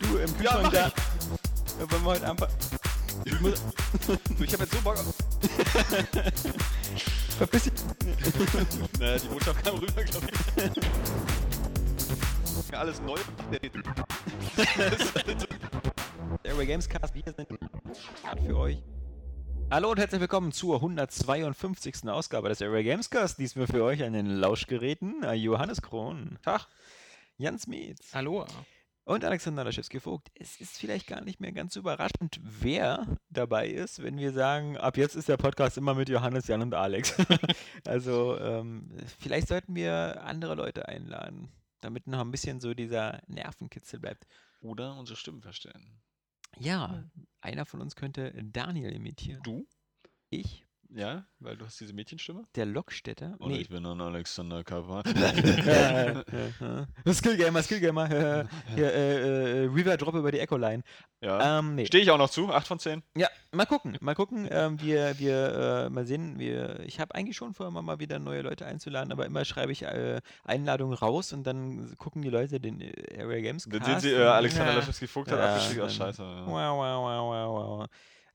Du im Kühlschrank mach da. Wollen wir heute einfach. Ich muss. Ich habe jetzt so Bock auf. Verpiss dich. Naja, die Botschaft kam rüber, glaube ich. Ja, Alles neu. Airway Gamescast. Wir sind für euch. Hallo und herzlich willkommen zur 152. Ausgabe des Airway Gamescast. Diesmal für euch an den Lauschgeräten äh, Johannes Krohn. Tag. Jans Mietz. Hallo. Und Alexander Laschewski-Vogt. Es ist vielleicht gar nicht mehr ganz überraschend, wer dabei ist, wenn wir sagen, ab jetzt ist der Podcast immer mit Johannes, Jan und Alex. also ähm, vielleicht sollten wir andere Leute einladen, damit noch ein bisschen so dieser Nervenkitzel bleibt. Oder unsere Stimmen verstellen. Ja, einer von uns könnte Daniel imitieren. Du? Ich, Ja, weil du hast diese Mädchenstimme? der Lockstädter. Und ich bin dann Alexander Kappa. Skillgamer, Skillgamer. äh, Hier, äh, äh, River Drop über die Echo-Line. ja. Ähm, nee. Stehe ich auch noch zu? 8 von 10? Ja, mal gucken, mal gucken. Ähm, wir, wir, äh, mal sehen. Wir, ich habe eigentlich schon vor, immer mal wieder neue Leute einzuladen, aber immer schreibe ich äh, Einladungen raus und dann gucken die Leute den äh, Area Games Dann sehen sie, äh, Alexander Ja. Laschewski-Vogt hat Ja. Ach, dann- scheiße. Ja. Wow, wow, wow, wow, wow.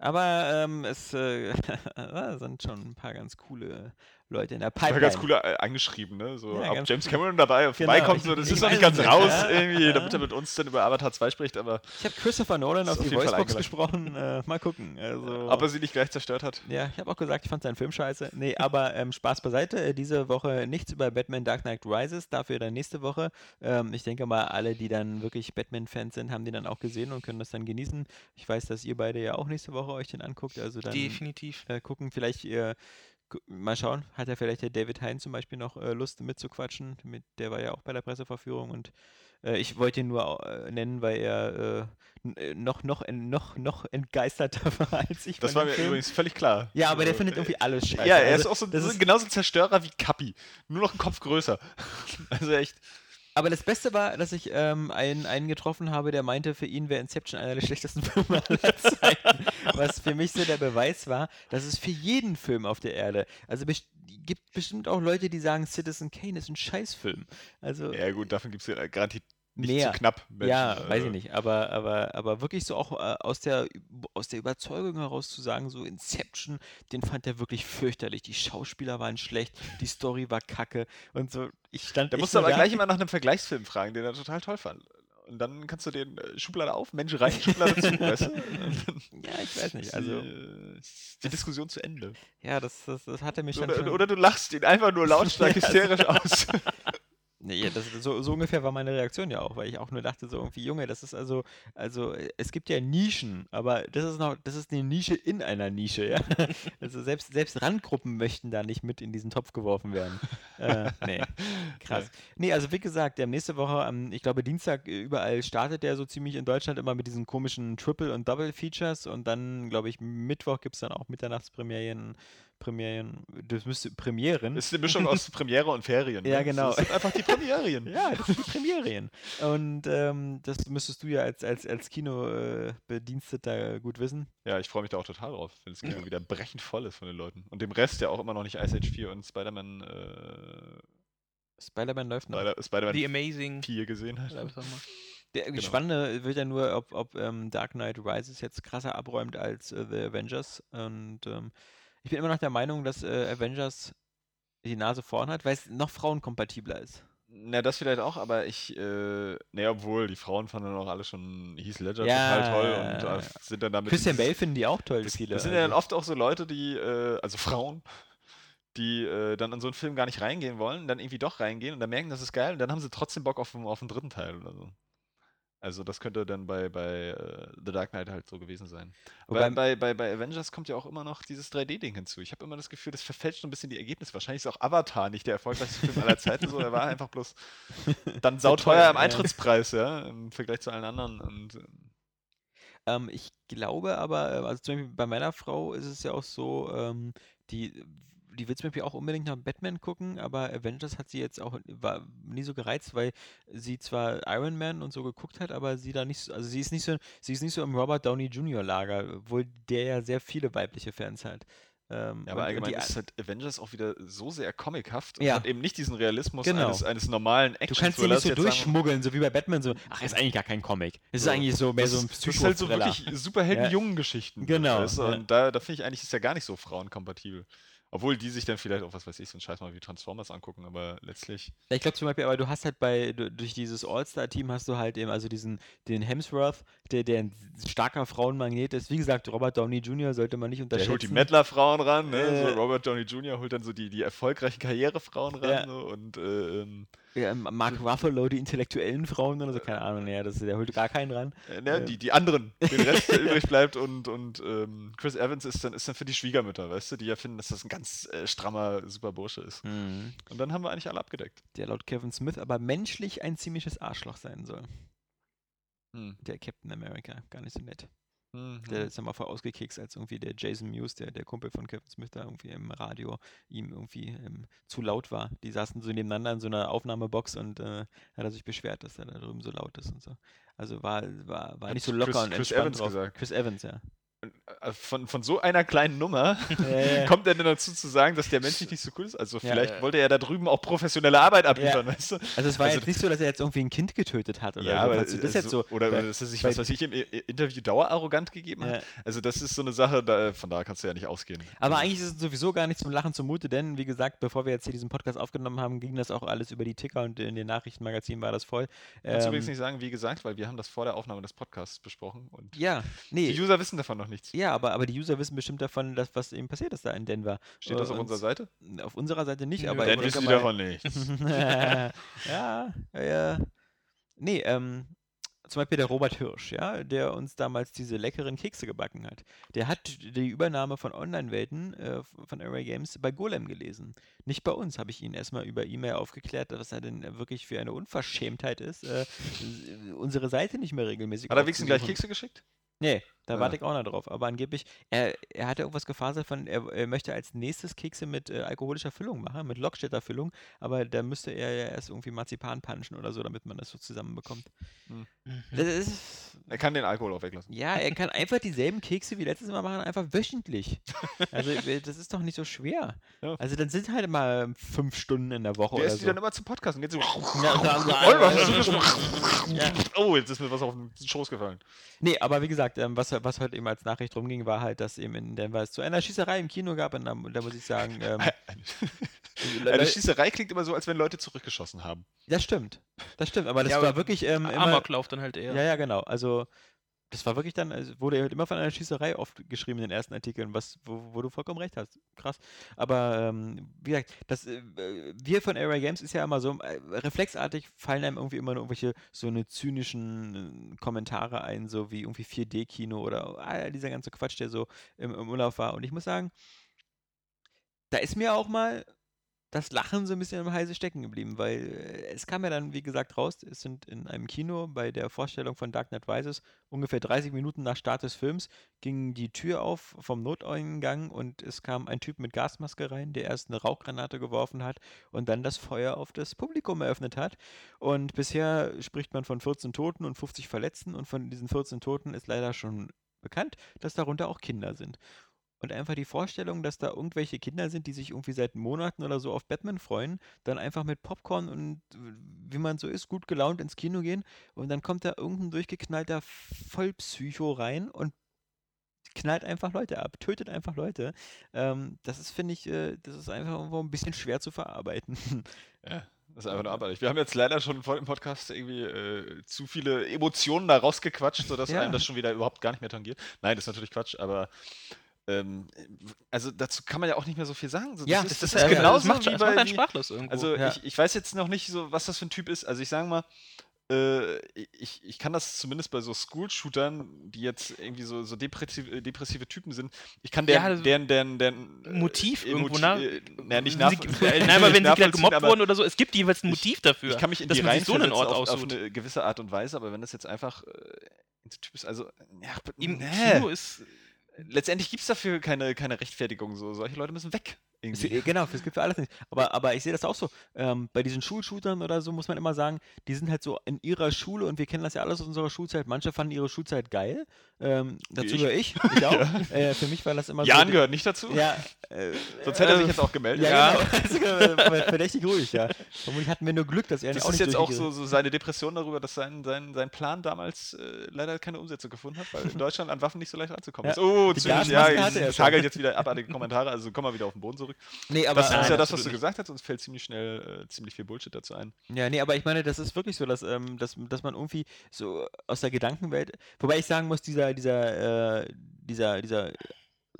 Aber ähm, es äh, sind schon ein paar ganz coole Leute in der War Pipeline. ganz cool äh, angeschrieben, ne? So, Ja, ob James. Cameron dabei Genau, vorbeikommt, so, das ist noch nicht ganz raus, ja. irgendwie, Ja. damit er mit uns dann über Avatar 2 spricht, aber Ich habe Christopher Nolan auf die Voicebox gesprochen. Äh, mal gucken. Also, ob er sie nicht gleich zerstört hat. Ja, ich habe auch gesagt, ich fand seinen Film scheiße. Nee, aber ähm, Spaß beiseite. Äh, Diese Woche nichts über Batman Dark Knight Rises, dafür dann nächste Woche. Ähm, ich denke mal, alle, die dann wirklich Batman-Fans sind, haben den dann auch gesehen und können das dann genießen. Ich weiß, dass ihr beide ja auch nächste Woche euch den anguckt. Also dann Definitiv. äh, gucken, vielleicht ihr. Mal schauen, hat ja vielleicht der David Hein zum Beispiel noch äh, Lust mitzuquatschen? Mit, der war ja auch bei der Presseverführung und äh, ich wollte ihn nur äh, nennen, weil er äh, äh, noch, noch, noch, noch entgeisterter war als ich. Das war mir Film. übrigens völlig klar. Ja, aber der So, findet äh, irgendwie alles scheiße. Ja, er Also, ist auch so, das ist- genauso ein Zerstörer wie Kappi. Nur noch ein Kopf größer. Also echt. Aber das Beste war, dass ich ähm, einen, einen getroffen habe, der meinte, für ihn wäre Inception einer der schlechtesten Filme aller Zeiten. Was für mich so der Beweis war, dass es für jeden Film auf der Erde, also best gibt bestimmt auch Leute, die sagen, Citizen Kane ist ein Scheißfilm. Also Ja gut, davon gibt es ja garantiert nicht mehr. zu knapp. Menschen, ja, weiß also. ich nicht, aber, aber, aber wirklich so auch äh, aus, der, aus der Überzeugung heraus zu sagen, so Inception, den fand er wirklich fürchterlich. Die Schauspieler waren schlecht, die Story war kacke und so. Ich stand Da musst du aber gleich immer nach einem Vergleichsfilm fragen, den er total toll fand. Und dann kannst du den äh, Schublade auf, Mensch rein, Schublade zu, weißt du? Ja, ich weiß nicht. Also, die, die Diskussion zu Ende. ja, das, das, das hatte mich dann Oder, schon. oder du lachst ihn einfach nur lautstark hysterisch aus. Nee, das, so, so ungefähr war meine Reaktion ja auch, weil ich auch nur dachte, so irgendwie, Junge, das ist also, also es gibt ja Nischen, aber das ist noch, das ist eine Nische in einer Nische, ja. Also selbst, selbst Randgruppen möchten da nicht mit in diesen Topf geworfen werden. äh, nee, krass. Nee, also wie gesagt, der nächste Woche, am, ich glaube Dienstag äh, überall startet der so ziemlich in Deutschland immer mit diesen komischen Triple- und Double-Features und dann, glaube ich, Mittwoch gibt es dann auch Mitternachtspremierien, Premieren, das müsste Premieren. Das ist eine Mischung aus Premiere und Ferien. Ja, ne? genau. Das sind einfach die Premierien. Ja, das sind die Premierien. Und ähm, das müsstest du ja als, als, als Kinobediensteter gut wissen. Ja, ich freue mich da auch total drauf, wenn das Kino wieder brechend voll ist von den Leuten. Und dem Rest ja auch immer noch nicht Ice Age 4 und Spider-Man äh, Spider-Man läuft noch. Spider- Spider-Man The Amazing. 4 gesehen hat. Der genau. Spannende wird ja nur, ob, ob ähm, Dark Knight Rises jetzt krasser abräumt als äh, The Avengers. Und ähm, ich bin immer noch der Meinung, dass äh, Avengers die Nase vorn hat, weil es noch frauenkompatibler ist. Na, das vielleicht auch, aber ich, äh, ne, obwohl, die Frauen fanden dann auch alle schon Heath Ledger Ja, total toll und äh, sind dann damit. Christian Bale finden die auch toll, das, viele. das sind ja dann also. oft auch so Leute, die, äh, also Frauen, die äh, dann in so einen Film gar nicht reingehen wollen, dann irgendwie doch reingehen und dann merken, das ist geil und dann haben sie trotzdem Bock auf, auf den dritten Teil oder so. Also das könnte dann bei, bei äh, The Dark Knight halt so gewesen sein. Wobei- bei, bei, bei, Avengers kommt ja auch immer noch dieses 3D-Ding hinzu. Ich habe immer das Gefühl, das verfälscht so ein bisschen die Ergebnisse. Wahrscheinlich ist auch Avatar nicht der erfolgreichste Film aller Zeiten. So, er war einfach bloß dann sauteuer im. Eintrittspreis, ja, im Vergleich zu allen anderen. Und ähm, Ähm, ich glaube aber, äh, also zum Beispiel bei meiner Frau ist es ja auch so, ähm, die, die will zum Beispiel auch unbedingt nach Batman gucken, aber Avengers hat sie jetzt auch war nie so gereizt, weil sie zwar Iron Man und so geguckt hat, aber sie da nicht, so- also sie ist nicht so, sie ist nicht so im Robert Downey Jr. Lager, obwohl der ja sehr viele weibliche Fans hat. Ähm, ja, aber und- und allgemein die, ist halt Avengers auch wieder so sehr comichaft und Ja. hat eben nicht diesen Realismus Genau. eines, eines normalen Du action kannst sie nicht so durchschmuggeln, so wie bei Batman, so, ach, ist eigentlich gar kein Comic. Es ist So, eigentlich so mehr so ein das ist halt so wirklich Superhelden-Jungen-Geschichten. Genau, du? ja. Und da, da finde ich eigentlich, ist ja gar nicht so frauenkompatibel. Obwohl die sich dann vielleicht auch, was weiß ich, so einen Scheiß mal wie Transformers angucken, aber letztlich. Ja, ich glaube zum Beispiel, aber du hast halt bei, du- durch dieses All-Star-Team hast du halt eben, also diesen, den Hemsworth, der, der ein starker Frauenmagnet ist. Wie gesagt, Robert Downey Jr. sollte man nicht Der unterschätzen. holt die Mettler-Frauen ran, ne? Äh. so Robert Downey Jr. holt dann so die, die erfolgreichen Karrierefrauen ran Ja. so, und äh, ähm, Ja, Mark Ruffalo, die intellektuellen Frauen oder so, keine Ahnung, ja, das, der holt gar keinen ran. äh, ne, Ähm. die, die anderen, den Rest, der übrig bleibt und, und ähm, Chris Evans ist dann, ist dann für die Schwiegermütter, weißt du, die ja finden, dass das ein ganz äh, strammer, super Bursche ist. Mhm. Und dann haben wir eigentlich alle abgedeckt. Der laut Kevin Smith aber menschlich ein ziemliches Arschloch sein soll. Hm. Der Captain America, gar nicht so nett. Mhm. Der ist ja mal voll ausgekickt, als irgendwie der Jason Mewes, der, der Kumpel von Kevin Smith, da irgendwie im Radio ihm irgendwie ähm, zu laut war. Die saßen so nebeneinander in so einer Aufnahmebox und äh, hat er sich beschwert, dass er da drüben so laut ist und so. Also war, war, war Hat nicht so Chris- locker und Chris Evans drauf. gesagt? Chris Evans, ja. Äh, Von, von so einer kleinen Nummer ja. kommt er denn dazu zu sagen, dass der menschlich nicht so cool ist? Also Ja, vielleicht äh. wollte er da drüben auch professionelle Arbeit abliefern, weißt du? Also es war Also jetzt nicht so, dass er jetzt irgendwie ein Kind getötet hat oder Ja, so. aber du das äh, jetzt so? Oder, dass er sich, was weiß ich, im Interview dauerarrogant gegeben hat. Ja. Also das ist so eine Sache, da, von da kannst du ja nicht ausgehen. Aber Also, eigentlich ist es sowieso gar nicht zum Lachen zumute, denn wie gesagt, bevor wir jetzt hier diesen Podcast aufgenommen haben, ging das auch alles über die Ticker und in den Nachrichtenmagazinen war das voll. Kannst du Ähm, übrigens nicht sagen, wie gesagt, weil wir haben das vor der Aufnahme des Podcasts besprochen und ja, die nee. User wissen davon noch nichts. Ja, aber, aber die User wissen bestimmt davon, dass, was eben passiert ist da in Denver. Steht das Äh, auf und unserer Seite? Auf unserer Seite nicht, Nö. aber Dann wissen die davon nichts. ja, ja, ja. Nee, ähm, zum Beispiel der Robert Hirsch, ja, der uns damals diese leckeren Kekse gebacken hat. Der hat die Übernahme von Online-Welten äh, von Array Games bei Golem gelesen. Nicht bei uns, habe ich ihn erstmal über E-Mail aufgeklärt, was er denn wirklich für eine Unverschämtheit ist, äh, unsere Seite nicht mehr regelmäßig Hat er wenigstens gleich. Kekse geschickt? Nee, da Ah. warte ich auch noch drauf. Aber angeblich, er, er hatte irgendwas gefaselt von, er, er möchte als nächstes Kekse mit äh, alkoholischer Füllung machen, mit Lockstädter Füllung, aber da müsste er ja erst irgendwie Marzipan punchen oder so, damit man das so zusammenbekommt. Mhm. Das ist, Er kann den Alkohol auch weglassen. ja, er kann einfach dieselben Kekse wie letztes Mal machen, einfach wöchentlich. Also äh, das ist doch nicht so schwer. Ja. Also dann sind halt mal fünf Stunden in der Woche Der oder ist die so. dann immer zum Podcast und geht so. Ja, Oh? Ja. Oh, jetzt ist mir was auf den Schoß gefallen. Nee, aber wie gesagt, ähm, was, was heute eben als Nachricht rumging, war halt, dass eben in Denver es zu einer Schießerei im Kino gab und da, da muss ich sagen, ähm, Eine Schießerei klingt immer so, als wenn Leute zurückgeschossen haben. das stimmt. Das stimmt, aber das Ja, war aber wirklich ähm, immer, Amoklauf dann halt eher. Ja, ja, genau. Also das war wirklich dann, also wurde halt immer von einer Schießerei oft geschrieben in den ersten Artikeln, was, wo, wo du vollkommen recht hast. Krass. Aber ähm, wie gesagt, das, äh, wir von Area Games ist ja immer so, äh, reflexartig fallen einem irgendwie immer irgendwelche so eine zynischen äh, Kommentare ein, so wie irgendwie 4D-Kino oder dieser ganze Quatsch, der so im, im Urlaub war. Und ich muss sagen, da ist mir auch mal das Lachen so ein bisschen im Halse stecken geblieben, weil äh, es kam ja dann, wie gesagt, raus, es sind in einem Kino bei der Vorstellung von Dark Knight Rises ungefähr 30 Minuten nach Start des Films ging die Tür auf vom Noteingang und es kam ein Typ mit Gasmaske rein, der erst eine Rauchgranate geworfen hat und dann das Feuer auf das Publikum eröffnet hat. Und bisher spricht man von 14 Toten und 50 Verletzten und von diesen 14 Toten ist leider schon bekannt, dass darunter auch Kinder sind. Und einfach die Vorstellung, dass da irgendwelche Kinder sind, die sich irgendwie seit Monaten oder so auf Batman freuen, dann einfach mit Popcorn und wie man so ist, gut gelaunt ins Kino gehen und dann kommt da irgendein durchgeknallter Vollpsycho rein und knallt einfach Leute ab, tötet einfach Leute. Ähm, das ist, finde ich, äh, das ist einfach irgendwo ein bisschen schwer zu verarbeiten. Ja, das ist einfach nur abartig. Wir haben jetzt leider schon vor dem Podcast irgendwie äh, zu viele Emotionen da rausgequatscht, sodass Ja. einem das schon wieder überhaupt gar nicht mehr tangiert. Nein, das ist natürlich Quatsch, aber ähm, also dazu kann man ja auch nicht mehr so viel sagen. So, Ja, das ist, das das ist- ja, das genauso macht, wie das bei wie, sprachlos irgendwo. Also Ja. ich, ich weiß jetzt noch nicht so, was das für ein Typ ist. Also ich sage mal, äh, ich, ich kann das zumindest bei so School-Shootern, die jetzt irgendwie so, so depressive, depressive Typen sind, ich kann deren, Ja, das- deren, deren, deren, Motiv äh, irgendwo nach- äh, naja, nicht nach, äh, Nein, aber wenn sie gleich gemobbt wurden oder so, es gibt jeweils ein Motiv dafür. Ich kann mich in dass die man sich so einen Ort auf, auf eine gewisse Art und Weise, aber wenn das jetzt einfach äh, Typ ist, also ja, Im nee. Kino ist. Letztendlich gibt es dafür keine, keine Rechtfertigung. So. Solche Leute müssen weg. Es, genau, es gibt für alles nicht. Aber, aber ich sehe das auch so. Ähm, bei diesen Schulshootern oder so muss man immer sagen, die sind halt so in ihrer Schule und wir kennen das ja alles aus unserer Schulzeit. Manche fanden ihre Schulzeit geil. Ähm, dazu gehöre ich. Ich auch. äh, für mich war das immer Jan so. gehört nicht dazu. Ja, äh, Sonst hätte er sich äh, jetzt auch gemeldet. Ja, genau. Ver- Verdächtig ruhig, ja. Vermutlich hatten wir nur Glück, dass er Das auch ist nicht jetzt auch so, so seine Depression darüber, dass sein, sein, sein Plan damals äh, leider keine Umsetzung gefunden hat, weil in Deutschland an Waffen nicht so leicht ranzukommen Ja, ist. Oh, Gasmaske ja, er ich hagelt jetzt wieder abartige Kommentare, also komm mal wieder auf den Boden zurück. Nee, aber Das Nein, ist ja das, was du gesagt hast, uns fällt ziemlich schnell äh, ziemlich viel Bullshit dazu ein. Ja, nee, aber ich meine, das ist wirklich so, dass, ähm, dass, dass man irgendwie so aus der Gedankenwelt, wobei ich sagen muss, dieser, dieser, äh, dieser, dieser,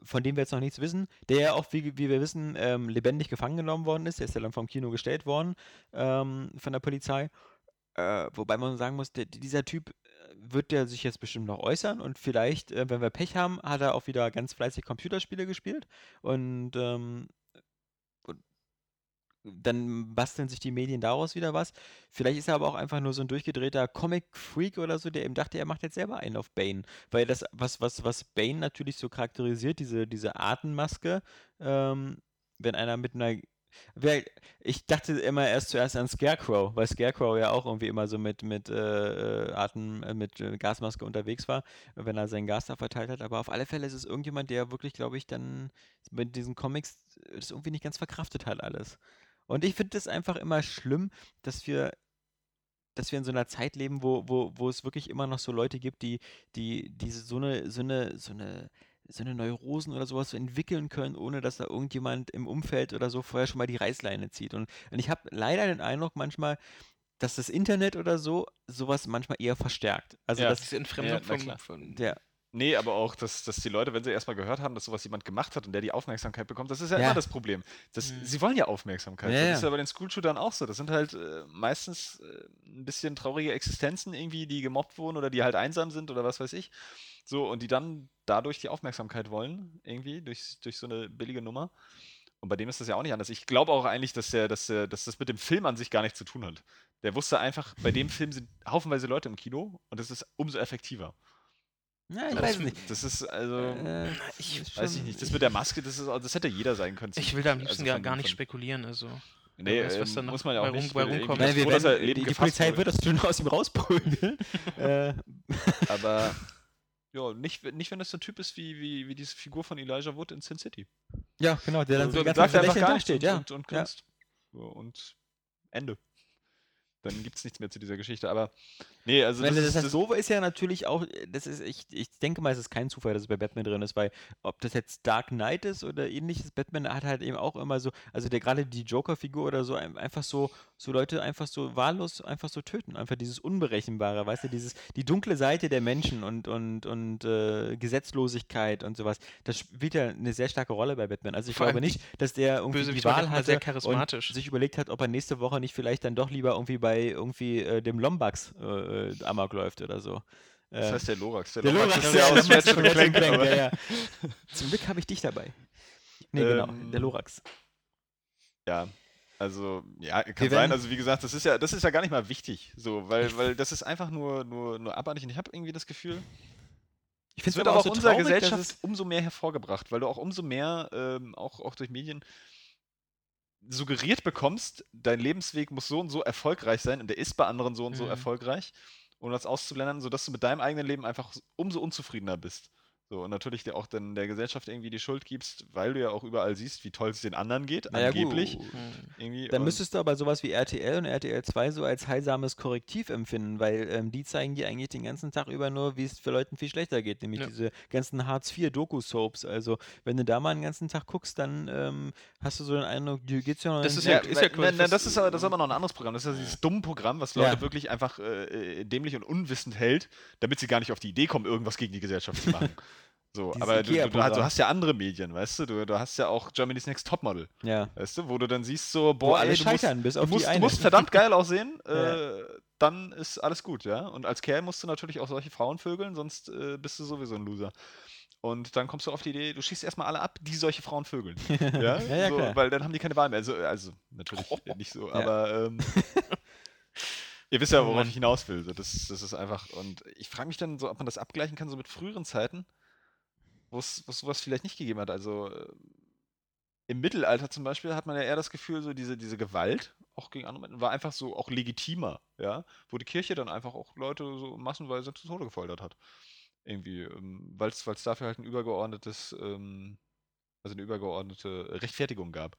von dem wir jetzt noch nichts wissen, der ja auch, wie, wie wir wissen, ähm, lebendig gefangen genommen worden ist, der ist ja dann vom Kino gestellt worden, ähm, von der Polizei, äh, wobei man sagen muss, der, dieser Typ äh, wird der sich jetzt bestimmt noch äußern und vielleicht, äh, wenn wir Pech haben, hat er auch wieder ganz fleißig Computerspiele gespielt und, ähm, und dann basteln sich die Medien daraus wieder was. Vielleicht ist er aber auch einfach nur so ein durchgedrehter Comic-Freak oder so, der eben dachte, er macht jetzt selber einen auf Bane. Weil das, was, was, was Bane natürlich so charakterisiert, diese, diese Atemmaske, ähm, wenn einer mit einer Ich dachte immer erst zuerst an Scarecrow, weil Scarecrow ja auch irgendwie immer so mit, mit äh, äh, Atem, äh, mit äh, Gasmaske unterwegs war, wenn er sein Gas da verteilt hat. Aber auf alle Fälle ist es irgendjemand, der wirklich, glaube ich, dann mit diesen Comics das irgendwie nicht ganz verkraftet hat alles. Und ich finde es einfach immer schlimm, dass wir, dass wir in so einer Zeit leben, wo, wo, wo es wirklich immer noch so Leute gibt, die, die, die so eine, so eine, so eine, so eine Neurosen oder sowas so entwickeln können, ohne dass da irgendjemand im Umfeld oder so vorher schon mal die Reißleine zieht. Und, und ich habe leider den Eindruck manchmal, dass das Internet oder so sowas manchmal eher verstärkt. Also Ja. dass Diese Entfremdung Ja, klar. von. der Nee, aber auch, dass, dass die Leute, wenn sie erstmal gehört haben, dass sowas jemand gemacht hat und der die Aufmerksamkeit bekommt, das ist ja, Ja. immer das Problem. Das, Mhm. Sie wollen ja Aufmerksamkeit. Ja, das ja. ist ja bei den School-Shootern auch so. Das sind halt äh, meistens äh, ein bisschen traurige Existenzen irgendwie, die gemobbt wurden oder die halt einsam sind oder was weiß ich. So, und die dann dadurch die Aufmerksamkeit wollen, irgendwie, durch, durch so eine billige Nummer. Und bei dem ist das ja auch nicht anders. Ich glaube auch eigentlich, dass, der, dass, der, dass das mit dem Film an sich gar nichts zu tun hat. Der wusste einfach, bei dem Film sind haufenweise Leute im Kino und das ist umso effektiver. Ja, ich Das- weiß nicht. Das ist also. Äh, Ich Weiß ich nicht. Das mit der Maske, das, ist, das hätte jeder sein können. Ich will da am Also liebsten gar, von- gar nicht von- spekulieren. Also, Nee, weiß, was ähm, muss man ja auch nicht. rumkommt. irgendwie Nein, wir er werden, die, die Polizei wird das schon aus ihm rausprügeln. äh, Aber ja, nicht, nicht wenn das so ein Typ ist wie, wie, wie diese Figur von Elijah Wood in Sin City. ja, genau, der dann so ganze sagt einfach gar nichts dasteht, und, ja. und, und ja. grinst. So, und Ende. Dann gibt es nichts mehr zu dieser Geschichte. Aber nee, also das, das, ist, das Doofe ist ja natürlich auch, äh, das ist, ich, ich denke mal, es ist kein Zufall, dass es bei Batman drin ist, weil ob das jetzt Dark Knight ist oder ähnliches, Batman hat halt eben auch immer so, also der gerade die Joker-Figur oder so, ein- einfach so, so Leute einfach so wahllos einfach so töten. Einfach dieses Unberechenbare, weißt du, dieses, die dunkle Seite der Menschen und, und, und äh, Gesetzlosigkeit und sowas, das spielt ja eine sehr starke Rolle bei Batman. Also ich Vor glaube nicht, dass der irgendwie die Bösewicht war Wahl hatte sehr und charismatisch. sich überlegt hat, ob er nächste Woche nicht vielleicht dann doch lieber irgendwie bei irgendwie äh, dem Lombax äh, äh, Amok läuft oder so. das Äh, heißt der Lorax. der Lorax, ist der ja aus Lorax Ratchet Clank. Clank, ja, ja. Zum Glück habe ich dich dabei. Nee, genau, Ähm, der Lorax. Ja, also, ja, kann sein. Also, wie gesagt, das ist ja, das ist ja gar nicht mal wichtig. So, weil, weil das ist einfach nur, nur, nur abartig. Und ich habe irgendwie das Gefühl, Ich es finde wird aber auch auch so unserer traurig, Gesellschaft es, umso mehr hervorgebracht, weil du auch umso mehr, ähm, auch, auch durch Medien, suggeriert bekommst, dein Lebensweg muss so und so erfolgreich sein und der ist bei anderen so und so Mhm. erfolgreich, um das auszublenden, sodass du mit deinem eigenen Leben einfach umso unzufriedener bist. So, und natürlich dir auch dann der Gesellschaft irgendwie die Schuld gibst, weil du ja auch überall siehst, wie toll es den anderen geht, naja, angeblich. gut. Hm. Irgendwie. Dann müsstest du aber sowas wie RTL und RTL 2 so als heilsames Korrektiv empfinden, weil ähm, die zeigen dir eigentlich den ganzen Tag über nur, wie es für Leuten viel schlechter geht, nämlich Ja. diese ganzen Hartz-IV-Doku-Soaps. Also, wenn du da mal den ganzen Tag guckst, dann ähm, hast du so den Eindruck, dir geht's ja noch Das nicht ist ja- Ja, ist das, ist aber, das ist aber noch ein anderes Programm. Das ist ja dieses dumme Programm, was Leute Ja. wirklich einfach äh, äh, dämlich und unwissend hält, damit sie gar nicht auf die Idee kommen, irgendwas gegen die Gesellschaft zu machen. So, Dieses aber du, du, du, du hast ja andere Medien, weißt du? du? Du hast ja auch Germany's Next Topmodel, Ja. weißt du? Wo du dann siehst so, Wo boah, alle ey, du musst, scheitern, bis du auf die musst, du eine. musst verdammt geil aussehen, Ja. äh, dann ist alles gut, ja? Und als Kerl musst du natürlich auch solche Frauen vögeln, sonst äh, bist du sowieso ein Loser. Und dann kommst du auf die Idee, du schießt erstmal alle ab, die solche Frauen vögeln. Ja, Ja, ja, so, klar. Weil dann haben die keine Wahl mehr. Also, also natürlich nicht so, Ja. aber ähm, ihr wisst ja, Oh worauf ich hinaus will. So, das, das ist einfach. Und ich frage mich dann so, ob man das abgleichen kann, so mit früheren Zeiten, wo es sowas vielleicht nicht gegeben hat. Also äh, im Mittelalter zum Beispiel hat man ja eher das Gefühl, so diese, diese Gewalt auch gegen andere Menschen war einfach so auch legitimer, ja, wo die Kirche dann einfach auch Leute so massenweise zu Tode gefoltert hat. Irgendwie, ähm, weil es dafür halt ein übergeordnetes, ähm, also eine übergeordnete Rechtfertigung gab.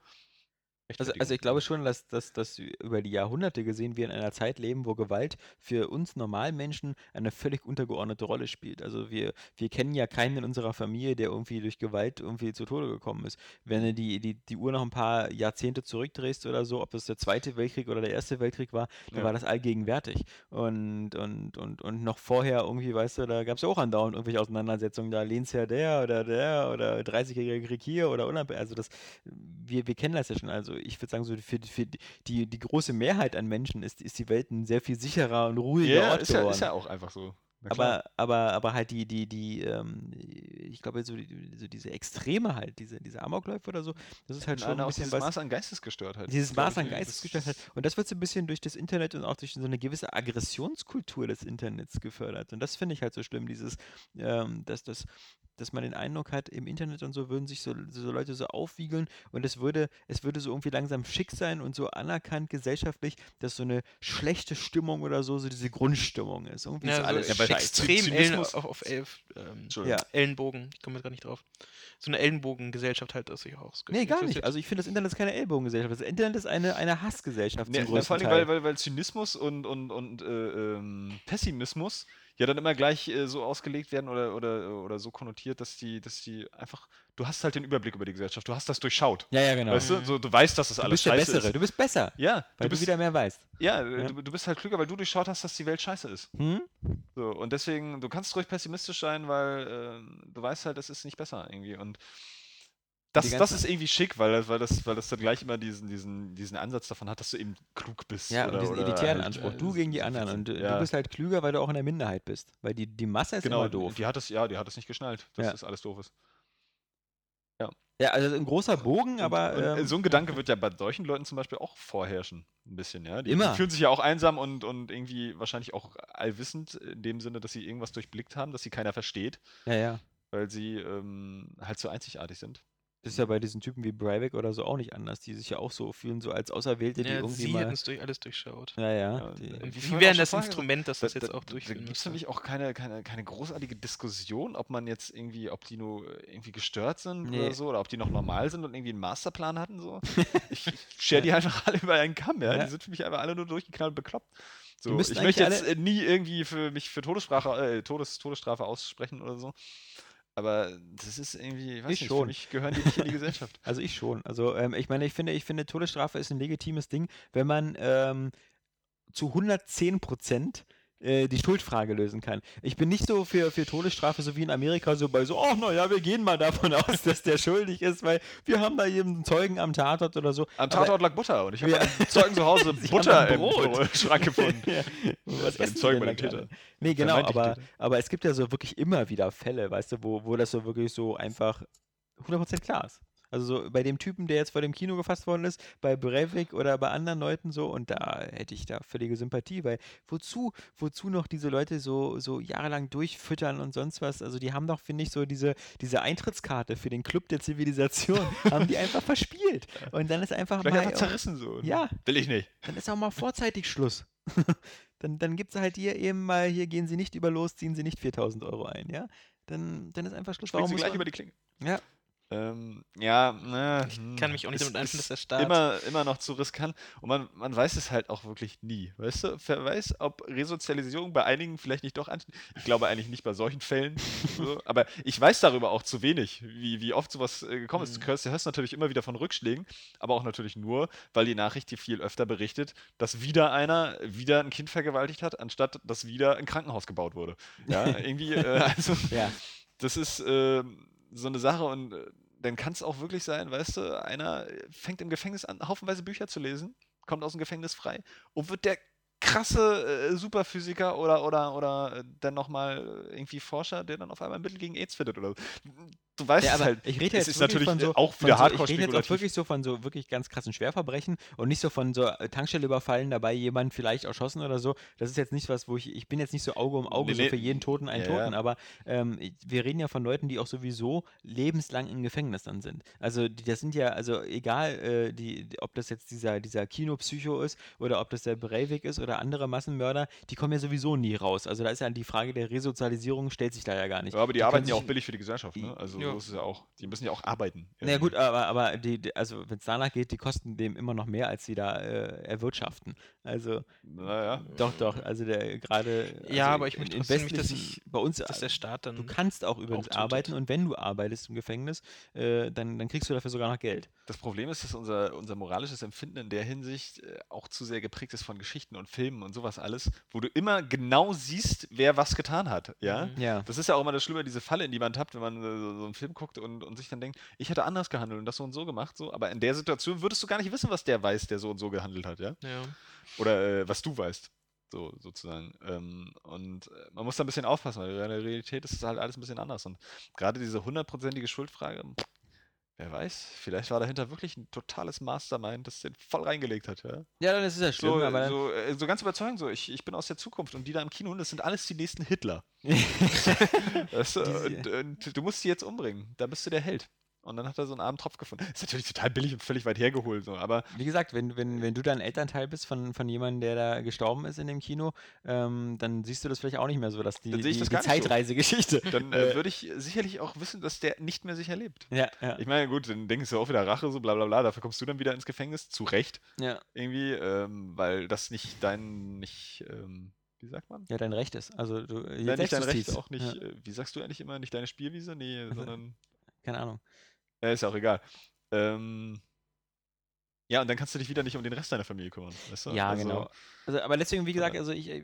Also, also ich glaube schon, dass, dass, dass über die Jahrhunderte gesehen wir in einer Zeit leben, wo Gewalt für uns Normalmenschen eine völlig untergeordnete Rolle spielt. Also wir, wir kennen ja keinen in unserer Familie, der irgendwie durch Gewalt irgendwie zu Tode gekommen ist. Wenn du die, die, die Uhr noch ein paar Jahrzehnte zurückdrehst oder so, ob das der Zweite Weltkrieg oder der Erste Weltkrieg war, dann Ja. war das allgegenwärtig. Und, und, und, und noch vorher irgendwie, weißt du, da gab es ja auch andauernd irgendwelche Auseinandersetzungen, da Lehnsherr der oder der oder 30-jähriger Krieg hier oder unabhängig. Also das, wir, wir kennen das ja schon. Also ich würde sagen, so für, die- für die, die, große Mehrheit an Menschen ist, ist die Welt ein sehr viel sicherer und ruhiger Ja, Ort ist ja, geworden. ist ja auch einfach so. Aber, aber, aber halt die, die, die, ähm, ich glaube, so, die, so diese Extreme halt, diese, diese Amokläufe oder so, das ist halt schon Nein, ein bisschen dieses was. Maß an Geistesgestörtheit. Dieses glaub Maß an das Geistesgestörtheit. ist- Und das wird so ein bisschen durch das Internet und auch durch so eine gewisse Aggressionskultur des Internets gefördert. Und das finde ich halt so schlimm, dieses, ähm, dass, das, dass man den Eindruck hat, im Internet und so würden sich so, so Leute so aufwiegeln und es würde, es würde so irgendwie langsam schick sein und so anerkannt gesellschaftlich, dass so eine schlechte Stimmung oder so, so diese Grundstimmung ist. Irgendwie ist Ja, so alles ja, bei scheiße. extrem Ellen auf, auf elf, ähm. Ja. Ellenbogen, ich komme jetzt gar nicht drauf. So eine Ellenbogengesellschaft halt, das ich auch. Nee, gar nicht. Also ich finde, das Internet ist keine Ellbogengesellschaft. Das Internet ist eine, eine Hassgesellschaft Nee, zum na, größten vor allem, Teil. weil, weil, weil Zynismus und, und, und äh, ähm, Pessimismus ja dann immer gleich äh, so ausgelegt werden oder, oder, oder so konnotiert, dass die, dass die einfach, du hast halt den Überblick über die Gesellschaft, du hast das durchschaut. ja, ja, genau. Weißt du, so, du weißt, dass das du alles bist der scheiße Bessere, ist. du bist besser, Ja, weil du bist, du wieder mehr weißt. ja, Ja. Du, du bist halt klüger, weil du durchschaut hast, dass die Welt scheiße ist. Hm? So, und deswegen, du kannst ruhig pessimistisch sein, weil ähm, du weißt halt, es ist nicht besser irgendwie. Und das, das ist irgendwie schick, weil, das- weil, das, weil das dann gleich immer diesen, diesen, diesen Ansatz davon hat, dass du eben klug bist. Ja, oder, und diesen oder elitären halt, Anspruch. äh, Du gegen die anderen. Und äh, ja, du bist halt klüger, weil du auch in der Minderheit bist. Weil die, die Masse ist genau, immer doof. Die hat es, ja, die hat es nicht geschnallt, dass Ja. das alles doof ist. Ja, also ein großer Bogen, Und, aber. und, äh, ähm, so ein Gedanke wird ja bei solchen Leuten zum Beispiel auch vorherrschen. Ein bisschen, ja. Die, Immer. die fühlen sich ja auch einsam und, und irgendwie wahrscheinlich auch allwissend, in dem Sinne, dass sie irgendwas durchblickt haben, dass sie keiner versteht, ja, ja. weil sie ähm, halt so einzigartig sind. Das ist ja bei diesen Typen wie Breivik oder so auch nicht anders, die sich ja auch so fühlen, so als Auserwählte, die ja, irgendwie sie mal. es durch, alles durchschaut. Ja, ja. Ja, die, Und wie wäre das vorher Instrument, das das Da- jetzt da- auch durchführen Da gibt es nämlich auch keine, keine, keine großartige Diskussion, ob man jetzt irgendwie, ob die nur irgendwie gestört sind Nee. oder so, oder ob die noch normal sind und irgendwie einen Masterplan hatten. So. Ich, share die einfach alle über einen Kamm, ja. Ja. Die sind für mich einfach alle nur durchgeknallt und bekloppt. So, ich möchte jetzt äh, nie irgendwie für mich für Todesstrafe, äh, Todes, Todesstrafe aussprechen oder so. Aber das ist irgendwie, weiß Ich nicht, schon. mich gehören die nicht in die Gesellschaft. Also ich schon. Also ähm, ich meine, ich finde, ich finde, Todesstrafe ist ein legitimes Ding, wenn man ähm, zu 110 Prozent äh, die Schuldfrage lösen kann. Ich bin nicht so für, für Todesstrafe, so wie in Amerika, so bei so, ach naja, wir gehen mal davon aus, dass der schuldig ist, weil wir haben da eben einen Zeugen am Tatort oder so. Am Tatort lag Butter und ich habe Ja. Zeugen zu Hause Butter im. Schrank gefunden. Ja. Das Was ein die Zeugen bei dem? Täter. Nee, genau, aber, aber es gibt ja so wirklich immer wieder Fälle, weißt du, wo, wo das so wirklich so einfach 100% klar ist. Also so bei dem Typen, der jetzt vor dem Kino gefasst worden ist, bei Breivik oder bei anderen Leuten so, und da hätte ich da völlige Sympathie, weil wozu, wozu noch diese Leute so, so jahrelang durchfüttern und sonst was? Also die haben doch, finde ich, so diese, diese Eintrittskarte für den Club der Zivilisation, haben die einfach verspielt. Und dann ist einfach Vielleicht mal, einfach zerrissen so. Ja. Will ich nicht. dann ist auch mal vorzeitig Schluss. dann dann gibt es halt hier eben mal, hier gehen Sie nicht über los, ziehen Sie nicht 4000 Euro ein, ja? Dann, dann ist einfach Schluss. Springen Warum Sie gleich man- über die Klinge. Ja. Ähm, ja, ne, Ich hm, kann mich auch nicht damit einfinden, dass der Staat- Immer, immer noch zu riskant. Und man, man weiß es halt auch wirklich nie. Weißt du, wer weiß, ob Resozialisierung bei einigen vielleicht nicht doch an. Ich glaube eigentlich nicht bei solchen Fällen. so, aber ich weiß darüber auch zu wenig, wie, wie oft sowas äh, gekommen ist. Du hörst, du hörst natürlich immer wieder von Rückschlägen, aber auch natürlich nur, weil die Nachricht dir viel öfter berichtet, dass wieder einer wieder ein Kind vergewaltigt hat, anstatt dass wieder ein Krankenhaus gebaut wurde. Ja, irgendwie, äh, also. Ja. das ist ähm, so eine Sache und äh, dann kann es auch wirklich sein, weißt du, einer fängt im Gefängnis an, haufenweise Bücher zu lesen, kommt aus dem Gefängnis frei und wird der krasse äh, Superphysiker oder oder oder äh, dann nochmal irgendwie Forscher, der dann auf einmal ein Mittel gegen AIDS findet oder so. Du weißt Ja, es aber halt. ich rede es jetzt ist wirklich natürlich von so, auch von wieder so, ich rede jetzt auch wirklich so von so wirklich ganz krassen Schwerverbrechen und nicht so von so äh, Tankstelle überfallen, dabei jemand vielleicht erschossen oder so. Das ist jetzt nicht was, wo ich, ich bin jetzt nicht so Auge um Auge, Nee, so für jeden Toten einen Ja, ja. Toten, aber ähm, wir reden ja von Leuten, die auch sowieso lebenslang im Gefängnis dann sind. Also die, das sind ja, also egal, äh, die, ob das jetzt dieser, dieser Kinopsycho ist oder ob das der Breivik ist oder andere Massenmörder, die kommen ja sowieso nie raus. Also da ist ja die Frage der Resozialisierung, stellt sich da ja gar nicht. Aber die, Die arbeiten ja auch billig für die Gesellschaft, ne? Also Ja. so ist es ja auch. Die müssen ja auch arbeiten. Na ja, irgendwie. gut, aber, aber die, die, also wenn es danach geht, die kosten dem immer noch mehr, als sie da äh, erwirtschaften. Also Naja. doch, doch, also der gerade. Ja, also aber ich möchte in trotzdem nicht, dass westlichen- bei uns, Dass der Staat dann. du kannst auch übrigens auch arbeiten und wenn du arbeitest im Gefängnis, äh, dann, dann kriegst du dafür sogar noch Geld. Das Problem ist, dass unser, unser moralisches Empfinden in der Hinsicht äh, auch zu sehr geprägt ist von Geschichten und Filmen und sowas alles, wo du immer genau siehst, wer was getan hat, ja? Mhm. Ja. Das ist ja auch immer das Schlimme, diese Falle, in die man tappt, wenn man so, so einen Film guckt und, und sich dann denkt, ich hätte anders gehandelt und das so und so gemacht, so, aber in der Situation würdest du gar nicht wissen, was der weiß, der so und so gehandelt hat, ja? ja. Oder äh, was du weißt, so sozusagen. Ähm, und äh, man muss da ein bisschen aufpassen, weil in der Realität ist es halt alles ein bisschen anders. Und gerade diese hundertprozentige Schuldfrage, wer weiß, vielleicht war dahinter wirklich ein totales Mastermind, das den voll reingelegt hat, ja? Ja, dann ist es ja schlimm, So, aber dann, so, äh, so ganz überzeugend, so, ich, ich bin aus der Zukunft und die da im Kino, das sind alles die nächsten Hitler. Diese- und, und du musst sie jetzt umbringen, da bist du der Held. Und dann hat er so einen armen Tropf gefunden. Ist natürlich total billig und völlig weit hergeholt, so, aber Wie gesagt, wenn, wenn, wenn du dann Elternteil bist von, von jemandem, der da gestorben ist in dem Kino, ähm, dann siehst du das vielleicht auch nicht mehr so, dass die, die, das die nicht so. Zeitreisegeschichte. dann äh, würde ich sicherlich auch wissen, dass der nicht mehr sicher lebt. ja, ja, Ich meine, gut, dann denkst du auch wieder Rache, so bla bla bla, dafür kommst du dann wieder ins Gefängnis, zu Recht, ja. irgendwie, ähm, weil das nicht dein, nicht, ähm, wie sagt man? Ja, dein Recht ist. Also du, äh, Nein, nicht dein Recht, auch nicht, Ja, äh, wie sagst du eigentlich immer, nicht deine Spielwiese? Nee, sondern, keine Ahnung. Ja, ist auch egal. Ähm, ja, und dann kannst du dich wieder nicht um den Rest deiner Familie kümmern, weißt du? Ja, Also, genau. Also, aber deswegen, wie gesagt, also ich, äh,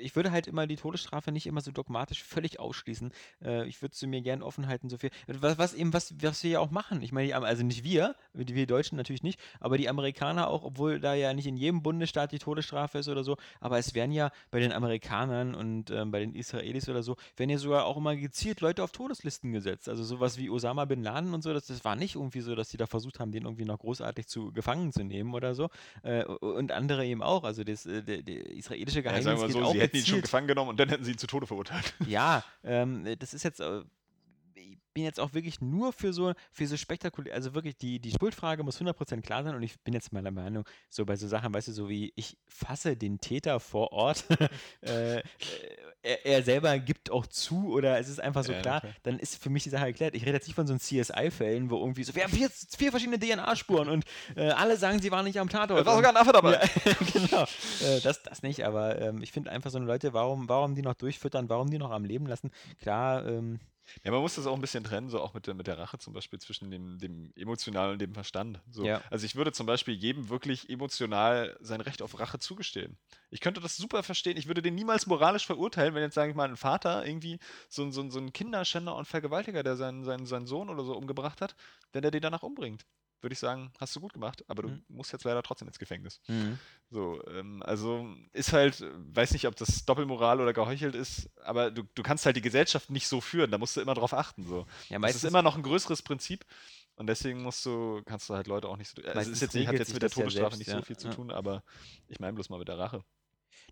ich würde halt immer die Todesstrafe nicht immer so dogmatisch völlig ausschließen. Äh, ich würde sie mir gern offen halten, so viel. Was, was eben, was, was wir ja auch machen. Ich meine, die also nicht wir, wir Deutschen natürlich nicht, aber die Amerikaner auch, obwohl da ja nicht in jedem Bundesstaat die Todesstrafe ist oder so, aber es werden ja bei den Amerikanern und ähm, bei den Israelis oder so, werden ja sogar auch immer gezielt Leute auf Todeslisten gesetzt. Also sowas wie Osama Bin Laden und so, das, das war nicht irgendwie so, dass die da versucht haben, den irgendwie noch großartig zu gefangen zu nehmen oder so. Äh, und andere eben auch. Also das, äh, der, der israelische Ja, Geheimdienst sagen wir geht so, auch sie hätten ihn schon gefangen genommen und dann hätten sie ihn zu Tode verurteilt. Ja, ähm, das ist jetzt. Äh, ich bin jetzt auch wirklich nur für so, für so spektakulär, also wirklich, die, die Schuldfrage muss 100% klar sein und ich bin jetzt meiner Meinung, so bei so Sachen, weißt du, so wie ich fasse den Täter vor Ort, äh, äh, er, er selber gibt auch zu oder es ist einfach so Ja, klar, okay. dann ist für mich die Sache erklärt. Ich rede jetzt nicht von so einen CSI-Fällen, wo irgendwie so, wir haben vier, vier verschiedene DNA-Spuren und äh, alle sagen, sie waren nicht am Tatort. Da war sogar ein Affe dabei. ja, genau. Äh, das, das nicht, aber ähm, ich finde einfach so eine Leute, warum, warum die noch durchfüttern, warum die noch am Leben lassen. Klar, ähm, Ja, man muss das auch ein bisschen trennen, so auch mit der, mit der Rache zum Beispiel zwischen dem, dem emotionalen und dem Verstand. So. Ja. Also ich würde zum Beispiel jedem wirklich emotional sein Recht auf Rache zugestehen. Ich könnte das super verstehen. Ich würde den niemals moralisch verurteilen, wenn jetzt, sage ich mal, ein Vater irgendwie so, ein- so, so ein Kinderschänder und Vergewaltiger, der seinen, seinen, seinen Sohn oder so umgebracht hat, wenn er den danach umbringt. Würde ich sagen, hast du gut gemacht, aber du Mhm. musst jetzt leider trotzdem ins Gefängnis. mhm. So, ähm, also ist halt, weiß nicht, ob das Doppelmoral oder geheuchelt ist, aber du, du kannst halt die Gesellschaft nicht so führen, da musst du immer drauf achten. So. ja, Das ist immer noch ein größeres Prinzip und deswegen musst du, kannst du halt Leute auch nicht so. Also es ist jetzt, hat jetzt mit der das ja Todesstrafe selbst, nicht ja, so viel zu tun, aber ich meine bloß mal mit der Rache.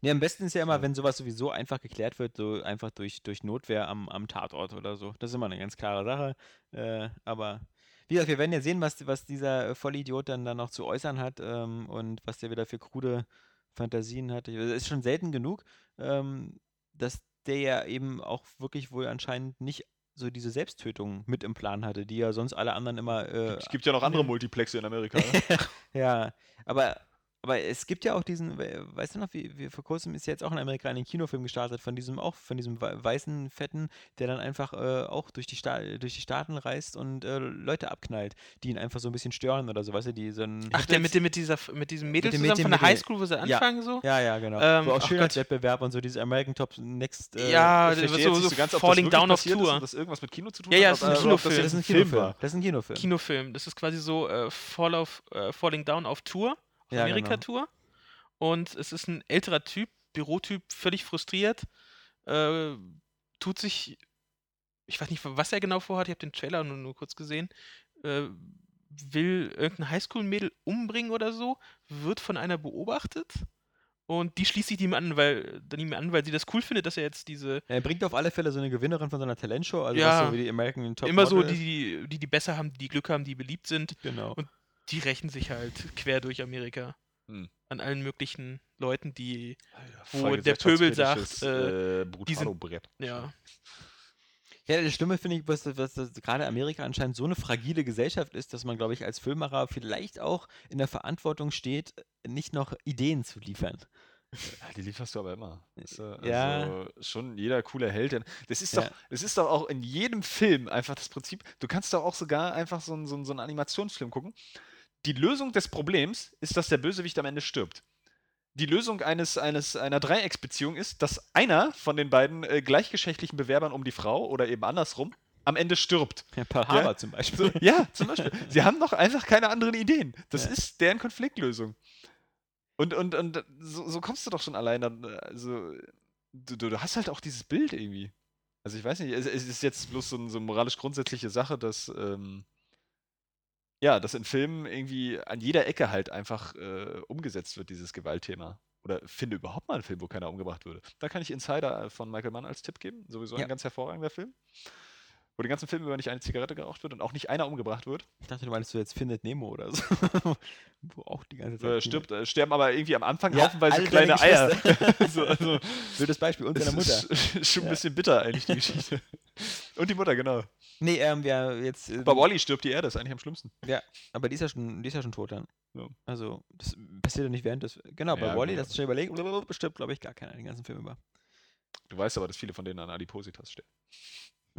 nee, am besten ist ja immer, wenn sowas sowieso einfach geklärt wird, so einfach durch, durch Notwehr am, am Tatort oder so. Das ist immer eine ganz klare Sache. Äh, aber wie gesagt, wir werden ja sehen, was, was dieser Vollidiot dann da noch zu äußern hat ähm, und was der wieder für krude Fantasien hat. Es ist schon selten genug, ähm, dass der ja eben auch wirklich wohl anscheinend nicht so diese Selbsttötung mit im Plan hatte, die ja sonst alle anderen immer. Äh, Es gibt ja noch andere Multiplexe in Amerika. Ne? ja, aber Aber es gibt ja auch diesen, we- weißt du noch, wie, wie vor kurzem ist ja jetzt auch in Amerika ein Kinofilm gestartet von diesem auch von diesem wei- weißen Fetten, der dann einfach äh, auch durch die Sta durch die Staaten reist und äh, Leute abknallt, die ihn einfach so ein bisschen stören oder so, weißt du, die so ein Ach, der mit dem, mit dieser, mit diesem Mädel dem zusammen Mädchen von der mit Highschool, wo sie Ja. anfangen so? ja, ja, genau. Ähm, so auch. Schönheitswettbewerb und so, dieses American Top Next. Äh, Ja, das so, nicht so ganz, das Falling Down auf passiert ist Tour. und das irgendwas mit Kino zu tun Ja, ja, hat, es ist ein das Kinofilm. das ist ein Film Kinofilm. Das ist ein Kinofilm. Kinofilm. Das ist quasi so äh, Fall auf, äh, Falling Down auf Tour, genau. Amerika-Tour. Und es ist ein älterer Typ, Bürotyp, völlig frustriert, äh, tut sich, ich weiß nicht, was er genau vorhat, ich habe den Trailer nur, nur kurz gesehen, äh, will irgendein Highschool-Mädel umbringen oder so, wird von einer beobachtet und die schließt sich ihm an, weil, dann ihm an, weil sie das cool findet, dass er jetzt diese Er bringt auf alle Fälle so eine Gewinnerin von so einer Talentshow, also Ja. so wie die American Top immer so, Model die, die, die besser haben, die Glück haben, die beliebt sind. Genau. Und die rächen sich halt quer durch Amerika. Hm. An allen möglichen Leuten, die, wo der Pöbel sagt, äh, äh, die sind- ja, Ja, das Schlimme finde ich, was, was, dass gerade Amerika anscheinend so eine fragile Gesellschaft ist, dass man, glaube ich, als Filmmacher vielleicht auch in der Verantwortung steht, nicht noch Ideen zu liefern. Ja, die lieferst du aber immer. Das, äh, Ja. Also schon jeder coole Held. denn Das ist Ja. doch, das ist doch auch in jedem Film einfach das Prinzip. Du kannst doch auch sogar einfach so, so, einen- so einen Animationsfilm gucken. Die Lösung des Problems ist, dass der Bösewicht am Ende stirbt. Die Lösung eines, eines, einer Dreiecksbeziehung ist, dass einer von den beiden äh, gleichgeschlechtlichen Bewerbern um die Frau oder eben andersrum am Ende stirbt. Ja, Harbor zum Beispiel. Ja, zum Beispiel. Sie haben doch einfach keine anderen Ideen. Das Ja. ist deren Konfliktlösung. Und, und, und so, so kommst du doch schon allein dann, äh, also, du, du du hast halt auch dieses Bild irgendwie. Also ich weiß nicht, es, es ist jetzt bloß so, ein, so eine moralisch grundsätzliche Sache, dass, ähm, ja, dass in Filmen irgendwie an jeder Ecke halt einfach äh, umgesetzt wird, dieses Gewaltthema. Oder finde überhaupt mal einen Film, wo keiner umgebracht würde. Da kann ich Insider äh, von Michael Mann als Tipp geben. Sowieso Ja. ein ganz hervorragender Film. Wo den ganzen Film über nicht eine Zigarette geraucht wird und auch nicht einer umgebracht wird. Ich dachte, du meinst du jetzt Findet Nemo oder so. Wo auch die ganze Zeit. Äh, stirbt, äh, sterben aber irgendwie am Anfang Ja, haufenweise kleine Eier. So, also, Blödes Beispiel. Und seiner es Mutter. ist schon ein Ja. bisschen bitter eigentlich, die Geschichte. Und die Mutter, genau. Nee, ähm, wir jetzt. äh, Bei Wally stirbt die Erde, ist eigentlich am schlimmsten. Aber die ist ja schon, die ist ja schon tot dann. Ja. Also, das passiert ja nicht während des. Genau, bei Ja, Wally, gut, das ist schon überlegt, bestimmt, glaube ich, gar keiner den ganzen Film über. Du weißt aber, dass viele von denen an Adipositas sterben.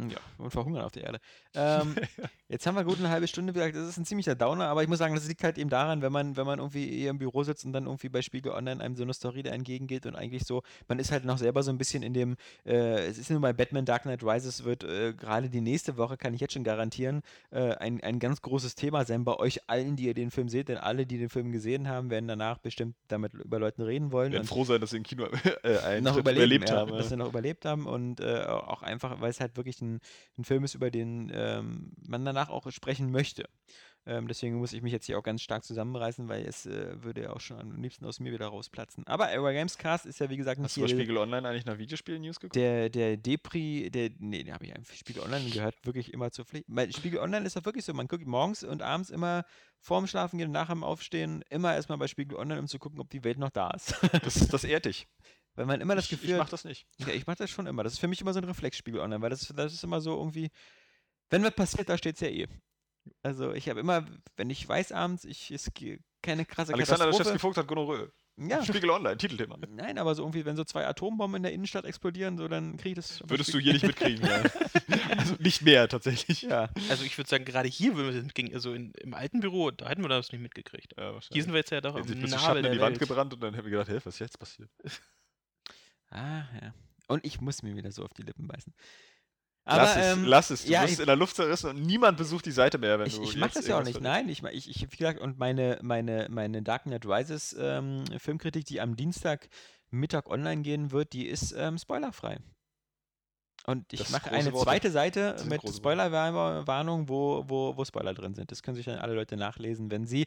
Ja, und verhungern auf der Erde. Ähm, jetzt haben wir gut eine halbe Stunde gesagt, das ist ein ziemlicher Downer, aber ich muss sagen, das liegt halt eben daran, wenn man, wenn man irgendwie eher im Büro sitzt und dann irgendwie bei Spiegel Online einem so eine Story da entgegengeht und eigentlich so, man ist halt noch selber so ein bisschen in dem, äh, es ist nur bei Batman Dark Knight Rises wird äh, gerade die nächste Woche, kann ich jetzt schon garantieren, äh, ein, ein ganz großes Thema sein bei euch allen, die ihr den Film seht, denn alle, die den Film gesehen haben, werden danach bestimmt damit über Leuten reden wollen. Werden froh sein, dass sie im Kino äh, noch überlebt ja, haben. dass Ja. sie noch überlebt haben und äh, auch einfach, weil es halt wirklich ein, ein Film ist, über den ähm, man danach auch sprechen möchte. Ähm, deswegen muss ich mich jetzt hier auch ganz stark zusammenreißen, weil es äh, würde ja auch schon am liebsten aus mir wieder rausplatzen. Aber Our Games Cast ist ja wie gesagt nicht Hast du bei Spiegel Online eigentlich nach Videospiel-News geguckt? der, der Depri, der, nee, den habe ich einfach Spiegel Online gehört, wirklich immer zur Pflicht. Weil Spiegel Online ist doch wirklich so, man guckt morgens und abends immer vorm Schlafen gehen und nach dem Aufstehen immer erstmal bei Spiegel Online, um zu gucken, ob die Welt noch da ist. Das, das ehrt dich. weil man immer das ich, Gefühl ich mach das nicht. ja, ich mache das schon immer. Das ist für mich immer so ein Reflexspiegel online, weil das, das ist immer so irgendwie, wenn was passiert, da steht es ja eh. Also ich habe immer, wenn ich weiß abends, ich ist keine krasse Alexander Katastrophe. Laschewski-Vogt hat Gonorrhoe. Ja, Spiegel Online, Titelthema. nein, aber so irgendwie, wenn so zwei Atombomben in der Innenstadt explodieren, so dann kriege ich das. Würdest du hier nicht mitkriegen, ja. Also nicht mehr tatsächlich. Ja, Also ich würde sagen, gerade hier würden wir das ging, also in, im alten Büro, da hätten wir das nicht mitgekriegt. Ja. Hier sind wir jetzt ja doch am Nabel Schatten in der die Wand Welt. gebrannt und dann haben wir gedacht, hey, was ist jetzt passiert? ah, ja. Und ich muss mir wieder so auf die Lippen beißen. lass Aber, es, ähm, lass es. Du ja, wirst in der Luft zerrissen und niemand besucht die Seite mehr, wenn Ich, du ich mach das ja auch nicht. Nein, ich, ich, ich wie gesagt, und meine, meine, meine Dark Knight Rises ähm, Filmkritik, die am Dienstag Mittag online gehen wird, die ist ähm, spoilerfrei. Und ich mache eine Worte. zweite Seite mit. Spoilerwarnung, wo, wo, wo Spoiler drin sind. Das können sich dann alle Leute nachlesen, wenn sie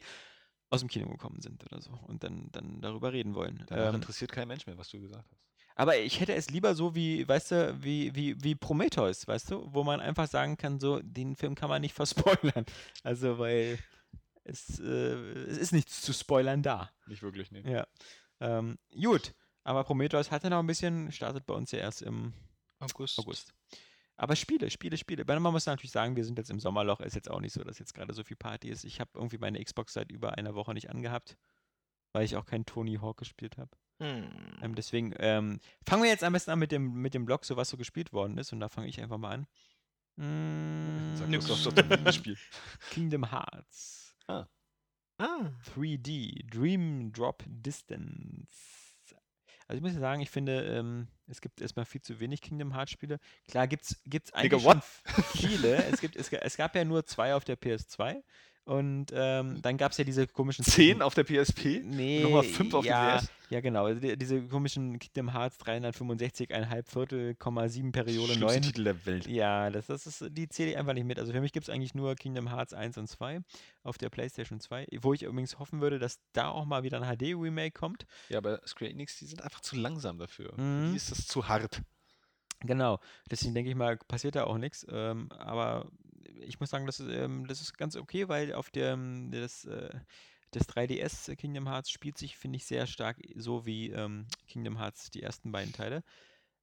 aus dem Kino gekommen sind oder so und dann, dann darüber reden wollen. Danach Ähm, interessiert kein Mensch mehr, was du gesagt hast. Aber ich hätte es lieber so wie, weißt du, wie, wie, wie Prometheus, weißt du, wo man einfach sagen kann, so, den Film kann man nicht verspoilern. Also, weil es, äh, es ist nichts zu spoilern da. Nicht wirklich, nee. Ja. Ähm, gut, aber Prometheus hatte noch ein bisschen, startet bei uns ja erst im August. August. Aber Spiele, Spiele, Spiele. Man muss natürlich sagen, wir sind jetzt im Sommerloch. Ist jetzt auch nicht so, dass jetzt gerade so viel Party ist. Ich habe irgendwie meine Xbox seit über einer Woche nicht angehabt. weil ich auch keinen Tony Hawk gespielt habe. Hm. Ähm, deswegen ähm, fangen wir jetzt am besten an mit dem, mit dem Blog, so was so gespielt worden ist. Und da fange ich einfach mal an. Mm, Sag nix. du das Spiel. Kingdom Hearts. Ah. 3D, Dream Drop Distance. Also ich muss ja sagen, ich finde, ähm, es gibt erstmal viel zu wenig Kingdom Hearts Spiele. Klar gibt es eigentlich f- viele. es, gibt, es, es gab ja nur zwei auf der PS2 und ähm, dann gab es ja diese komischen... 10 auf der PSP? Nee, Nochmal 5 auf ja, der DS? ja genau, die, diese komischen Kingdom Hearts 365,5 Viertel, Komma 7 Periode Schlimmste 9. Titel der Welt. Ja, das, das ist, die zähle ich einfach nicht mit. Also für mich gibt es eigentlich nur Kingdom Hearts 1 und 2 auf der PlayStation 2, wo ich übrigens hoffen würde, dass da auch mal wieder ein HD-Remake kommt. Ja, aber Square Enix, die sind einfach zu langsam dafür. Für Mhm. Die ist das zu hart. Genau, deswegen denke ich mal, passiert da auch nichts. Ähm, aber ich muss sagen, das ist, ähm, das ist ganz okay, weil auf der, ähm, das, äh, das 3DS Kingdom Hearts spielt sich, finde ich, sehr stark so wie ähm, Kingdom Hearts die ersten beiden Teile.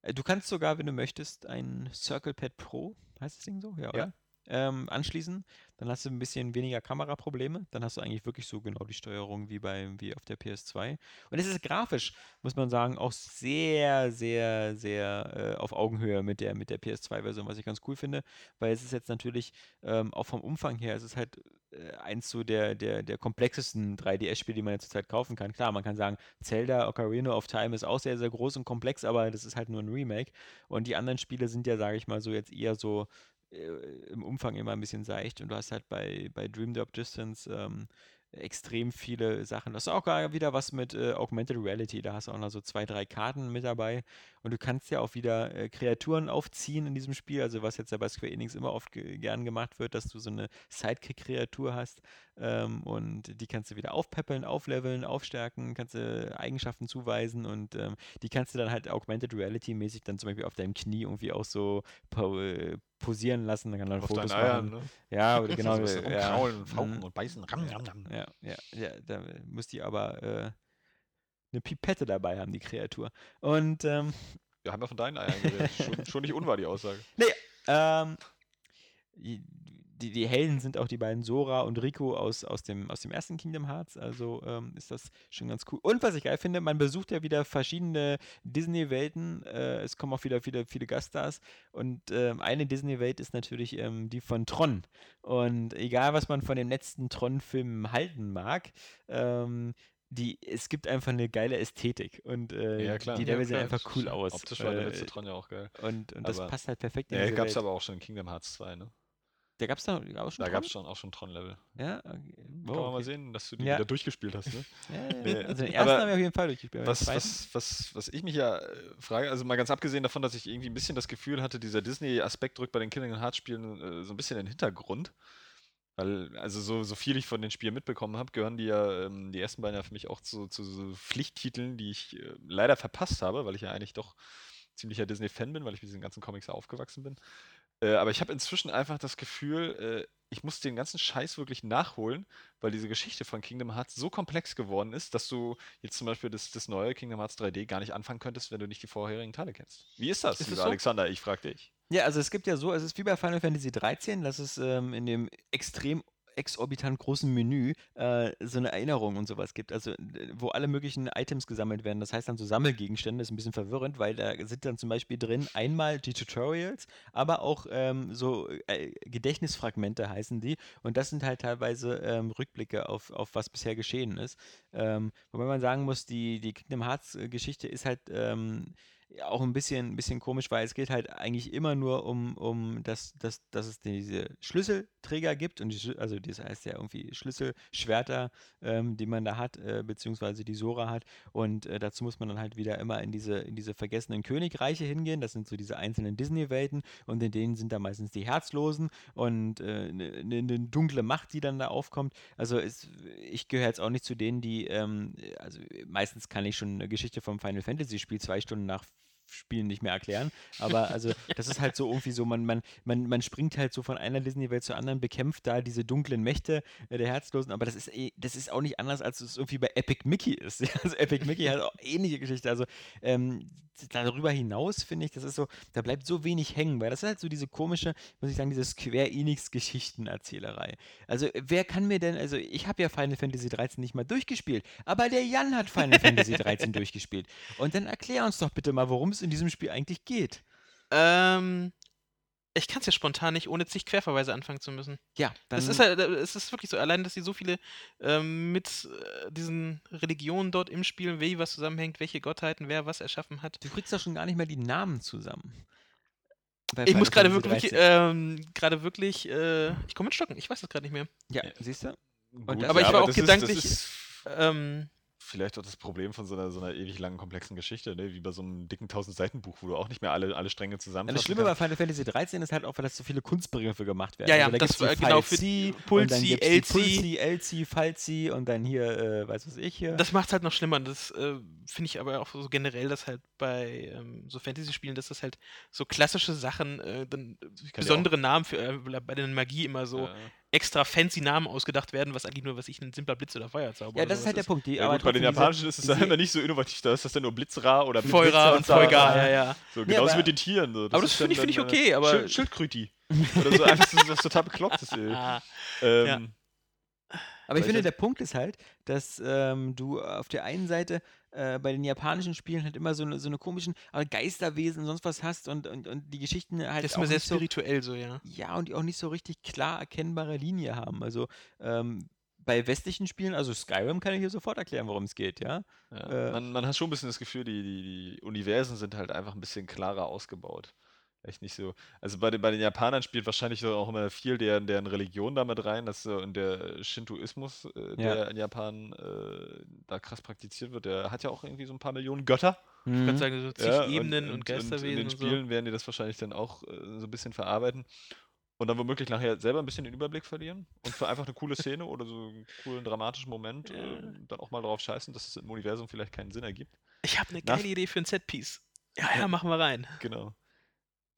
Äh, Du kannst sogar, wenn du möchtest, ein Circle Pad Pro, heißt das Ding so? Ja, oder? Ähm, anschließen. Dann hast du ein bisschen weniger Kameraprobleme. Dann hast du eigentlich wirklich so genau die Steuerung wie bei wie auf der PS2. Und es ist grafisch, muss man sagen, auch sehr, sehr, sehr äh, auf Augenhöhe mit der, mit der PS2-Version, was ich ganz cool finde, weil es ist jetzt natürlich ähm, auch vom Umfang her, es ist halt äh, eins so der, der, der komplexesten 3DS-Spiele, die man jetzt zurzeit kaufen kann. Klar, man kann sagen, Zelda Ocarina of Time ist auch sehr, sehr groß und komplex, aber das ist halt nur ein Remake. Und die anderen Spiele sind ja, sage ich mal, so jetzt eher so im Umfang immer ein bisschen seicht. Und du hast halt bei, bei Dream Drop Distance ähm, extrem viele Sachen. Das ist auch wieder was mit äh, Augmented Reality. Da hast du auch noch so zwei, drei Karten mit dabei. Und du kannst ja auch wieder äh, Kreaturen aufziehen in diesem Spiel. Also was jetzt ja bei Square Enix immer oft ge gern gemacht wird, dass du so eine Sidekick-Kreatur hast. Ähm, und die kannst du wieder aufpeppeln, aufleveln, aufstärken, kannst du Eigenschaften zuweisen und ähm, die kannst du dann halt Augmented Reality-mäßig dann zum Beispiel auf deinem Knie irgendwie auch so äh, posieren lassen. Dann kann dann Auf Fotos Eiern, machen. ne? Ja, oder genau. So ja. rumkraulen und fauchen Mhm. und beißen. Ram, ram, ram. Ja, ja, ja, da muss die aber äh, eine Pipette dabei haben, die Kreatur. Und ähm, Wir haben ja von deinen Eiern geredet. schon, schon nicht unwahr, die Aussage. ähm, die, die, Helden sind auch die beiden Sora und Rico aus, aus, dem, aus dem ersten Kingdom Hearts. Also ähm, ist das schon ganz cool. Und was ich geil finde, man besucht ja wieder verschiedene Disney-Welten. Äh, es kommen auch wieder viele, viele Gaststars. Und ähm, eine Disney-Welt ist natürlich ähm, die von Tron. Und egal, was man von den letzten Tron-Filmen halten mag, ähm, die, es gibt einfach eine geile Ästhetik. Und äh, Ja, klar. die Ja, Level sehen klar, einfach cool aus. Optisch war der Äh, letzte Tron ja auch geil. und, und das Aber- passt halt perfekt in Ja, diese gab es aber auch schon in Kingdom Hearts 2, ne? Da gab es da auch schon Da gab es schon auch schon Tron-Level. Ja, okay. Kann Oh, man mal okay. sehen, dass du die Ja. wieder durchgespielt hast, ne? Ja, ja, ja. Also den ersten haben wir auf jeden Fall durchgespielt. Was, was, was, was ich mich ja äh, frage, also mal ganz abgesehen davon, dass ich irgendwie ein bisschen das Gefühl hatte, dieser Disney-Aspekt rückt bei den Kingdom Hearts-Spielen äh, so ein bisschen in den Hintergrund. Weil, also so, so viel ich von den Spielen mitbekommen habe, gehören die ja, ähm, die ersten beiden ja für mich auch zu, zu so Pflichttiteln, die ich äh, leider verpasst habe, weil ich ja eigentlich doch ziemlicher Disney-Fan bin, weil ich mit diesen ganzen Comics ja aufgewachsen bin. Äh, aber ich habe inzwischen einfach das Gefühl, äh, ich muss den ganzen Scheiß wirklich nachholen, weil diese Geschichte von Kingdom Hearts so komplex geworden ist, dass du jetzt zum Beispiel das, das neue Kingdom Hearts 3D gar nicht anfangen könntest, wenn du nicht die vorherigen Teile kennst. Wie ist das, Ist lieber so? Alexander? Ich frag dich. Ja, also es gibt ja so, es ist wie bei Final Fantasy 13, dass es ähm, in dem extrem exorbitant großen Menü äh, so eine Erinnerung und sowas gibt, also äh, wo alle möglichen Items gesammelt werden. Das heißt dann so Sammelgegenstände, ist ein bisschen verwirrend, weil da sind dann zum Beispiel drin einmal die Tutorials, aber auch ähm, so äh, Gedächtnisfragmente heißen die und das sind halt teilweise ähm, Rückblicke auf, auf was bisher geschehen ist. Ähm, wobei man sagen muss, die, die Kingdom Hearts Geschichte ist halt ähm, auch ein bisschen, ein bisschen komisch, weil es geht halt eigentlich immer nur um, um das, das, dass es diese Schlüsselträger gibt und die, also das heißt ja irgendwie Schlüsselschwerter, ähm, die man da hat, äh, beziehungsweise die Sora hat. Und äh, dazu muss man dann halt wieder immer in diese, in diese vergessenen Königreiche hingehen. Das sind so diese einzelnen Disney-Welten und in denen sind da meistens die Herzlosen und eine äh, ne, ne dunkle Macht, die dann da aufkommt. Also es, ich gehöre jetzt auch nicht zu denen, die, ähm, also meistens kann ich schon eine Geschichte vom Final Fantasy Spiel zwei Stunden nach Spielen nicht mehr erklären. Aber also, das ist halt so irgendwie so, man, man, man, man springt halt so von einer Disney-Welt zur anderen, bekämpft da diese dunklen Mächte äh, der Herzlosen, aber das ist, eh, das ist auch nicht anders, als es irgendwie bei Epic Mickey ist. Also Epic Mickey hat auch ähnliche Geschichte. Also ähm, darüber hinaus finde ich, das ist so, da bleibt so wenig hängen, weil das ist halt so diese komische, muss ich sagen, diese Square Enix Geschichtenerzählerei. Also wer kann mir denn, also ich habe ja Final Fantasy 13 nicht mal durchgespielt, aber der Jan hat Final Fantasy 13 durchgespielt. Und dann erklär uns doch bitte mal, worum es in diesem Spiel eigentlich geht. Ähm, ich kann es ja spontan nicht, ohne zig Querverweise anfangen zu müssen. Ja, dann Es ist halt, äh, es ist wirklich so, allein, dass sie so viele ähm, mit äh, diesen Religionen dort im Spiel, wie was zusammenhängt, welche Gottheiten, wer was erschaffen hat. du kriegst doch schon gar nicht mehr die Namen zusammen. Bei Ich muss gerade wirklich, 13. ähm, gerade wirklich, äh, ich komme mit Stocken, ich weiß es gerade nicht mehr. ja, siehst du? Gut, das- Aber ich war auch das ist- gedanklich- das ist Ähm, vielleicht auch das Problem von so einer, so einer ewig langen, komplexen Geschichte, ne? wie bei so einem dicken 1000-Seiten-Buch, wo du auch nicht mehr alle, alle Stränge Ja, zusammenfassen das Schlimme bei. Final Fantasy 13 ist halt auch, dass so viele Kunstbegriffe gemacht werden. Ja, ja, also da das die war genau für dann Pulsi, die Elzi. Pulsi, Elzi, Falzi und dann hier, äh, weiß was ich hier. das macht es halt noch schlimmer. Das äh, finde ich aber auch so generell, dass halt bei ähm, so Fantasy-Spielen, dass das halt so klassische Sachen, äh, dann ja besondere Namen für äh, bei der Magie immer so Ja. Extra fancy Namen ausgedacht werden, was eigentlich nur, was ich, ein simpler Blitz oder Feuerzauber ja, das ist halt der Punkt. Die, Ja, aber gut, bei den Japanischen ist es dann immer nicht so innovativ, da ist das dann nur Blitzra oder Blitz- und oder- ja, ja. So, genauso aber- mit den Tieren. So. aber das ist finde ich- finde ich okay, äh, aber- Schild, Schildkröti. oder so einfach so, was total beklopptes. Ey. Ah, Ähm, Aber ich finde, der Punkt ist halt, dass ähm, du auf der einen Seite äh, bei den japanischen Spielen halt immer so eine, so eine komischen äh, Geisterwesen und sonst was hast und, und, und die Geschichten halt das ist mir sehr nicht so, spirituell so, ja. ja, und die auch nicht so richtig klar erkennbare Linie haben. Also ähm, bei westlichen Spielen, also Skyrim kann ich hier sofort erklären, worum es geht, ja. ja. Äh, man, man hat schon ein bisschen das Gefühl, die, die, die Universen sind halt einfach ein bisschen klarer ausgebaut. Echt nicht so. Also bei den, bei den Japanern spielt wahrscheinlich so auch immer viel deren, deren Religion damit rein, dass so in der Shintoismus, äh, Ja. der in Japan äh, da krass praktiziert wird, der hat ja auch irgendwie so ein paar Millionen Götter. Ich Mhm. kann sagen, so zig Ja, Ebenen und, in Geisterwesen den und, so. Spielen werden die das wahrscheinlich dann auch äh, so ein bisschen verarbeiten. Und dann womöglich nachher selber ein bisschen den Überblick verlieren und für einfach eine coole Szene oder so einen coolen dramatischen Moment Ja. äh, dann auch mal drauf scheißen, dass es im Universum vielleicht keinen Sinn ergibt. Ich habe eine Nach- geile Idee für ein Setpiece. Ja, ja, Ja. machen wir rein. Genau.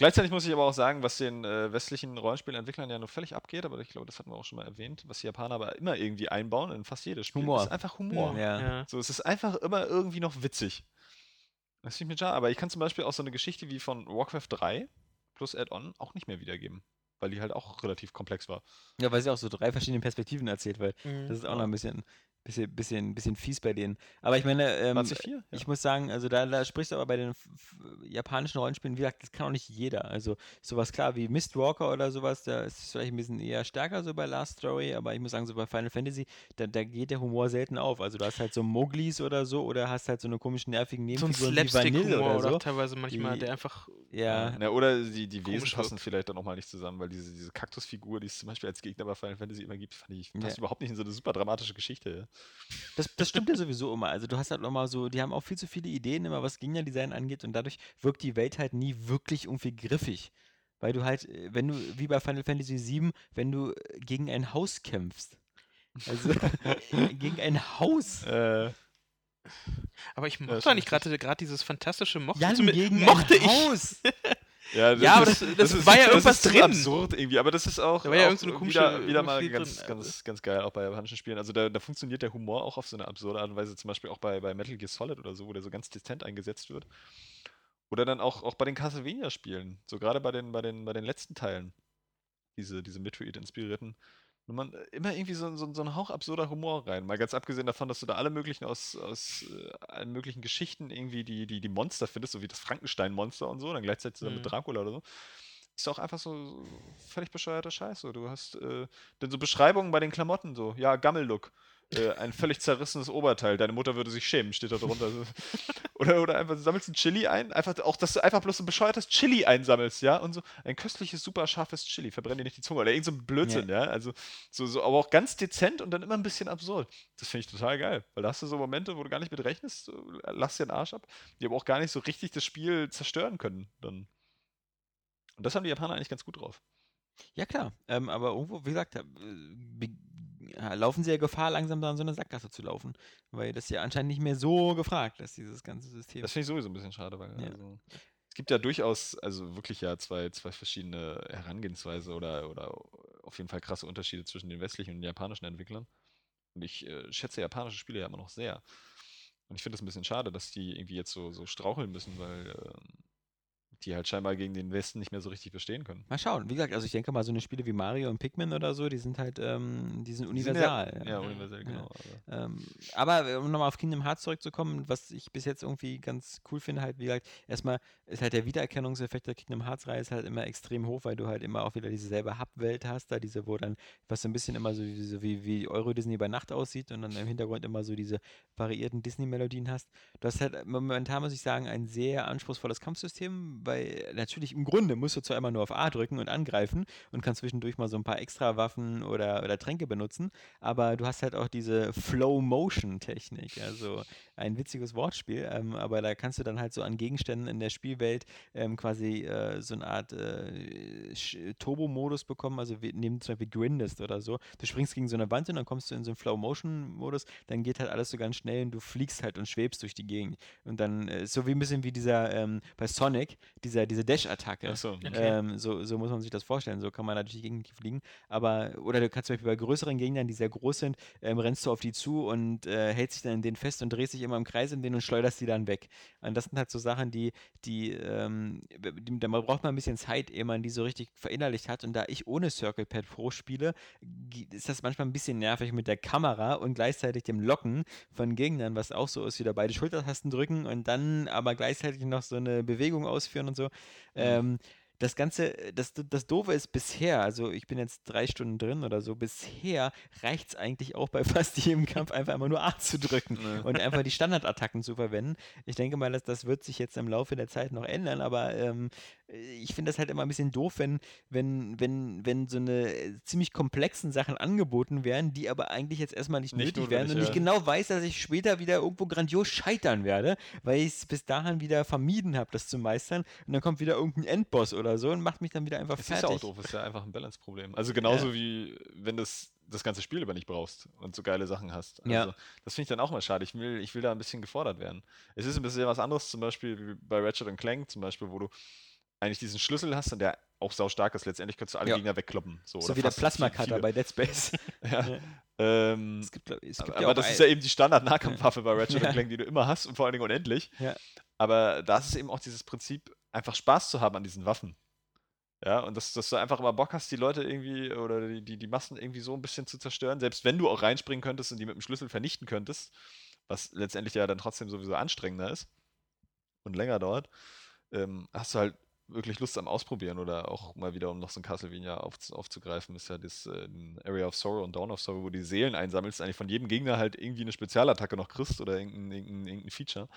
Gleichzeitig muss ich aber auch sagen, was den äh, westlichen Rollenspielentwicklern ja nur völlig abgeht, aber ich glaube, das hatten wir auch schon mal erwähnt, was die Japaner aber immer irgendwie einbauen in fast jedes Spiel, Humor. ist einfach Humor. Ja. Ja. So, es ist einfach immer irgendwie noch witzig. Das finde ich mir schade, aber ich kann zum Beispiel auch so eine Geschichte wie von Warcraft 3 plus Add-on auch nicht mehr wiedergeben, weil die halt auch relativ komplex war. Ja, weil sie auch so drei verschiedene Perspektiven erzählt wird. Mhm. Das ist auch Ja. noch ein bisschen, bisschen, bisschen, bisschen fies bei denen. Aber ich meine, ähm, 2004? Ja. Ich muss sagen, also da, da sprichst du aber bei den japanischen Rollenspielen, wie gesagt, das kann auch nicht jeder. Also sowas klar wie Mistwalker oder sowas, da ist es vielleicht ein bisschen eher stärker so bei Last Story, aber ich muss sagen, so bei Final Fantasy, da, da geht der Humor selten auf. Also du hast halt so Moglis oder so oder hast halt so eine komischen nervigen So ein Nebenfiguren wie Vanille Slapstick-Humor oder oder, so. teilweise manchmal, Die- der einfach. Ja, Na, oder die, die Wesen Komisch passen wirkt. vielleicht dann auch mal nicht zusammen, weil diese, diese Kaktusfigur, die es zum Beispiel als Gegner bei Final Fantasy immer gibt, fand ich, passt Ja. überhaupt nicht in so eine super dramatische Geschichte. Das, das stimmt ja sowieso immer. Also du hast halt nochmal so, die haben auch viel zu viele Ideen immer, was Gegnerdesign angeht und dadurch wirkt die Welt halt nie wirklich irgendwie griffig. Weil du halt, äh, wenn du, wie bei Final Fantasy VII, wenn du äh, gegen ein Haus kämpfst. Also gegen ein Haus. Äh, Aber ich mochte schon eigentlich gerade gerade dieses fantastische Mochte. Jan zumindest- gegen mochte ein ich. Haus. Ja, Ja, aber das- das war ja irgendwas ist so drin. absurd irgendwie, aber das ist auch, Da war ja auch so eine komische- wieder, wieder mal ganz, drin, ganz, ganz geil, auch bei japanischen Spielen. Also da, da funktioniert der Humor auch auf so eine absurde Art und Weise, zum Beispiel auch bei, bei Metal Gear Solid oder so, wo der so ganz dezent eingesetzt wird. Oder dann auch, auch bei den Castlevania-Spielen, so gerade bei den, bei, den, bei den letzten Teilen, diese, diese Metroid-inspirierten, nur man äh, immer irgendwie so, so, so ein Hauch absurder Humor rein. Mal ganz abgesehen davon, dass du da alle möglichen aus, aus äh, allen möglichen Geschichten irgendwie die, die, die Monster findest, so wie das Frankenstein-Monster und so, dann gleichzeitig zusammen mit Mhm. Dracula oder so. Ist auch einfach so, so völlig bescheuerter Scheiß. So. Du hast äh, dann so Beschreibungen bei den Klamotten, so, ja, Gammellook. Äh, ein völlig zerrissenes Oberteil. Deine Mutter würde sich schämen, steht da drunter. So. oder, oder einfach, du sammelst ein Chili ein, einfach auch, dass du einfach bloß ein bescheuertes Chili einsammelst, ja, und so ein köstliches, super scharfes Chili, verbrenn dir nicht die Zunge oder irgend so ein Blödsinn, ja, also so, so, aber auch ganz dezent und dann immer ein bisschen absurd. Das finde ich total geil, weil da hast du so Momente, wo du gar nicht mit rechnest, so, lass dir den Arsch ab, die aber auch gar nicht so richtig das Spiel zerstören können, dann. Und das haben die Japaner eigentlich ganz gut drauf. Ja klar, ähm, aber irgendwo, wie gesagt, äh, ja, laufen sie ja Gefahr, langsam da in so eine Sackgasse zu laufen. Weil das ja anscheinend nicht mehr so gefragt ist, dieses ganze System. Das finde ich sowieso ein bisschen schade, weil Ja. also, es gibt ja durchaus, also wirklich ja zwei, zwei verschiedene Herangehensweise oder, oder auf jeden Fall krasse Unterschiede zwischen den westlichen und den japanischen Entwicklern. Und ich äh, schätze japanische Spiele ja immer noch sehr. Und ich finde es ein bisschen schade, dass die irgendwie jetzt so, so straucheln müssen, weil ähm, die halt scheinbar gegen den Westen nicht mehr so richtig bestehen können. Mal schauen. Wie gesagt, also ich denke mal, so eine Spiele wie Mario und Pikmin oder so, die sind halt, ähm, die sind Die sind universal. Ja, ja universell, Ja. genau. aber- Ähm, aber um nochmal auf Kingdom Hearts zurückzukommen, was ich bis jetzt irgendwie ganz cool finde, halt, wie gesagt, erstmal ist halt der Wiedererkennungseffekt der Kingdom Hearts-Reihe ist halt immer extrem hoch, weil du halt immer auch wieder dieselbe Hub-Welt hast, da diese, wo dann, was so ein bisschen immer so, wie- so wie, wie Euro-Disney bei Nacht aussieht und dann im Hintergrund immer so diese variierten Disney-Melodien hast. Du hast halt momentan, muss ich sagen, ein sehr anspruchsvolles Kampfsystem, weil natürlich im Grunde musst du zwar immer nur auf A drücken und angreifen und kannst zwischendurch mal so ein paar extra Waffen oder, oder Tränke benutzen, aber du hast halt auch diese Flow-Motion-Technik, also ein witziges Wortspiel, ähm, aber da kannst du dann halt so an Gegenständen in der Spielwelt ähm, quasi äh, so eine Art äh, Turbo-Modus bekommen, also wie, neben zum Beispiel Grindest oder so. Du springst gegen so eine Wand und dann kommst du in so einen Flow-Motion-Modus, dann geht halt alles so ganz schnell und du fliegst halt und schwebst durch die Gegend. Und dann äh, so wie ein bisschen wie dieser ähm, bei Sonic, dieser, diese Dash-Attacke. So, okay. Ähm, so, so muss man sich das vorstellen. So kann man natürlich gegen die fliegen. Aber, oder du kannst zum Beispiel bei größeren Gegnern, die sehr groß sind, ähm, rennst du auf die zu und äh, hältst dich dann in denen fest und drehst dich immer im Kreis in denen und schleuderst die dann weg. Und das sind halt so Sachen, die, die, ähm, die da braucht man ein bisschen Zeit, ehe man die so richtig verinnerlicht hat. Und da ich ohne Circle Pad Pro spiele, ist das manchmal ein bisschen nervig mit der Kamera und gleichzeitig dem Locken von Gegnern, was auch so ist, wieder beide Schultertasten drücken und dann aber gleichzeitig noch so eine Bewegung ausführen und so. Ähm, das Ganze, das, das Doofe ist bisher, also ich bin jetzt drei Stunden drin oder so, bisher reicht es eigentlich auch bei fast jedem Kampf einfach immer nur A zu drücken Ja. und einfach die Standardattacken zu verwenden. Ich denke mal, dass das wird sich jetzt im Laufe der Zeit noch ändern, aber ähm, ich finde das halt immer ein bisschen doof, wenn, wenn, wenn, wenn so eine äh, ziemlich komplexen Sachen angeboten werden, die aber eigentlich jetzt erstmal nicht, Nicht nötig werden und notwendig, ich ja. genau weiß, dass ich später wieder irgendwo grandios scheitern werde, weil ich es bis dahin wieder vermieden habe, das zu meistern und dann kommt wieder irgendein Endboss oder so und macht mich dann wieder einfach Das ist ja fertig. auch doof, ist ja einfach ein Balance-Problem. Also genauso wie wenn du das, das ganze Spiel über nicht brauchst und so geile Sachen hast. Also Ja. Das finde ich dann auch mal schade. Ich will, ich will da ein bisschen gefordert werden. Es ist ein bisschen was anderes, zum Beispiel wie bei Ratchet Clank, zum Beispiel, wo du eigentlich diesen Schlüssel hast und der auch sau stark ist. Letztendlich kannst du alle Ja. Gegner wegkloppen. So, So wie der Plasma-Cutter bei Dead Space. Ja. Ja. Ähm, es gibt, es gibt aber ja auch das ein- ist ja eben die Standard-Nahkampfwaffe bei Ratchet Ja. Clank, die du immer hast und vor allen Dingen unendlich. Aber da ist es eben auch dieses Prinzip, einfach Spaß zu haben an diesen Waffen. Ja, und dass, dass du einfach immer Bock hast, die Leute irgendwie oder die, die, die Massen irgendwie so ein bisschen zu zerstören, selbst wenn du auch reinspringen könntest und die mit dem Schlüssel vernichten könntest, was letztendlich ja dann trotzdem sowieso anstrengender ist und länger dauert, ähm, hast du halt wirklich Lust am Ausprobieren oder auch mal wieder, um noch so ein Castlevania auf, aufzugreifen, ist ja das äh, Area of Sorrow und Dawn of Sorrow, wo du die Seelen einsammelst, eigentlich von jedem Gegner halt irgendwie eine Spezialattacke noch kriegst oder irgendein, irgendein, irgendein Feature.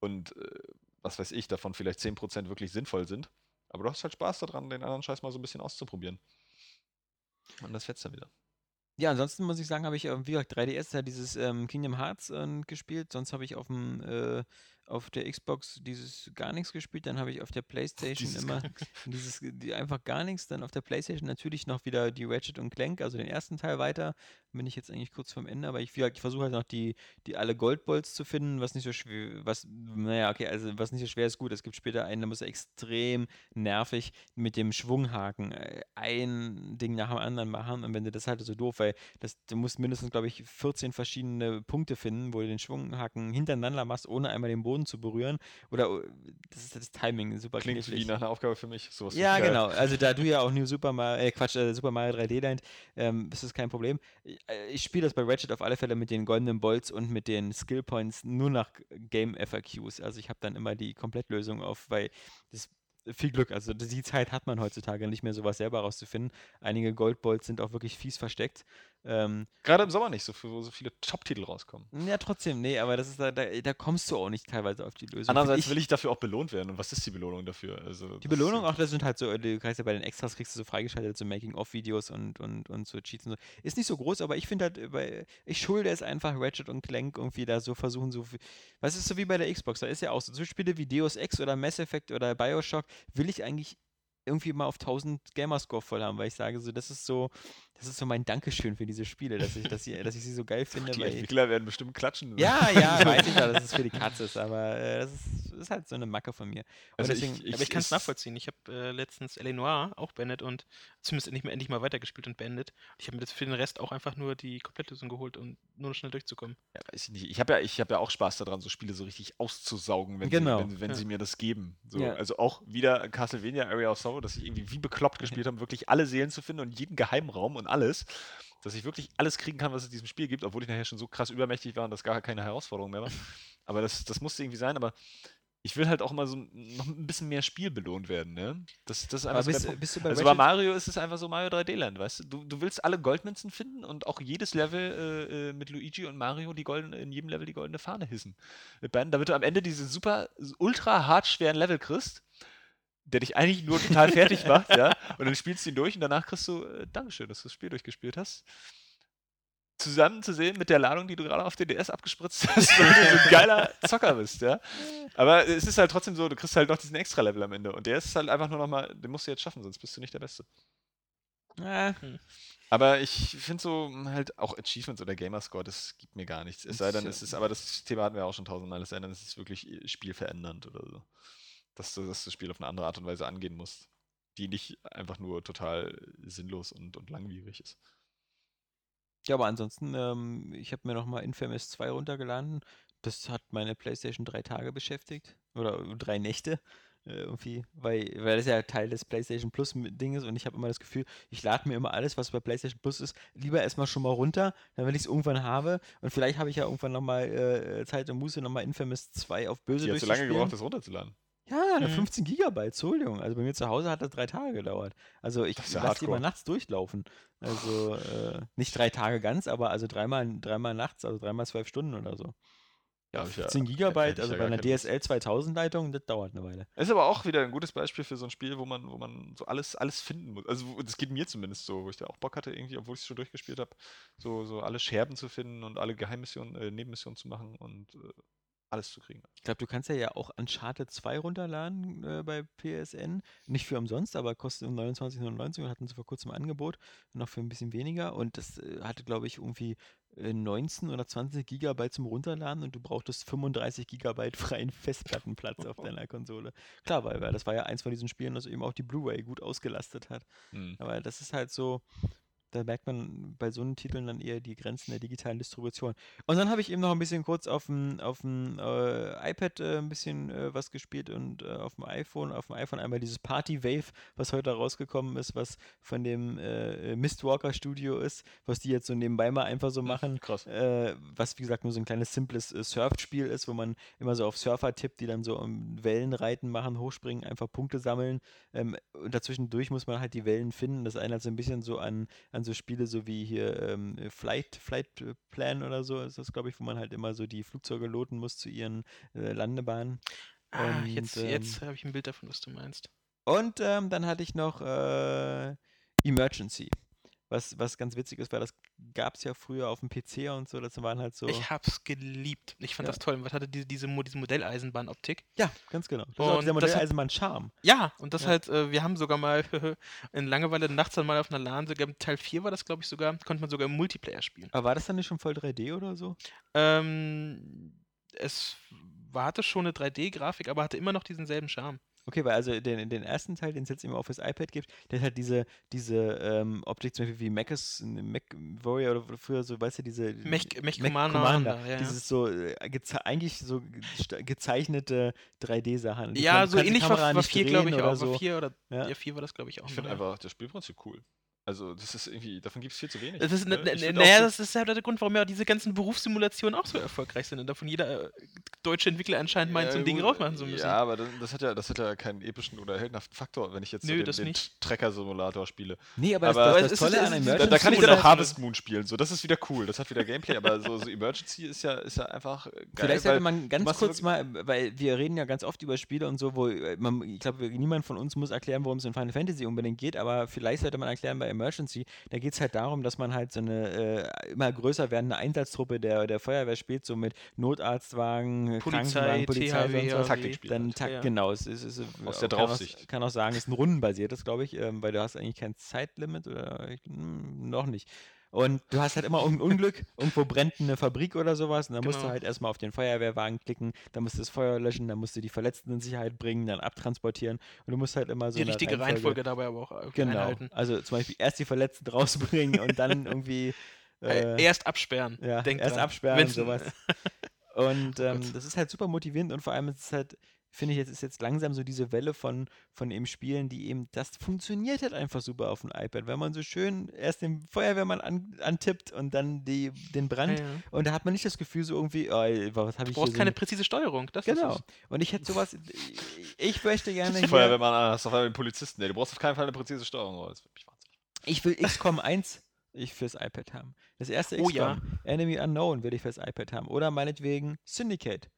Und äh, was weiß ich, davon vielleicht 10% wirklich sinnvoll sind. Aber du hast halt Spaß daran, den anderen Scheiß mal so ein bisschen auszuprobieren. Und das fetzt dann wieder. Ja, ansonsten muss ich sagen, habe ich, äh, wie gesagt, 3DS ja dieses ähm, Kingdom Hearts äh, gespielt. Sonst habe ich auf dem äh, auf der Xbox dieses gar nichts gespielt. Dann habe ich auf der Playstation Dieses immer dieses die, einfach gar nichts. Dann auf der Playstation natürlich noch wieder die Ratchet und Clank, also den ersten Teil weiter. Bin ich jetzt eigentlich kurz vorm Ende, aber ich, ich versuche halt noch die, die alle Goldbolts zu finden, was nicht so schwer, was, naja, okay, also was nicht so schwer ist gut. Es gibt später einen, da muss er extrem nervig mit dem Schwunghaken äh, ein Ding nach dem anderen machen. Und wenn du das halt so doof, weil das, du musst mindestens, glaube ich, 14 verschiedene Punkte finden, wo du den Schwunghaken hintereinander machst, ohne einmal den Boden zu berühren. Oder äh, das ist das Timing super Klingt knifflig. wie nach einer Aufgabe für mich. Sowas Ja, genau. Also da du ja auch New Super Mario, äh, Quatsch, äh, Super Mario 3D Land, ähm, ist das kein Problem. Ich, äh, ich spiele das bei Ratchet auf alle Fälle mit den goldenen Bolts und mit den Skill Points nur nach Game FAQs. Also ich habe dann immer die Komplettlösung auf, weil das viel Glück, also die Zeit hat man heutzutage nicht mehr, sowas selber rauszufinden. Einige Goldbolts sind auch wirklich fies versteckt. Ähm, Gerade im Sommer nicht, so, wo so viele Top-Titel rauskommen. ja, trotzdem, nee, aber das ist da, da, da kommst du auch nicht teilweise auf die Lösung. Andererseits Find will ich dafür auch belohnt werden. Und was ist die Belohnung dafür? Also, Die Belohnung auch, das sind halt so, du kriegst ja bei den Extras kriegst du so freigeschaltet, so Making-of-Videos und, und, und so Cheats und so. Ist nicht so groß, aber ich finde halt, äh, bei, ich schulde es einfach Ratchet und Clank irgendwie da so versuchen, so viel. Was ist so wie bei der Xbox? Da ist ja auch so, so Spiele wie Deus Ex oder Mass Effect oder Bioshock will ich eigentlich irgendwie mal auf 1000 Gamerscore voll haben, weil ich sage so, das ist so, das ist so mein Dankeschön für diese Spiele, dass ich, dass ich, dass ich sie so geil finde. Die weil- Entwickler werden bestimmt klatschen. ja, ja, weiß ich ja, dass es für die Katze ist, aber äh, das ist, ist halt so eine Macke von mir. Aber Also deswegen, ich- Aber ich kann es nachvollziehen. Ich habe äh, letztens L.A. Noir auch beendet und zumindest endlich mal, endlich mal weitergespielt und beendet. Ich habe mir jetzt für den Rest auch einfach nur die Komplettlösung geholt, um nur noch schnell durchzukommen. Ja, weiß ich nicht. Ich habe ja, ich hab ja auch Spaß daran, so Spiele so richtig auszusaugen, wenn, Genau, sie, wenn, wenn ja. sie mir das geben. So, Ja. Also auch wieder Castlevania Area of Sorrow, dass ich irgendwie wie bekloppt gespielt habe, wirklich alle Seelen zu finden und jeden Geheimraum und alles. Dass ich wirklich alles kriegen kann, was es in diesem Spiel gibt, obwohl ich nachher schon so krass übermächtig war und das gar keine Herausforderung mehr war. Aber das, das musste irgendwie sein, aber ich will halt auch mal so noch ein bisschen mehr Spiel belohnt werden, ne? Das, das ist aber einfach so bist, Punkt. bist du bei Also bei Mario ist es einfach so Mario 3D Land, weißt du? Du, du willst alle Goldmünzen finden und auch jedes Level äh, äh, mit Luigi und Mario die goldene, in jedem Level die goldene Fahne hissen. Beiden, damit du am Ende diese super, ultra hart schweren Level kriegst, der dich eigentlich nur total fertig macht, ja? Und dann spielst du ihn durch und danach kriegst du, äh, Dankeschön, dass du das Spiel durchgespielt hast. Zusammen zu sehen mit der Ladung, die du gerade auf den DS abgespritzt hast, weil du so ein geiler Zocker bist, ja. Aber es ist halt trotzdem so, du kriegst halt noch diesen Extra-Level am Ende. Und der ist halt einfach nur nochmal, den musst du jetzt schaffen, sonst bist du nicht der Beste. Ah, Aber ich finde so hm, halt auch Achievements oder Gamerscore, das gibt mir gar nichts. Es sei denn, es ist, aber das Thema hatten wir auch schon tausendmal, es sei denn, es ist wirklich äh, spielverändernd oder so. Dass du dass du das Spiel auf eine andere Art und Weise angehen musst, die nicht einfach nur total sinnlos und, und langwierig ist. Ja, aber ansonsten, ähm, ich habe mir nochmal Infamous 2 runtergeladen. Das hat meine PlayStation drei Tage beschäftigt. Oder drei Nächte. Äh, irgendwie, weil, weil das ja Teil des PlayStation Plus Ding ist und ich habe immer das Gefühl, ich lade mir immer alles, was bei PlayStation Plus ist, lieber erstmal schon mal runter, dann wenn ich es irgendwann habe und vielleicht habe ich ja irgendwann nochmal äh, Zeit und Muße nochmal Infamous 2 auf böse Die hat so lange gebraucht, das runterzuladen. Ja, Mhm. 15 Gigabyte, Entschuldigung. Also bei mir zu Hause hat das drei Tage gedauert. Also ich ja lasse die mal nachts durchlaufen. Also äh, nicht drei Tage ganz, aber also dreimal, dreimal nachts, also dreimal zwölf Stunden oder so. Ja, hab ich ja- 15 hätte Gigabyte, also ja bei einer. DSL 2000 Leitung, das dauert eine Weile. Ist aber auch wieder ein gutes Beispiel für so ein Spiel, wo man, wo man so alles, alles finden muss. Also das geht mir zumindest so, wo ich da auch Bock hatte, irgendwie, obwohl ich es schon durchgespielt habe, so, so alle Scherben zu finden und alle Geheimmissionen, äh, Nebenmissionen zu machen und äh, alles zu kriegen. Ich glaube, du kannst ja, ja auch Uncharted 2 runterladen äh, bei PSN. Nicht für umsonst, aber kostet um 29,99 und hatten sie vor kurzem Angebot, noch für ein bisschen weniger. Und das äh, hatte, glaube ich, irgendwie äh, 19 oder 20 Gigabyte zum Runterladen und du brauchtest 35 Gigabyte freien Festplattenplatz auf deiner Konsole. Klar, weil, weil das war ja eins von diesen Spielen, das eben auch die Blu-ray gut ausgelastet hat. Hm. Aber das ist halt so, da merkt man bei so einen Titeln dann eher die Grenzen der digitalen Distribution. Und dann habe ich eben noch ein bisschen kurz auf dem, auf dem äh, iPad äh, ein bisschen äh, was gespielt und äh, auf dem iPhone, auf dem iPhone einmal dieses Party Wave, was heute rausgekommen ist, was von dem äh, Mistwalker Studio ist, was die jetzt so nebenbei mal einfach so machen. Krass. Äh, was wie gesagt nur so ein kleines simples äh, Surfspiel ist, wo man immer so auf Surfer tippt, die dann so um Wellenreiten machen, hochspringen, einfach Punkte sammeln. Ähm, und dazwischendurch muss man halt die Wellen finden. Das erinnert so ein bisschen so an, an so Spiele, so wie hier ähm, Flight, Flight Plan oder so ist das, glaube ich, wo man halt immer so die Flugzeuge loten muss zu ihren äh, Landebahnen. Ah, Und, jetzt, ähm, jetzt habe ich ein Bild davon, was du meinst. Und ähm, dann hatte ich noch äh, Emergency. Was, was ganz witzig ist, weil das gab es ja früher auf dem PC und so. Das waren halt so. Ich hab's geliebt. Ich fand Ja. das toll. Was hatte diese, diese, diese Modelleisenbahnoptik? ja, ganz genau. Das Und dieser Modelleisenbahn-Charme. Ja, und das Ja. halt, äh, wir haben sogar mal in Langeweile nachts dann mal auf einer LAN, sogar Teil 4 war das, glaube ich, sogar, konnte man sogar im Multiplayer spielen. Aber war das dann nicht schon voll 3D oder so? Ähm, es war, hatte schon eine 3D-Grafik, aber hatte immer noch diesen selben Charme. Okay, weil also den, den ersten Teil, den es jetzt immer auf das iPad gibt, der hat diese, diese ähm, Optik zum Beispiel wie Mechas, Mac Warrior oder früher so, weißt du, diese Mech, Mech, Mech Commander, ja, ja. Dieses so äh, eigentlich so gezeichnete 3D-Sachen. Die ja, kann- so ähnlich war, war nicht 4, glaube ich, auch. oder War so. 4 oder Ja. ja. 4 war das, glaube ich, auch. Ich finde einfach das Spielprinzip cool. Also, das ist irgendwie, davon gibt es viel zu wenig. Das ist, ne? ne, ne, naja, so- das ist ja der Grund, warum ja diese ganzen Berufssimulationen auch so erfolgreich sind und davon jeder äh, deutsche Entwickler anscheinend meint, so ein Ja, Ding rausmachen zu müssen. Ja, aber das, das, hat ja, das hat ja keinen epischen oder heldenhaften Faktor, wenn ich jetzt so Nö, den, das den nicht. Trecker-Simulator spiele. Nee, aber, Aber das, es das, das ist- Tolle es an ist- Da, Emergency da kann ich dann auch Harvest Moon spielen, so das ist wieder cool, das hat wieder Gameplay, aber so, so Emergency ist ja, ist ja einfach äh, geil. Vielleicht sollte man ganz kurz mal, weil wir reden ja ganz oft über Spiele und so, wo äh, man, ich glaube, niemand von uns muss erklären, worum es in Final Fantasy unbedingt geht, aber vielleicht sollte man erklären bei Emergency. Da geht es halt darum, dass man halt so eine äh, immer größer werdende Einsatztruppe der, der Feuerwehr spielt, so mit Notarztwagen, Polizei, Krankenwagen, Polizei, THW, sonst was. Taktikspiel Dann halt. Takt, Ja. genau. Es ist, es ist, Aus der auch- Draufsicht. Kann auch sagen, es ist ein rundenbasiertes, glaube ich, ähm, weil du hast eigentlich kein Zeitlimit oder ich, hm, noch nicht. Und du hast halt immer irgendein Unglück, irgendwo brennt eine Fabrik oder sowas und dann musst du Genau. halt erstmal auf den Feuerwehrwagen klicken, dann musst du das Feuer löschen, dann musst du die Verletzten in Sicherheit bringen, dann abtransportieren und du musst halt immer so Die richtige Reihenfolge dabei aber auch äh, Genau. einhalten. Also zum Beispiel erst die Verletzten rausbringen und dann irgendwie Äh, äh, erst absperren. ja, erst dran. absperren und Wenn's- sowas. Und ähm, das ist halt super motivierend und vor allem ist es halt, finde ich, jetzt ist jetzt langsam so diese Welle von, von eben Spielen, die eben, das funktioniert halt einfach super auf dem iPad. Wenn man so schön erst den Feuerwehrmann an, antippt und dann die, den Brand Ja, ja. und da hat man nicht das Gefühl so irgendwie, oh, was habe Du ich brauchst hier keine so präzise Steuerung. Das Genau. Ist. Und ich hätte sowas, ich, ich möchte gerne hier, Feuerwehrmann an, hast auf einmal den Polizisten. Nee, du brauchst auf keinen Fall eine präzise Steuerung. Oh, das wird mich wahnsinnig. ich will XCOM 1 ich fürs iPad haben. Das erste Oh XCOM, ja. Enemy Unknown will ich fürs iPad haben. Oder meinetwegen Syndicate.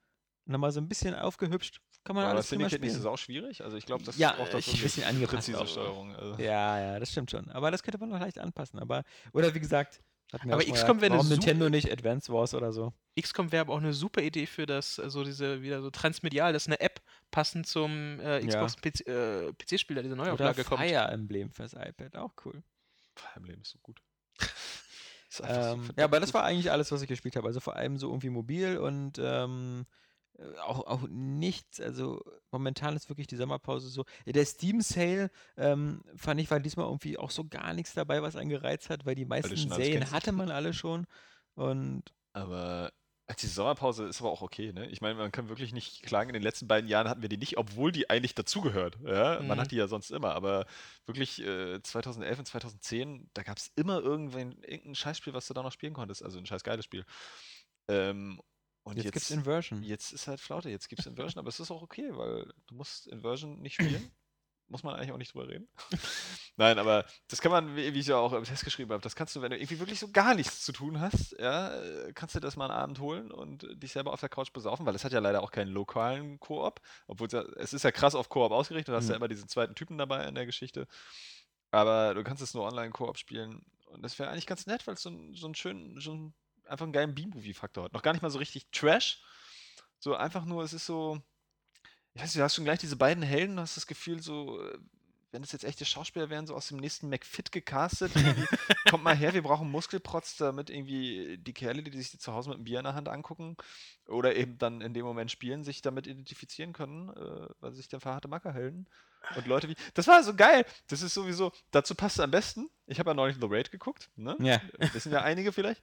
Nochmal so ein bisschen aufgehübscht. Kann man Aber alles das spielen. so auch schwierig? Also ich glaube, das Ja, braucht auch so ein bisschen angepasst auch. Steuerung. Also. Ja, ja, das stimmt schon. Aber das könnte man noch leicht anpassen. Aber, oder wie gesagt, Aber XCOM wäre eine Nintendo nicht Advance Wars oder so. XCOM wäre aber auch eine super Idee für das, äh, so diese, wieder so transmedial, das ist eine App passend zum äh, Xbox PC, äh, PC-Spieler, diese Neuauflage kommt. Fire Emblem fürs iPad, auch cool. Fire Emblem ist so gut. ist so Ähm, verdammt ja, aber das war eigentlich alles, was ich gespielt habe. Also vor allem so irgendwie mobil und ähm, äh, auch, auch nichts. Also momentan ist wirklich die Sommerpause so. Der Steam Sale ähm, fand ich war diesmal irgendwie auch so gar nichts dabei, was einen gereizt hat, weil die meisten alles Serien hatte man alle schon. Und Aber als die Sommerpause ist aber auch okay, ne? Ich meine, man kann wirklich nicht klagen, in den letzten beiden Jahren hatten wir die nicht, obwohl die eigentlich dazugehört. Ja? Man Mhm. hat die ja sonst immer, aber wirklich äh, 2011 und 2010, da gab es immer irgendwann, irgendein Scheißspiel, was du da noch spielen konntest. Also ein scheiß geiles Spiel. Ähm, und jetzt, jetzt, gibt es Inversion. jetzt ist halt Flaute, jetzt gibt es Inversion, aber es ist auch okay, weil du musst Inversion nicht spielen. Muss man eigentlich auch nicht drüber reden. Nein, aber das kann man, wie ich ja auch im Test geschrieben habe, das kannst du, wenn du irgendwie wirklich so gar nichts zu tun hast, ja, äh, kannst du das mal einen Abend holen und dich selber auf der Couch besaufen, weil es hat ja leider auch keinen lokalen Koop, obwohl es ja, es ist ja krass auf Koop ausgerichtet, du hast ja Mhm. immer diesen zweiten Typen dabei in der Geschichte, aber du kannst es nur online Koop spielen und das wäre eigentlich ganz nett, weil es so, ein- so einen schönen, so einen, einfach einen geilen B-Movie-Faktor hat. Noch gar nicht mal so richtig Trash, so einfach nur, es ist so, ich weiß nicht, du hast schon gleich diese beiden Helden, du hast das Gefühl, so, äh, wenn das jetzt echte Schauspieler wären, so aus dem nächsten McFit gecastet, kommt mal her, wir brauchen Muskelprotz, damit irgendwie die Kerle, die sich zu Hause mit einem Bier in der Hand angucken oder eben dann in dem Moment spielen, sich damit identifizieren können, äh, weil sie sich dann für harte Macker halten. Und Leute wie, das war so geil, das ist sowieso, dazu passt es am besten. Ich habe ja neulich The Raid geguckt, ne? Ja. Wissen ja einige vielleicht.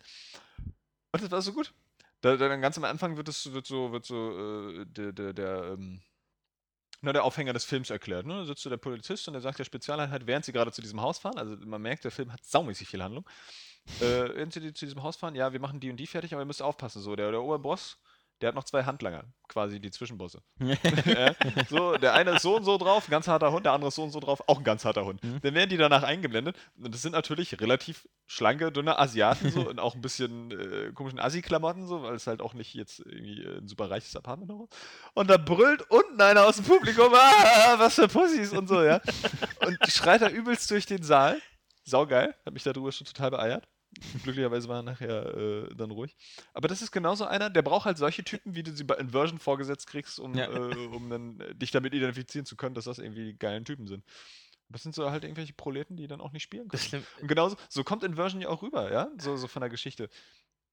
Und das war so gut. Da, da, ganz am Anfang wird es wird so, wird so äh, der, der, der, ähm, na, der Aufhänger des Films erklärt. Ne? Da sitzt so der Polizist und der sagt der Spezialeinheit, während sie gerade zu diesem Haus fahren, also man merkt, der Film hat saumäßig viel Handlung, äh, während sie zu diesem Haus fahren, ja, wir machen die und die fertig, aber ihr müsst aufpassen. So, der, der Oberboss, der hat noch zwei Handlanger, quasi die Zwischenbosse. so, der eine ist so und so drauf, ein ganz harter Hund, der andere ist so und so drauf, auch ein ganz harter Hund. Mhm. Dann werden die danach eingeblendet. Und das sind natürlich relativ schlanke, dünne Asiaten so und auch ein bisschen äh, komischen Assi-Klamotten, so, weil es halt auch nicht jetzt irgendwie äh, ein super reiches Apartment ist. Und da brüllt unten einer aus dem Publikum, ah, was für Pussys und so, ja. Und die schreit da übelst durch den Saal. Saugeil, hat mich darüber schon total beeiert. Glücklicherweise war er nachher äh, dann ruhig. Aber das ist genauso einer, der braucht halt solche Typen, wie du sie bei Inversion vorgesetzt kriegst, um, Ja. äh, um dann äh, dich damit identifizieren zu können, dass das irgendwie die geilen Typen sind. Das sind so halt irgendwelche Proleten, die dann auch nicht spielen können. Und genauso, so kommt Inversion ja auch rüber, ja? So, so von der Geschichte.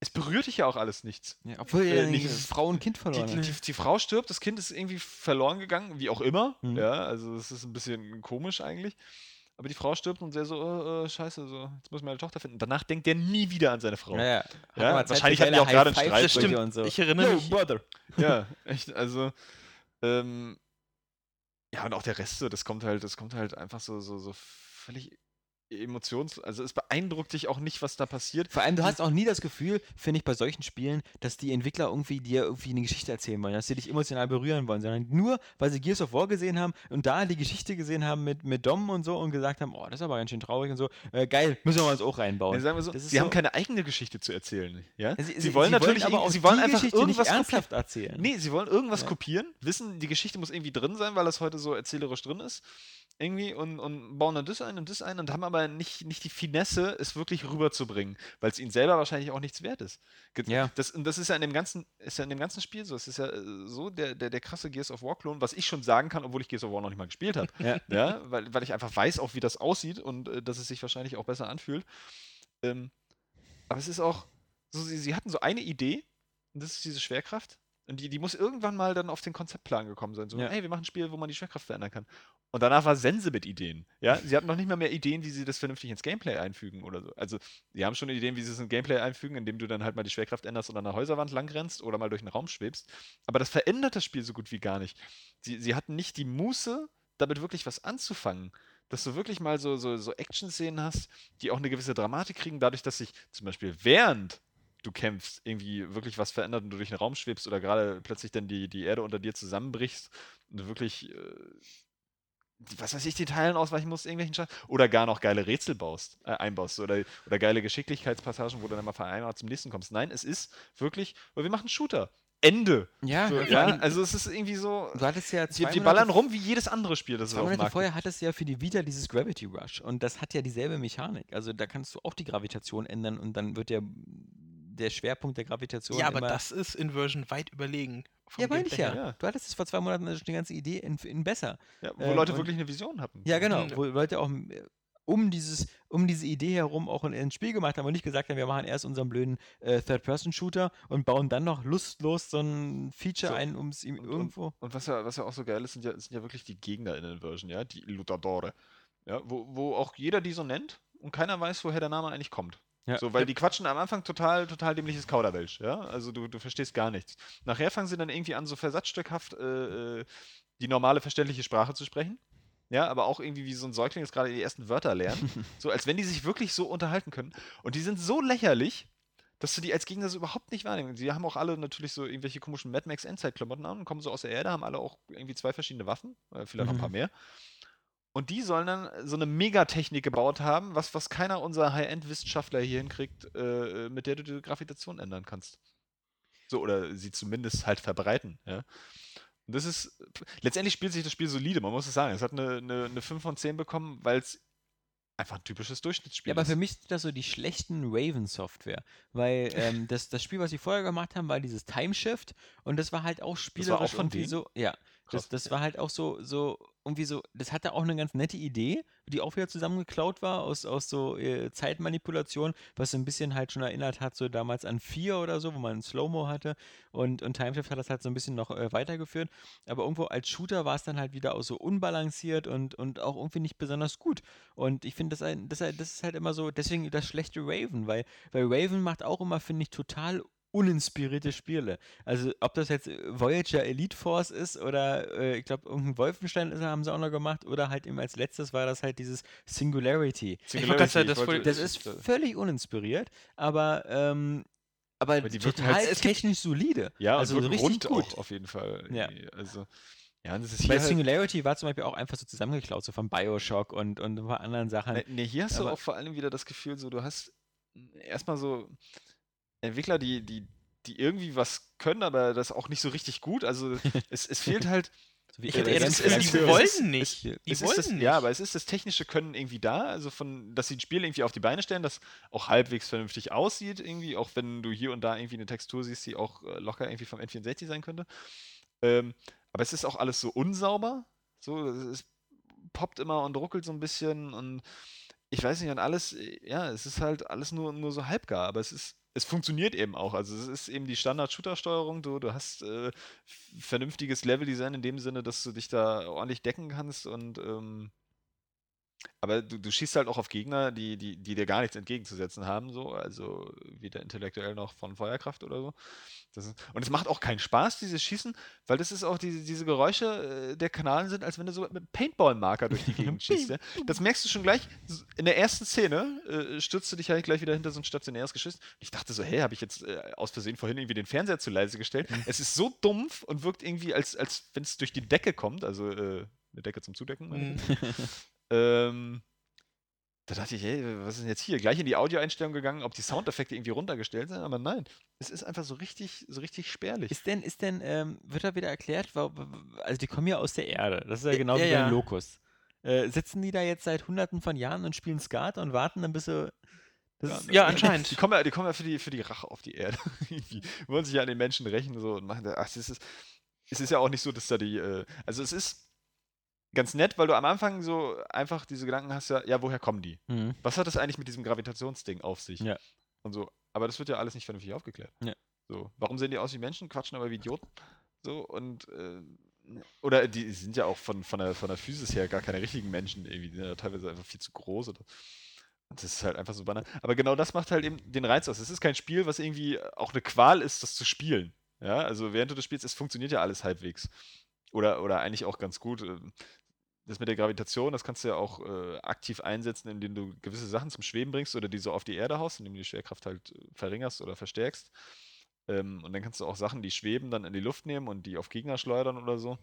Es berührt dich ja auch alles nichts. ja, obwohl Äh, nicht- Frau und Kind verloren die, die, die Frau stirbt, das Kind ist irgendwie verloren gegangen, wie auch immer. Mhm. Ja, also es ist ein bisschen komisch eigentlich. Aber die Frau stirbt und der so, äh, äh, scheiße, so, jetzt muss ich meine Tochter finden. Danach denkt der nie wieder an seine Frau. Ja, ja. Hat Ja, Zeit wahrscheinlich hatten die auch gerade einen Streit. stimmt. Und so. Ich erinnere Yo, mich- brother. Ja, echt, also, ähm, ja, und auch der Rest, so, das kommt halt, das kommt halt einfach so, so, so völlig emotions, also es beeindruckt dich auch nicht, was da passiert. Vor allem, du hast auch nie das Gefühl, finde ich, bei solchen Spielen, dass die Entwickler irgendwie dir irgendwie eine Geschichte erzählen wollen, dass sie dich emotional berühren wollen, sondern nur, weil sie Gears of War gesehen haben und da die Geschichte gesehen haben mit, mit Dom und so und gesagt haben, oh, das ist aber ganz schön traurig und so, äh, geil, müssen wir uns auch reinbauen. Wir so, sie haben so- keine eigene Geschichte zu erzählen. Ja? Sie, sie, wollen natürlich aber irgendwie- auch sie wollen einfach Geschichte irgendwas ernsthaft erzählen. Nee, sie wollen irgendwas Ja. kopieren, wissen, die Geschichte muss irgendwie drin sein, weil das heute so erzählerisch drin ist. irgendwie und, und bauen dann das ein und das ein und haben aber nicht, nicht die Finesse, es wirklich rüberzubringen, weil es ihnen selber wahrscheinlich auch nichts wert ist. Ja. Das, und das ist ja in dem ganzen, ist ja in dem ganzen Spiel so. Es ist ja äh, so der, der, der krasse Gears of War-Klon, was ich schon sagen kann, obwohl ich Gears of War noch nicht mal gespielt habe. Ja. ja, weil, weil ich einfach weiß auch, wie das aussieht und äh, dass es sich wahrscheinlich auch besser anfühlt. Ähm, aber es ist auch, so, sie, sie hatten so eine Idee, und das ist diese Schwerkraft. Und die, die muss irgendwann mal dann auf den Konzeptplan gekommen sein. So, Ja. hey, wir machen ein Spiel, wo man die Schwerkraft verändern kann. Und danach war Sense mit Ideen. Ja, sie hatten noch nicht mal mehr Ideen, wie sie das vernünftig ins Gameplay einfügen oder so. Also, sie haben schon Ideen, wie sie es ins Gameplay einfügen, indem du dann halt mal die Schwerkraft änderst und an der Häuserwand langrennst oder mal durch den Raum schwebst. Aber das verändert das Spiel so gut wie gar nicht. Sie, sie hatten nicht die Muße, damit wirklich was anzufangen. Dass du wirklich mal so, so, so Action-Szenen hast, die auch eine gewisse Dramatik kriegen, dadurch, dass sich zum Beispiel während du kämpfst, irgendwie wirklich was verändert und du durch den Raum schwebst oder gerade plötzlich dann die, die Erde unter dir zusammenbrichst und du wirklich, äh, was weiß ich, die Teilen ausweichen musst, irgendwelchen Scheiß. Oder gar noch geile Rätsel baust, äh, einbaust oder, oder geile Geschicklichkeitspassagen, wo du dann mal Mal zum nächsten kommst. Nein, es ist wirklich, weil wir machen Shooter. Ende. Ja, So, ja, also es ist irgendwie so. du hattest ja Wir, zwei wir Monate ballern rum wie jedes andere Spiel, das Zwei Monate Markt vorher hattest du ja für die Vita dieses Gravity Rush und das hat ja dieselbe Mechanik. Also da kannst du auch die Gravitation ändern und dann wird ja der Schwerpunkt der Gravitation Ja, aber immer das ist in Version weit überlegen. vom ja, meine ich ja. Ja. Du hattest es vor zwei Monaten schon die ganze Idee in, in besser. Ja, wo Ähm, Leute und- wirklich eine Vision hatten. Ja, genau. Mhm. Wo Leute auch äh, um dieses, um diese Idee herum auch ein, ein Spiel gemacht haben und nicht gesagt haben, wir machen erst unseren blöden äh, Third-Person-Shooter und bauen dann noch lustlos so ein Feature So, ein, um es ihm und- irgendwo. Und was ja, was ja auch so geil ist, sind ja, sind ja wirklich die Gegner in der Version, ja, die Lutadore. Ja, wo, wo auch jeder die so nennt und keiner weiß, woher der Name eigentlich kommt. Ja. So, weil die quatschen am Anfang total, total dämliches Kauderwelsch, ja. Also du, du verstehst gar nichts. Nachher fangen sie dann irgendwie an, so versatzstückhaft äh, äh, die normale verständliche Sprache zu sprechen. Ja, aber auch irgendwie wie so ein Säugling jetzt gerade die ersten Wörter lernt. so, als wenn die sich wirklich so unterhalten können. Und die sind so lächerlich, dass du die als Gegner so überhaupt nicht wahrnehmen. Sie haben auch alle natürlich so irgendwelche komischen Mad Max Endzeit-Klamotten an und kommen so aus der Erde, haben alle auch irgendwie zwei verschiedene Waffen, äh, vielleicht noch ein paar Mhm. mehr. Und die sollen dann so eine Megatechnik gebaut haben, was, was keiner unserer High-End-Wissenschaftler hier hinkriegt, äh, mit der du die Gravitation ändern kannst. So, oder sie zumindest halt verbreiten, ja. Und das ist, letztendlich spielt sich das Spiel solide, man muss es sagen. Es hat eine, eine, eine 5 von 10 bekommen, weil es einfach ein typisches Durchschnittsspiel Ja, aber ist. für mich sind das so die schlechten Raven-Software. Weil ähm, das, das Spiel, was sie vorher gemacht haben, war dieses Timeshift und das war halt auch spielerisch von irgendwie denen? so. Ja. Das, das war halt auch so, so, irgendwie so, das hatte auch eine ganz nette Idee, die auch wieder zusammengeklaut war aus, aus so äh, Zeitmanipulation, was so ein bisschen halt schon erinnert hat, so damals an 4 oder so, wo man Slow-Mo hatte und, und Timeshift hat das halt so ein bisschen noch äh, weitergeführt. Aber irgendwo als Shooter war es dann halt wieder auch so unbalanciert und, und auch irgendwie nicht besonders gut. Und ich finde, das, ein- das, das ist halt immer so, deswegen das schlechte Raven, weil, weil Raven macht auch immer, finde ich, total uninspirierte Spiele. Also ob das jetzt äh, Voyager Elite Force ist oder äh, ich glaube irgendein Wolfenstein ist, haben sie auch noch gemacht oder halt eben als letztes war das halt dieses Singularity. Ich wollte gerade sagen, das wollte- Das ist völlig uninspiriert, aber ähm, aber, Aber total halt- technisch solide. Ja, also richtig rund gut. auch auf jeden Fall. Ja. Also, ja, das ist hier Bei halt, Singularity war zum Beispiel auch einfach so zusammengeklaut, so von Bioshock und, und ein paar anderen Sachen. Ne, ne, hier hast du Aber- auch vor allem wieder das Gefühl, so du hast erstmal so Entwickler, die, die, die irgendwie was können, aber das auch nicht so richtig gut. Also es, es fehlt halt. So Ich hätte eher das Gefühl, die wollen nicht. es- Die es das, nicht. Ja, aber es ist das technische Können irgendwie da, also von, dass sie ein Spiel irgendwie auf die Beine stellen, das auch halbwegs vernünftig aussieht, irgendwie, auch wenn du hier und da irgendwie eine Textur siehst, die auch äh, locker irgendwie vom N64 sein könnte. Ähm, aber es ist auch alles so unsauber. So, es, poppt immer und ruckelt so ein bisschen und ich weiß nicht, und alles, ja, es ist halt alles nur, nur so halbgar, aber es ist, es funktioniert eben auch. Also es ist eben die Standard-Shooter-Steuerung, du, du hast äh, vernünftiges Level-Design in dem Sinne, dass du dich da ordentlich decken kannst und ähm, aber du, du schießt halt auch auf Gegner, die, die, die dir gar nichts entgegenzusetzen haben, so, also weder intellektuell noch von Feuerkraft oder so. Das ist, und es macht auch keinen Spaß, dieses Schießen, weil das ist auch diese, diese Geräusche äh, der Kanalen sind, als wenn du so mit einem Paintball-Marker durch die Gegend schießt. Ja? Das merkst du schon gleich in der ersten Szene, äh, stürzt du dich halt gleich wieder hinter so ein stationäres Geschiss. Ich dachte so, hey, habe ich jetzt äh, aus Versehen vorhin irgendwie den Fernseher zu leise gestellt? Es ist so dumpf und wirkt irgendwie, als, als wenn es durch die Decke kommt, also äh, eine Decke zum Zudecken. Mhm. Ähm, da dachte ich, hey, was ist denn jetzt hier? Gleich in die Audioeinstellung gegangen, ob die Soundeffekte irgendwie runtergestellt sind, aber nein. Es ist einfach so richtig, so richtig spärlich. Ist denn, ist denn, ähm, wird da wieder erklärt, also die kommen ja aus der Erde, das ist ja genau ja, wie ja. beim Locust. Äh, sitzen die da jetzt seit hunderten von Jahren und spielen Skat und warten dann bis sie. Das Ja, ist, Ja, anscheinend. Die kommen ja, die kommen ja für, die, für die Rache auf die Erde. die wollen sich ja an den Menschen rächen so, und machen da. Ach, es, ist, es ist ja auch nicht so, dass da die. Äh, also, es ist ganz nett, weil du am Anfang so einfach diese Gedanken hast, ja, ja, woher kommen die? Mhm. Was hat das eigentlich mit diesem Gravitationsding auf sich? Ja. Und so. Aber das wird ja alles nicht vernünftig aufgeklärt. Ja. So. Warum sehen die aus wie Menschen, quatschen aber wie Idioten? So, und. Äh, oder die sind ja auch von, von, der, von der Physis her gar keine richtigen Menschen irgendwie. Die sind ja teilweise einfach viel zu groß. Oder, das ist halt einfach so banal. Aber genau das macht halt eben den Reiz aus. Es ist kein Spiel, was irgendwie auch eine Qual ist, das zu spielen. Ja, also während du das spielst, es funktioniert ja alles halbwegs. Oder, oder eigentlich auch ganz gut. Das mit der Gravitation, das kannst du ja auch äh, aktiv einsetzen, indem du gewisse Sachen zum Schweben bringst oder die so auf die Erde haust, indem du die Schwerkraft halt äh, verringerst oder verstärkst. Ähm, und dann kannst du auch Sachen, die schweben, dann in die Luft nehmen und die auf Gegner schleudern oder so.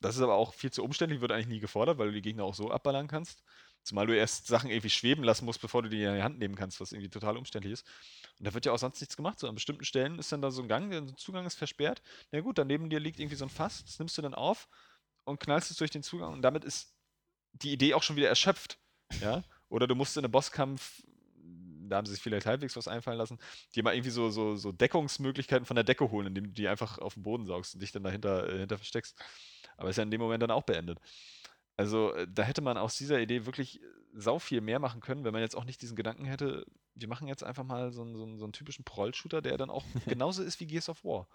Das ist aber auch viel zu umständlich, wird eigentlich nie gefordert, weil du die Gegner auch so abballern kannst. Zumal du erst Sachen irgendwie schweben lassen musst, bevor du die in die Hand nehmen kannst, was irgendwie total umständlich ist. Und da wird ja auch sonst nichts gemacht. So an bestimmten Stellen ist dann da so ein Gang, der Zugang ist versperrt. Na gut, dann neben dir liegt irgendwie so ein Fass, das nimmst du dann auf und knallst es durch den Zugang und damit ist die Idee auch schon wieder erschöpft. Ja? Oder du musst in einem Bosskampf, da haben sie sich vielleicht halbwegs was einfallen lassen, dir mal irgendwie so, so, so Deckungsmöglichkeiten von der Decke holen, indem du die einfach auf den Boden saugst und dich dann dahinter äh, hinter versteckst. Aber ist ja in dem Moment dann auch beendet. Also äh, da hätte man aus dieser Idee wirklich sau viel mehr machen können, wenn man jetzt auch nicht diesen Gedanken hätte, wir machen jetzt einfach mal so einen, so einen, so einen typischen Proll-Shooter, der dann auch genauso ist wie Gears of War.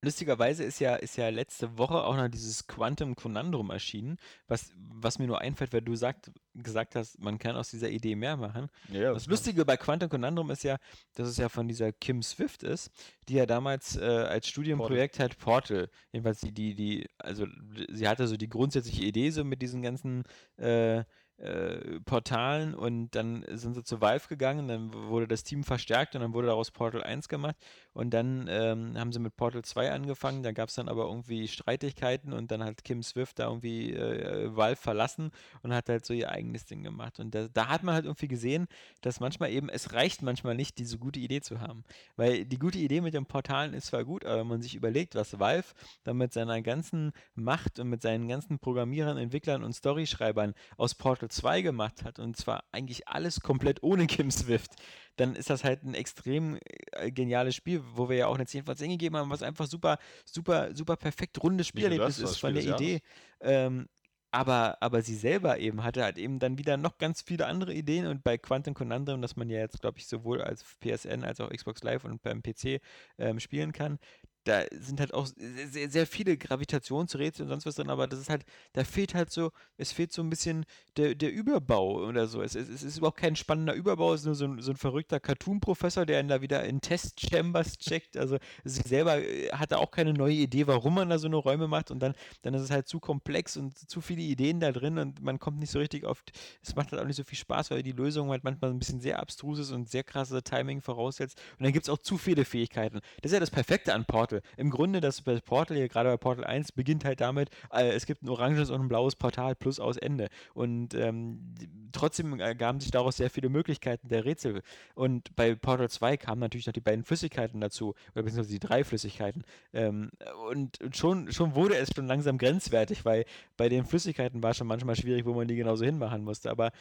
Lustigerweise ist ja, ist ja letzte Woche auch noch dieses Quantum Conundrum erschienen, was, was mir nur einfällt, weil du sagt, gesagt hast, man kann aus dieser Idee mehr machen. Ja, Das Lustige bei Quantum Conundrum ist ja, dass es ja von dieser Kim Swift ist, die ja damals äh, als Studienprojekt halt Portal, jedenfalls die, die, die, also sie hatte so die grundsätzliche Idee so mit diesen ganzen äh, äh, Portalen und dann sind sie zu Valve gegangen, dann wurde das Team verstärkt und dann wurde daraus Portal 1 gemacht und dann ähm, haben sie mit Portal 2 angefangen, da gab es dann aber irgendwie Streitigkeiten und dann hat Kim Swift da irgendwie äh, Valve verlassen und hat halt so ihr eigenes Ding gemacht. Und da, da hat man halt irgendwie gesehen, dass manchmal eben, es reicht manchmal nicht, diese gute Idee zu haben. Weil die gute Idee mit den Portalen ist zwar gut, aber wenn man sich überlegt, was Valve dann mit seiner ganzen Macht und mit seinen ganzen Programmierern, Entwicklern und Storyschreibern aus Portal 2 gemacht hat, und zwar eigentlich alles komplett ohne Kim Swift, dann ist das halt ein extrem äh, geniales Spiel, wo wir ja auch eine 10 von 10 gegeben haben, was einfach super, super, super perfekt rundes Spielerlebnis ist von der Idee. Ähm, aber, aber sie selber eben hatte halt eben dann wieder noch ganz viele andere Ideen und bei Quantum Conundrum, das man ja jetzt, glaube ich, sowohl als PSN als auch Xbox Live und beim PC ähm, spielen kann, da sind halt auch sehr, sehr, viele Gravitationsrätsel und sonst was drin, aber das ist halt, da fehlt halt so, es fehlt so ein bisschen der, der Überbau oder so. Es, es, es ist überhaupt kein spannender Überbau, es ist nur so ein, so ein verrückter Cartoon-Professor, der ihn da wieder in Test-Chambers checkt. Also sie selber äh, hatte auch keine neue Idee, warum man da so eine Räume macht und dann, dann ist es halt zu komplex und zu viele Ideen da drin und man kommt nicht so richtig auf, es macht halt auch nicht so viel Spaß, weil die Lösung halt manchmal ein bisschen sehr abstrus ist und sehr krasse Timing voraussetzt und dann gibt es auch zu viele Fähigkeiten. Das ist ja das Perfekte an Portal. Im Grunde, das Portal, hier gerade bei Portal 1, beginnt halt damit, äh, es gibt ein oranges und ein blaues Portal plus aus Ende. Und ähm, trotzdem ergaben sich daraus sehr viele Möglichkeiten der Rätsel. Und bei Portal 2 kamen natürlich noch die beiden Flüssigkeiten dazu, oder beziehungsweise die drei Flüssigkeiten. Ähm, und schon, schon wurde es schon langsam grenzwertig, weil bei den Flüssigkeiten war es schon manchmal schwierig, wo man die genauso hinmachen musste. Aber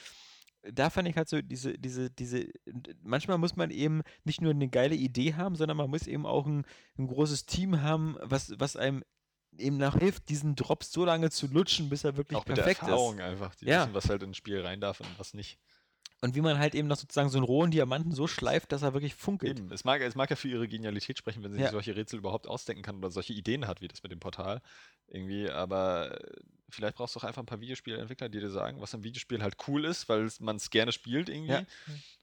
da fand ich halt so diese, diese, diese, manchmal muss man eben nicht nur eine geile Idee haben, sondern man muss eben auch ein, ein großes Team haben, was, was einem eben noch hilft, diesen Drops so lange zu lutschen, bis er wirklich auch mit der perfekt Erfahrung ist. einfach, die Ja. wissen, was halt ins Spiel rein darf und was nicht. Und wie man halt eben noch sozusagen so einen rohen Diamanten so schleift, dass er wirklich funkelt. Eben, es mag, es mag ja für ihre Genialität sprechen, wenn sie Ja. sich solche Rätsel überhaupt ausdenken kann oder solche Ideen hat, wie das mit dem Portal. Irgendwie, aber vielleicht brauchst du auch einfach ein paar Videospielentwickler, die dir sagen, was im Videospiel halt cool ist, weil man es gerne spielt irgendwie. Ja.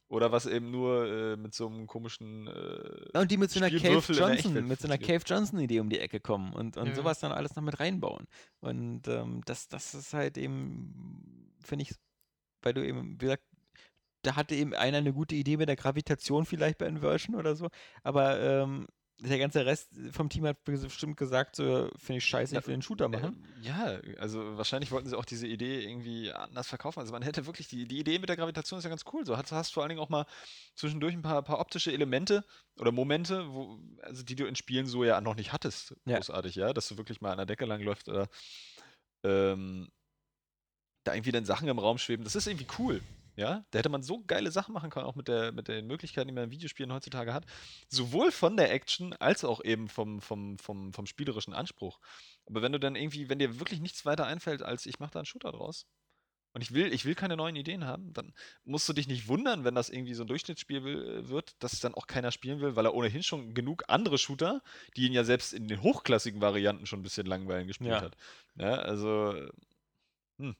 Oder was eben nur äh, mit so einem komischen. Äh, Und die mit so einer Cave Johnson, mit so einer. Cave Johnson-Idee um die Ecke kommen und, und Ja. sowas dann alles noch mit reinbauen. Und ähm, das, das ist halt eben, finde ich, weil du eben, wie gesagt, da hatte eben einer eine gute Idee mit der Gravitation vielleicht bei Inversion oder so, aber ähm, der ganze Rest vom Team hat bestimmt gesagt, so, finde ich scheiße, ich will einen Shooter machen. Äh, ja, also wahrscheinlich wollten sie auch diese Idee irgendwie anders verkaufen. Also man hätte wirklich, die, die Idee mit der Gravitation ist ja ganz cool. So hast, hast vor allen Dingen auch mal zwischendurch ein paar, paar optische Elemente oder Momente, wo, also die du in Spielen so ja noch nicht hattest. Ja. Großartig, ja. Dass du wirklich mal an der Decke langläufst oder ähm, da irgendwie dann Sachen im Raum schweben. Das ist irgendwie cool. Ja, da hätte man so geile Sachen machen können, auch mit, der, mit den Möglichkeiten, die man in Videospielen heutzutage hat. Sowohl von der Action als auch eben vom, vom, vom, vom spielerischen Anspruch. Aber wenn du dann irgendwie, wenn dir wirklich nichts weiter einfällt, als ich mache da einen Shooter draus, und ich will, ich will keine neuen Ideen haben, dann musst du dich nicht wundern, wenn das irgendwie so ein Durchschnittsspiel will, äh, wird, dass es dann auch keiner spielen will, weil er ohnehin schon genug andere Shooter, die ihn ja selbst in den hochklassigen Varianten schon ein bisschen langweilig gespielt Ja. hat. Ja, also, hm.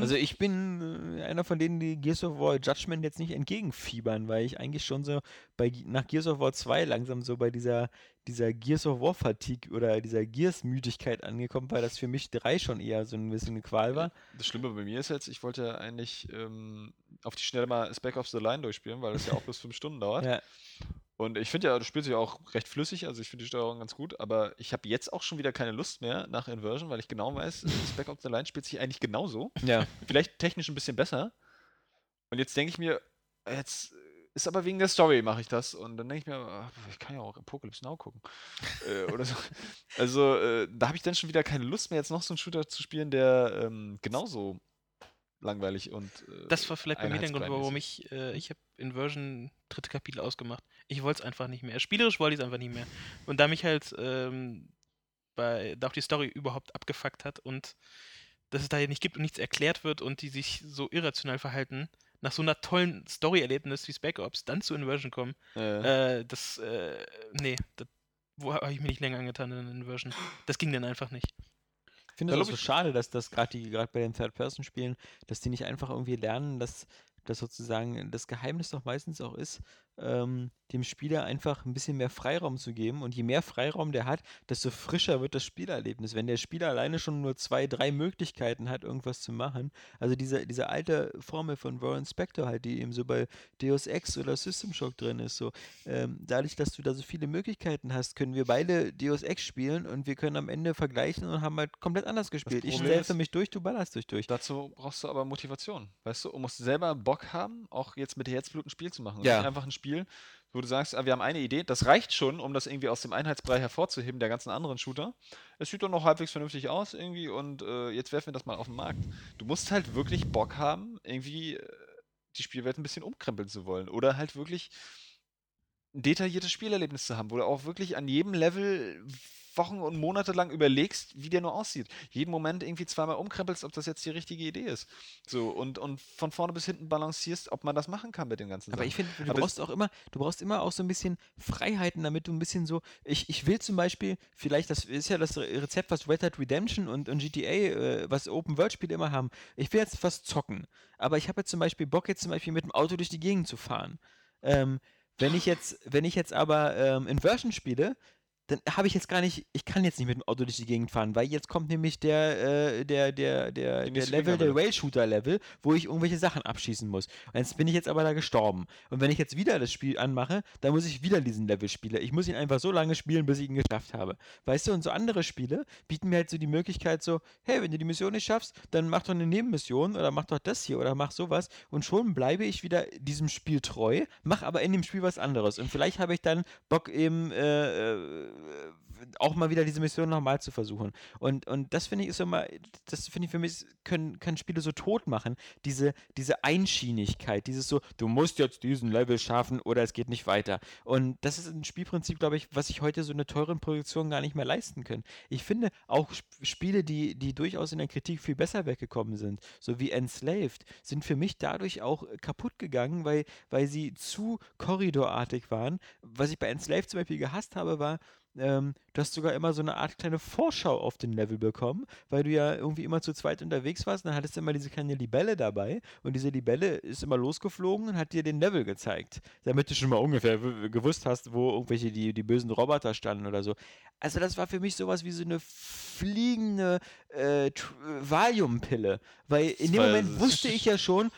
Also ich bin äh, einer von denen, die Gears of War Judgment jetzt nicht entgegenfiebern, weil ich eigentlich schon so bei, nach Gears of War 2 langsam so bei dieser, dieser Gears of War Fatigue oder dieser Gears-Müdigkeit angekommen war, dass für mich 3 schon eher so ein bisschen eine Qual war. Das Schlimme bei mir ist jetzt, ich wollte eigentlich ähm, auf die Schnelle mal Spec of the Line durchspielen, weil das ja auch bis fünf Stunden dauert. Ja, Und ich finde ja, das spielt sich auch recht flüssig, also ich finde die Steuerung ganz gut, aber ich habe jetzt auch schon wieder keine Lust mehr nach Inversion, weil ich genau weiß, Spec of the Line spielt sich eigentlich genauso. ja. Vielleicht technisch ein bisschen besser. Und jetzt denke ich mir, jetzt ist aber wegen der Story mache ich das. Und dann denke ich mir, ah, ich kann ja auch Apocalypse Now gucken. äh, oder so. Also äh, da habe ich dann schon wieder keine Lust mehr, jetzt noch so einen Shooter zu spielen, der ähm, genauso langweilig und äh, Das war vielleicht bei mir der Grund, warum ich, äh, ich habe Inversion dritte Kapitel ausgemacht. Ich wollte es einfach nicht mehr. Spielerisch wollte ich es einfach nicht mehr. Und da mich halt ähm, bei, da auch die Story überhaupt abgefuckt hat und dass es da ja nicht gibt und nichts erklärt wird und die sich so irrational verhalten, nach so einer tollen Story-Erlebnis wie Spec Ops dann zu Inversion kommen, Äh, äh, das, äh, nee, das wo habe ich mir nicht länger angetan in Inversion. Das ging dann einfach nicht. Ich finde es so schade, dass das gerade die gerade bei den Third-Person-Spielen, dass die nicht einfach irgendwie lernen, dass dass sozusagen das Geheimnis doch meistens auch ist, ähm, dem Spieler einfach ein bisschen mehr Freiraum zu geben. Und je mehr Freiraum der hat, desto frischer wird das Spielerlebnis. Wenn der Spieler alleine schon nur zwei, drei Möglichkeiten hat, irgendwas zu machen, also diese, diese alte Formel von Warren Spector halt, die eben so bei Deus Ex oder System Shock drin ist, so ähm, dadurch, dass du da so viele Möglichkeiten hast, können wir beide Deus Ex spielen und wir können am Ende vergleichen und haben halt komplett anders gespielt. Ich ist- mich durch, du ballerst dich durch. Dazu brauchst du aber Motivation, weißt du? Du musst selber Bock haben, auch jetzt mit Herzblut ein Spiel zu machen. Und Ja. Einfach ein Spiel, wo du sagst, ah, wir haben eine Idee, das reicht schon, um das irgendwie aus dem Einheitsbrei hervorzuheben, der ganzen anderen Shooter. Es sieht doch noch halbwegs vernünftig aus irgendwie und äh, jetzt werfen wir das mal auf den Markt. Du musst halt wirklich Bock haben, irgendwie äh, die Spielwelt ein bisschen umkrempeln zu wollen. Oder halt wirklich ein detailliertes Spielerlebnis zu haben, wo du auch wirklich an jedem Level Wochen und Monate lang überlegst, wie der nur aussieht. Jeden Moment irgendwie zweimal umkrempelst, ob das jetzt die richtige Idee ist. So, und, und von vorne bis hinten balancierst, ob man das machen kann mit den ganzen Aber Sachen. ich finde, du Aber brauchst auch immer, du brauchst immer auch so ein bisschen Freiheiten, damit du ein bisschen so, ich, ich will zum Beispiel, vielleicht, das ist ja das Re- Rezept, was Red Dead Redemption und, und GTA, äh, was Open-World-Spiele immer haben. Ich will jetzt was zocken, aber ich habe jetzt zum Beispiel Bock, jetzt zum Beispiel mit dem Auto durch die Gegend zu fahren. Ähm, wenn ich jetzt, wenn ich jetzt aber ähm, Inversion spiele, dann habe ich jetzt gar nicht, ich kann jetzt nicht mit dem Auto durch die Gegend fahren, weil jetzt kommt nämlich der, äh, der, der, der, der Level, der. Rail-Shooter-Level, wo ich irgendwelche Sachen abschießen muss. Und jetzt bin ich jetzt aber da gestorben. Und wenn ich jetzt wieder das Spiel anmache, dann muss ich wieder diesen Level spielen. Ich muss ihn einfach so lange spielen, bis ich ihn geschafft habe. Weißt du, und so andere Spiele bieten mir halt so die Möglichkeit so, hey, wenn du die Mission nicht schaffst, dann mach doch eine Nebenmission oder mach doch das hier oder mach sowas. Und schon bleibe ich wieder diesem Spiel treu, mach aber in dem Spiel was anderes. Und vielleicht habe ich dann Bock eben äh, äh, auch mal wieder diese Mission nochmal zu versuchen. Und, und das finde ich ist immer, das finde ich für mich, können, können Spiele so tot machen, diese, diese Einschienigkeit, dieses so, du musst jetzt diesen Level schaffen oder es geht nicht weiter. Und das ist ein Spielprinzip, glaube ich, was sich heute so eine teuren Produktion gar nicht mehr leisten können. Ich finde auch Sp Spiele, die, die durchaus in der Kritik viel besser weggekommen sind, so wie Enslaved, sind für mich dadurch auch äh, kaputt gegangen, weil, weil sie zu korridorartig waren. Was ich bei Enslaved zum Beispiel gehasst habe, war, ähm, du hast sogar immer so eine Art kleine Vorschau auf den Level bekommen, weil du ja irgendwie immer zu zweit unterwegs warst. Und dann hattest du immer diese kleine Libelle dabei und diese Libelle ist immer losgeflogen und hat dir den Level gezeigt, damit du schon mal ungefähr gewusst hast, wo irgendwelche die, die bösen Roboter standen oder so. Also das war für mich sowas wie so eine fliegende äh, Valium-Pille, weil in dem Moment wusste ich ja schon,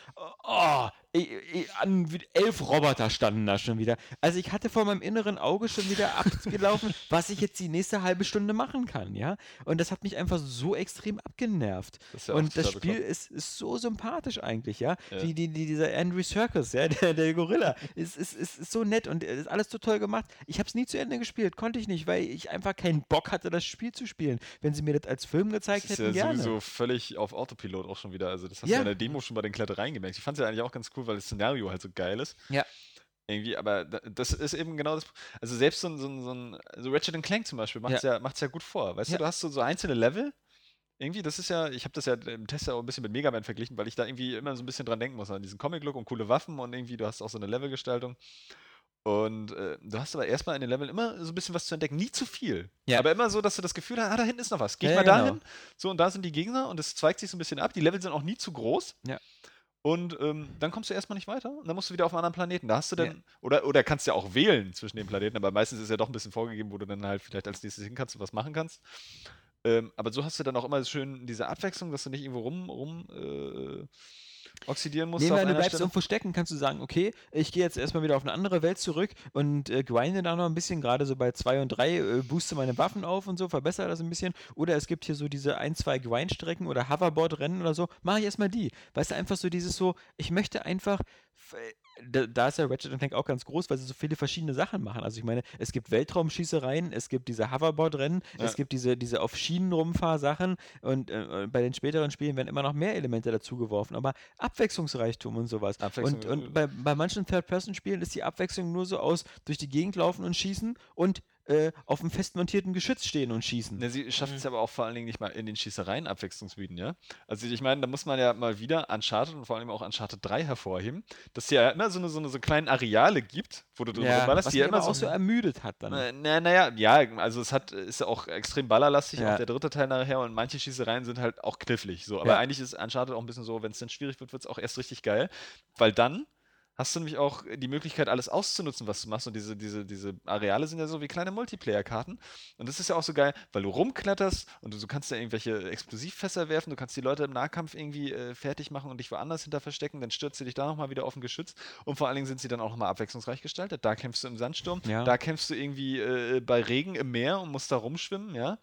oh, i- i- an elf Roboter standen da schon wieder. Also ich hatte vor meinem inneren Auge schon wieder abgelaufen, was ich jetzt die nächste halbe Stunde machen kann, ja. Und das hat mich einfach so extrem abgenervt. Das ja Und das Spiel ist, ist so sympathisch eigentlich, ja. Ja. Die, die, die, dieser Andrew Circus, ja, der, der Gorilla, ist, ist, ist, ist so nett und ist alles so toll gemacht. Ich habe es nie zu Ende gespielt, konnte ich nicht, weil ich einfach keinen Bock hatte, das Spiel zu spielen. Wenn sie mir das als Film gezeigt Das ist hätten, ja gerne. sowieso völlig auf Autopilot auch schon wieder. Also das hast du Ja. ja in der Demo schon bei den Klettereien gemerkt. Ich fand es ja eigentlich auch ganz cool, weil das Szenario halt so geil ist. Ja. Irgendwie, aber da- das ist eben genau das. Also selbst so ein, so ein, so ein also Ratchet Clank zum Beispiel macht es ja. macht's ja gut vor. Weißt Ja. du, du hast so, so einzelne Level. Irgendwie, das ist ja, ich habe das ja im Test ja auch ein bisschen mit Mega Man verglichen, weil ich da irgendwie immer so ein bisschen dran denken muss, an diesen Comic-Look und coole Waffen und irgendwie, du hast auch so eine Levelgestaltung. Und äh, du hast aber erstmal in den Leveln immer so ein bisschen was zu entdecken, nie zu viel. Ja. Aber immer so, dass du das Gefühl hast, ah, da hinten ist noch was. Geh ich Ja, mal ja, dahin. genau. So, und da sind die Gegner und es zweigt sich so ein bisschen ab. Die Level sind auch nie zu groß. Ja. Und ähm, dann kommst du erstmal nicht weiter und dann musst du wieder auf einen anderen Planeten. Da hast du dann, Ja. oder, oder kannst ja auch wählen zwischen den Planeten, aber meistens ist ja doch ein bisschen vorgegeben, wo du dann halt vielleicht als nächstes hin kannst und was machen kannst. Ähm, aber so hast du dann auch immer schön diese Abwechslung, dass du nicht irgendwo rum, rum äh, oxidieren musst. Nee, weil du bleibst Stelle. irgendwo stecken, kannst du sagen, okay, ich gehe jetzt erstmal wieder auf eine andere Welt zurück und äh, grinde da noch ein bisschen, gerade so bei 2 und 3, äh, booste meine Waffen auf und so, verbessere das ein bisschen. Oder es gibt hier so diese ein, zwei Grindstrecken oder Hoverboard-Rennen oder so, mache ich erstmal die. Weißt du, einfach so dieses so, ich möchte einfach. Da, ist ja Ratchet Clank auch ganz groß, weil sie so viele verschiedene Sachen machen. Also ich meine, es gibt Weltraumschießereien, es gibt diese Hoverboard-Rennen, Ja. es gibt diese, diese auf Schienen rumfahr-Sachen und äh, bei den späteren Spielen werden immer noch mehr Elemente dazugeworfen. Aber Abwechslungsreichtum und sowas. Abwechslung Und, und gut. bei, bei manchen Third-Person-Spielen ist die Abwechslung nur so aus, durch die Gegend laufen und schießen und äh, auf einem fest montierten Geschütz stehen und schießen. Ne, sie schafft es Mhm. aber auch vor allen Dingen nicht mal in den Schießereien Abwechslung zu bieten, ja. Also ich meine, da muss man ja mal wieder Uncharted und vor allem auch Uncharted 3 hervorheben, dass es ja immer so eine, so eine so kleinen Areale gibt, wo du drin ja, ballerst, was die ja immer aber auch so ermüdet hat dann. Äh, Na, naja, ja, also es hat, ist ja auch extrem ballerlastig, Ja. auch der dritte Teil nachher und manche Schießereien sind halt auch knifflig. So. Aber Ja. eigentlich ist Uncharted auch ein bisschen so, wenn es dann schwierig wird, wird es auch erst richtig geil. Weil dann hast du nämlich auch die Möglichkeit, alles auszunutzen, was du machst. Und diese, diese, diese Areale sind ja so wie kleine Multiplayer-Karten. Und das ist ja auch so geil, weil du rumkletterst und du, du kannst ja irgendwelche Explosivfässer werfen, du kannst die Leute im Nahkampf irgendwie äh, fertig machen und dich woanders hinter verstecken, dann stürzt du dich da nochmal wieder auf ein Geschütz. Und vor allen Dingen sind sie dann auch nochmal abwechslungsreich gestaltet. Da kämpfst du im Sandsturm, Ja. da kämpfst du irgendwie äh, bei Regen im Meer und musst da rumschwimmen, ja.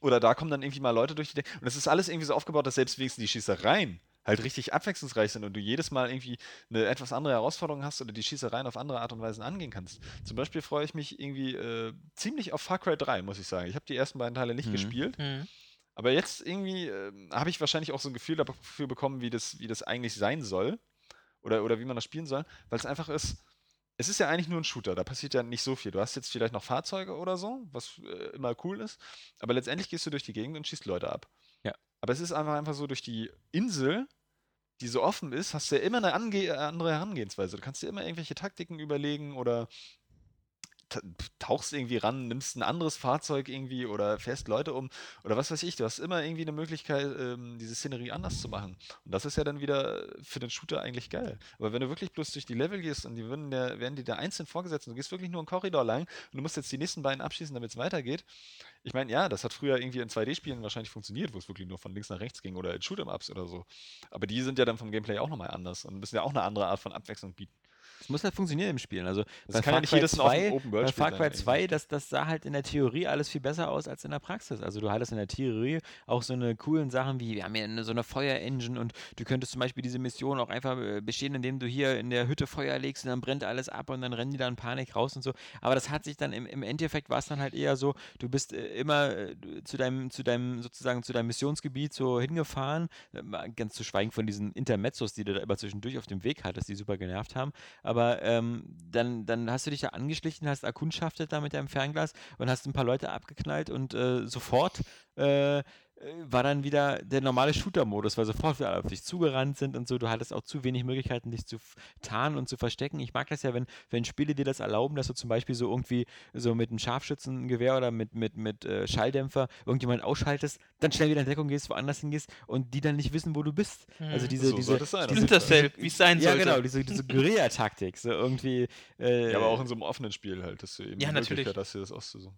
Oder da kommen dann irgendwie mal Leute durch die Decke. Und das ist alles irgendwie so aufgebaut, dass selbst wenigstens die Schießereien halt richtig abwechslungsreich sind und du jedes Mal irgendwie eine etwas andere Herausforderung hast oder die Schießereien auf andere Art und Weise angehen kannst. Zum Beispiel freue ich mich irgendwie äh, ziemlich auf Far Cry 3, muss ich sagen. Ich habe die ersten beiden Teile nicht Mhm. gespielt, Mhm. aber jetzt irgendwie ähm, habe ich wahrscheinlich auch so ein Gefühl dafür bekommen, wie das, wie das eigentlich sein soll oder, oder wie man das spielen soll, weil es einfach ist. Es ist ja eigentlich nur ein Shooter, da passiert ja nicht so viel. Du hast jetzt vielleicht noch Fahrzeuge oder so, was äh, immer cool ist, aber letztendlich gehst du durch die Gegend und schießt Leute ab. Ja. Aber es ist einfach, einfach so, durch die Insel, die so offen ist, hast du ja immer eine ange äh, andere Herangehensweise. Du kannst dir immer irgendwelche Taktiken überlegen oder tauchst irgendwie ran, nimmst ein anderes Fahrzeug irgendwie oder fährst Leute um oder was weiß ich. Du hast immer irgendwie eine Möglichkeit, ähm, diese Szenerie anders zu machen. Und das ist ja dann wieder für den Shooter eigentlich geil. Aber wenn du wirklich bloß durch die Level gehst und die würden der, werden dir da einzeln vorgesetzt und du gehst wirklich nur einen Korridor lang und du musst jetzt die nächsten beiden abschießen, damit es weitergeht. Ich meine, ja, das hat früher irgendwie in 2D-Spielen wahrscheinlich funktioniert, wo es wirklich nur von links nach rechts ging oder in Shoot'em-Ups oder so. Aber die sind ja dann vom Gameplay auch nochmal anders und müssen ja auch eine andere Art von Abwechslung bieten. Es muss halt funktionieren im Spielen. Also Das bei kann ja Far nicht Cry jedes 2, Open- Open-World bei Spiel Far Cry irgendwie. 2, das, das sah halt in der Theorie alles viel besser aus als in der Praxis. Also du hattest in der Theorie auch so eine coolen Sachen wie, wir haben hier eine, so eine Feuerengine und du könntest zum Beispiel diese Mission auch einfach äh, bestehen, indem du hier in der Hütte Feuer legst und dann brennt alles ab und dann rennen die da in Panik raus und so. Aber das hat sich dann im, im Endeffekt war es dann halt eher so, du bist äh, immer äh, zu deinem, zu deinem, sozusagen zu deinem Missionsgebiet so hingefahren, ganz zu schweigen von diesen Intermezzos, die du da immer zwischendurch auf dem Weg hattest, die super genervt haben. Aber ähm, dann, dann hast du dich da angeschlichen, hast erkundschaftet da mit deinem Fernglas und hast ein paar Leute abgeknallt und äh, sofort äh, war dann wieder der normale Shooter-Modus, weil sofort wieder alle auf dich zugerannt sind und so. Du hattest auch zu wenig Möglichkeiten, dich zu tarnen und zu verstecken. Ich mag das ja, wenn, wenn Spiele dir das erlauben, dass du zum Beispiel so irgendwie so mit einem Scharfschützengewehr oder mit, mit, mit äh, Schalldämpfer irgendjemand ausschaltest, dann schnell wieder in Deckung gehst, woanders hingehst und die dann nicht wissen, wo du bist. Also Mhm. diese, So diese, diese Cell, wie es sein ja, sollte. genau, diese, diese Guerilla-Taktik, so irgendwie. Äh, Ja, aber auch in so einem offenen Spiel halt, dass du eben Ja, die natürlich. Möglichkeit hast, dir das auszusuchen.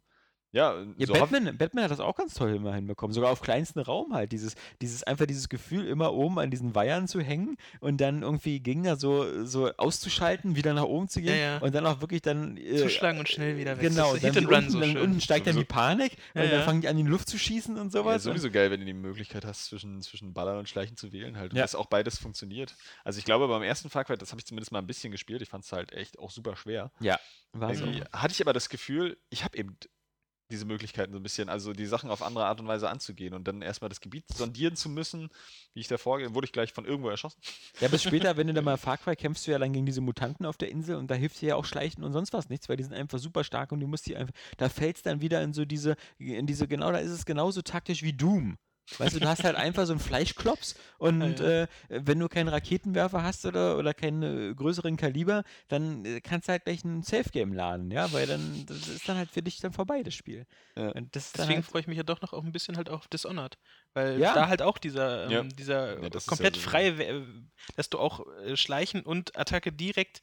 Ja, Ja, so Batman, Batman hat das auch ganz toll immer hinbekommen. Sogar auf kleinsten Raum halt. Dieses, dieses, einfach dieses Gefühl, immer oben an diesen Weihern zu hängen und dann irgendwie Gegner so, so auszuschalten, wieder nach oben zu gehen Ja, ja. und dann auch wirklich dann. Äh, Zuschlagen und schnell wieder weg. Genau, Das ist dann Hit and Run unten, so dann schön. unten steigt dann die Sowieso. Panik Ja, und dann ja. fangen die an, in die Luft zu schießen und Ja, sowas. sowieso geil, wenn du die Möglichkeit hast, zwischen, zwischen Ballern und Schleichen zu wählen halt. Und Ja. dass auch beides funktioniert. Also ich glaube, beim ersten Far Cry, das habe ich zumindest mal ein bisschen gespielt, ich fand es halt echt auch super schwer. ja, war so. Irgendwie hatte ich aber das Gefühl, ich habe eben diese Möglichkeiten so ein bisschen, also die Sachen auf andere Art und Weise anzugehen und dann erstmal das Gebiet sondieren zu müssen, wie ich da vorgehe, wurde ich gleich von irgendwo erschossen. Ja, bis später, wenn du da mal Far Cry kämpfst du ja dann gegen diese Mutanten auf der Insel und da hilft dir ja auch Schleichen und sonst was nichts, weil die sind einfach super stark und du musst die einfach, da fällst dann wieder in so diese, in diese, genau, da ist es genauso taktisch wie Doom. Weißt du, du hast halt einfach so einen Fleischklops und Ja, Äh, wenn du keinen Raketenwerfer hast oder, oder keinen äh, größeren Kaliber, dann äh, kannst du halt gleich ein Safe-Game laden, ja, weil dann, das ist dann halt für dich dann vorbei, das Spiel. Ja. Und das Deswegen halt, freue ich mich ja doch noch auch ein bisschen halt auf Dishonored. Weil Ja. da halt auch dieser, ähm, Ja. dieser Ja, das ist ja komplett so- freie, äh, dass du auch äh, Schleichen und Attacke direkt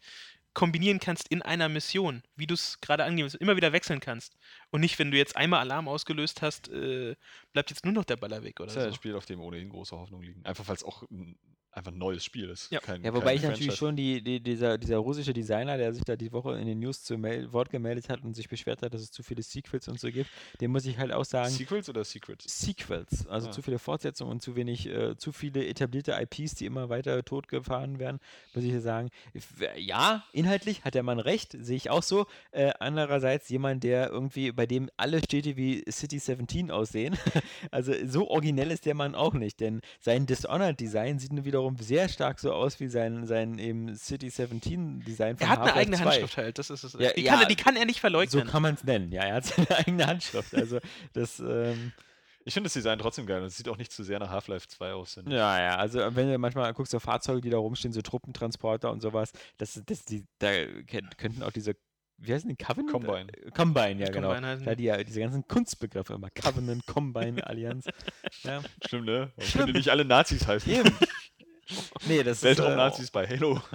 kombinieren kannst in einer Mission, wie du es gerade angibst, immer wieder wechseln kannst. Und nicht, wenn du jetzt einmal Alarm ausgelöst hast, äh, bleibt jetzt nur noch der Baller weg oder Das ist ja ein so. Spiel, auf dem ohnehin große Hoffnungen liegen. Einfach weil es auch ein, einfach ein neues Spiel ist. Ja. Kein, Ja, wobei kein ich natürlich schon die, die, dieser, dieser russische Designer, der sich da die Woche in den News zu mel Wort gemeldet hat und sich beschwert hat, dass es zu viele Sequels und so gibt, dem muss ich halt auch sagen, Sequels oder Secrets? Sequels, also Ah. zu viele Fortsetzungen und zu wenig, äh, zu viele etablierte IPs, die immer weiter totgefahren werden, muss ich sagen, f- ja, inhaltlich hat der Mann recht, sehe ich auch so. Äh, andererseits jemand, der irgendwie, bei dem alle Städte wie City 17 aussehen, also so originell ist der Mann auch nicht, denn sein Dishonored-Design sieht nun wiederum sehr stark so aus wie sein, sein eben City 17-Design von Er hat eine eigene 2. Handschrift halt, das ist es. Ja, die, ja, kann er, die kann er nicht So verleugnen. kann man es nennen, ja, er hat seine eigene Handschrift, also das, ähm, Ich finde das Design trotzdem geil und es sieht auch nicht zu sehr nach Half-Life 2 aus. Ja, ja, also wenn du manchmal guckst, so Fahrzeuge, die da rumstehen, so Truppentransporter und sowas, das, das, die, da könnt- könnten auch diese, wie heißen die, Covenant? Combine. Combine, ja, genau. Combine heißen Da die. ja, diese ganzen Kunstbegriffe immer, Covenant, Combine, Allianz. Ja. Stimmt, ne? Warum Schlimm. können die nicht alle Nazis heißen? Eben. Nee, das ist, äh, Weltraum-Nazis bei Halo.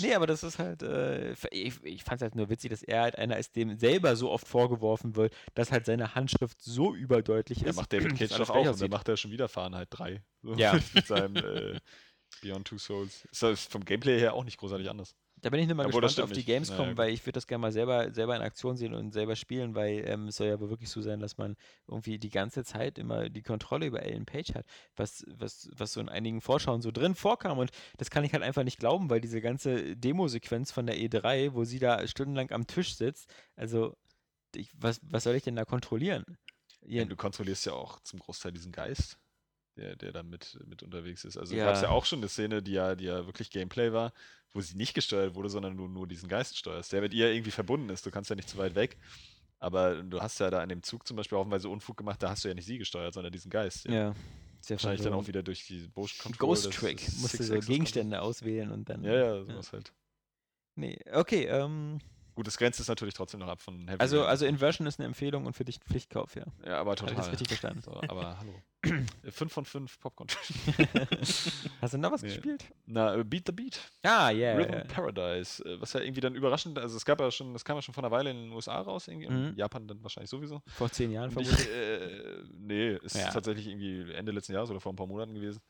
Nee, aber das ist halt, äh, ich, ich fand es halt nur witzig, dass er halt einer ist, dem selber so oft vorgeworfen wird, dass halt seine Handschrift so überdeutlich ist. macht David Cage doch auch und dann aussieht. macht er schon wieder Fahrenheit 3. So Ja. Mit seinem äh, Beyond Two Souls. Ist das vom Gameplay her auch nicht großartig anders. Da bin ich nur mal Obwohl, gespannt auf die. Gamescom, Naja, weil ich würde das gerne mal selber, selber in Aktion sehen und selber spielen, weil ähm, es soll ja wohl wirklich so sein, dass man irgendwie die ganze Zeit immer die Kontrolle über Ellen Page hat, was, was, was so in einigen Vorschauen so drin vorkam. Und das kann ich halt einfach nicht glauben, weil diese ganze Demosequenz von der E3, wo sie da stundenlang am Tisch sitzt, also ich, was, was soll ich denn da kontrollieren? Ja, du kontrollierst ja auch zum Großteil diesen Geist, der, der da mit, mit unterwegs ist. Also Ja. gab es ja auch schon eine Szene, die ja, die ja wirklich Gameplay war, wo sie nicht gesteuert wurde, sondern du nur diesen Geist steuerst, der mit ihr irgendwie verbunden ist. Du kannst ja nicht zu weit weg. Aber du hast ja da an dem Zug zum Beispiel haufenweise Unfug gemacht, da hast du ja nicht sie gesteuert, sondern diesen Geist. der ja, sehr Wahrscheinlich dann verwirrend. auch wieder durch die Motion Control. Ghost Trick, musst du so Gegenstände auswählen und dann. Ja, ja, sowas halt. Nee, okay, ähm, Gut, das grenzt es natürlich trotzdem noch ab von Heavy also, Rain. also Inversion ist eine Empfehlung und für dich ein Pflichtkauf, ja. Ja, aber Habe ich total. das richtig verstanden? So, aber hallo. 5 von 5 Popcorn. Hast du noch was Nee. gespielt? Na, äh, Beat the Beat. Ah, ja. Rhythm Yeah, Paradise. äh, Was ja irgendwie dann überraschend, also es gab ja schon, das kam ja schon vor einer Weile in den USA raus, irgendwie, Mhm. Japan dann wahrscheinlich sowieso. Vor zehn Jahren vermutlich. äh, nee, ist Ja. tatsächlich irgendwie Ende letzten Jahres oder vor ein paar Monaten gewesen.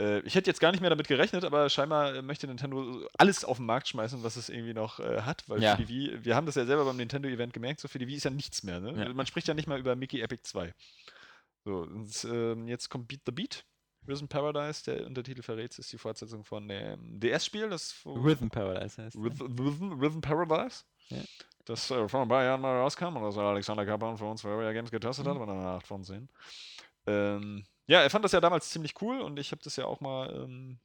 Äh, ich hätte jetzt gar nicht mehr damit gerechnet, aber scheinbar äh, möchte Nintendo alles auf den Markt schmeißen, was es irgendwie noch äh, hat, weil Ja. für die Wii, wir haben das ja selber beim Nintendo-Event gemerkt, so für die Wii ist ja nichts mehr. Ne? Ja. Man spricht ja nicht mal über Mickey Epic 2. So, und, ähm, jetzt kommt Beat the Beat. Rhythm Paradise, der Untertitel verrät, ist die Fortsetzung von dem DS-Spiel, das Rhythm Paradise heißt. Rhythm, Rhythm, Rhythm Paradise. Ja. Das äh, vor ein paar Jahren mal rauskam und das Alexander Kaplan für uns für Area Games getestet Mhm. hat, mit einer 8 von 10. Ähm, ja, er fand das ja damals ziemlich cool und ich habe das ja auch mal ähm,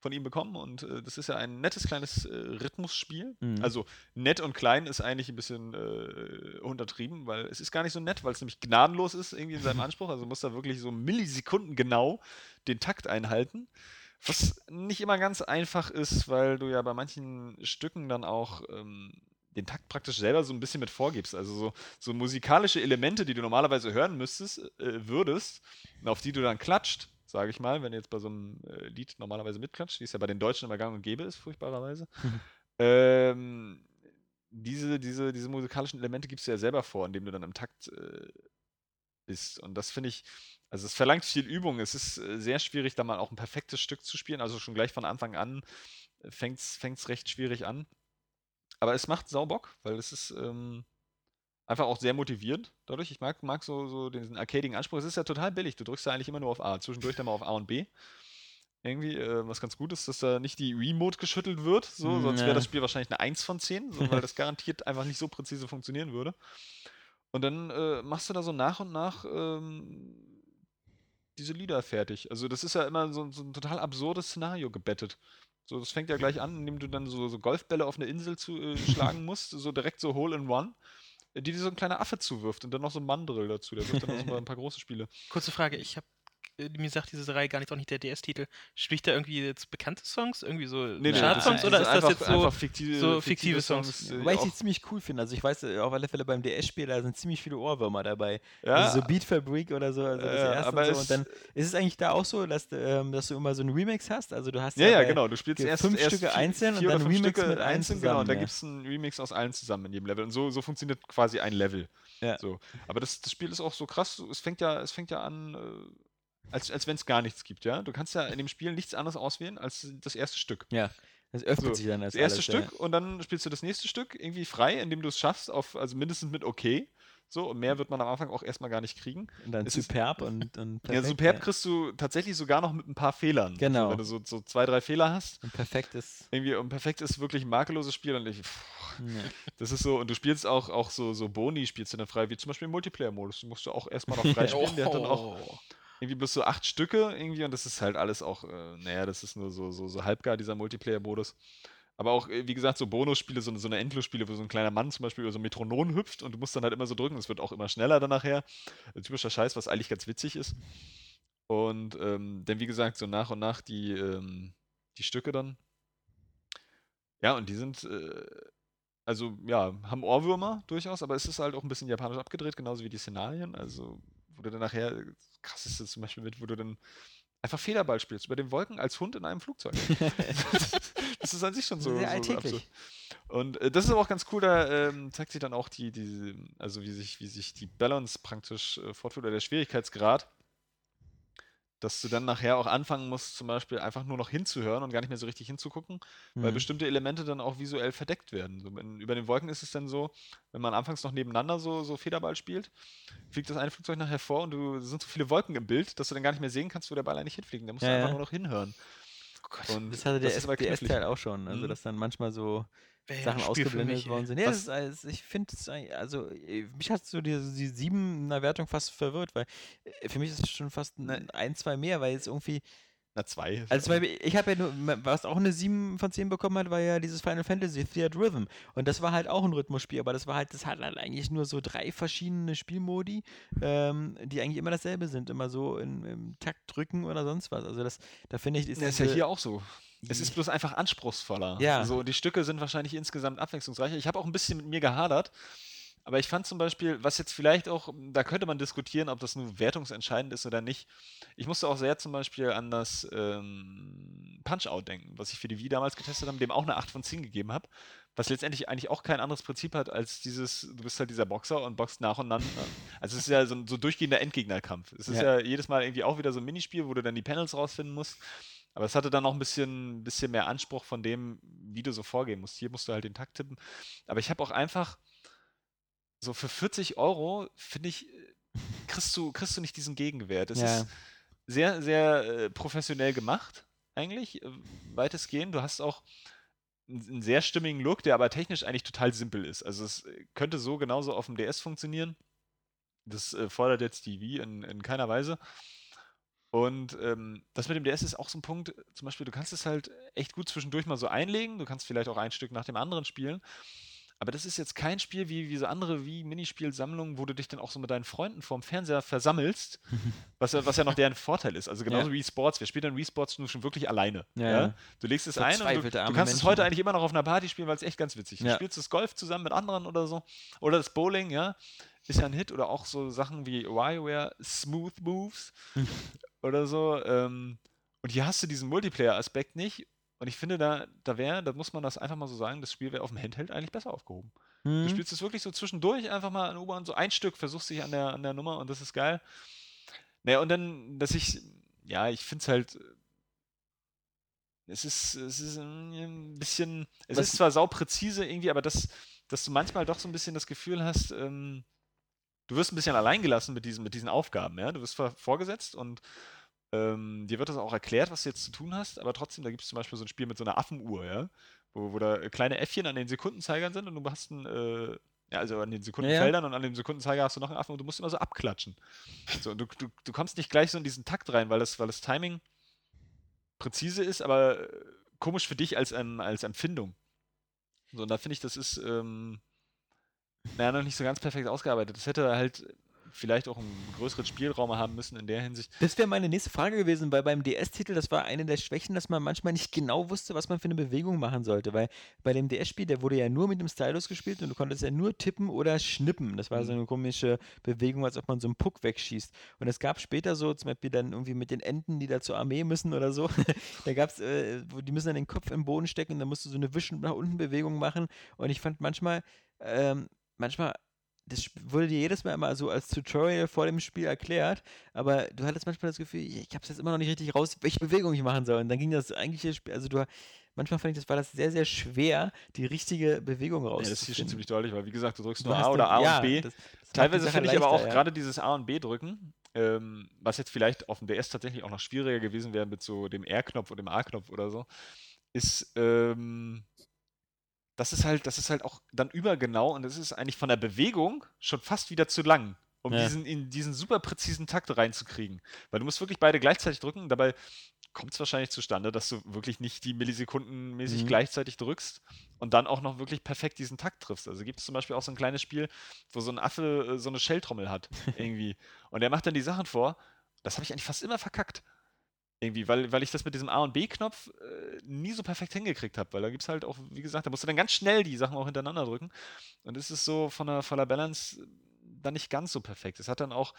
von ihm bekommen und äh, das ist ja ein nettes kleines äh, Rhythmusspiel. Mhm. Also nett und klein ist eigentlich ein bisschen äh, untertrieben, weil es ist gar nicht so nett, weil es nämlich gnadenlos ist irgendwie in seinem Anspruch. Also muss da wirklich so Millisekunden genau den Takt einhalten. Was nicht immer ganz einfach ist, weil du ja bei manchen Stücken dann auch ähm, den Takt praktisch selber so ein bisschen mit vorgibst. Also so, so musikalische Elemente, die du normalerweise hören müsstest, äh, würdest, und auf die du dann klatscht, sage ich mal, wenn du jetzt bei so einem äh, Lied normalerweise mitklatscht, wie es ja bei den Deutschen immer gang und gäbe ist, furchtbarerweise. ähm, diese, diese, diese musikalischen Elemente gibst du ja selber vor, indem du dann im Takt äh, bist. Und das finde ich, also es verlangt viel Übung. Es ist äh, sehr schwierig, da mal auch ein perfektes Stück zu spielen. Also schon gleich von Anfang an fängt es recht schwierig an. Aber es macht Saubock, weil es ist ähm, einfach auch sehr motivierend dadurch. Ich mag, mag so, so diesen arcadigen Anspruch. Es ist ja total billig. Du drückst ja eigentlich immer nur auf A. Zwischendurch dann mal auf A und B. Irgendwie, äh, was ganz gut ist, dass da nicht die Remote geschüttelt wird. So, Mm, sonst wäre das Spiel wahrscheinlich eine 1 von 10, so, weil das garantiert einfach nicht so präzise funktionieren würde. Und dann äh, machst du da so nach und nach ähm, diese Lieder fertig. Also das ist ja immer so, so ein total absurdes Szenario gebettet. So, das fängt ja gleich an, indem du dann so, so Golfbälle auf eine Insel zu, äh, schlagen musst, so direkt so Hole in One, äh, die dir so ein kleiner Affe zuwirft und dann noch so ein Mandrill dazu. Der wirft dann noch so ein paar große Spiele. Kurze Frage, ich habe mir sagt diese Reihe gar nicht, auch nicht der DS-Titel. Spricht da irgendwie jetzt bekannte Songs? Irgendwie so Nee, nee, Chartsongs das oder ist das einfach, jetzt so? fiktive, so fiktive Songs? äh, Wobei ich die ziemlich cool finde. Also ich weiß äh, auf alle Fälle beim DS-Spiel, da sind ziemlich viele Ohrwürmer dabei. ja, Also so Beat Fabrik oder so, also das Ja, erste aber und so. Und dann ist es eigentlich da auch so, dass, du, ähm, dass du immer so einen Remix hast. Also du hast Ja, ja, bei- genau. Du spielst erst fünf erst Stücke vier- einzeln und vier oder dann Remix Stücke mit einzeln, genau. Und zusammen, da ja. gibt es einen Remix aus allen zusammen in jedem Level. Und so, so funktioniert quasi ein Level. Ja. So. Aber das, das Spiel ist auch so krass. Es fängt ja, es fängt ja an, äh, als, als wenn es gar nichts gibt, ja. Du kannst ja in dem Spiel nichts anderes auswählen als das erste Stück. Ja, das öffnet So, sich dann als Das erste alles, Stück und dann spielst du das nächste Stück irgendwie frei, indem du es schaffst, auf, also mindestens mit okay. So, und mehr wird man am Anfang auch erstmal gar nicht kriegen. Ja. Und dann es ist- superb und, und ja, perfekt. Superb ja. kriegst du tatsächlich sogar noch mit ein paar Fehlern. Genau. Also, wenn du so, so zwei, drei Fehler hast. Und perfekt ist. Irgendwie, und perfekt ist wirklich ein makelloses Spiel und ich, pff, Ja. das ist so, und du spielst auch, auch so, so Boni spielst du dann frei, wie zum Beispiel im Multiplayer-Modus. Die musst du auch erstmal noch frei spielen. Der hat dann auch Oh. Irgendwie bloß so acht Stücke irgendwie und das ist halt alles auch, äh, naja, das ist nur so, so, so halbgar, dieser Multiplayer-Modus. Aber auch, äh, wie gesagt, so Bonusspiele, so, so eine Endlosspiele, wo so ein kleiner Mann zum Beispiel über so ein Metronom hüpft und du musst dann halt immer so drücken, es wird auch immer schneller dann nachher. Ein typischer Scheiß, was eigentlich ganz witzig ist. Und ähm, dann, wie gesagt, so nach und nach die, ähm, die Stücke dann. Ja, und die sind, äh, also ja, haben Ohrwürmer durchaus, aber es ist halt auch ein bisschen japanisch abgedreht, genauso wie die Szenarien. Also, wo du dann nachher, krass ist es zum Beispiel mit, wo du dann einfach Federball spielst, über den Wolken als Hund in einem Flugzeug. das ist an sich schon so. Sehr so, so alltäglich. absurd. Und äh, das ist aber auch ganz cool, da ähm, zeigt sich dann auch die, die, also wie sich, wie sich die Balance praktisch äh, fortführt, oder der Schwierigkeitsgrad, dass du dann nachher auch anfangen musst, zum Beispiel einfach nur noch hinzuhören und gar nicht mehr so richtig hinzugucken, weil Mhm. bestimmte Elemente dann auch visuell verdeckt werden. So, wenn, über den Wolken ist es dann so, wenn man anfangs noch nebeneinander so, so Federball spielt, fliegt das eine Flugzeug nachher vor und du sind so viele Wolken im Bild, dass du dann gar nicht mehr sehen kannst, wo der Ball eigentlich hinfliegt. Da musst du Ja, einfach ja. nur noch hinhören. Oh Gott, Und Das hatte der ist aber knifflig. SDS-Teil auch schon. Also, Mhm. dass dann manchmal so Sachen ausgeblendet mich, worden sind. Nee, das ist, alles- ich finde es, also äh, mich hat so die, die sieben in der Wertung fast verwirrt, weil äh, für mich ist es schon fast ein, Ne. ein zwei mehr, weil jetzt irgendwie, Na, zwei. also Beispiel, ich habe ja nur, was auch eine 7 von 10 bekommen hat, war ja dieses Final Fantasy Theater Rhythm. Und das war halt auch ein Rhythmusspiel, aber das war halt, das hat halt eigentlich nur so drei verschiedene Spielmodi, ähm, die eigentlich immer dasselbe sind, immer so in, im Takt drücken oder sonst was. Also das, da finde ich, ist, Ja, ist ja hier auch so. Es ist bloß einfach anspruchsvoller. Ja. So, die Stücke sind wahrscheinlich insgesamt abwechslungsreicher. Ich habe auch ein bisschen mit mir gehadert. Aber ich fand zum Beispiel, was jetzt vielleicht auch, da könnte man diskutieren, ob das nur wertungsentscheidend ist oder nicht. Ich musste auch sehr zum Beispiel an das ähm, Punch-Out denken, was ich für die Wii damals getestet habe, dem auch eine 8 von 10 gegeben habe. Was letztendlich eigentlich auch kein anderes Prinzip hat als dieses, du bist halt dieser Boxer und boxt nach und nach. Also es ist ja so ein so durchgehender Endgegnerkampf. Es ist ja. Ja. jedes Mal irgendwie auch wieder so ein Minispiel, wo du dann die Panels rausfinden musst. Aber es hatte dann noch ein bisschen, bisschen mehr Anspruch von dem, wie du so vorgehen musst. Hier musst du halt den Takt tippen. Aber ich habe auch einfach so für 40 Euro, finde ich, kriegst du, kriegst du nicht diesen Gegenwert. Es Ja. ist sehr, sehr äh, professionell gemacht, eigentlich, äh, weitestgehend. Du hast auch einen, sehr stimmigen Look, der aber technisch eigentlich total simpel ist. Also es äh, könnte so genauso auf dem DS funktionieren. Das fordert jetzt die Wii in, in keiner Weise. Und ähm, das mit dem DS ist auch so ein Punkt, zum Beispiel, du kannst es halt echt gut zwischendurch mal so einlegen, du kannst vielleicht auch ein Stück nach dem anderen spielen, aber das ist jetzt kein Spiel wie, wie so andere wie Minispielsammlungen, wo du dich dann auch so mit deinen Freunden vorm Fernseher versammelst, was ja, was ja noch deren Vorteil ist. Also genauso Ja. wie Sports, wir spielen dann Wii Sports nur schon wirklich alleine. Ja, Ja. Du legst es ein und du, du kannst es Menschen. heute eigentlich immer noch auf einer Party spielen, weil es echt ganz witzig ist. Du spielst das Golf zusammen mit anderen oder so. Oder das Bowling, ja, ist ja ein Hit. Oder auch so Sachen wie WarioWare Smooth Moves oder so. Ähm, und hier hast du diesen Multiplayer-Aspekt nicht. Und ich finde, da, da wäre, da muss man das einfach mal so sagen, das Spiel wäre auf dem Handheld eigentlich besser aufgehoben. Du Hm. spielst es wirklich so zwischendurch einfach mal an U-Bahn, so ein Stück, versuchst dich an der, an der Nummer und das ist geil. Naja, und dann, dass ich, ja, ich finde es halt, es ist, es ist ein bisschen, es Was- ist zwar saupräzise irgendwie, aber das, dass du manchmal doch so ein bisschen das Gefühl hast, ähm, du wirst ein bisschen alleingelassen mit diesen, mit diesen Aufgaben, ja. Du wirst vorgesetzt und ähm, dir wird das auch erklärt, was du jetzt zu tun hast, aber trotzdem, da gibt es zum Beispiel so ein Spiel mit so einer Affenuhr, ja, wo, wo da kleine Äffchen an den Sekundenzeigern sind und du hast ein, äh, ja, also an den Sekundenfeldern und an dem Sekundenzeiger hast du noch einen Affen und du musst immer so abklatschen. So, und du, du, du kommst nicht gleich so in diesen Takt rein, weil das, weil das Timing präzise ist, aber äh, komisch für dich als, ähm, als Empfindung. So, und da finde ich, das ist ähm, naja, noch nicht so ganz perfekt ausgearbeitet. Das hätte halt vielleicht auch einen größeren Spielraum haben müssen in der Hinsicht. Das wäre meine nächste Frage gewesen, weil beim DS-Titel, das war eine der Schwächen, dass man manchmal nicht genau wusste, was man für eine Bewegung machen sollte. Weil bei dem DS-Spiel, der wurde ja nur mit dem Stylus gespielt und du konntest ja nur tippen oder schnippen. Das war so Mhm. eine komische Bewegung, als ob man so einen Puck wegschießt. Und es gab später so, zum Beispiel dann irgendwie mit den Enten, die da zur Armee müssen oder so, da gab es, äh, die müssen dann den Kopf im Boden stecken und dann musst du so eine Wischen nach unten Bewegung machen. Und ich fand manchmal, ähm, manchmal das wurde dir jedes Mal immer so als Tutorial vor dem Spiel erklärt, aber du hattest manchmal das Gefühl, ich habe es jetzt immer noch nicht richtig raus, welche Bewegung ich machen soll. Und dann ging das eigentliche Spiel, also du, manchmal fand ich, das war das sehr, sehr schwer, die richtige Bewegung Ja, rauszufinden. das ist hier schon ziemlich deutlich, weil wie gesagt, du drückst Du nur hast A oder A ja, und B. das- das Teilweise finde ich aber auch ja. gerade dieses A und B drücken, ähm, was jetzt vielleicht auf dem DS tatsächlich auch noch schwieriger gewesen wäre mit so dem R-Knopf und dem A-Knopf oder so, ist, ähm, das ist halt, das ist halt auch dann übergenau und es ist eigentlich von der Bewegung schon fast wieder zu lang, um Ja. diesen, in diesen super präzisen Takt reinzukriegen. Weil du musst wirklich beide gleichzeitig drücken, dabei kommt es wahrscheinlich zustande, dass du wirklich nicht die Millisekundenmäßig Mhm. gleichzeitig drückst und dann auch noch wirklich perfekt diesen Takt triffst. Also gibt es zum Beispiel auch so ein kleines Spiel, wo so ein Affe äh, so eine Shelltrommel hat, irgendwie. Und der macht dann die Sachen vor. Das habe ich eigentlich fast immer verkackt. Irgendwie, weil, weil ich das mit diesem A- und B-Knopf äh, nie so perfekt hingekriegt habe. Weil da gibt es halt auch, wie gesagt, da musst du dann ganz schnell die Sachen auch hintereinander drücken. Und es ist so von der, von der Balance äh, dann nicht ganz so perfekt. Es hat dann auch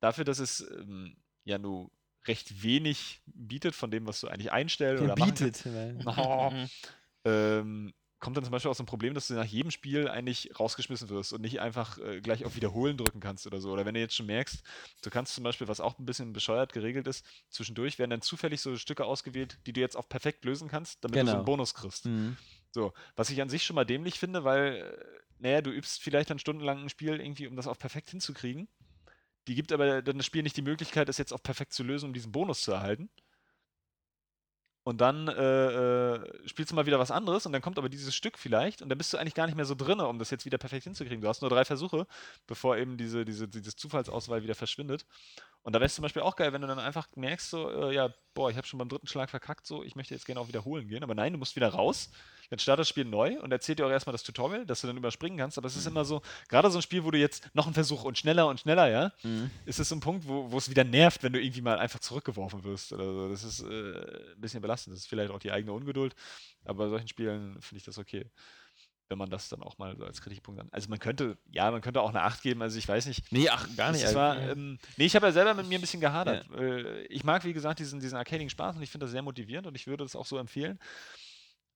dafür, dass es ähm, ja nur recht wenig bietet von dem, was du eigentlich einstellen oder machen kannst, Gebietet. weil- Oh. Ähm, kommt dann zum Beispiel auch so ein Problem, dass du nach jedem Spiel eigentlich rausgeschmissen wirst und nicht einfach äh, gleich auf Wiederholen drücken kannst oder so. Oder wenn du jetzt schon merkst, du kannst zum Beispiel, was auch ein bisschen bescheuert geregelt ist, zwischendurch werden dann zufällig so Stücke ausgewählt, die du jetzt auch perfekt lösen kannst, damit du so Genau. einen Bonus kriegst. Mhm. So, was ich an sich schon mal dämlich finde, weil, äh, naja, du übst vielleicht dann stundenlang ein Spiel irgendwie, um das auf perfekt hinzukriegen. Die gibt aber dann das Spiel nicht die Möglichkeit, das jetzt auf perfekt zu lösen, um diesen Bonus zu erhalten. Und dann äh, äh, spielst du mal wieder was anderes und dann kommt aber dieses Stück vielleicht und dann bist du eigentlich gar nicht mehr so drin, um das jetzt wieder perfekt hinzukriegen. Du hast nur drei Versuche, bevor eben diese, diese, dieses Zufallsauswahl wieder verschwindet. Und da wäre es zum Beispiel auch geil, wenn du dann einfach merkst, so, äh, ja, boah, ich habe schon beim dritten Schlag verkackt, so, ich möchte jetzt gerne auch wiederholen gehen. Aber nein, du musst wieder raus, dann startet das Spiel neu und erzählt dir auch erstmal das Tutorial, dass du dann überspringen kannst. Aber es ist immer so, gerade so ein Spiel, wo du jetzt noch einen Versuch und schneller und schneller, ja, Mhm. ist es so ein Punkt, wo, es wieder nervt, wenn du irgendwie mal einfach zurückgeworfen wirst oder so. Das ist äh, ein bisschen belastend. Das ist vielleicht auch die eigene Ungeduld. Aber bei solchen Spielen finde ich das okay. Wenn man das dann auch mal so als Kritikpunkt an. Also man könnte, ja, man könnte auch eine 8 geben, also ich weiß nicht. Nee, ach, gar nicht. Das war, ja. ähm, nee, ich habe ja selber mit mir ein bisschen gehadert. Äh, ich mag, wie gesagt, diesen, diesen arcadigen Spaß und ich finde das sehr motivierend und ich würde das auch so empfehlen.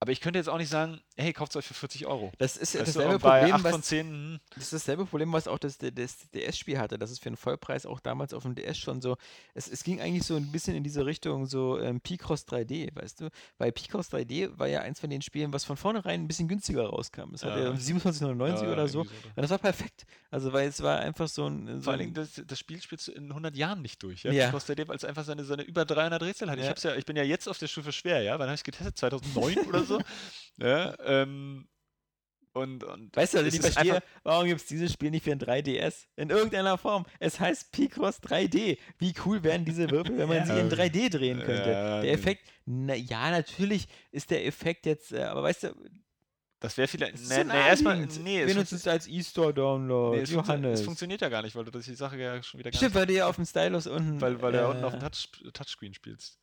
Aber ich könnte jetzt auch nicht sagen, hey, kauft es euch für 40 Euro. das ist ja dasselbe Problem, 8 was, von 10, hm, Das ist dasselbe Problem, was auch das, das DS-Spiel hatte. Das ist für einen Vollpreis auch damals auf dem DS schon so. Es, es ging eigentlich so ein bisschen in diese Richtung, so ähm, Picross 3D, weißt du? Weil Picross 3D war ja eins von den Spielen, was von vornherein ein bisschen günstiger rauskam. Es hatte Ja. ja 27,99 ja, oder so. irgendwie Und das war perfekt. Also, weil es war einfach so ein. So Vor Dingen, das, das Spiel spielst du in 100 Jahren nicht durch. Ja? Ja. Ja. Der weil es einfach seine, seine über 300 Rätsel hat. Ich, hab's ja, ich bin ja jetzt auf der Stufe schwer, ja. Wann habe ich getestet? 2009 oder so? Ja, ähm, und, und Weißt du, es ich ist verstehe, einfach- warum gibt es dieses Spiel nicht für ein 3DS? In irgendeiner Form. Es heißt Picross 3D. Wie cool wären diese Würfel, wenn man Ja. sie in 3D drehen könnte? Ja, der. Effekt, na ja, natürlich ist der Effekt jetzt, äh, aber weißt du, Das wäre vielleicht. ist Nee, so nee, erstmal. Nee, es als E-Store-Download. nee es, Johannes. es funktioniert ja gar nicht, weil du das die Sache ja schon wieder gar Stimmt, nicht. weil du ja auf dem Stylus unten. Weil, weil du ja unten äh, auf dem Touch, Touchscreen spielst.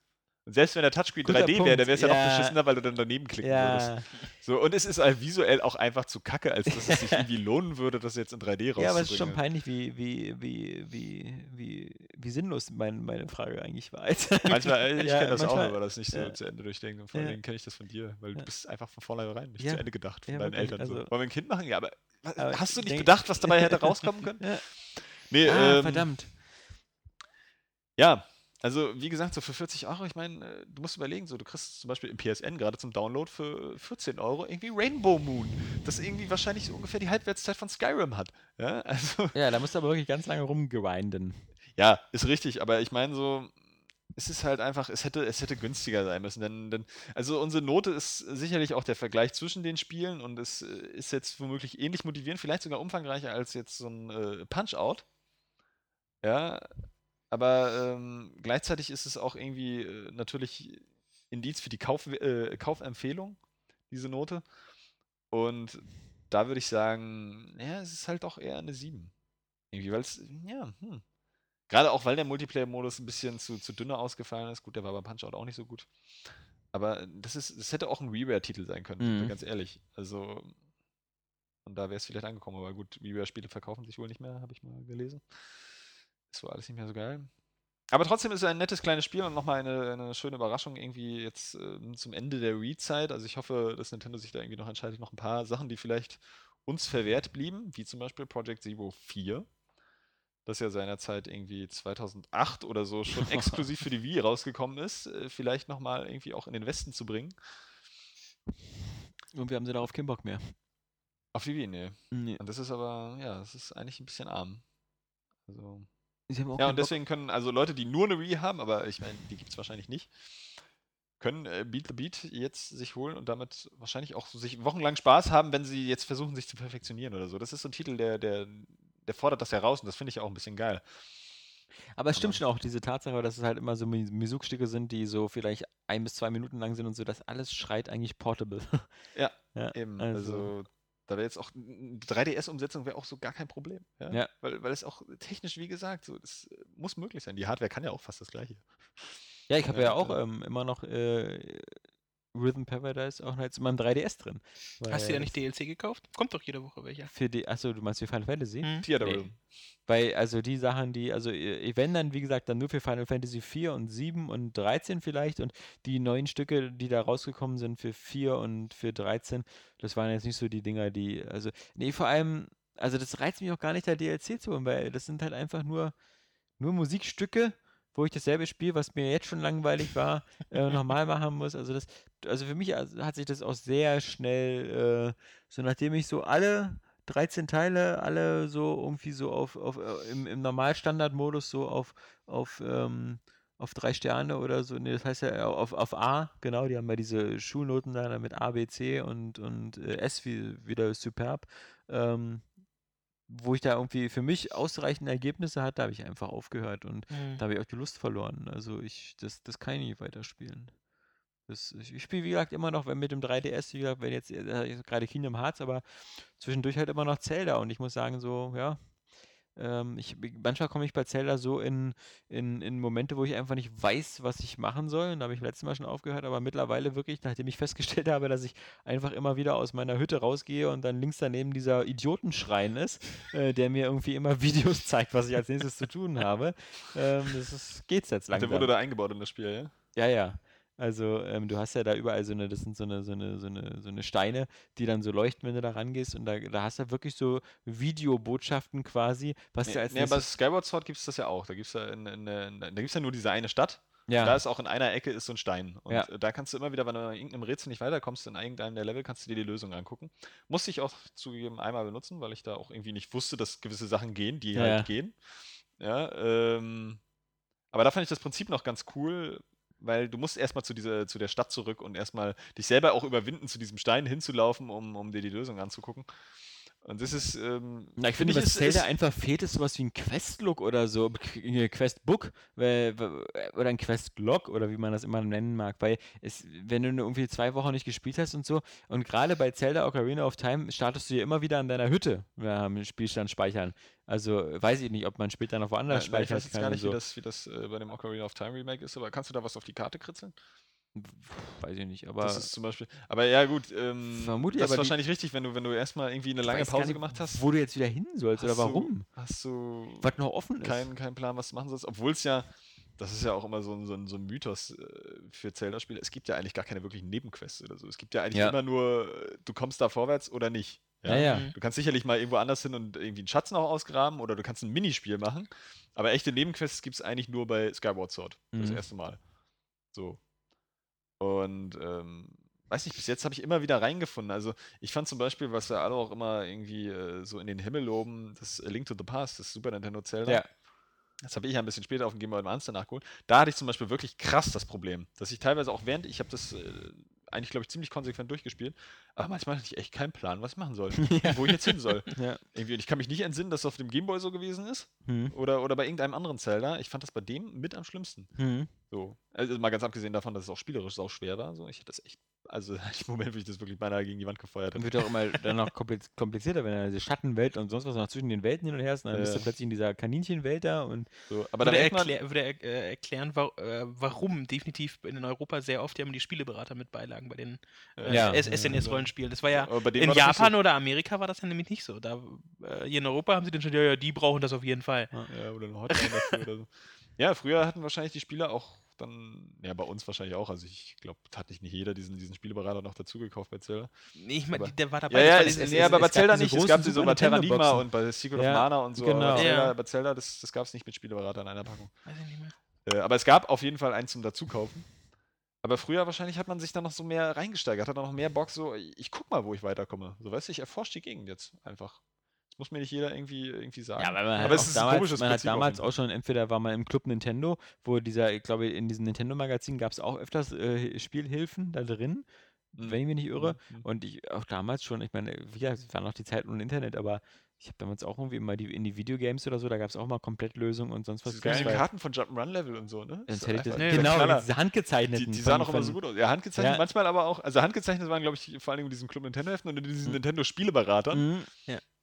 Und selbst wenn der Touchscreen Guter 3D wäre, dann wäre es ja. noch. Ja. beschissener, weil du dann daneben klicken würdest. Ja, So, und es ist halt visuell auch einfach zu kacke, als dass es sich irgendwie lohnen würde, das jetzt in 3D rauszubringen. ja, aber es ist schon peinlich, wie, wie, wie, wie, wie, wie sinnlos mein, meine Frage eigentlich war. Manchmal, äh, ich Ja, kenne das auch, manchmal- wenn man das nicht so zu Ende durchdenkt. Und vor Ja. allem kenne ich das von dir, weil du bist einfach von vornherein nicht zu Ende gedacht von deinen Eltern. so. also- Wollen wir ein Kind machen? Ja, aber, Aber hast du ich nicht bedacht, was dabei hätte rauskommen können? Nee, Ah, ähm, verdammt. Ja, also wie gesagt, so für 40 Euro, ich meine, äh, du musst überlegen, so du kriegst zum Beispiel im PSN gerade zum Download für 14 Euro irgendwie Rainbow Moon, das irgendwie wahrscheinlich so ungefähr die Halbwertszeit von Skyrim hat. Ja, also, Ja, da musst du aber wirklich ganz lange rumgrinden. ja, ist richtig, aber ich meine so, es ist halt einfach, es hätte, es hätte günstiger sein müssen, denn, denn also unsere Note ist sicherlich auch der Vergleich zwischen den Spielen und es äh, ist jetzt womöglich ähnlich motivierend, vielleicht sogar umfangreicher als jetzt so ein äh, Punch-Out. Ja, aber ähm, gleichzeitig ist es auch irgendwie äh, natürlich Indiz für die Kauf, äh, Kaufempfehlung, diese Note. Und da würde ich sagen, ja, es ist halt auch eher eine 7. Irgendwie, weil es, ja, hm. Gerade auch, weil der Multiplayer-Modus ein bisschen zu, zu dünner ausgefallen ist. Gut, der war bei Punch-Out auch nicht so gut. Aber das ist, das hätte auch ein Reware-Titel sein können, Mhm. ganz ehrlich. Also, und da wäre es vielleicht angekommen, aber gut, Reware-Spiele verkaufen sich wohl nicht mehr, habe ich mal gelesen. Ist wohl alles nicht mehr so geil. Aber trotzdem ist es ein nettes kleines Spiel und nochmal eine, eine schöne Überraschung irgendwie jetzt ähm, zum Ende der Re-Zeit. Also ich hoffe, dass Nintendo sich da irgendwie noch entscheidet, noch ein paar Sachen, die vielleicht uns verwehrt blieben, wie zum Beispiel Project Zero 4, das ja seinerzeit irgendwie 2008 oder so schon exklusiv für die Wii rausgekommen ist, äh, vielleicht nochmal irgendwie auch in den Westen zu bringen. Und wir haben sie darauf keinen Bock mehr. Auf die Wii, nee. Nee. Und das ist aber, ja, das ist eigentlich ein bisschen arm. Also, Ja, und deswegen können also Leute, die nur eine Wii haben, aber ich meine, die gibt es wahrscheinlich nicht, können äh, Beat the Beat jetzt sich holen und damit wahrscheinlich auch so sich wochenlang Spaß haben, wenn sie jetzt versuchen, sich zu perfektionieren oder so. Das ist so ein Titel, der, der, der fordert das heraus und das finde ich auch ein bisschen geil. Aber es stimmt schon auch, diese Tatsache, dass es halt immer so Musikstücke sind, die so vielleicht ein bis zwei Minuten lang sind und so, das alles schreit eigentlich portable. Ja, ja, Eben, also, also, da wäre jetzt auch eine 3DS-Umsetzung wäre auch so gar kein Problem. Ja? Ja. Weil, weil es auch technisch, wie gesagt, so, das äh, muss möglich sein. Die Hardware kann ja auch fast das gleiche. ja, ich habe Ja, ja auch äh, ähm, immer noch äh, Rhythm Paradise auch noch jetzt in meinem 3DS drin. Hast du ja nicht DLC gekauft? Kommt doch jede Woche welcher. Für die, achso, du meinst für Final Fantasy? Hm. Theater Nee. Realm. Weil, also die Sachen, die, also wenn dann, wie gesagt, dann nur für Final Fantasy 4 und 7 und 13 vielleicht und die neuen Stücke, die da rausgekommen sind für 4 und für 13, das waren jetzt nicht so die Dinger, die, also, nee, vor allem, also das reizt mich auch gar nicht, da DLC zu holen, weil das sind halt einfach nur, nur Musikstücke, wo ich dasselbe Spiel, was mir jetzt schon langweilig war, äh, nochmal machen muss. Also das, also für mich also hat sich das auch sehr schnell, äh, so nachdem ich so alle 13 Teile, alle so irgendwie so auf, auf äh, im, im Normalstandardmodus so auf, auf, ähm, auf drei Sterne oder so, nee, das heißt ja auf, auf A, genau, die haben ja diese Schulnoten da mit A, B, C und, und äh, S wie wieder superb. Ähm, wo ich da irgendwie für mich ausreichende Ergebnisse hatte, habe ich einfach aufgehört und Hm. da habe ich auch die Lust verloren. Also ich, das, das kann ich nicht weiterspielen. Das, ich ich spiele, wie gesagt, immer noch wenn mit dem 3DS, wie gesagt, wenn jetzt äh, gerade Kingdom Hearts, aber zwischendurch halt immer noch Zelda und ich muss sagen, so, ja, ähm, ich, manchmal komme ich bei Zelda so in, in, in Momente, wo ich einfach nicht weiß, was ich machen soll. Und da habe ich letztes Mal schon aufgehört, aber mittlerweile wirklich, nachdem ich festgestellt habe, dass ich einfach immer wieder aus meiner Hütte rausgehe und dann links daneben dieser Idiotenschrein ist, äh, der mir irgendwie immer Videos zeigt, was ich als nächstes zu tun habe. Ähm, das ist, geht's jetzt Der langsam. wurde da eingebaut in das Spiel, ja? Ja, ja. Also ähm, du hast ja da überall so eine, das sind so eine, so eine, so eine, so eine Steine, die dann so leuchten, wenn du da rangehst und da, da hast du wirklich so Videobotschaften quasi, was Nee, du als nee, aber nächstes, Skyward Sword gibt es das ja auch. Da gibt es ja, in, in, in, da gibt's ja nur diese eine Stadt. ja, Da ist auch in einer Ecke ist so ein Stein. Und Ja. äh, da kannst du immer wieder, wenn du in irgendeinem Rätsel nicht weiterkommst, in irgendeinem der Level, kannst du dir die Lösung angucken. Musste ich auch zugegeben einmal benutzen, weil ich da auch irgendwie nicht wusste, dass gewisse Sachen gehen, die Ja, halt ja. gehen. Ja, ähm, aber da fand ich das Prinzip noch ganz cool, weil du musst erstmal zu, dieser, zu der Stadt zurück und erstmal dich selber auch überwinden, zu diesem Stein hinzulaufen, um, um dir die Lösung anzugucken. Und das ist, ähm, Na, ich finde, was ist- Zelda einfach fehlt, ist sowas wie ein Quest-Look oder so, ein Quest-Book weil- weil- oder ein Quest-Log oder wie man das immer nennen mag, weil es, wenn du nur irgendwie zwei Wochen nicht gespielt hast und so und gerade bei Zelda Ocarina of Time startest du ja immer wieder an deiner Hütte ja, am Spielstand speichern. Also weiß ich nicht, ob man später noch woanders Ja, na, ich speichern weiß jetzt kann gar nicht, so. wie das, wie das äh, bei dem Ocarina of Time Remake ist, aber kannst du da was auf die Karte kritzeln? Weiß ich nicht, aber Das ist zum Beispiel. Aber ja, gut, ähm, Vermutlich, das ist wahrscheinlich richtig, wenn du, wenn du erstmal irgendwie eine lange Pause nicht, gemacht hast. wo du jetzt wieder hin sollst oder hast du- warum. Hast du Was noch offen ist. keinen keinen Plan, was du machen sollst? Obwohl es ja, das ist ja auch immer so ein, so ein, so ein Mythos äh, für Zelda-Spiele. Es gibt ja eigentlich gar keine wirklichen Nebenquests oder so. Es gibt ja eigentlich Ja. immer nur, du kommst da vorwärts oder nicht. Ja, ja. Mhm. Du kannst sicherlich mal irgendwo anders hin und irgendwie einen Schatz noch ausgraben oder du kannst ein Minispiel machen. Aber echte Nebenquests gibt es eigentlich nur bei Skyward Sword. Das Mhm. erste Mal. So. Und ähm, weiß nicht, bis jetzt habe ich immer wieder reingefunden. Also ich fand zum Beispiel, was wir alle auch immer irgendwie äh, so in den Himmel loben, das A Link to the Past, das Super Nintendo Zelda. Ja. Das habe ich ja ein bisschen später auf dem Game Boy Advance danach geholt. Da hatte ich zum Beispiel wirklich krass das Problem, dass ich teilweise auch während, ich habe das äh, eigentlich, glaube ich, ziemlich konsequent durchgespielt, aber manchmal hatte ich echt keinen Plan, was ich machen soll, wo ich jetzt hin soll. Ja. Irgendwie, und ich kann mich nicht entsinnen, dass es auf dem Game Boy so gewesen ist Hm. oder, oder bei irgendeinem anderen Zelda. Ich fand das bei dem mit am schlimmsten. Hm. So. Also mal ganz abgesehen davon, dass es auch spielerisch sau schwer war. So. Ich hätte das echt, also im Moment, wo ich das wirklich beinahe gegen die Wand gefeuert Dann habe. wird auch immer dann noch kompliz- komplizierter, wenn er diese Schattenwelt und sonst was noch zwischen den Welten hin und her ist. Und dann bist du plötzlich in dieser Kaninchenwelt da und So. Aber dann würde, man, erklär, würde er, äh, erklären, wa äh, warum definitiv in Europa sehr oft immer die Spieleberater mit Beilagen bei den äh, Ja. SNES-Rollenspielen. Das war ja in war Japan oder Amerika war das ja nämlich nicht so. Da, äh, hier in Europa haben sie dann schon, ja, ja, die brauchen das auf jeden Fall. So. Ja, oder Hotline dafür oder so. Ja, früher hatten wahrscheinlich die Spieler auch dann, ja, bei uns wahrscheinlich auch. Also ich glaube, hat nicht jeder diesen, diesen Spieleberater noch dazu gekauft bei Zelda. Nee, ich meine, der war dabei. Ja, ja, es, dieses- nee, aber es bei Zelda nicht. Es gab sie so bei Terranima Nintendo-Boxen. und bei Secret Ja, of Mana und so. genau. Aber Zelda, Ja. bei Zelda, das, das gab es nicht mit Spieleberater in einer Packung. weiß ich nicht mehr. Äh, aber es gab auf jeden Fall einen zum Dazukaufen. Aber früher wahrscheinlich hat man sich dann noch so mehr reingesteigert, hat dann noch mehr Bock, so, ich guck mal, wo ich weiterkomme. So, weißt du, ich erforsche die Gegend jetzt einfach. Das muss mir nicht jeder irgendwie, irgendwie sagen. Ja, weil man, aber halt es auch ist ein damals, man hat Prinzip auf damals auch schon, entweder war man im Club Nintendo, wo dieser, ich glaube, in diesem Nintendo-Magazin gab es auch öfters äh, Spielhilfen da drin, Mhm. wenn ich mich nicht irre. Mhm. Und ich auch damals schon, ich meine, wie gesagt, es war noch die Zeit ohne Internet, aber ich habe damals auch irgendwie immer die, in die Videogames oder so, da gab es auch mal Komplettlösungen und sonst was. Diese Das war- Karten von Jump'n'Run-Level und so, ne? Ist hätte ich das, Nee, genau, diese handgezeichneten. Die, die sahen auch immer so gut aus. Ja, handgezeichnet Ja. manchmal aber auch. Also handgezeichnet waren, glaube ich, vor allem in diesen Club Nintendo-Heften und in diesen Mhm. Nintendo-Spieleberatern. Mhm.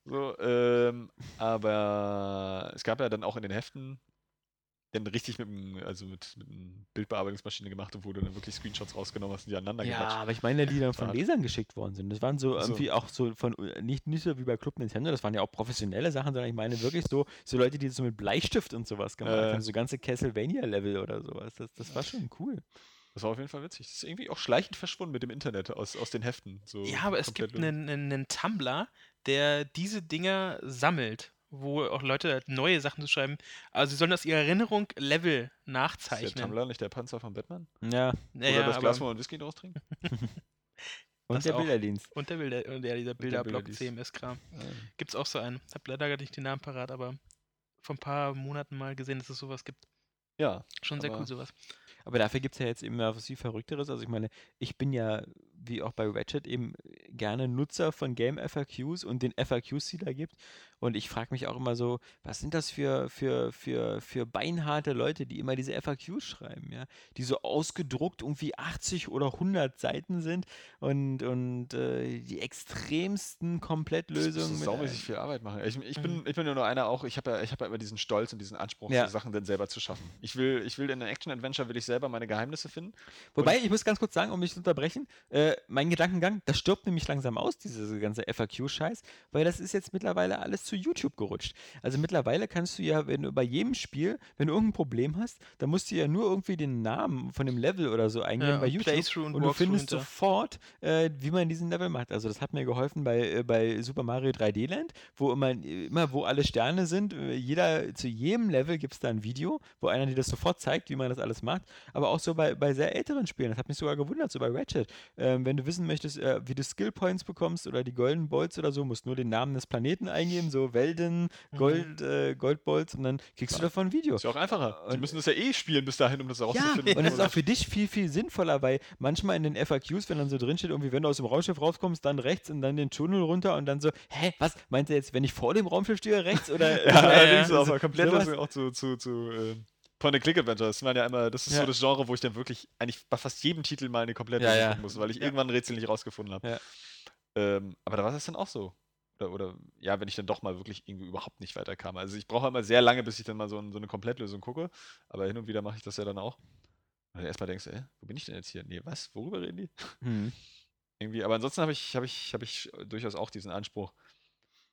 So, ähm, aber es gab ja dann auch in den Heften dann richtig mit, dem, also mit, mit einer Bildbearbeitungsmaschine gemacht, wo du dann wirklich Screenshots rausgenommen hast und die aneinander Ja, aber ich meine, die dann von. Lesern geschickt worden sind. Das waren so Ach so. irgendwie auch so von, nicht, nicht so wie bei Club Nintendo, das waren ja auch professionelle Sachen, sondern ich meine wirklich so, so Leute, die das so mit Bleistift und sowas gemacht Äh. haben, so ganze Castlevania-Level oder sowas. Das, das war schon cool. Das war auf jeden Fall witzig. Das ist irgendwie auch schleichend verschwunden mit dem Internet aus, aus den Heften. So Ja, aber es gibt einen, einen, einen Tumblr, der diese Dinger sammelt, wo auch Leute halt neue Sachen zu schreiben. Also sie sollen aus ihrer Erinnerung Level Ist der nachzeichnen. Tumblr nicht der Panzer von Batman? Ja, Oder Ja, das Glas, wo man Whisky draus trinkt? und der auch. Bilderdienst. Und der Bilder, und ja, dieser Bilderblock. CMS-Kram. Gibt's auch so einen. Hab leider gar nicht den Namen parat, aber vor ein paar Monaten mal gesehen, dass es sowas gibt. Ja, Schon sehr cool, sowas. Aber dafür gibt es ja jetzt eben was viel Verrückteres. Also ich meine, ich bin ja, wie auch bei Ratchet, eben gerne Nutzer von Game FAQs und den FAQs, die da gibt. Und ich frage mich auch immer so, was sind das für, für, für, für beinharte Leute, die immer diese FAQs schreiben, ja? Die so ausgedruckt irgendwie 80 oder 100 Seiten sind und, und äh, die extremsten Komplettlösungen. Das ist saumäßig viel Arbeit machen. Ich, ich, bin, Mhm. ich bin ja nur einer auch, ich habe ja, ich hab ja immer diesen Stolz und diesen Anspruch, Ja. so Sachen dann selber zu schaffen. Ich will, ich will in einem Action-Adventure will ich selber meine Geheimnisse finden. Wobei, ich muss ganz kurz sagen, um mich zu unterbrechen, äh, mein Gedankengang, das stirbt nämlich langsam aus, diese ganze FAQ-Scheiß, weil das ist jetzt mittlerweile alles zu YouTube gerutscht. Also mittlerweile kannst du ja, wenn du bei jedem Spiel, wenn du irgendein Problem hast, dann musst du ja nur irgendwie den Namen von dem Level oder so eingeben Ja, bei YouTube und und du findest hinter. sofort, äh, wie man diesen Level macht. Also das hat mir geholfen bei, äh, bei Super Mario 3D Land, wo immer, immer wo alle Sterne sind, äh, jeder, zu jedem Level gibt es da ein Video, wo einer dir das sofort zeigt, wie man das alles macht. Aber auch so bei, bei sehr älteren Spielen, das hat mich sogar gewundert, so bei Ratchet. Ähm, wenn du wissen möchtest, äh, wie du Skill Points bekommst oder die Golden Bolts oder so, musst nur den Namen des Planeten eingeben, so Welden, Gold, äh, Goldbolts und dann kriegst du davon ein Video. Ist ja auch einfacher. Die Und- müssen das ja eh spielen bis dahin, um das Ja, herauszufinden. und es ist auch für dich viel, viel sinnvoller, weil manchmal in den FAQs, wenn dann so drinsteht, irgendwie, wenn du aus dem Raumschiff rauskommst, dann rechts und dann den Tunnel runter und dann so, hä, was, meint ihr jetzt, wenn ich vor dem Raumschiff stehe, rechts oder? Ja, allerdings also auch mal komplett das auch zu, zu, zu äh, Point-and-Click-Adventure. Das, waren ja immer, das ist Ja. so das Genre, wo ich dann wirklich eigentlich bei fast jedem Titel mal eine komplette Ja, Lösung ja. gucken muss, weil ich Ja. irgendwann ein Rätsel nicht rausgefunden habe. Ähm, aber da war das dann auch so. Oder, oder ja, wenn ich dann doch mal wirklich irgendwie überhaupt nicht weiterkam. Also ich brauche immer sehr lange, bis ich dann mal so, ein, so eine Komplettlösung gucke. Aber hin und wieder mache ich das ja dann auch. Und dann erstmal denkst du, äh, wo bin ich denn jetzt hier? Nee, was? Worüber reden die? Hm. Irgendwie, aber ansonsten habe ich, habe ich, habe ich durchaus auch diesen Anspruch.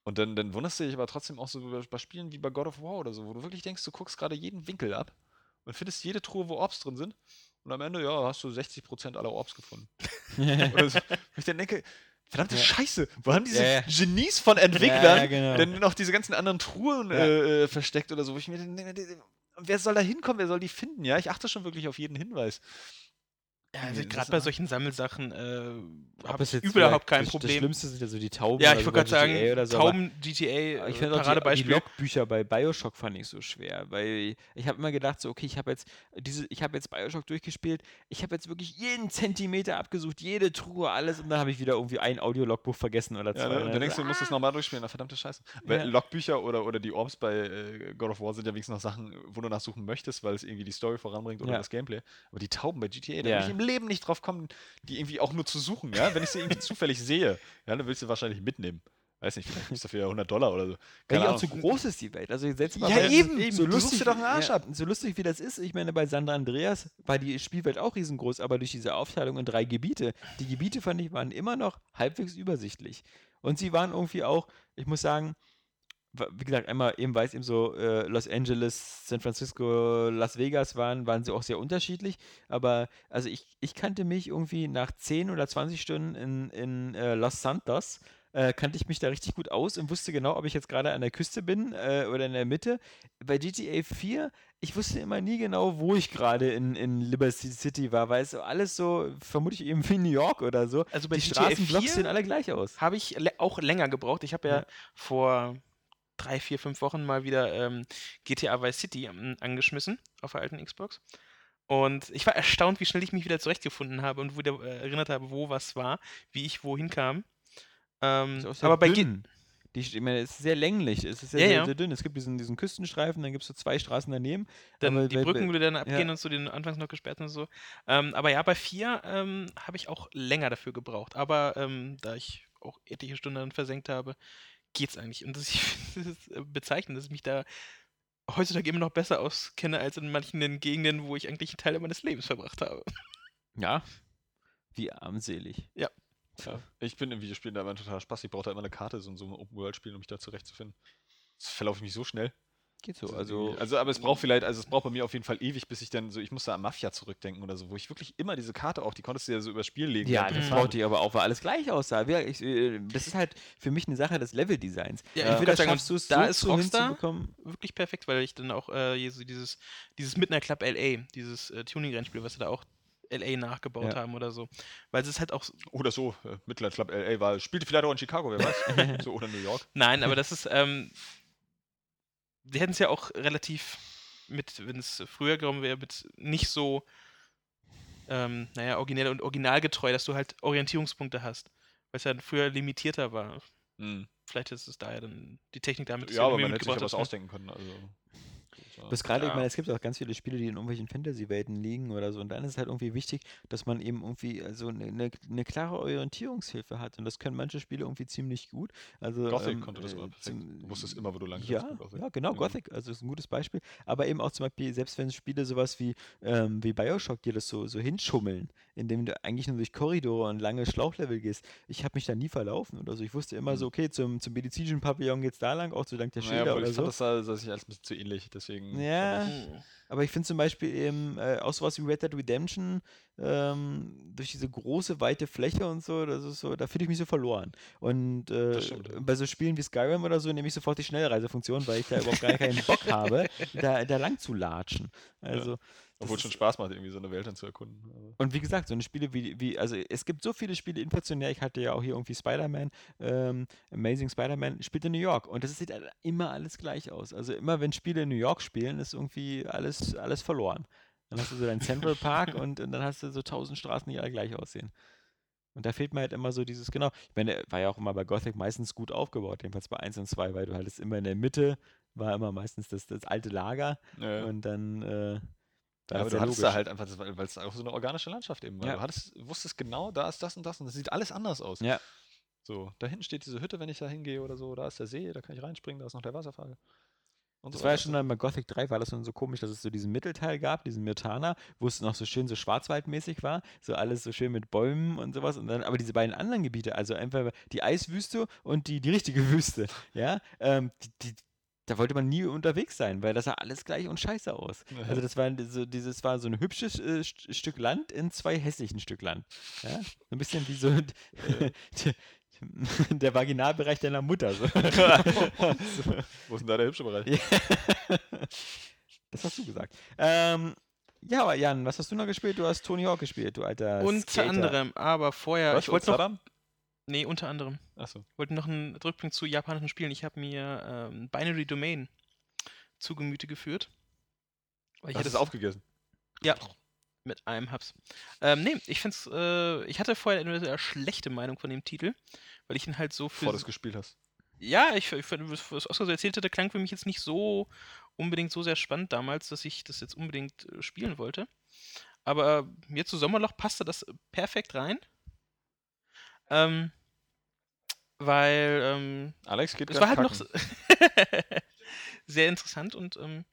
Und dann, dann wunderst du dich aber trotzdem auch so bei, Spielen wie bei God of War oder so, wo du wirklich denkst, du guckst gerade jeden Winkel ab und findest jede Truhe, wo Orbs drin sind. Und am Ende, ja, hast du 60% aller Orbs gefunden. Oder so. Ich dann denke, verdammte Ja. Scheiße, wo haben diese Ja. Genies von Entwicklern Ja, genau. denn noch diese ganzen anderen Truhen äh, äh, versteckt oder so, wo ich mir denke, wer soll da hinkommen, wer soll die finden? Ja, ich achte schon wirklich auf jeden Hinweis. Ja, also das gerade bei solchen Sammelsachen äh, habe ich jetzt überhaupt kein das, Das Problem. Schlimmste sind ja so die Tauben. Ja, ich so wollte gerade sagen, oder so, Tauben GTA, ich äh, fand auch die, die. Logbücher bei Bioshock fand ich so schwer, weil ich habe immer gedacht, so okay, ich habe jetzt diese, ich habe jetzt Bioshock durchgespielt, ich habe jetzt wirklich jeden Zentimeter abgesucht, jede Truhe, alles und dann habe ich wieder irgendwie ein Audiologbuch vergessen oder zwei. Ja, ne? Und dann denkst du, musst es nochmal durchspielen, na verdammte Scheiße. Weil Ja. Logbücher oder, oder die Orbs bei äh, God of War sind ja wenigstens noch Sachen, wo du nachsuchen möchtest, weil es irgendwie die Story voranbringt oder Ja. das Gameplay. Aber die Tauben bei GTA, da Ja. würde ich im Leben nicht drauf kommen, die irgendwie auch nur zu suchen, ja? Wenn ich sie irgendwie zufällig sehe, ja, dann willst du wahrscheinlich mitnehmen. Weiß nicht, vielleicht ist dafür ja 100 Dollar oder so. Keine die auch zu groß ist, die Welt. Also selbst mal Ja, bei- eben. So Du lustig, dir doch einen Arsch ja, ab. So lustig wie das ist, ich meine, bei Sandra Andreas war die Spielwelt auch riesengroß, aber durch diese Aufteilung in drei Gebiete, die Gebiete fand ich waren immer noch halbwegs übersichtlich. Und sie waren irgendwie auch, ich muss sagen, wie gesagt, einmal eben, weil es eben so äh, Los Angeles, San Francisco, Las Vegas waren, waren sie auch sehr unterschiedlich. Aber also ich, ich kannte mich irgendwie nach 10 oder 20 Stunden in, in äh, Los Santos, äh, kannte ich mich da richtig gut aus und wusste genau, ob ich jetzt gerade an der Küste bin äh, oder in der Mitte. Bei GTA 4, ich wusste immer nie genau, wo ich gerade in, in Liberty City war, weil es so alles so, vermutlich eben wie New York oder so. Also bei Die GTA Straßenblocks 4 sehen alle gleich aus. habe ich auch länger gebraucht. Ich habe ja, Ja. vor drei, vier, fünf Wochen mal wieder ähm, GTA Vice City ähm, angeschmissen auf der alten Xbox. Und ich war erstaunt, wie schnell ich mich wieder zurechtgefunden habe und wieder äh, erinnert habe, wo was war, wie ich wohin kam. Ähm, aber bei dünn. Die, ich meine, es ist sehr länglich, es ist sehr, Ja, sehr, ja. sehr dünn. Es gibt diesen, diesen Küstenstreifen, dann gibt es so zwei Straßen daneben. dann aber die bei- Brücken würde dann abgehen ja. und so, den anfangs noch gesperrt und so. Ähm, aber ja, bei 4 ähm, habe ich auch länger dafür gebraucht. Aber ähm, da ich auch etliche Stunden dann versenkt habe, geht's eigentlich. Und das, es ist, äh, bezeichnend, dass ich mich da heutzutage immer noch besser auskenne als in manchen Gegenden, wo ich eigentlich einen Teil meines Lebens verbracht habe. Ja. Wie armselig. Ja. Ich bin im Videospielen da immer total Spaß. Ich brauche da immer eine Karte, so in so einem Open-World-Spiel, um mich da zurechtzufinden. Das verlaufe ich mich so schnell. Geht so. Also, also, aber es braucht vielleicht, also es braucht bei mir auf jeden Fall ewig, bis ich dann so, ich muss da an Mafia zurückdenken oder so, wo ich wirklich immer diese Karte auch, die konntest du ja so übers Spiel legen. ja, du das Mhm. braucht die aber auch, weil alles gleich aussah. Wir- Ich, äh, das ist halt für mich eine Sache des Leveldesigns. Ja, ich Entweder wollte gerade sagen, du es da so ist zu Rockstar hinzubekommen- Wirklich perfekt, weil ich dann auch äh, hier so dieses, dieses Midnight Club LA, dieses äh, Tuning-Rennspiel, was sie da auch LA nachgebaut Ja. haben oder so. Weil es ist halt auch so- Oder so, äh, Midland Club LA war, spielte vielleicht auch in Chicago, wer weiß. so, oder New York. Nein, aber das ist, ähm, sie hätten es ja auch relativ mit, wenn es früher gekommen wäre, mit nicht so, ähm, naja, originell und originalgetreu, dass du halt Orientierungspunkte hast. Weil es ja früher limitierter war. Hm. Vielleicht ist es daher dann die Technik damit Ja, aber man hätte sich ja was ne? ausdenken können. Also, so. Bis gerade, ich Ja. meine, es gibt auch ganz viele Spiele, die in irgendwelchen Fantasy-Welten liegen oder so. Und dann ist es halt irgendwie wichtig, dass man eben irgendwie so eine, eine, eine klare Orientierungshilfe hat. Und das können manche Spiele irgendwie ziemlich gut. Also, Gothic ähm, konnte das äh, immer perfekt. zum- Du wusstest immer, wo du lang Ja, ja, genau, Mhm. Gothic, also ist ein gutes Beispiel. Aber eben auch zum Beispiel, selbst wenn Spiele sowas wie, ähm, wie Bioshock dir das so, so hinschummeln, indem du eigentlich nur durch Korridore und lange Schlauchlevel gehst. Ich habe mich da nie verlaufen oder so. Ich wusste immer so, Mhm. okay, zum, zum medizinischen Pavillon geht's da lang, auch so dank der Schilder oder ich so. fand das sah, sich alles ein bisschen zu ähnlich, deswegen. Ja. ich-. Aber ich finde zum Beispiel eben äh, auch sowas wie Red Dead Redemption ähm, durch diese große, weite Fläche und so, das ist so, da fühle ich mich so verloren. Und äh, ja. bei so Spielen wie Skyrim oder so nehme ich sofort die Schnellreisefunktion, weil ich da überhaupt gar keinen Bock habe, da, da lang zu latschen. Also, Obwohl es schon Spaß macht, irgendwie so eine Welt dann zu erkunden. Und wie gesagt, so eine Spiele wie, wie, also es gibt so viele Spiele inflationär. Ich hatte ja auch hier irgendwie Spider-Man, ähm, Amazing Spider-Man, spielt in New York. Und das sieht alle- immer alles gleich aus. Also immer, wenn Spiele in New York spielen, ist irgendwie alles, alles verloren. Dann hast du so deinen Central Park und, und dann hast du so tausend Straßen, die alle gleich aussehen. Und da fehlt mir halt immer so dieses, genau, ich meine, war ja auch immer bei Gothic meistens gut aufgebaut, jedenfalls bei 1 und 2, weil du hattest immer in der Mitte, war immer meistens das, das alte Lager ja. und dann äh, war aber das du hattest logisch. da halt einfach, weil es auch so eine organische Landschaft eben war. Ja. Du hattest, wusstest genau, da ist das und das und das sieht alles anders aus. Ja. So, da hinten steht diese Hütte, wenn ich da hingehe oder so, da ist der See, da kann ich reinspringen, da ist noch der Wasserfall. Und Das so war ja schon dann bei Gothic 3, war das dann so komisch, dass es so diesen Mittelteil gab, diesen Mirtana, wo es noch so schön so schwarzwaldmäßig war, so alles so schön mit Bäumen und sowas. Und dann, aber diese beiden anderen Gebiete, also einfach die Eiswüste und die, die richtige Wüste, ja, ähm, die, die, da wollte man nie unterwegs sein, weil das sah alles gleich und scheiße aus. Ja. Also das war so, dieses war so ein hübsches äh, St- Stück Land in zwei hässlichen Stück Land. Ja? So ein bisschen wie so der, der Vaginalbereich deiner Mutter. So. so. Wo ist denn da der hübsche Bereich? Das hast du gesagt. Ähm, ja, aber Jan, was hast du noch gespielt? Du hast Tony Hawk gespielt, du alter Unter Skater. anderem, aber vorher, Was, ich wollte noch? Nee, unter anderem, Achso. wollte noch einen Rückblick zu japanischen Spielen. Ich habe mir ähm, Binary Domain zu Gemüte geführt. Weil ich Hast es aufgegessen? Ja, mit einem Hubs. Ähm, nee, ich find's, äh, ich hatte vorher eine sehr schlechte Meinung von dem Titel, weil ich ihn halt so für. Bevor du es gespielt hast. ja, ich, ich fand, was Oskar so erzählt hatte, klang für mich jetzt nicht so unbedingt so sehr spannend damals, dass ich das jetzt unbedingt äh, spielen wollte. Aber jetzt zu Sommerloch passte das perfekt rein. Ähm, weil, ähm, Alex geht es war halt noch kacken. so sehr interessant und ähm,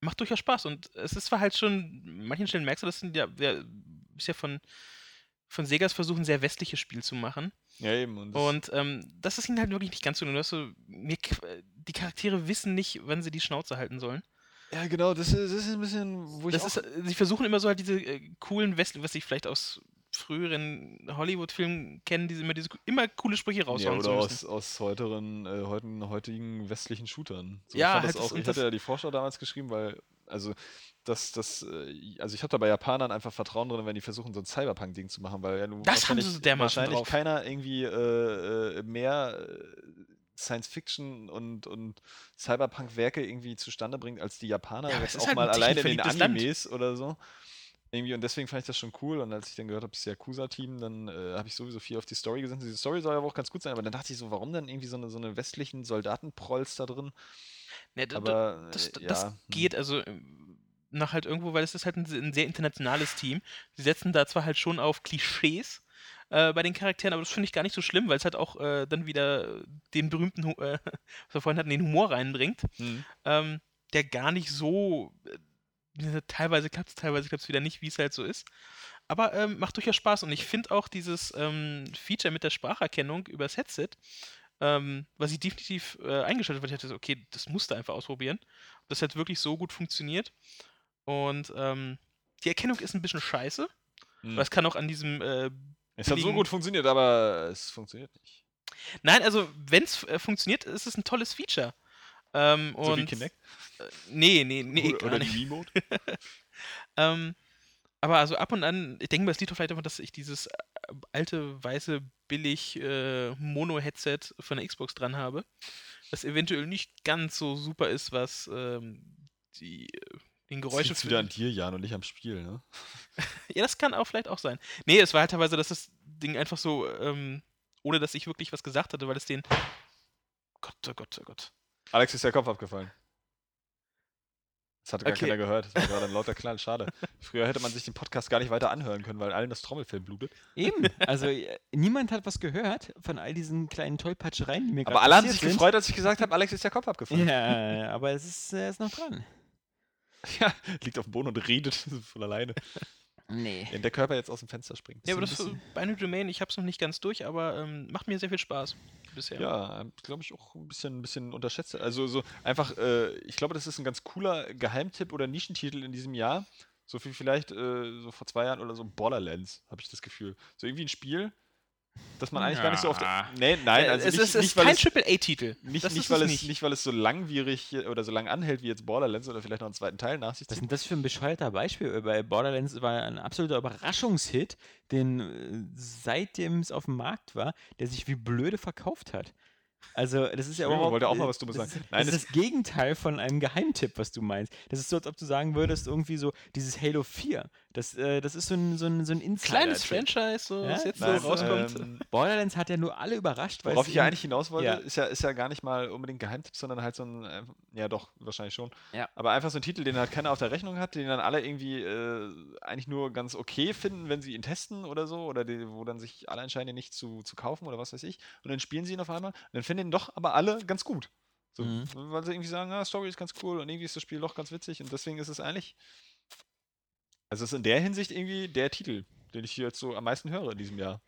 macht durchaus Spaß. Und es ist zwar halt schon, an manchen Stellen merkst du, das sind ja, ja ist ja von, von Segas Versuch, ein sehr westliches Spiel zu machen. Ja, eben. Und, das- Und ähm, das ist ihnen halt wirklich nicht ganz so. Du hast so mir, die Charaktere wissen nicht, wann sie die Schnauze halten sollen. ja, genau, das ist, das ist ein bisschen, wo ich Das auch ist, sie versuchen immer so halt diese äh, coolen West, was ich vielleicht aus früheren Hollywood-Filmen kennen, diese immer diese immer coole Sprüche Ja, raushauen oder zu aus, aus heuteren, äh, heutigen, heutigen westlichen Shootern. So, Ja, ich, halt das auch, ich hatte ja die Vorschau damals geschrieben, weil, also, das, das, äh, also ich habe da bei Japanern einfach Vertrauen drin, wenn die versuchen, so ein Cyberpunk-Ding zu machen, weil ja nun Das haben sie wahrscheinlich, so wahrscheinlich drauf. keiner irgendwie äh, äh, mehr äh, Science-Fiction und, und Cyberpunk-Werke irgendwie zustande bringt, als die Japaner, Ja, jetzt auch halt mal ein allein in den technikverliebtes Land. Animes oder so. Irgendwie, und deswegen fand ich das schon cool. Und als ich dann gehört habe, das ist Yakuza-Team, dann äh, habe ich sowieso viel auf die Story gesendet. Diese Story soll ja auch ganz gut sein, aber dann dachte ich so, warum denn irgendwie so eine, so eine westlichen Soldatenprolls da drin? Ne, d- d- Aber das, äh, das ja, hm. geht also ähm, nach halt irgendwo, weil es ist halt ein, ein sehr internationales Team. Sie setzen da zwar halt schon auf Klischees äh, bei den Charakteren, aber das finde ich gar nicht so schlimm, weil es halt auch äh, dann wieder den berühmten, äh, was wir vorhin hatten, den Humor reinbringt, Hm. ähm, der gar nicht so, äh, teilweise klappt es, teilweise klappt es wieder nicht, wie es halt so ist. Aber ähm, macht durchaus Spaß und ich finde auch dieses ähm, Feature mit der Spracherkennung übers Headset, ähm, was ich definitiv äh, eingeschaltet habe, weil ich dachte, okay, das musste einfach ausprobieren. Ob das halt wirklich so gut funktioniert. Und ähm, die Erkennung ist ein bisschen scheiße, Hm. aber es kann auch an diesem. Äh, Es hat so gut funktioniert, aber es funktioniert nicht. Nein, also wenn es äh, funktioniert, ist es ein tolles Feature. Ähm, So wie und, Kinect? Äh, nee, nee, nee, oder oder die Remote? Ähm, aber also ab und an, ich denke mal, es liegt doch vielleicht einfach, dass ich dieses äh, alte, weiße, billig äh, Mono-Headset von der Xbox dran habe, das eventuell nicht ganz so super ist, was ähm, die, äh, den Geräusche Geräusche wieder an dir, Jan, und nicht am Spiel, ne? Ja, das kann auch vielleicht auch sein. Nee, es war halt teilweise, dass das Ding einfach so, ähm, ohne dass ich wirklich was gesagt hatte, weil es den. Gott, oh Gott, oh Gott. Alex ist der Kopf abgefallen. Das hatte gar Okay. keiner gehört. Das war gerade ein lauter Knall. Schade. Früher hätte man sich den Podcast gar nicht weiter anhören können, weil allen das Trommelfell blutet. Eben, also äh, niemand hat was gehört von all diesen kleinen Tollpatschereien, die mir Aber alle haben sich sind. gefreut, als ich gesagt habe, Alex ist der Kopf abgefallen. Ja, aber es ist, äh, ist noch dran. Ja, liegt auf dem Boden und redet von alleine. Nee. Wenn der Körper jetzt aus dem Fenster springt. Ja, aber das ein äh, Binary Domain, ich hab's noch nicht ganz durch, aber ähm, macht mir sehr viel Spaß bisher. Ja, glaube ich auch ein bisschen, ein bisschen unterschätzt. Also so einfach, äh, ich glaube, das ist ein ganz cooler Geheimtipp oder Nischentitel in diesem Jahr. So wie vielleicht äh, so vor zwei Jahren oder so Borderlands, habe ich das Gefühl. So irgendwie ein Spiel, dass man eigentlich gar nicht so oft. Ja. Nee, nein, Äh, also es nicht, ist, nicht, kein Triple-A-Titel. nicht, nicht, weil es nicht. nicht, weil es so langwierig oder so lang anhält wie jetzt Borderlands oder vielleicht noch einen zweiten Teil nach sich Was ist zieht. denn das für ein bescheuerter Beispiel? Bei Borderlands war ein absoluter Überraschungshit, den äh, seitdem es auf dem Markt war, der sich wie blöde verkauft hat. Also, das ist ja überhaupt. wollte auch mal äh, was Dummes das sagen. Ist, Nein, das ist das Gegenteil von einem Geheimtipp, was du meinst. Das ist so, als ob du sagen würdest, irgendwie so, dieses Halo 4. Das, äh, das ist so ein, so ein, so ein Insider. Kleines Franchise, so, Ja? was jetzt Nein, so rauskommt. ähm, Borderlands hat ja nur alle überrascht, weil Worauf es ich ja eigentlich hinaus wollte, Ja. ist, ja, ist ja gar nicht mal unbedingt Geheimtipp, sondern halt so ein, äh, ja doch, wahrscheinlich schon. Ja. Aber einfach so ein Titel, den halt keiner auf der Rechnung hat, den dann alle irgendwie äh, eigentlich nur ganz okay finden, wenn sie ihn testen oder so, oder die, wo dann sich alle entscheiden, ihn nicht zu, zu kaufen oder was weiß ich. Und dann spielen sie ihn auf einmal und dann finden ihn doch aber alle ganz gut. So, Mhm. Weil sie irgendwie sagen, ah, Story ist ganz cool und irgendwie ist das Spiel doch ganz witzig und deswegen ist es eigentlich. Also es ist in der Hinsicht irgendwie der Titel, den ich jetzt so am meisten höre in diesem Jahr.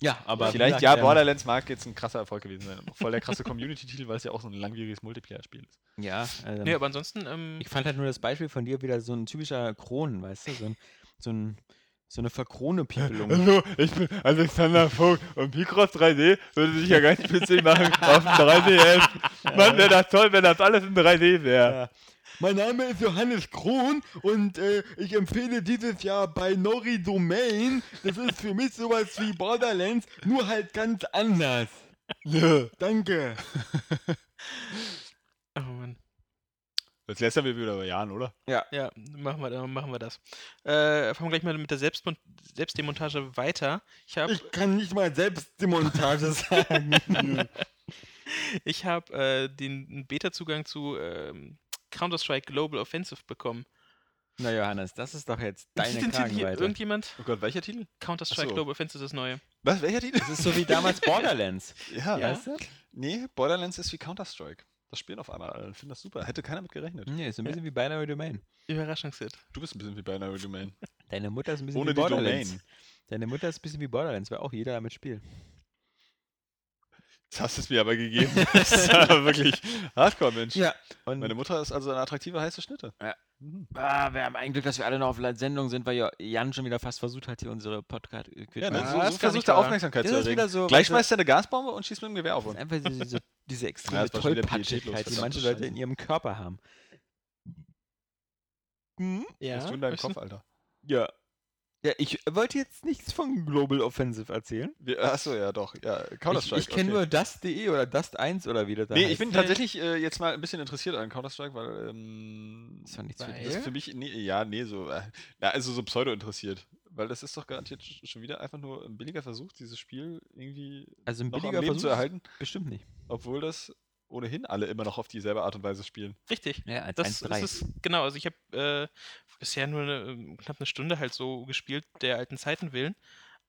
Ja, aber. Vielleicht ja, ähm, Borderlands mag jetzt ein krasser Erfolg gewesen sein. Voll der krasse Community-Titel, weil es ja auch so ein langwieriges Multiplayer-Spiel ist. Ja, ähm, Nee, aber ansonsten, ähm, Ich fand halt nur das Beispiel von dir wieder so ein typischer Kronen, weißt du? So, ein, so, ein, so eine Verkrone-Piepelung. Hallo, ich bin Alexander Vogt und Picross 3D würde sich ja ganz witzig machen auf dem 3DS. Mann, wäre das toll, wenn das alles in 3D wäre. Ja. Mein Name ist Johannes Krohn und äh, ich empfehle dieses Jahr bei Nori Domain. Das ist für mich sowas wie Borderlands, nur halt ganz anders. Danke. oh Mann. Jetzt lässt er mir wieder über Jan, oder? Ja, machen wir, dann machen wir das. Äh, fangen wir gleich mal mit der Selbstmon Selbstdemontage weiter. Ich habe Ich kann nicht mal selbst die Montage sagen. ich hab, äh, den Beta-Zugang zu ähm, Counter-Strike Global Offensive bekommen. Na Johannes, das ist doch jetzt deine Kragenweite. irgendjemand? Oh Gott, welcher Titel? Counter-Strike so. Global Offensive ist das neue. Was, welcher Titel? Das ist so wie damals Borderlands. Ja, Ja. Weißt du? Nee, Borderlands ist wie Counter-Strike. Das spielen auf einmal alle. Ich finde das super. Hätte keiner mit gerechnet. Nee, ist so ein bisschen wie Binary Domain. Überraschungshit. Du bist ein bisschen wie Binary Domain. Deine Mutter ist ein bisschen Ohne wie die Borderlands. Domain. Deine Mutter ist ein bisschen wie Borderlands, weil auch jeder damit spielt. Jetzt hast du es mir aber gegeben. Das ist aber wirklich hardcore, Mensch. Ja. Und Meine Mutter ist also eine attraktive heiße Schnitte. Ja. Mhm. ah, wir haben ein Glück, dass wir alle noch auf Sendung sind, weil ja Jan schon wieder fast versucht hat, hier unsere podcast Ja, ne, so, so versucht er. Aufmerksamkeit Das zu ist erregen. so, Gleich du- schmeißt er eine Gasbombe und schießt mit dem Gewehr auf Das uns. ist einfach diese, diese extreme Ja, Tollpatschigkeit, die manche Leute in ihrem Körper haben. Hm? Ja. Was tut in deinem du? Kopf, Alter? Ja. Ja, ich wollte jetzt nichts von Global Offensive erzählen. Achso, ja, doch. Ja, Counter-Strike. ich ich kenne okay. nur Dust.de oder Dust1 oder wie das da Nee, heißt. ich bin tatsächlich äh, jetzt mal ein bisschen interessiert an Counter-Strike, weil ähm, Das war nichts für dich. das ist für mich, nee, ja, nee, so, äh, na, also so pseudo interessiert. Weil das ist doch garantiert sch- schon wieder einfach nur ein billiger Versuch, dieses Spiel irgendwie Also ein billiger Versuch zu erhalten, bestimmt nicht. obwohl das ohnehin alle immer noch auf dieselbe Art und Weise spielen. Richtig. Ja, als Das 1.3. ist es, genau, also ich habe äh, bisher nur eine, ähm, knapp eine Stunde halt so gespielt, der alten Zeiten willen.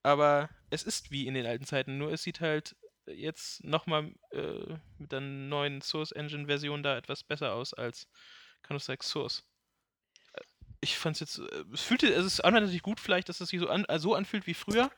Aber es ist wie in den alten Zeiten, nur es sieht halt jetzt nochmal äh, mit der neuen Source Engine Version da etwas besser aus als Counter-Strike Source. Äh, Ich fand es jetzt, äh, es fühlte, es ist einmal natürlich gut vielleicht, dass es sich so, an, so anfühlt wie früher,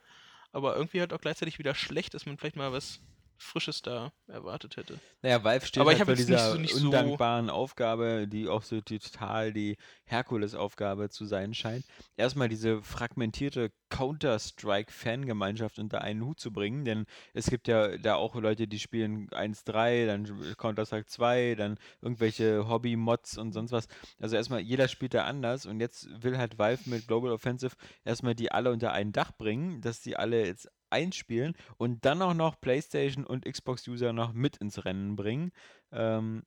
aber irgendwie halt auch gleichzeitig wieder schlecht, dass man vielleicht mal was Frisches da erwartet hätte. Naja, Valve steht Aber halt ich vor jetzt nicht dieser so- nicht so- undankbaren Aufgabe, die auch so total die Herkulesaufgabe zu sein scheint. Erstmal diese fragmentierte Counter-Strike-Fangemeinschaft unter einen Hut zu bringen, denn es gibt ja da auch Leute, die spielen 1.3, dann Counter-Strike 2, dann irgendwelche Hobby-Mods und sonst was. Also erstmal, jeder spielt da anders und jetzt will halt Valve mit Global Offensive erstmal die alle unter ein Dach bringen, dass die alle jetzt einspielen und dann auch noch PlayStation und Xbox-User noch mit ins Rennen bringen. Ähm,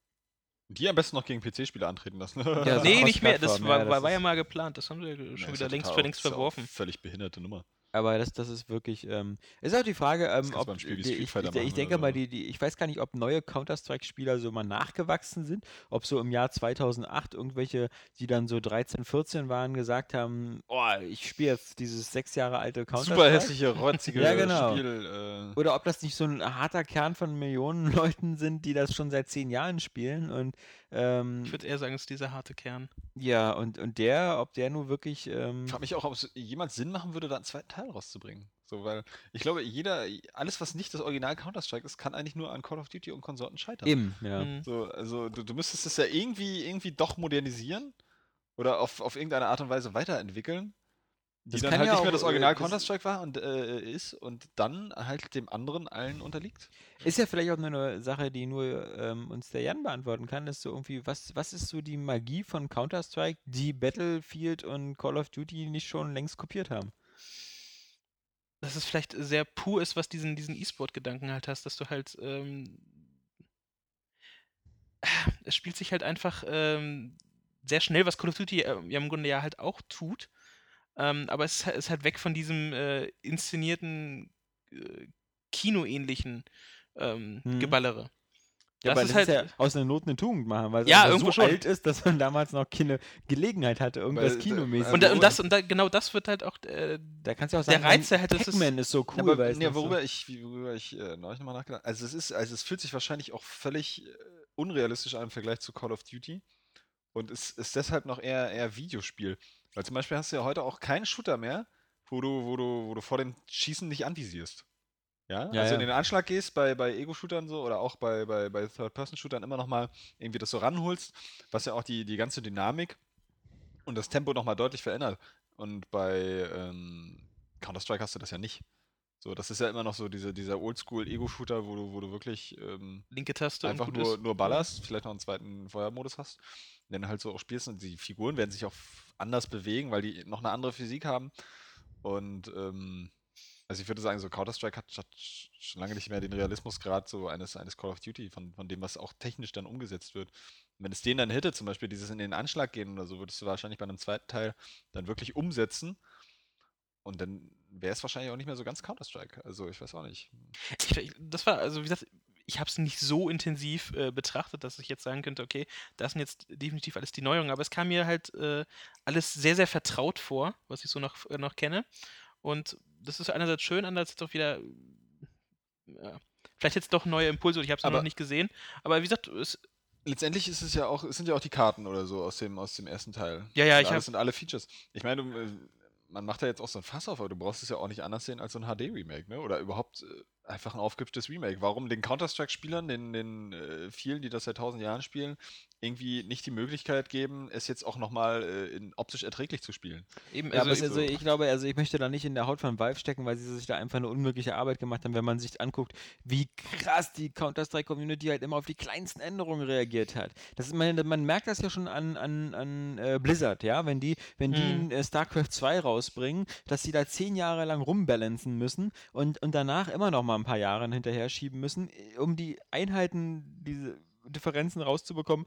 Die am besten noch gegen PC-Spieler antreten lassen. Ja, nee, nicht mehr. Das war, ja, das war, war ja mal geplant. Das haben wir ja Ja, schon ist wieder ja längst, längst ja verworfen. Völlig behinderte Nummer. Aber das, das ist wirklich. Ähm, ist auch die Frage, ähm, ob. die, ich, ich, ich denke mal, so. die, die, ich weiß gar nicht, ob neue Counter-Strike-Spieler so mal nachgewachsen sind. Ob so im Jahr 2008 irgendwelche, die dann so 13, 14 waren, gesagt haben: Oh, ich spiele jetzt dieses sechs Jahre alte Counter-Strike. Super hässliche, rotzige Ja, genau. Spiel. Äh, Oder ob das nicht so ein harter Kern von Millionen Leuten sind, die das schon seit zehn Jahren spielen und ähm, Ich würde eher sagen, es ist dieser harte Kern. ja, und, und der, ob der nur wirklich ähm, Ich frage mich auch, ob es jemals Sinn machen würde, da einen zweiten Teil rauszubringen. So, weil ich glaube, jeder, alles, was nicht das Original Counter-Strike ist, kann eigentlich nur an Call of Duty und Konsorten scheitern. eben, ja. Mhm. So, also du, du müsstest es ja irgendwie, irgendwie doch modernisieren oder auf, auf irgendeine Art und Weise weiterentwickeln. Die Das dann kann halt ja nicht mehr das äh, Original Counter-Strike war und äh, ist und dann halt dem anderen allen unterliegt. Ist ja vielleicht auch nur eine Sache, die nur ähm, uns der Jan beantworten kann. Ist so irgendwie, was, was ist so die Magie von Counter-Strike, die Battlefield und Call of Duty nicht schon längst kopiert haben? dass es vielleicht sehr pur ist, was diesen, diesen E-Sport-Gedanken halt hast, dass du halt, ähm, es spielt sich halt einfach ähm, sehr schnell, was Call of Duty äh, ja im Grunde ja halt auch tut, ähm, aber es ist, halt- halt weg von diesem äh, inszenierten, äh, kinoähnlichen ähm, Mhm. Geballere. Ja, Das ist das halt- ist ja aus einer Not eine Tugend machen, weil es Ja, so schon. alt ist, dass man damals noch keine Gelegenheit hatte, irgendwas Weil, äh, Kinomäßiges. Und, da, worüber- und, das, und da, genau das wird halt auch äh, da kannst du auch der sagen, Reiz, der halt, das ist- ist so cool, aber, weil es nee, noch so- worüber ich, worüber ich äh, neulich nochmal nachgedacht Also es ist, also es fühlt sich wahrscheinlich auch völlig äh, unrealistisch an im Vergleich zu Call of Duty. Und es ist deshalb noch eher, eher Videospiel. Weil zum Beispiel hast du ja heute auch keinen Shooter mehr, wo du, wo du, wo du vor dem Schießen nicht anvisierst. Ja, Ja, also ja. in den Anschlag gehst bei, bei Ego-Shootern so oder auch bei, bei, bei Third-Person-Shootern immer nochmal irgendwie das so ranholst, was ja auch die, die ganze Dynamik und das Tempo nochmal deutlich verändert. Und bei ähm, Counter-Strike hast du das ja nicht. So, das ist ja immer noch so diese, dieser Oldschool-Ego-Shooter, wo du, wo du wirklich ähm, linke Taste einfach und nur, ist. nur ballerst, vielleicht noch einen zweiten Feuermodus hast, den du halt so auch spielst und die Figuren werden sich auch anders bewegen, weil die noch eine andere Physik haben. Und ähm, also ich würde sagen, so Counter-Strike hat, hat sch- schon lange nicht mehr den Realismusgrad so eines, eines Call of Duty, von, von dem, was auch technisch dann umgesetzt wird. Und wenn es den dann hätte, zum Beispiel dieses in den Anschlag gehen oder so, würdest du wahrscheinlich bei einem zweiten Teil dann wirklich umsetzen. Und dann wäre es wahrscheinlich auch nicht mehr so ganz Counter-Strike. Also ich weiß auch nicht. Ich, ich, das war, also wie gesagt, ich habe es nicht so intensiv äh, betrachtet, dass ich jetzt sagen könnte, okay, das sind jetzt definitiv alles die Neuerungen, aber es kam mir halt äh, alles sehr, sehr vertraut vor, was ich so noch, äh, noch kenne. Und das ist einerseits schön, andererseits auch wieder, vielleicht jetzt doch neue Impulse, ich habe es noch nicht gesehen, aber wie gesagt, es, Letztendlich ist es ja auch, es sind ja auch die Karten oder so aus dem, aus dem ersten Teil. Ja, ja, Das ich sind alles hab- sind alle Features. Ich meine, du, äh, man macht da jetzt auch so ein Fass auf, aber du brauchst es ja auch nicht anders sehen als so ein HD-Remake, ne? Oder überhaupt äh, einfach ein aufgehübschtes Remake. Warum den Counter-Strike-Spielern, den, den äh, vielen, die das seit tausend Jahren spielen, irgendwie nicht die Möglichkeit geben, es jetzt auch nochmal äh, in optisch erträglich zu spielen? eben, Ja, aber also, es- also ich glaube, also ich möchte da nicht in der Haut von Valve stecken, weil sie sich da einfach eine unmögliche Arbeit gemacht haben, wenn man sich anguckt, wie krass die Counter-Strike-Community halt immer auf die kleinsten Änderungen reagiert hat. Das ist, man, man merkt das ja schon an, an, an äh, Blizzard, ja, wenn die, wenn die Mhm. äh, StarCraft 2 rausbringen, dass sie da zehn Jahre lang rumbalancen müssen und, und danach immer noch mal ein paar Jahre hinterher schieben müssen, um die Einheiten, diese Differenzen rauszubekommen.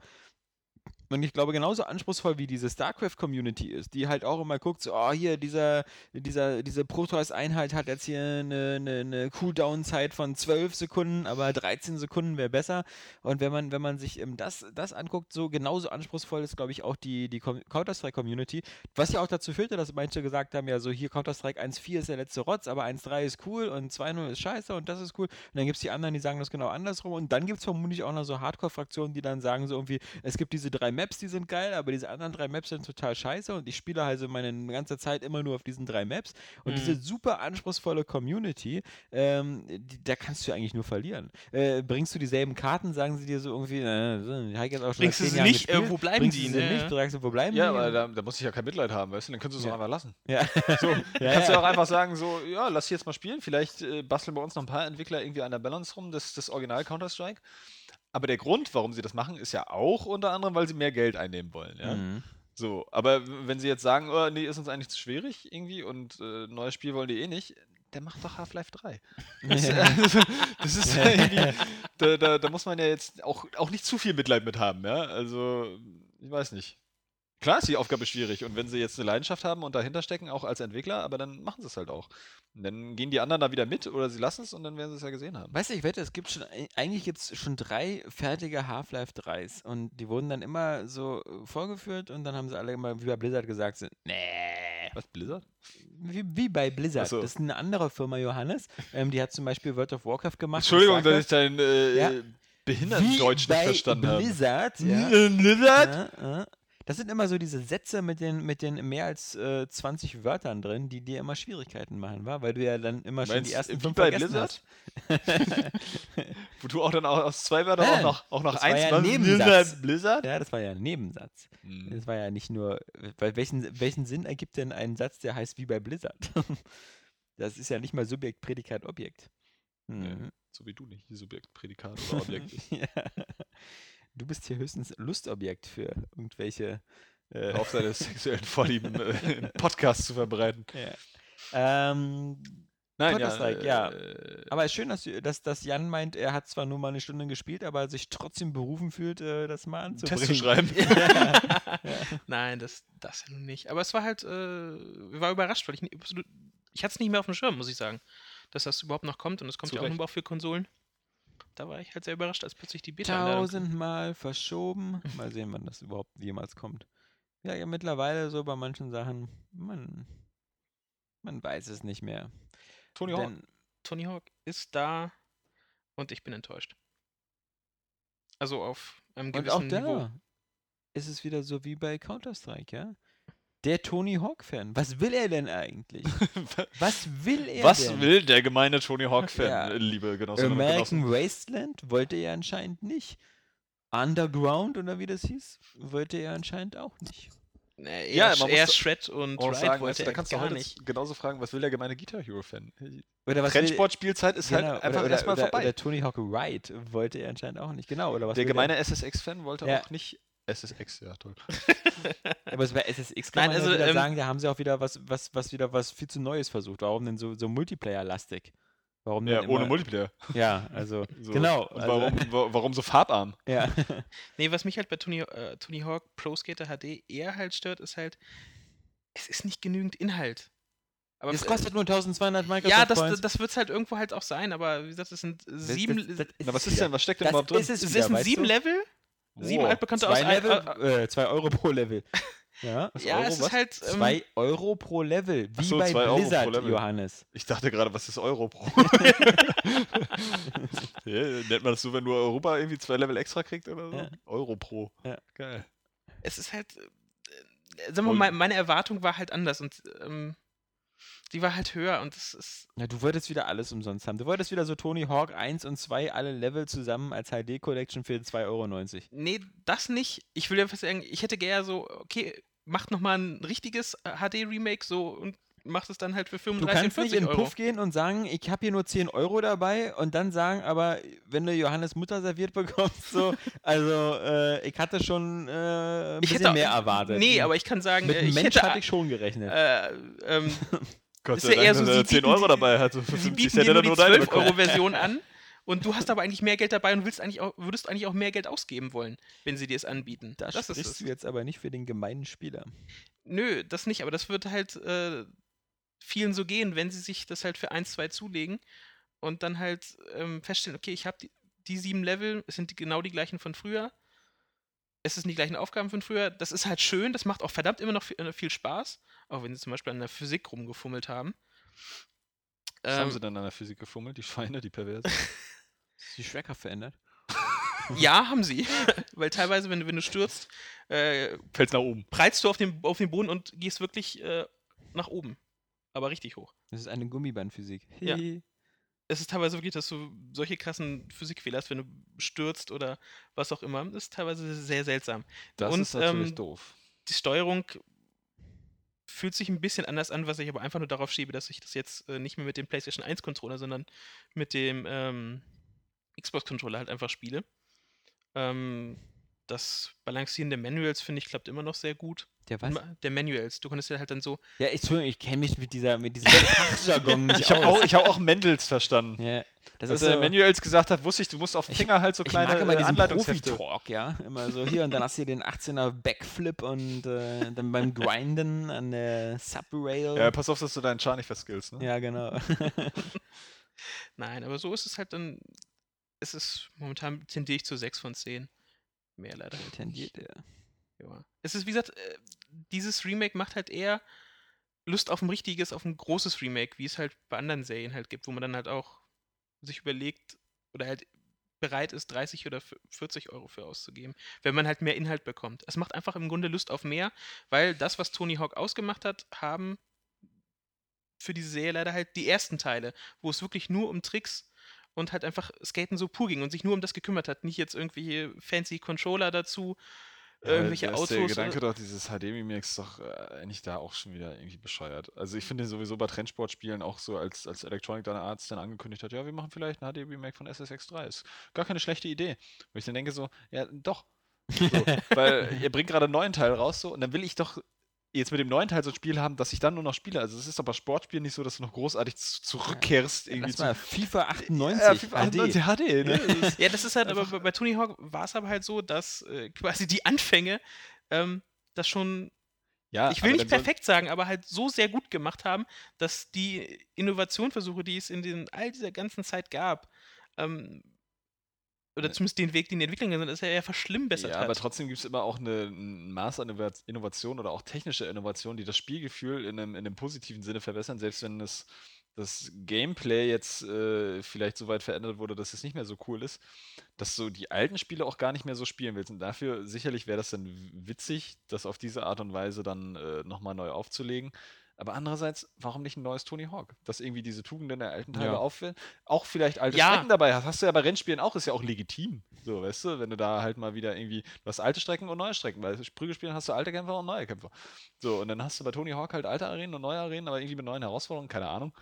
Und ich glaube, genauso anspruchsvoll wie diese StarCraft-Community ist, die halt auch immer guckt, so, oh, hier, dieser, dieser, diese Protoss-Einheit hat jetzt hier eine, eine, eine Cooldown-Zeit von 12 Sekunden, aber 13 Sekunden wäre besser. Und wenn man, wenn man sich ähm, das, das anguckt, so genauso anspruchsvoll ist, glaube ich, auch die, die Com- Counter-Strike-Community, was ja auch dazu führte, dass manche gesagt haben, ja, so hier Counter-Strike 1.4 ist der letzte Rotz, aber 1.3 ist cool und 2.0 ist scheiße und das ist cool. Und dann gibt es die anderen, die sagen das genau andersrum. Und dann gibt es vermutlich auch noch so Hardcore-Fraktionen, die dann sagen, so irgendwie, es gibt diese drei Maps, die sind geil, aber diese anderen drei Maps sind total scheiße und ich spiele also meine ganze Zeit immer nur auf diesen drei Maps. Und Mhm. diese super anspruchsvolle Community, ähm, die, da kannst du eigentlich nur verlieren. Äh, bringst du dieselben Karten, sagen sie dir so irgendwie, äh, ich jetzt auch schon Bringst du sie Jahren nicht, äh, wo bleiben bringst die, ne? nicht, du sagst, wo bleiben Ja, die? aber da, da muss ich ja kein Mitleid haben, weißt du? Dann kannst du es Ja. auch einfach lassen. ja. So, Ja, kannst du ja. auch einfach sagen, so, ja, lass sie jetzt mal spielen. Vielleicht äh, basteln bei uns noch ein paar Entwickler irgendwie an der Balance rum, das, das Original Counter-Strike. Aber der Grund, warum sie das machen, ist ja auch unter anderem, weil sie mehr Geld einnehmen wollen. Ja? Mhm. So, aber wenn sie jetzt sagen, oh, nee, ist uns eigentlich zu schwierig irgendwie und äh, neues Spiel wollen die eh nicht, dann macht doch Half-Life 3. Das, also, das ist ja irgendwie, da, da, da muss man ja jetzt auch, auch nicht zu viel Mitleid mit haben, ja. Also, ich weiß nicht. Klar ist die Aufgabe schwierig und wenn sie jetzt eine Leidenschaft haben und dahinter stecken, auch als Entwickler, aber dann machen sie es halt auch. Und dann gehen die anderen da wieder mit oder sie lassen es und dann werden sie es ja gesehen haben. Weißt du, ich wette, es gibt schon, eigentlich gibt es schon drei fertige Half-Life 3s und die wurden dann immer so äh, vorgeführt und dann haben sie alle immer wie bei Blizzard gesagt, so, nee, Was, Blizzard? wie, wie bei Blizzard. So. Das ist eine andere Firma, Johannes. Ähm, die hat zum Beispiel World of Warcraft gemacht. Entschuldigung, dass ich dein äh, Ja. behinderten Wie Deutsch nicht verstanden habe. Blizzard, ja. Blizzard? Ja. Das sind immer so diese Sätze mit den, mit den mehr als äh, 20 Wörtern drin, die dir immer Schwierigkeiten machen, wa? Weil du ja dann immer schon Meinst die du, ersten wie fünf bei Blizzard? hast. Wo du auch dann auch aus zwei Wörtern Ja, auch noch, auch noch das war eins ja? Nebensatz. Blizzard? Ja, das war ja ein Nebensatz. Hm. Das war ja nicht nur, weil welchen, welchen Sinn ergibt denn ein Satz, der heißt wie bei Blizzard? Das ist ja nicht mal Subjekt, Prädikat, Objekt. Nee, Mhm. so wie du nicht, Subjekt, Prädikat oder Objekt. ja. Du bist hier höchstens Lustobjekt für irgendwelche. Äh, auf seine sexuellen Vorlieben äh, im Podcast zu verbreiten. ja. ähm, Nein, Counter-Strike, ja. äh, aber es ist schön, dass, dass, dass Jan meint, er hat zwar nur mal eine Stunde gespielt, aber sich trotzdem berufen fühlt, äh, das mal anzubringen. Test zu schreiben. Nein, das, das ja nun nicht. Aber es war halt, äh, ich war überrascht, weil ich, absolut- ich hatte es nicht mehr auf dem Schirm, muss ich sagen, dass das überhaupt noch kommt und es kommt Zu ja auch nur auch für Konsolen. Da war ich halt sehr überrascht, als plötzlich die beta Tausendmal verschoben. Mal sehen, wann das überhaupt jemals kommt. Ja, ja, mittlerweile so bei manchen Sachen, man, man weiß es nicht mehr. Tony Hawk. Tony Hawk ist da und ich bin enttäuscht. Also auf einem und auch gewissen da Niveau. ist es wieder so wie bei Counter-Strike, ja? Der Tony Hawk-Fan, was will er denn eigentlich? Was will er Was denn? will der gemeine Tony Hawk-Fan, Ja. äh, liebe Genossinnen und American Genossen? Wasteland wollte er anscheinend nicht. Underground oder wie das hieß, wollte er anscheinend auch nicht. Nee, Ja, eher, man eher muss Shred und Ride sagen, wollte du, da er kannst du heute nicht. genauso fragen, was will der gemeine Guitar was will- Trendsportspielzeit ist Genau, halt einfach oder, erstmal oder, vorbei. Oder Tony Hawk Ride wollte er anscheinend auch nicht. Genau, oder was der gemeine SSX-Fan wollte Ja. auch nicht SSX, ja toll. Aber es bei SSX kann Nein, man also, ja wieder ähm, sagen, da haben sie auch wieder was, was, was wieder was viel zu Neues versucht. Warum denn so, so Multiplayer-lastig? Warum Ja, ohne immer, Multiplayer. Ja, also So. genau. Und also, warum, wa- warum so farbarm? Ja. Nee, was mich halt bei Tony, äh, Tony Hawk Pro Skater HD eher halt stört, ist halt, es ist nicht genügend Inhalt. Aber Das kostet nur 1200 Microsoft ja, das, Points. das wird es halt irgendwo halt auch sein, aber wie gesagt, es sind sieben, das, das Na, was ist denn, was steckt denn Das überhaupt drin? ist es es wieder, sind weißt sieben du? Level, sieben Wow. altbekannte aus Zwei ein- Level, äh, äh, zwei Euro pro Level. Ja. Was, ja, Euro, es was? ist halt. Ähm, Zwei Euro pro Level, wie so, bei zwei Euro pro Blizzard, Level. Johannes. Ich dachte gerade, was ist Euro pro? ja, nennt man das so, wenn nur Europa irgendwie zwei Level extra kriegt oder so? Ja. Euro pro. Ja. Geil. es ist halt. Äh, sagen wir mal, meine Erwartung war halt anders und ähm, die war halt höher und das ist. Ja, du wolltest wieder alles umsonst haben. Du wolltest wieder so Tony Hawk 1 und 2 alle Level zusammen als HD-Collection für 2,90 Euro. Nee, das nicht. Ich will einfach sagen, ich hätte gerne so, okay, macht nochmal ein richtiges HD-Remake so und macht es dann halt für Du 35, kannst nicht 40 in den Euro. Puff gehen und sagen, ich habe hier nur 10 Euro dabei und dann sagen, aber wenn du Johannes Mutter serviert bekommst, so, also äh, ich hatte schon äh, ein ich bisschen hätte, mehr erwartet. Nee, aber ich kann sagen, Mit äh, ich Mensch hätte. hatte ich schon gerechnet. äh, ähm, Gott Ist ja eher Dank, so, dass er sie 10 bieten Euro dabei hat. So für sie 50 bieten Cent nur er die nur deine bekommen. 12-Euro-Version an und du hast aber eigentlich mehr Geld dabei und willst eigentlich auch, würdest eigentlich auch mehr Geld ausgeben wollen, wenn sie dir es anbieten. da das ist sprichst du jetzt aber nicht für den gemeinen Spieler. Nö, das nicht, aber das wird halt äh, vielen so gehen, wenn sie sich das halt für 1, 2 zulegen und dann halt ähm, feststellen, okay, ich habe die, die sieben Level, es sind die, genau die gleichen von früher. Es sind die gleichen Aufgaben von früher. Das ist halt schön, das macht auch verdammt immer noch viel, äh, viel Spaß, auch wenn sie zum Beispiel an der Physik rumgefummelt haben. Was haben Ähm, sie dann an der Physik gefummelt? Die Schweine, die Perversen? Ist die Schwerkraft verändert? ja, haben sie. Weil teilweise, wenn, du- wenn du stürzt, äh, Fällt's nach oben. prallst du auf den, auf den Boden und gehst wirklich äh, nach oben. Aber richtig hoch. Das ist eine Gummibandphysik. Ja. Es ist teilweise wirklich, dass du solche krassen Physikfehler hast, wenn du stürzt oder was auch immer. Das ist teilweise sehr seltsam. Das Und, ist natürlich ähm, doof. Die Steuerung fühlt sich ein bisschen anders an, was ich aber einfach nur darauf schiebe, dass ich das jetzt äh, nicht mehr mit dem PlayStation 1 Controller, sondern mit dem ähm, Xbox Controller halt einfach spiele. Ähm, das Balancieren der Manuals, finde ich, klappt immer noch sehr gut. Der was? Der Manuals. Du konntest ja halt dann so, Ja, ich, Entschuldigung, ich kenne mich mit dieser, mit diesem Fachjargon nicht Ich habe aus. auch, ich hab auch Mendels verstanden. Ja, das Als ist er so, Manuels gesagt hat, wusste ich, du musst auf den Ich- Finger halt so ich kleine mag immer äh, diesen. Profi-Talk, ja. Immer so hier und dann hast du hier den 18er Backflip und äh, dann beim Grinden an der Subrail. Ja, pass auf, dass du deinen Char nicht verskillst. Ne? Ja, genau. nein, aber so ist es halt dann, es ist, momentan tendiere ich zu 6 von 10. Mehr leider. Tendiert er. Ja. Es ist, wie gesagt, äh, dieses Remake macht halt eher Lust auf ein richtiges, auf ein großes Remake, wie es halt bei anderen Serien halt gibt, wo man dann halt auch sich überlegt oder halt bereit ist, 30 oder 40 Euro für auszugeben, wenn man halt mehr Inhalt bekommt. Es macht einfach im Grunde Lust auf mehr, weil das, was Tony Hawk ausgemacht hat, haben für diese Serie leider halt die ersten Teile, wo es wirklich nur um Tricks und halt einfach Skaten so pur ging und sich nur um das gekümmert hat. Nicht jetzt irgendwelche fancy Controller dazu, Ja, irgendwelche da ist Autos. Der oder- Gedanke doch, dieses HD-Remix ist doch äh, eigentlich da auch schon wieder irgendwie bescheuert. Also ich finde sowieso bei Trendsportspielen auch so, als, als Electronic Done Arts dann angekündigt hat, ja, wir machen vielleicht ein HD-Remake von SSX3. Ist gar keine schlechte Idee. Wo ich dann denke so, ja, doch. So, weil ihr bringt gerade einen neuen Teil raus so und dann will ich doch jetzt mit dem neuen Teil so ein Spiel haben, dass ich dann nur noch spiele. Also es ist doch bei Sportspielen nicht so, dass du noch großartig zu- zurückkehrst irgendwie Lass zu mal FIFA 98 ja, FIFA HD. 98 HD, ne? Das ist- Ja, das ist halt, aber bei, Tony Hawk war es aber halt so, dass äh, quasi die Anfänge ähm, das schon, ja, ich will aber nicht perfekt sagen, aber halt so sehr gut gemacht haben, dass die Innovationsversuche, die es in den, all dieser ganzen Zeit gab, ähm, oder zumindest den Weg, den die Entwickler gegangen sind, ist ja eher verschlimmbessert Ja, hat. aber trotzdem gibt es immer auch eine, ein Maß an Innova- Innovation oder auch technische Innovation, die das Spielgefühl in einem, in einem positiven Sinne verbessern, selbst wenn es das Gameplay jetzt äh, vielleicht so weit verändert wurde, dass es nicht mehr so cool ist, dass du die alten Spiele auch gar nicht mehr so spielen willst. Und dafür sicherlich wäre das dann witzig, das auf diese Art und Weise dann äh, nochmal neu aufzulegen. Aber andererseits, warum nicht ein neues Tony Hawk, das irgendwie diese Tugenden der alten Teile Ja. auffällt? Auch vielleicht alte Ja. Strecken dabei hast. Hast du ja bei Rennspielen auch, ist ja auch legitim. So, weißt du, wenn du da halt mal wieder irgendwie, du hast alte Strecken und neue Strecken, weil Prügelspielen hast du alte Kämpfer und neue Kämpfer. So, und dann hast du bei Tony Hawk halt alte Arenen und neue Arenen, aber irgendwie mit neuen Herausforderungen, keine Ahnung.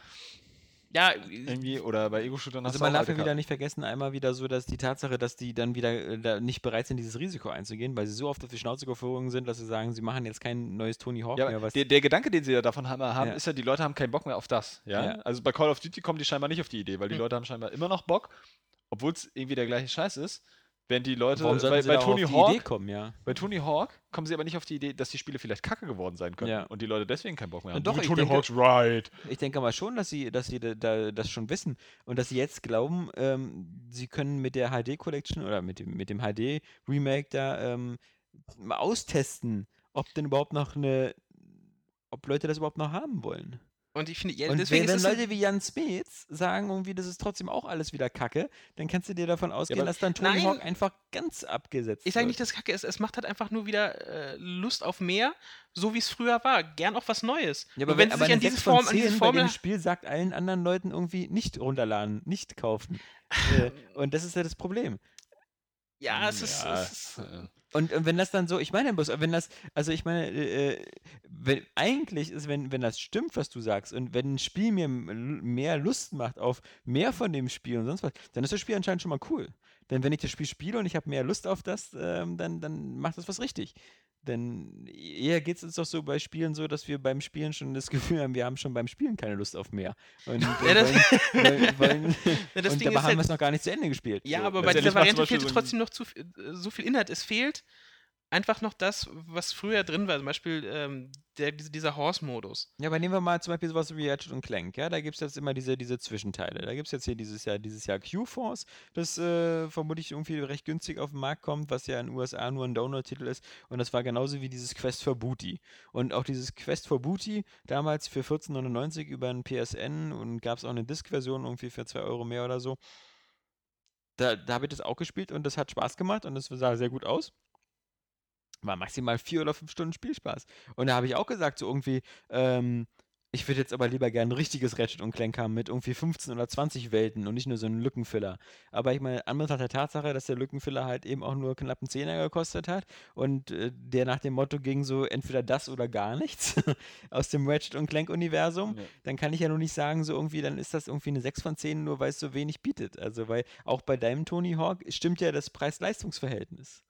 Ja, Irgendwie, oder bei Ego-Shootern Also man auch darf ja wieder nicht vergessen, einmal wieder so, dass die Tatsache, dass die dann wieder äh, da nicht bereit sind, dieses Risiko einzugehen, weil sie so oft auf die Schnauze geflogen sind, dass sie sagen, sie machen jetzt kein neues Tony Hawk Ja, mehr, was der, der Gedanke, den sie ja davon haben, haben Ja. ist ja, die Leute haben keinen Bock mehr auf das. Ja? Ja. Also bei Call of Duty kommen die scheinbar nicht auf die Idee, weil die Hm. Leute haben scheinbar immer noch Bock, obwohl es irgendwie der gleiche Scheiß ist. Wenn die Leute Warum bei, sie bei Tony auf die Hawk Idee kommen, ja? Bei Tony Hawk kommen sie aber nicht auf die Idee, dass die Spiele vielleicht kacke geworden sein können Ja. und die Leute deswegen keinen Bock mehr haben. doch, Tony denke- Hawk's Ride. Ich denke mal schon, dass sie, dass sie da, da, das schon wissen und dass sie jetzt glauben, ähm, sie können mit der HD Collection oder mit dem, mit dem HD Remake da ähm, mal austesten, ob denn überhaupt noch eine, ob Leute das überhaupt noch haben wollen. Und ich finde, ja, und deswegen wenn, wenn ist es halt- Leute wie Jan Smets sagen irgendwie, das ist trotzdem auch alles wieder Kacke, dann kannst du dir davon ausgehen, aber- dass dann Tony Nein. Hawk einfach ganz abgesetzt Ich sage wird. nicht, dass kacke ist, es macht halt einfach nur wieder äh, Lust auf mehr, so wie es früher war. Gern auch was Neues. Ja, aber wenn wenn, sie sich an diese 6 von Form, an diese 10 bei Formel dem Spiel sagt allen anderen Leuten irgendwie nicht runterladen, nicht kaufen. äh, und das ist ja das Problem. Ja, es ist. Ja, es ist Und, und wenn das dann so, ich meine bloß, wenn das, also ich meine, äh, wenn, eigentlich ist, wenn, wenn das stimmt, was du sagst, und wenn ein Spiel mir mehr Lust macht auf mehr von dem Spiel und sonst was, dann ist das Spiel anscheinend schon mal cool. Denn wenn ich das Spiel spiele und ich habe mehr Lust auf das, ähm, dann, dann macht das was richtig. Denn eher geht es uns doch so bei Spielen so, dass wir beim Spielen schon das Gefühl haben, wir haben schon beim Spielen keine Lust auf mehr. Und, äh, Ja, das- wollen, wollen, wollen, Ja, das und Ding dabei haben halt- wir es noch gar nicht zu Ende gespielt. Ja, So, aber bei dieser Variante Beispiel fehlt so ein- trotzdem noch zu, äh, so viel Inhalt. Es fehlt einfach noch das, was früher drin war. Zum Beispiel ähm, der, diese- dieser Horse-Modus. Ja, aber nehmen wir mal zum Beispiel sowas wie Ratchet und Clank, ja, da gibt es jetzt immer diese, diese Zwischenteile. Da gibt es jetzt hier dieses Jahr, dieses Jahr Q-Force, das äh, vermutlich irgendwie recht günstig auf den Markt kommt, was ja in den USA nur ein Download-Titel ist. Und das war genauso wie dieses Quest for Booty. Und auch dieses Quest for Booty, damals für 14,99 über ein PSN und gab es auch eine Disk-Version irgendwie für 2 Euro mehr oder so. Da, da habe ich das auch gespielt und das hat Spaß gemacht und das sah sehr gut aus. War maximal vier oder fünf Stunden Spielspaß. Und da habe ich auch gesagt, so irgendwie, ähm, ich würde jetzt aber lieber gerne ein richtiges Ratchet und Clank haben mit irgendwie 15 oder 20 Welten und nicht nur so einen Lückenfiller. Aber ich meine, Anbetracht der Tatsache, dass der Lückenfiller halt eben auch nur knapp einen Zehner gekostet hat und äh, der nach dem Motto ging so entweder das oder gar nichts aus dem Ratchet und Clank Universum, Ja. dann kann ich ja nur nicht sagen, so irgendwie, dann ist das irgendwie eine 6 von 10, nur weil es so wenig bietet. Also, weil auch bei deinem Tony Hawk stimmt ja das Preis-Leistungs-Verhältnis.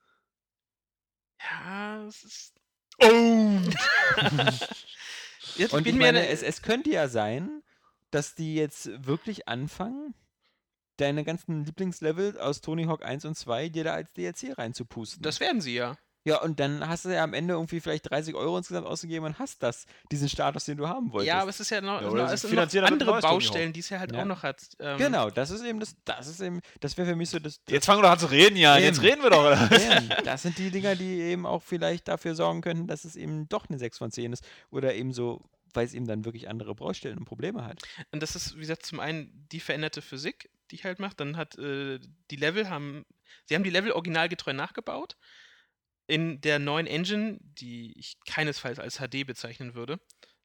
Ja, es ist. Oh! Jetzt Und bin ich mir meine, ne- es, es könnte ja sein, dass die jetzt wirklich anfangen, deine ganzen Lieblingslevel aus Tony Hawk 1 und 2 dir da als DLC reinzupusten. das werden sie ja. Ja, und dann hast du ja am Ende irgendwie vielleicht 30 Euro insgesamt ausgegeben und hast das, diesen Status, den du haben wolltest. Ja, aber es ist ja noch, Ja, es noch, sind noch andere. Baustellen, die es ja halt Ja. auch noch hat. Ähm, Genau, das ist eben das, das ist eben, das wäre für mich so das, das Jetzt fangen wir doch an zu reden. Jetzt Eben. reden wir doch. Oder? Das sind die Dinger, die eben auch vielleicht dafür sorgen könnten, dass es eben doch eine 6 von 10 ist. Oder eben so, weil es eben dann wirklich andere Baustellen und Probleme hat. Und das ist, wie gesagt, zum einen die veränderte Physik, die halt macht. Dann hat äh, die Level haben, sie haben die Level originalgetreu nachgebaut. In der neuen Engine, die ich keinesfalls als HD bezeichnen würde.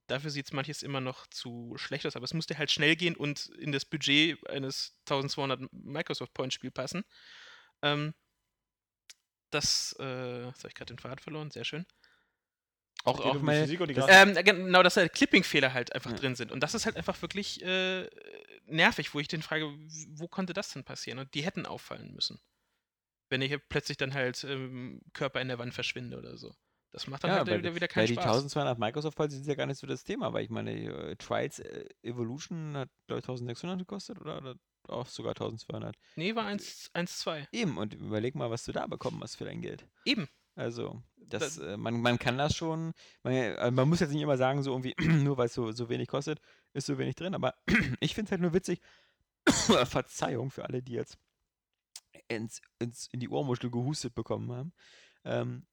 Dafür sieht es manches immer noch zu schlecht aus, aber es musste halt schnell gehen und in das Budget eines 1200 Microsoft Point Spiel passen. Ähm, das, äh, jetzt habe ich gerade den Faden verloren, sehr schön. Auch, Geht auch mal, Physik und die das- Grafik. Ähm, genau, dass halt Clipping-Fehler halt einfach Ja. drin sind. Und das ist halt einfach wirklich äh, nervig, wo ich den frage, wo konnte das denn passieren? Und die hätten auffallen müssen. Wenn ich plötzlich dann halt ähm, Körper in der Wand verschwinde oder so. Das macht dann Ja, halt weil, wieder, wieder weil keinen die Spaß. 1200 Microsoft Points sind ja gar nicht so das Thema, weil ich meine, äh, Trials äh, Evolution hat, glaube ich, 1600 gekostet oder, oder auch sogar 1200. Nee, war 1-2. Eben, und überleg mal, was du da bekommen hast für dein Geld. Eben. Also, das, äh, man, man kann das schon, man, äh, man muss jetzt nicht immer sagen, so irgendwie, nur weil es so, so wenig kostet, ist so wenig drin, aber ich finde es halt nur witzig, Verzeihung für alle, die jetzt ins, ins, in die Ohrmuschel gehustet bekommen haben. Ähm,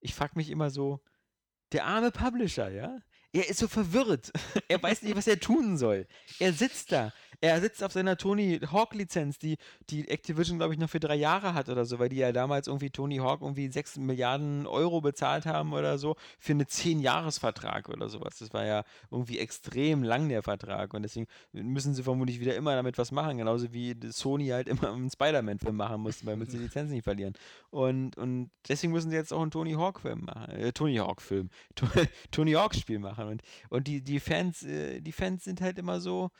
ich frage mich immer so, der arme Publisher, ja? Er ist so verwirrt. er weiß nicht, was er tun soll. Er sitzt da. Er sitzt auf seiner Tony Hawk-Lizenz, die, die Activision, glaube ich, noch für drei Jahre hat oder so, weil die ja damals irgendwie Tony Hawk irgendwie 6 Milliarden Euro bezahlt haben oder so für einen 10-Jahres-Vertrag oder sowas. Das war ja irgendwie extrem lang, der Vertrag. Und deswegen müssen sie vermutlich wieder immer damit was machen, genauso wie Sony halt immer einen Spider-Man-Film machen musste, weil sie die Lizenz nicht verlieren. Und, und deswegen müssen sie jetzt auch einen Tony Hawk-Film machen. Äh, Tony Hawk-Film. Tony Hawk-Spiel machen. Und, und die, die Fans, äh, die Fans sind halt immer so,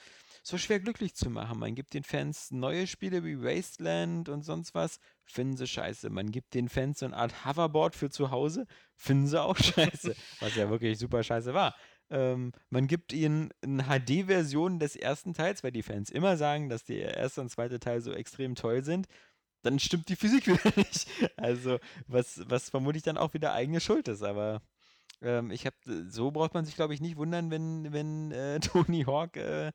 so schwer glücklich zu machen. Man gibt den Fans neue Spiele wie Wasteland und sonst was, finden sie scheiße. Man gibt den Fans so eine Art Hoverboard für zu Hause, finden sie auch scheiße. was ja wirklich super scheiße war. Ähm, man gibt ihnen eine HD-Version des ersten Teils, weil die Fans immer sagen, dass der erste und zweite Teil so extrem toll sind. Dann stimmt die Physik wieder nicht. Also, was, was vermutlich dann auch wieder eigene Schuld ist. Aber ähm, ich habe, so braucht man sich, glaube ich, nicht wundern, wenn, wenn äh, Tony Hawk äh,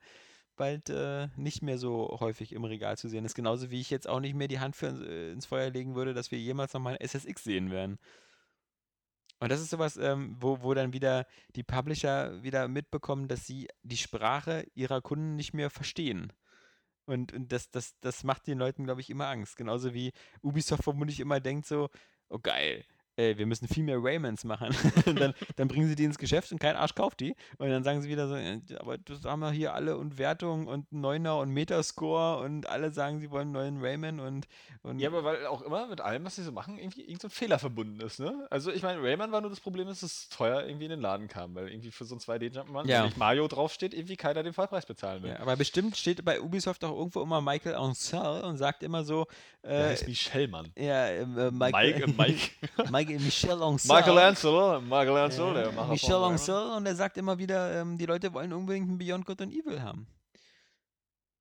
bald äh, nicht mehr so häufig im Regal zu sehen ist. Genauso wie ich jetzt auch nicht mehr die Hand für, äh, ins Feuer legen würde, dass wir jemals nochmal ein SSX sehen werden. Und das ist sowas, ähm, wo, wo dann wieder die Publisher wieder mitbekommen, dass sie die Sprache ihrer Kunden nicht mehr verstehen. Und, und das, das, das macht den Leuten, glaube ich, immer Angst. Genauso wie Ubisoft vermutlich immer denkt so, oh geil, äh, wir müssen viel mehr Raymans machen. Dann, dann bringen sie die ins Geschäft und kein Arsch kauft die. Und dann sagen sie wieder so, äh, aber das haben wir hier alle und Wertung und Neuner und Metascore und alle sagen, sie wollen einen neuen Rayman und, und Ja, aber weil auch immer mit allem, was sie so machen, irgendwie irgend so ein Fehler verbunden ist, ne? Also ich meine, Rayman war nur das Problem, dass es teuer irgendwie in den Laden kam, weil irgendwie für so ein 2D-Jumpman, Ja. wenn nicht Mario draufsteht, irgendwie keiner den Vollpreis bezahlen will. Ja, aber bestimmt steht bei Ubisoft auch irgendwo immer Michael Ancel und sagt immer so, Der äh, heißt Michel, Mann. ja, ähm, äh, Michael, Mike, Mike. Michael Michel Ancel. Michelangelo, Michelangelo, der Macher Michel. Ancel und er sagt immer wieder, ähm, die Leute wollen unbedingt ein Beyond Good and Evil haben.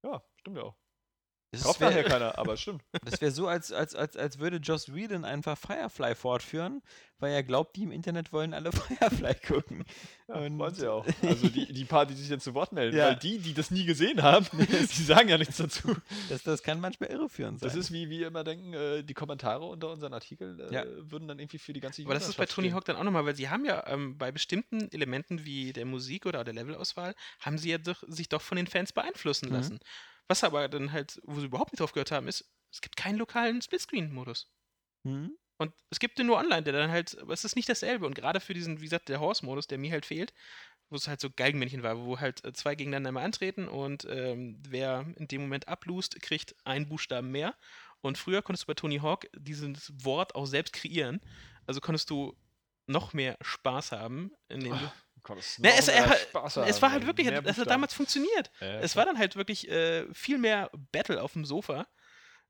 Ja, stimmt ja auch. Das Kauft nachher wäre keiner, aber stimmt. das wär so, als, als, als, als würde Joss Whedon einfach Firefly fortführen, weil er glaubt, die im Internet wollen alle Firefly gucken. Ja, Und- wollen sie auch. Also die, die paar, die sich dann zu Wort melden, Ja. weil die, die das nie gesehen haben, die sagen ja nichts dazu. Das, das kann manchmal irreführend sein. Das ist wie wir immer denken, äh, die Kommentare unter unseren Artikeln äh, Ja. würden dann irgendwie für die ganze Aber das ist bei Tony. Hawk dann auch nochmal, weil sie haben ja ähm, bei bestimmten Elementen wie der Musik oder der Levelauswahl, haben sie ja doch, sich doch von den Fans beeinflussen Mhm. lassen. Was aber dann halt, wo sie überhaupt nicht drauf gehört haben, ist, es gibt keinen lokalen Splitscreen-Modus. Hm? Und es gibt den nur online, der dann halt, aber es ist nicht dasselbe. Und gerade für diesen, wie gesagt, der Horse-Modus, der mir halt fehlt, wo es halt so Galgenmännchen war, wo halt äh, zwei gegeneinander mal antreten und ähm, wer in dem Moment ablust, kriegt einen Buchstaben mehr. Und früher konntest du bei Tony Hawk dieses Wort auch selbst kreieren. Also konntest du noch mehr Spaß haben, indem du. Konntest Ne, es, er, Spaß es war halt wirklich, es hat damals funktioniert. Ja, Es war dann halt wirklich äh, viel mehr Battle auf dem Sofa.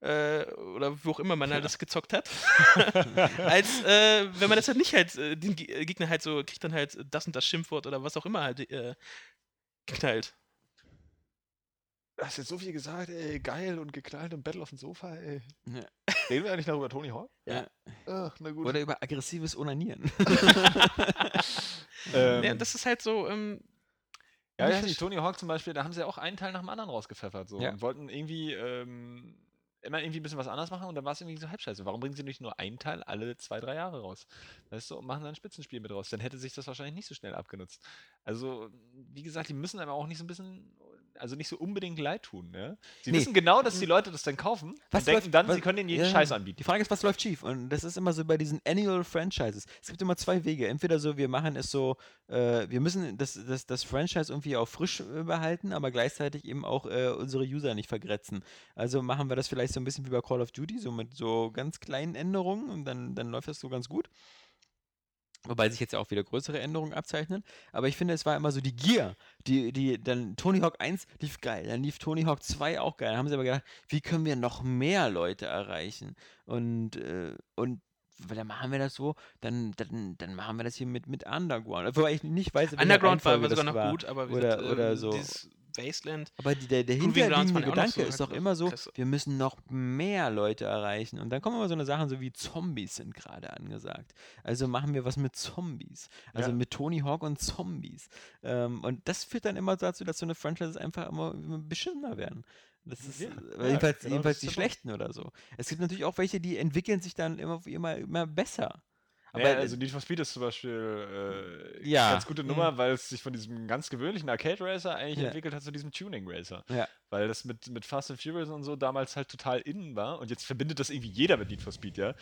Äh, oder wo auch immer man halt das gezockt hat. als äh, wenn man das halt nicht halt, äh, den äh, Gegner halt so, kriegt dann halt das und das Schimpfwort oder was auch immer halt äh, geknallt. Du hast jetzt so viel gesagt, ey, geil und geknallt und Battle auf dem Sofa, ey. Ja. Reden wir eigentlich noch über Tony Hawk? Ja. Ach, na gut. Oder über aggressives Onanieren. ähm, Ja, das ist halt so, ähm, Ja, ja, die Tony Hawk zum Beispiel, da haben sie ja auch einen Teil nach dem anderen rausgepfeffert so, Ja. und wollten irgendwie ähm, immer irgendwie ein bisschen was anderes machen und dann war es irgendwie so halb scheiße. Warum bringen sie nicht nur einen Teil alle zwei, drei Jahre raus? Weißt du, und machen dann ein Spitzenspiel mit raus. Dann hätte sich das wahrscheinlich nicht so schnell abgenutzt. Also, wie gesagt, die müssen aber auch nicht so ein bisschen also nicht so unbedingt leid tun. Ne? Sie Nee. wissen genau, dass die Leute das dann kaufen Was denken läuft- dann, was- sie können ihnen jeden ja, Scheiß anbieten. Die Frage ist, was läuft schief? Und das ist immer so bei diesen Annual Franchises. Es gibt immer zwei Wege. Entweder so, wir machen es so, äh, wir müssen das, das, das Franchise irgendwie auch frisch äh, behalten, aber gleichzeitig eben auch äh, unsere User nicht vergrätzen. Also machen wir das vielleicht so ein bisschen wie bei Call of Duty, so mit so ganz kleinen Änderungen und dann, dann läuft das so ganz gut. Wobei sich jetzt ja auch wieder größere Änderungen abzeichnen. Aber ich finde, es war immer so die Gier. Die, die, dann Tony Hawk 1 lief geil, dann lief Tony Hawk 2 auch geil. Dann haben sie aber gedacht, wie können wir noch mehr Leute erreichen? Und, äh, und weil dann machen wir das so, dann, dann, dann machen wir das hier mit, mit Underground. Wobei ich nicht weiß, Underground war, sogar noch war. gut, aber wie Oder- gesagt, oder ähm, so. dieses Wasteland. Aber die, der, der hinterliegende ja Gedanke so ist doch halt immer so, klasse. wir müssen noch mehr Leute erreichen. Und dann kommen immer so eine Sachen so wie Zombies sind gerade angesagt. Also machen wir was mit Zombies. Also Ja. mit Tony Hawk und Zombies. Ähm, und das führt dann immer dazu, dass so eine Franchise einfach immer, immer beschissener werden. Das ist Ja, äh, ja, jedenfalls, genau jedenfalls die schlechten oder so. Es gibt natürlich auch welche, die entwickeln sich dann immer, immer, immer besser. Aber ja, äh, also Need for Speed ist zum Beispiel äh, Ja, ganz gute Nummer, weil es sich von diesem ganz gewöhnlichen Arcade Racer eigentlich Ja. entwickelt hat zu diesem Tuning Racer. Ja. Weil das mit, mit Fast and Furious und so damals halt total innen war und jetzt verbindet das irgendwie jeder mit Need for Speed, ja.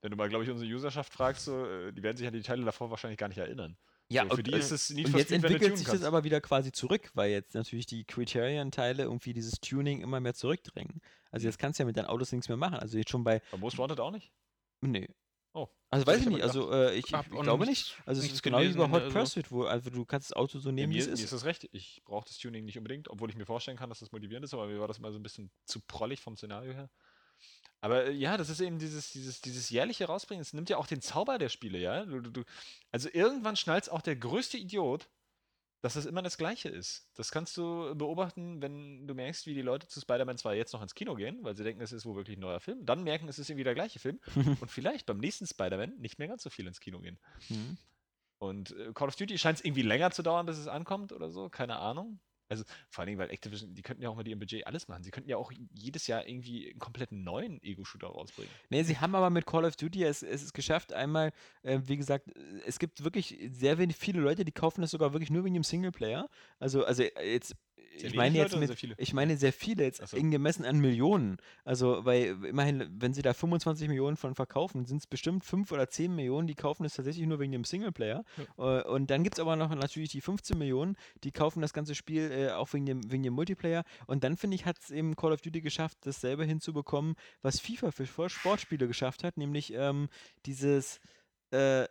Wenn du mal, glaube ich, unsere Userschaft fragst, so, äh, die werden sich an die Teile davor wahrscheinlich gar nicht erinnern. Ja, so, für und, die äh, ist es Need und for jetzt Speed, entwickelt sich das kannst. aber wieder quasi zurück, weil jetzt natürlich die Criterion-Teile irgendwie dieses Tuning immer mehr zurückdrängen. Also jetzt kannst du ja mit deinen Autos nichts mehr machen. Also jetzt schon bei, Bei Most Wanted auch nicht? nee. Oh. Also weiß ich ich nicht, also äh, ich, ich glaube nicht. Also es ist genau wie bei Hot also- Pursuit, wo also du kannst das Auto so Ja, nehmen, wie mir, es mir ist ist. das recht. Ich brauche das Tuning nicht unbedingt, obwohl ich mir vorstellen kann, dass das motivierend ist, aber mir war das immer so ein bisschen zu prollig vom Szenario her. Aber äh, ja, das ist eben dieses, dieses, dieses jährliche Rausbringen. Es nimmt ja auch den Zauber der Spiele, ja. Du, du, also irgendwann schnallt auch der größte Idiot, dass das immer das Gleiche ist. Das kannst du beobachten, wenn du merkst, wie die Leute zu Spider-Man 2 jetzt noch ins Kino gehen, weil sie denken, es ist wohl wirklich ein neuer Film. Dann merken, es ist irgendwie der gleiche Film. und vielleicht beim nächsten Spider-Man nicht mehr ganz so viel ins Kino gehen. Mhm. Und äh, Call of Duty scheint es irgendwie länger zu dauern, bis es ankommt oder so, keine Ahnung. Also vor allen Dingen, weil Activision, die könnten ja auch mit ihrem Budget alles machen. Sie könnten ja auch jedes Jahr irgendwie einen kompletten neuen Ego-Shooter rausbringen. Nee, sie haben aber mit Call of Duty es, es ist geschafft, einmal, äh, wie gesagt, es gibt wirklich sehr wenig, viele Leute, die kaufen das sogar wirklich nur wegen dem Singleplayer. Also, also äh, jetzt, ich meine Leute jetzt mit, sehr viele? ich meine sehr viele, jetzt so. in gemessen an Millionen. Also, weil immerhin, wenn sie da 25 Millionen von verkaufen, sind es bestimmt 5 oder 10 Millionen, die kaufen es tatsächlich nur wegen dem Singleplayer. Äh, und dann gibt es aber noch natürlich die 15 Millionen, die kaufen das ganze Spiel äh, auch wegen dem, wegen dem Multiplayer. Und dann, finde ich, hat es eben Call of Duty geschafft, dasselbe hinzubekommen, was FIFA für Sportspiele geschafft hat, nämlich ähm, dieses äh,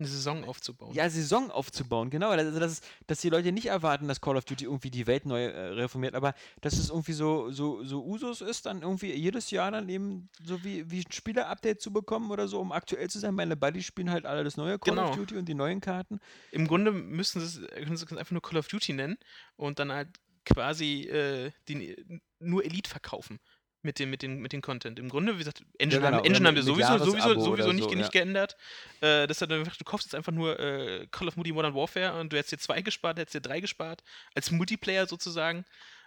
Eine Saison aufzubauen. ja, Saison aufzubauen, genau. Also, dass, es- dass die Leute nicht erwarten, dass Call of Duty irgendwie die Welt neu äh, reformiert, aber dass es irgendwie so, so, so Usus ist, dann irgendwie jedes Jahr dann eben so wie, wie ein Spieler-Update zu bekommen oder so, um aktuell zu sein. Meine Buddies spielen halt alle das neue Call of Genau. Duty und die neuen Karten. Im Grunde müssen sie es können sie es einfach nur Call of Duty nennen und dann halt quasi äh, die, nur Elite verkaufen mit dem, mit, den, mit dem Content. Im Grunde, wie gesagt, Engine, genau, haben, Engine haben wir sowieso, sowieso, sowieso nicht, so, nicht ja. geändert. Äh, das hat, du kaufst jetzt einfach nur äh, Call of Duty Modern Warfare und du hättest dir zwei gespart, hättest dir drei gespart, als Multiplayer sozusagen.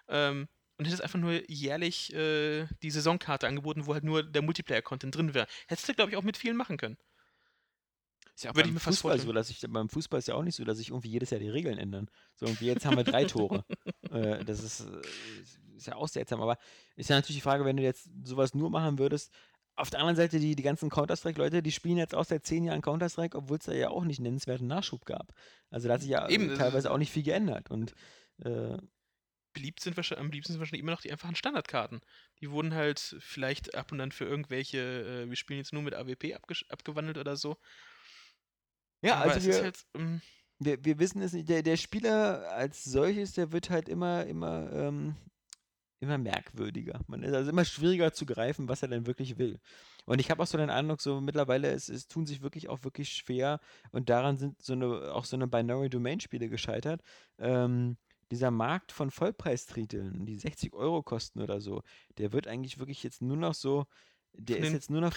Ähm, und hättest einfach nur jährlich äh, die Saisonkarte angeboten, wo halt nur der Multiplayer-Content drin wäre. Hättest du, glaube ich, auch mit vielen machen können. Ist ja auch Würde beim Fußball so, dass ich, beim Fußball ist ja auch nicht so, dass sich irgendwie jedes Jahr die Regeln ändern. So, irgendwie jetzt haben wir drei Tore. äh, das ist, äh, ist ja auch seltsam. Aber ist ja natürlich die Frage, wenn du jetzt sowas nur machen würdest. Auf der anderen Seite, die, die ganzen Counter-Strike-Leute, die spielen jetzt auch seit zehn Jahren Counter-Strike, obwohl es da ja auch nicht nennenswerten Nachschub gab. Also da hat sich ja Eben, teilweise auch nicht viel geändert. Und äh, beliebt sind wahrscheinlich, am liebsten sind wahrscheinlich immer noch die einfachen Standardkarten. Die wurden halt vielleicht ab und an für irgendwelche, äh, wir spielen jetzt nur mit AWP abgewandelt oder so. ja, Aber also wir, halt, ähm, wir, wir wissen es nicht, der, der Spieler als solches, der wird halt immer, immer, ähm, immer merkwürdiger. Man ist also immer schwieriger zu greifen, was er denn wirklich will. Und ich habe auch so den Eindruck, so mittlerweile, es, es tun sich wirklich auch wirklich schwer und daran sind so eine, auch so eine Binary Domain Spiele gescheitert. Ähm, dieser Markt von Vollpreistiteln, die 60 Euro kosten oder so, der wird eigentlich wirklich jetzt nur noch so, der ist jetzt nur noch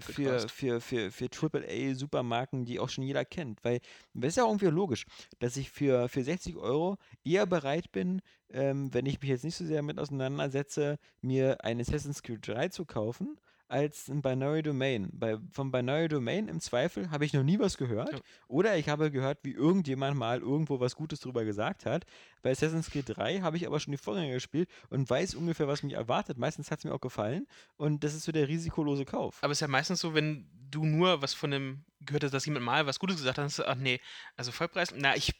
für, für, für, für, AAA-Supermarken, die auch schon jeder kennt. Weil das ist ja irgendwie logisch, dass ich für, für 60 Euro eher bereit bin, ähm, wenn ich mich jetzt nicht so sehr damit auseinandersetze, mir ein Assassin's Creed 3 zu kaufen, als ein Binary Domain. Bei, vom Binary Domain im Zweifel habe ich noch nie was gehört. Ja. Oder ich habe gehört, wie irgendjemand mal irgendwo was Gutes drüber gesagt hat. Bei Assassin's Creed 3 habe ich aber schon die Vorgänger gespielt und weiß ungefähr, was mich erwartet. Meistens hat es mir auch gefallen. Und das ist so der risikolose Kauf. Aber es ist ja meistens so, wenn du nur was von dem gehört hast, dass jemand mal was Gutes gesagt hat, dann hast du, ach nee, also Vollpreis, na, ich,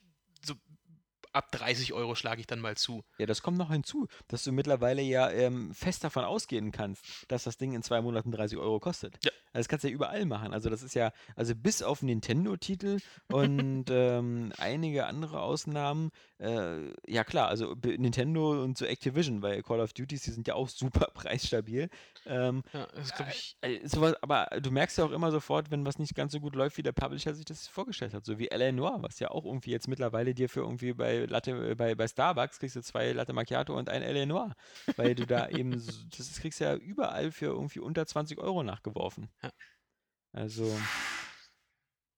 ab 30 Euro schlage ich dann mal zu. Ja, das kommt noch hinzu, dass du mittlerweile ja ähm, fest davon ausgehen kannst, dass das Ding in zwei Monaten 30 Euro kostet. Ja. Also das kannst du ja überall machen. Also das ist ja, also bis auf Nintendo-Titel und ähm, einige andere Ausnahmen, äh, ja klar, also Nintendo und so Activision, weil Call of Duty, die sind ja auch super preisstabil. Ähm, Ja, das ist, glaube ich, äh, sowas, aber du merkst ja auch immer sofort, wenn was nicht ganz so gut läuft, wie der Publisher sich das vorgestellt hat. So wie L.A. Noir, was ja auch irgendwie jetzt mittlerweile dir für irgendwie bei Latte, äh, bei, bei Starbucks kriegst du zwei Latte Macchiato und ein L.A. Noir. Weil du da eben, das kriegst du ja überall für irgendwie unter 20 Euro nachgeworfen. Ja. Also,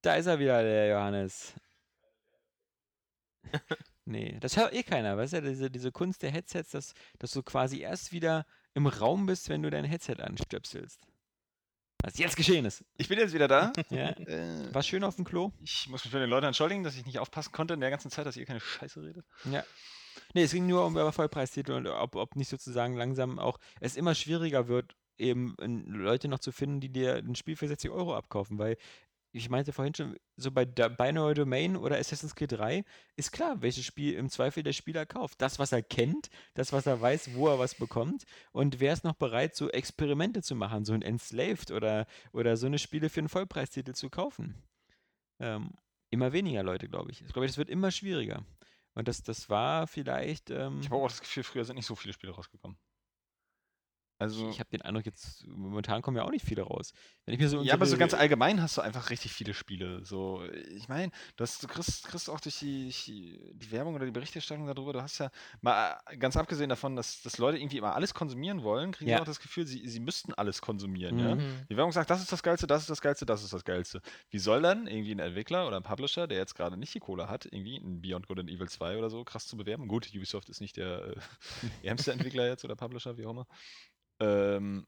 da ist er wieder, der Johannes. Nee, das hört eh keiner, weißt du, diese, diese Kunst der Headsets, dass, dass du quasi erst wieder im Raum bist, wenn du dein Headset anstöpselst. Was jetzt geschehen ist. Ich bin jetzt wieder da. Ja. äh, War schön auf dem Klo. ich muss mich bei den Leuten entschuldigen, dass ich nicht aufpassen konnte in der ganzen Zeit, dass ihr keine Scheiße redet. Ja. Nee, es ging nur um Vollpreistitel und ob, ob nicht sozusagen langsam auch es immer schwieriger wird, eben äh, Leute noch zu finden, die dir ein Spiel für 60 Euro abkaufen, weil ich meinte vorhin schon, so bei Binary Domain oder Assassin's Creed 3 ist klar, welches Spiel im Zweifel der Spieler kauft. Das, was er kennt, das, was er weiß, wo er was bekommt und wer ist noch bereit, so Experimente zu machen, so ein Enslaved oder, oder so eine Spiele für einen Vollpreistitel zu kaufen. Ähm, immer weniger Leute, glaube ich. Ich glaube, das wird immer schwieriger. Und das, das war vielleicht. Ähm, Ich habe auch das Gefühl, früher sind nicht so viele Spiele rausgekommen. Also, ich habe den Eindruck, jetzt momentan kommen ja auch nicht viele raus. Wenn ich mir so ja, aber so ganz allgemein hast du einfach richtig viele Spiele. So, ich meine, du, du kriegst, kriegst auch durch die, die, Werbung oder die Berichterstattung darüber, du hast ja mal äh, ganz abgesehen davon, dass, dass Leute irgendwie immer alles konsumieren wollen, kriegen Ja. auch das Gefühl, sie, sie müssten alles konsumieren. Ja? Mhm. Die Werbung sagt, das ist das Geilste, das ist das Geilste, das ist das Geilste. Wie soll dann irgendwie ein Entwickler oder ein Publisher, der jetzt gerade nicht die Kohle hat, irgendwie ein Beyond Good and Evil 2 oder so krass zu bewerben? Gut, Ubisoft ist nicht der äh, ärmste Entwickler jetzt oder Publisher, wie auch immer. Ähm,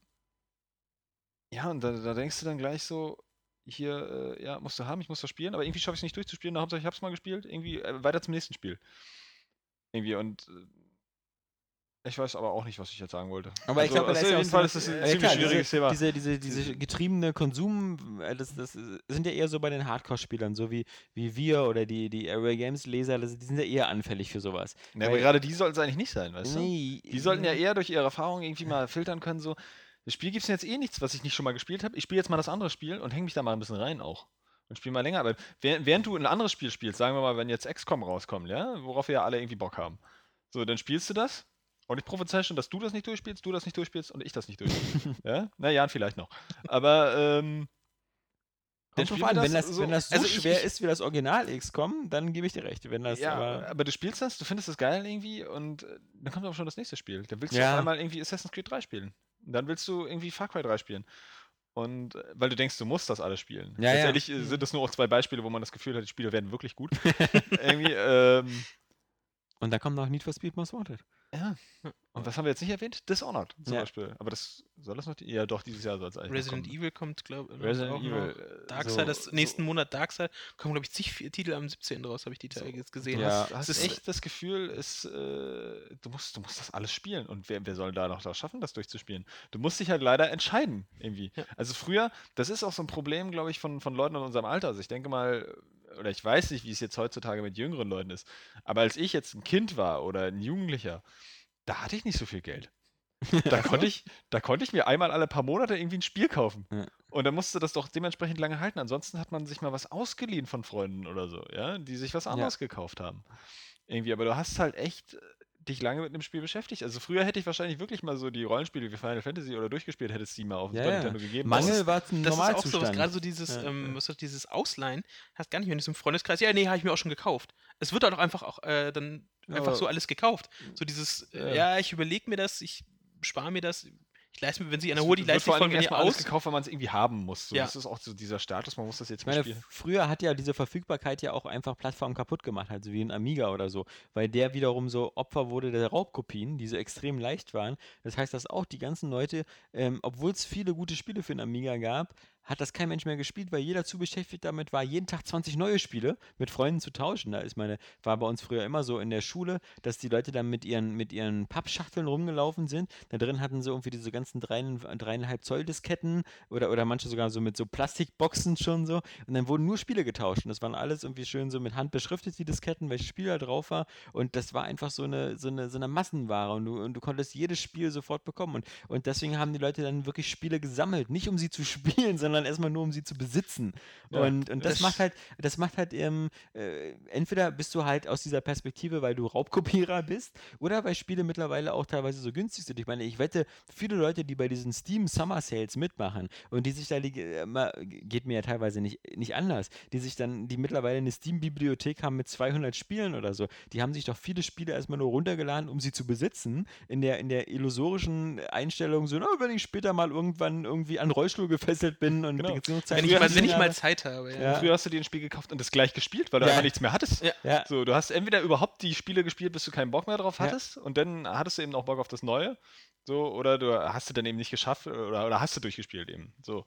ja, und da, da denkst du dann gleich so, hier, äh, ja, musst du haben, ich muss das spielen, aber irgendwie schaffe ich es nicht durchzuspielen, na, Hauptsache ich hab's mal gespielt, irgendwie äh, weiter zum nächsten Spiel. Irgendwie und äh, ich weiß aber auch nicht, was ich jetzt sagen wollte. Aber ich Also, glaube, da auf jeden Fall so- ist das ein Ja, ziemlich klar, schwieriges diese, Thema. Diese, diese, diese getriebene Konsum, äh, das, das äh, sind ja eher so bei den Hardcore-Spielern, so wie, wie wir oder die, die Area Games-Leser, die sind ja eher anfällig für sowas. Ja, aber gerade die sollten es eigentlich nicht sein, weißt du? Nee, Die sollten ja eher durch ihre Erfahrung irgendwie mal filtern können, so, das Spiel gibt es jetzt eh nichts, was ich nicht schon mal gespielt habe. Ich spiele jetzt mal das andere Spiel und hänge mich da mal ein bisschen rein auch. Und spiele mal länger. Aber während, während du ein anderes Spiel spielst, sagen wir mal, wenn jetzt XCOM rauskommt, ja, worauf wir ja alle irgendwie Bock haben. So, dann spielst du das und ich prophezei schon, dass du das nicht durchspielst, du das nicht durchspielst und ich das nicht durchspiele. ja? Na, Jan vielleicht noch. Aber, ähm, Kommt drauf an, wir wenn das, so- wenn das so also schwer ich- ist wie das Original XCOM, dann gebe ich dir recht. Wenn das ja, aber. aber, du spielst das, du findest das geil irgendwie und äh, dann kommt auch schon das nächste Spiel. Dann willst du Ja. auf einmal irgendwie Assassin's Creed 3 spielen. Und dann willst du irgendwie Far Cry 3 spielen. Und äh, weil du denkst, du musst das alles spielen. Ja, ja. Letztendlich äh, sind das nur auch zwei Beispiele, wo man das Gefühl hat, die Spiele werden wirklich gut. irgendwie, ähm, Und dann kommt noch Need for Speed Most Wanted. Ja. Und was haben wir jetzt nicht erwähnt? Dishonored zum Ja. Beispiel. Aber das soll das noch? Die, ja, doch, dieses Jahr soll es eigentlich Resident kommen. Evil kommt, glaube ich, Resident Evil. äh, Darkseid, so- das nächsten so, Monat Darkseid, kommen, glaube ich, zig vier Titel am 17. raus, habe ich die Tage jetzt gesehen. Du Ja, hast, hast es ist- echt das Gefühl, es, äh, du, musst, du musst das alles spielen. Und wer, wer soll da noch das schaffen, das durchzuspielen? Du musst dich halt leider entscheiden, irgendwie. Ja. Also früher, das ist auch so ein Problem, glaube ich, von, von Leuten in unserem Alter. Also ich denke mal, oder ich weiß nicht, wie es jetzt heutzutage mit jüngeren Leuten ist, aber als ich jetzt ein Kind war oder ein Jugendlicher, da hatte ich nicht so viel Geld. Da konnte ich, da konnte ich mir einmal alle paar Monate irgendwie ein Spiel kaufen. Ja. Und dann musste das doch dementsprechend lange halten. Ansonsten hat man sich mal was ausgeliehen von Freunden oder so, ja, die sich was anderes gekauft haben. Irgendwie, aber du hast halt echt äh, dich lange mit einem Spiel beschäftigt. Also früher hätte ich wahrscheinlich wirklich mal so die Rollenspiele wie Final Fantasy oder durchgespielt, hätte es die mal auf dem Ja. Nintendo gegeben. Mangel war zum Das ist auch sowas, gerade so dieses, Ja, ähm, was ist dieses Ausleihen, hast gar nicht, wenn du es im Freundeskreis, ja, nee, habe ich mir auch schon gekauft. Es wird halt auch einfach auch äh, dann einfach so alles gekauft. So dieses, äh, ja, ich überlege mir das, ich spare mir das. Leiste mir, wenn sie Es einer holt, die allem Folge mir erstmal alles aus. gekauft, weil man es irgendwie haben muss. So, Ja. Das ist auch so dieser Status, man muss das jetzt Ich meine, spielen. früher hat ja diese Verfügbarkeit ja auch einfach Plattformen kaputt gemacht, also wie ein Amiga oder so, weil der wiederum so Opfer wurde der Raubkopien, die so extrem leicht waren. Das heißt, dass auch die ganzen Leute, ähm, obwohl es viele gute Spiele für den Amiga gab, hat das kein Mensch mehr gespielt, weil jeder zu beschäftigt damit war, jeden Tag 20 neue Spiele mit Freunden zu tauschen. Da ist meine, war bei uns früher immer so in der Schule, dass die Leute dann mit ihren, mit ihren Pappschachteln rumgelaufen sind. Da drin hatten sie irgendwie diese ganzen dreien- dreieinhalb Zoll Disketten oder, oder manche sogar so mit so Plastikboxen schon so. Und dann wurden nur Spiele getauscht. Und das waren alles irgendwie schön so mit Hand beschriftet, die Disketten, welches Spiel da drauf war. Und das war einfach so eine, so eine, so eine Massenware. Und du, und du konntest jedes Spiel sofort bekommen. Und, und deswegen haben die Leute dann wirklich Spiele gesammelt. Nicht um sie zu spielen, sondern erstmal nur um sie zu besitzen. Ja, und und das, macht halt, das macht halt ähm, äh, entweder bist du halt aus dieser Perspektive, weil du Raubkopierer bist, oder weil Spiele mittlerweile auch teilweise so günstig sind. Ich meine, ich wette, viele Leute, die bei diesen Steam Summer Sales mitmachen und die sich da, die, äh, geht mir ja teilweise nicht, nicht anders, die sich dann, die mittlerweile eine Steam-Bibliothek haben mit 200 Spielen oder so, die haben sich doch viele Spiele erstmal nur runtergeladen, um sie zu besitzen, in der, in der illusorischen Einstellung, so, na, wenn ich später mal irgendwann irgendwie an Rollstuhl gefesselt bin und Genau. genug Zeit Wenn ich, mal, wenn ich mal Zeit habe, ja. Ja. Früher hast du dir ein Spiel gekauft und das gleich gespielt, weil du Ja. einfach nichts mehr hattest. Ja. Ja, So, du hast entweder überhaupt die Spiele gespielt, bis du keinen Bock mehr drauf Ja. hattest und dann hattest du eben auch Bock auf das Neue. So, oder du hast du dann eben nicht geschafft oder, oder hast du durchgespielt eben. So.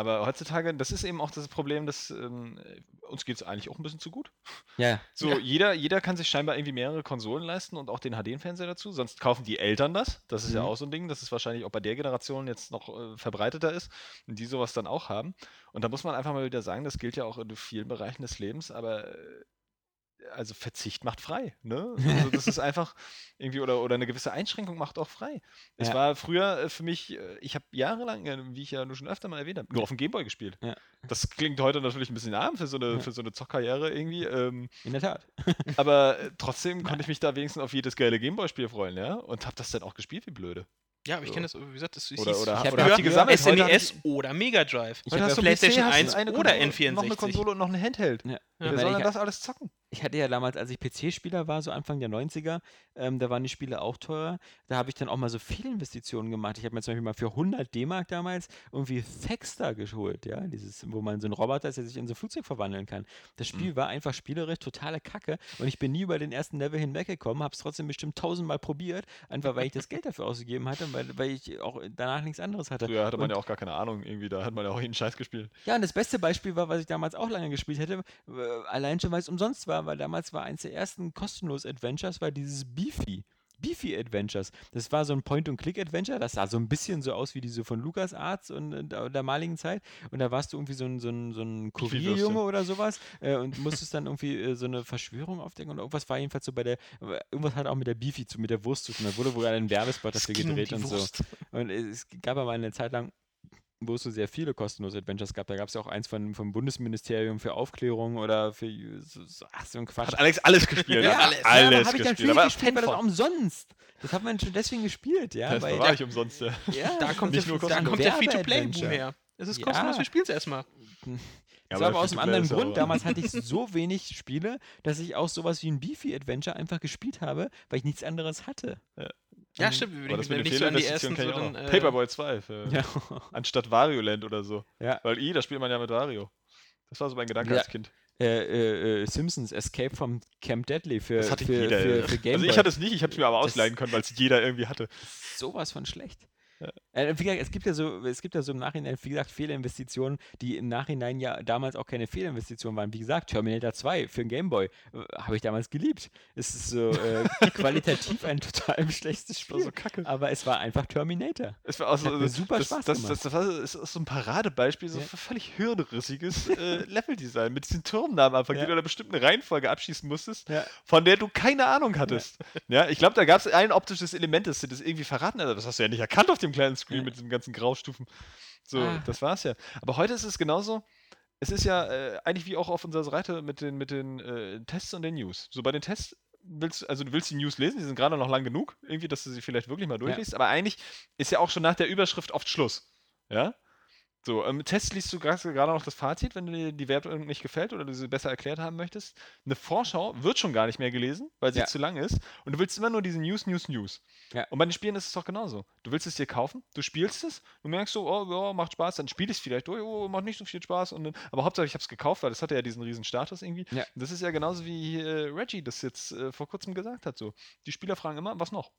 Aber heutzutage, das ist eben auch das Problem, dass ähm, uns geht es eigentlich auch ein bisschen zu gut. ja. So, Ja. jeder, jeder kann sich scheinbar irgendwie mehrere Konsolen leisten und auch den HD-Fernseher dazu. Sonst kaufen die Eltern das. Das ist ja Mhm. auch so ein Ding, das ist wahrscheinlich auch bei der Generation jetzt noch äh, verbreiteter ist und die sowas dann auch haben. Und da muss man einfach mal wieder sagen, das gilt ja auch in vielen Bereichen des Lebens, aber äh, also Verzicht macht frei, ne? Also das ist einfach irgendwie oder, oder eine gewisse Einschränkung macht auch frei. Es Ja. war früher äh, für mich, äh, ich habe jahrelang, äh, wie ich ja nur schon öfter mal erwähnt habe, nur auf dem Gameboy gespielt. Ja. Das klingt heute natürlich ein bisschen arm für so eine, Ja. für so eine Zockkarriere irgendwie. Ähm, In der Tat. aber trotzdem konnte ich mich da wenigstens auf jedes geile Gameboy-Spiel freuen, ja? Und habe das dann auch gespielt wie blöde. Ja, aber ich So. kenne das, wie gesagt, das Oder- hieß oder- oder habt ihr gesammelt? Heute hab SNES oder Mega Drive. Ich hab einen PlayStation PC, hast 1 eine oder Konsole, Noch eine N64. Konsole und noch ein Handheld. Ja. Ja. Wer Ich soll denn ich, das alles zocken? Ich hatte ja damals, als ich PC-Spieler war, so Anfang der 90er, ähm, da waren die Spiele auch teurer. Da habe ich dann auch mal so Fehlinvestitionen gemacht. Ich habe mir zum Beispiel mal für 100 D-Mark damals irgendwie Thexter geholt, ja, dieses, wo man so ein Roboter ist, der sich in so ein Flugzeug verwandeln kann. Das Spiel war einfach spielerisch totale Kacke und ich bin nie über den ersten Level hinweggekommen, habe es trotzdem bestimmt tausendmal probiert, einfach weil ich das Geld dafür ausgegeben hatte, weil, weil ich auch danach nichts anderes hatte. Früher hatte man Und- ja auch gar keine Ahnung, irgendwie, da hat man ja auch jeden Scheiß gespielt. Ja, und das beste Beispiel war, was ich damals auch lange gespielt hätte, allein schon, weil es umsonst war, weil damals war eins der ersten kostenlos Adventures, war dieses Beefy. Beefy Adventures. Das war so ein Point-and-Click-Adventure. Das sah so ein bisschen so aus wie diese von LucasArts und äh, der damaligen Zeit. Und da warst du irgendwie so ein, so ein, so ein. Kurierjunge oder sowas äh, und musstest dann irgendwie äh, so eine Verschwörung aufdecken. Und irgendwas war jedenfalls so bei der, irgendwas hat auch mit der Beefy, zu, mit der Wurst zu tun. Da wurde wohl ein Werbespot dafür gedreht und so. Wurst. Und es gab aber eine Zeit lang, wo es so sehr viele kostenlose Adventures gab. Da gab es ja auch eins von, vom Bundesministerium für Aufklärung oder für so, so, ach, so ein Quatsch. Hat Alex alles gespielt, Ja, alles. ja, alles aber habe ich gespielt. natürlich Aber gespielt, weil das Pinfall. umsonst. Das hat man schon deswegen gespielt, ja. Das weil war da, ich umsonst, ja. ja, Da kommt, Nicht der, nur da kommt der Free-to-Play-Boom her. Es ist Ja. kostenlos, wir spielen es erstmal. Ja, das war aber aus einem anderen ja Grund. auch- Damals hatte ich so wenig Spiele, dass ich auch sowas wie ein Beefy Adventure einfach gespielt habe, weil ich nichts anderes hatte. Ja, Ähm, stimmt. Wenn Aber das mit ich so an die Fehlinvestitionen ersten so ich auch dann, noch. äh, Paperboy 2 für, Ja. anstatt Wario Land oder so. ja. Weil I, da spielt man ja mit Wario. Das war so mein Gedanke Ja. als Kind. Äh, äh, äh, Simpsons Escape from Camp Deadly für, Das hatte für, jeder. für, ja. für Game also ich hatte es nicht, ich habe es mir aber ausleihen können, weil es jeder irgendwie hatte. sowas von schlecht. Ja. Äh, wie gesagt, es gibt ja so, es gibt ja so im Nachhinein, wie gesagt, Fehlinvestitionen, die im Nachhinein ja damals auch keine Fehlinvestitionen waren. Wie gesagt, Terminator 2 für den Gameboy äh, habe ich damals geliebt. Es ist so äh, qualitativ ein total schlechtes Das so Spiel. kacke. aber es war einfach Terminator. Es war auch so, mir super das, Spaß das, gemacht. das, das, war, so ein Paradebeispiel, so Ja. für völlig hirnrissiges äh, Leveldesign mit diesen Turmnamen am Anfang, Ja. die du in einer bestimmten Reihenfolge abschießen musstest, Ja. von der du keine Ahnung hattest. Ja, ich glaube, da gab es ein optisches Element, das dir das irgendwie verraten hat. Das hast du ja nicht erkannt auf dem kleinen Screen Ja. mit diesen ganzen Graustufen. So, Ah. das war's ja. Aber heute ist es genauso. Es ist ja äh, eigentlich wie auch auf unserer Seite mit den, mit den äh, Tests und den News. So bei den Tests willst also du willst die News lesen, die sind gerade noch lang genug, irgendwie, dass du sie vielleicht wirklich mal durchliest, aber eigentlich ist ja auch schon nach der Überschrift oft Schluss. Ja? So, im Test liest du gerade noch das Fazit, wenn dir die Wertung nicht gefällt oder du sie besser erklärt haben möchtest. Eine Vorschau wird schon gar nicht mehr gelesen, weil sie Ja. zu lang ist. Und du willst immer nur diese News, News, News. Ja. Und bei den Spielen ist es doch genauso. Du willst es dir kaufen, du spielst es, du merkst so, oh, ja, macht Spaß, dann spiel ich es vielleicht durch, oh, macht nicht so viel Spaß. Und dann, aber Hauptsache, ich habe es gekauft, weil das hatte ja diesen riesen Status irgendwie. Ja. Das ist ja genauso wie äh, Reggie das jetzt äh, vor kurzem gesagt hat. So. Die Spieler fragen immer, was noch?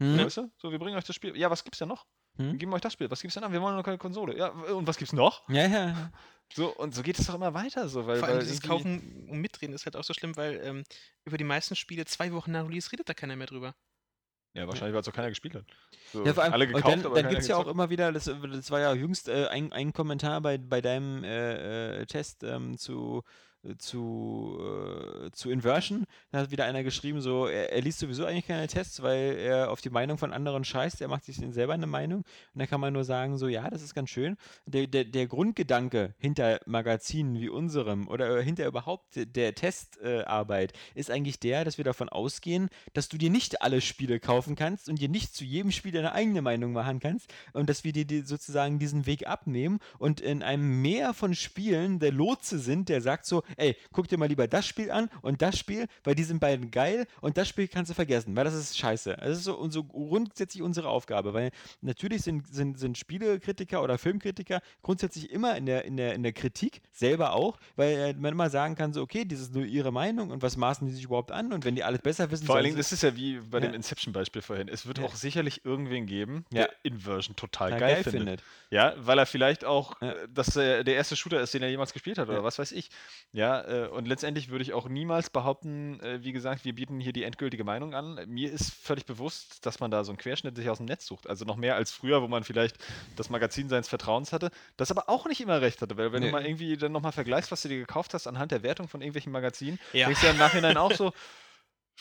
Hm? Weißt du? So, wir bringen euch das Spiel. Ja, was gibt's denn noch? Wir Hm? geben euch das Spiel. Was gibt's denn noch? Wir wollen noch keine Konsole. Ja, und was gibt's noch? Ja, ja. So, und so geht es doch immer weiter, so, weil, Vor allem weil dieses Kaufen und Mitreden ist halt auch so schlimm, weil ähm, über die meisten Spiele zwei Wochen nach Release redet da keiner mehr drüber. Ja, wahrscheinlich, weil es auch keiner gespielt hat. So, Ja, vor allem, alle gekauft, dann, aber dann gibt es ja auch immer wieder, das, das war ja jüngst äh, ein, ein Kommentar bei, bei deinem äh, äh, Test ähm, zu, zu, äh, zu Inversion. Da hat wieder einer geschrieben, so, er, er liest sowieso eigentlich keine Tests, weil er auf die Meinung von anderen scheißt, er macht sich selber eine Meinung. Und da kann man nur sagen, so, ja, das ist ganz schön. Der, der, der Grundgedanke hinter Magazinen wie unserem oder äh, hinter überhaupt der Testarbeit äh, ist eigentlich der, dass wir davon ausgehen, dass du dir nicht alle Spiele kaufen kannst und dir nicht zu jedem Spiel deine eigene Meinung machen kannst und dass wir dir die sozusagen diesen Weg abnehmen und in einem Meer von Spielen der Lotse sind, der sagt so, ey, guck dir mal lieber das Spiel an und das Spiel, weil die sind beiden geil und das Spiel kannst du vergessen, weil das ist scheiße. Das ist so, und so grundsätzlich unsere Aufgabe, weil natürlich sind, sind, sind Spielekritiker oder Filmkritiker grundsätzlich immer in der, in, der, in der Kritik, selber auch, weil äh, man immer sagen kann, so, okay, das ist nur ihre Meinung und was maßen die sich überhaupt an und wenn die alles besser wissen, Vor allen Dingen, das ist ja wie bei dem Ja. Inception-Beispiel vorhin. Es wird Ja. auch sicherlich irgendwen geben, Ja. der Inversion total Ja, geil, findet. Ja, weil er vielleicht auch, äh, dass er der erste Shooter ist, den er jemals gespielt hat oder was weiß ich. Ja, äh, und letztendlich würde ich auch niemals behaupten, äh, wie gesagt, wir bieten hier die endgültige Meinung an. Mir ist völlig bewusst, dass man da so einen Querschnitt sich aus dem Netz sucht. Also noch mehr als früher, wo man vielleicht das Magazin seines Vertrauens hatte, das aber auch nicht immer recht hatte, weil wenn Nee. du mal irgendwie dann nochmal vergleichst, was du dir gekauft hast anhand der Wertung von irgendwelchen Magazinen, Ja. denkst du ja im Nachhinein auch so,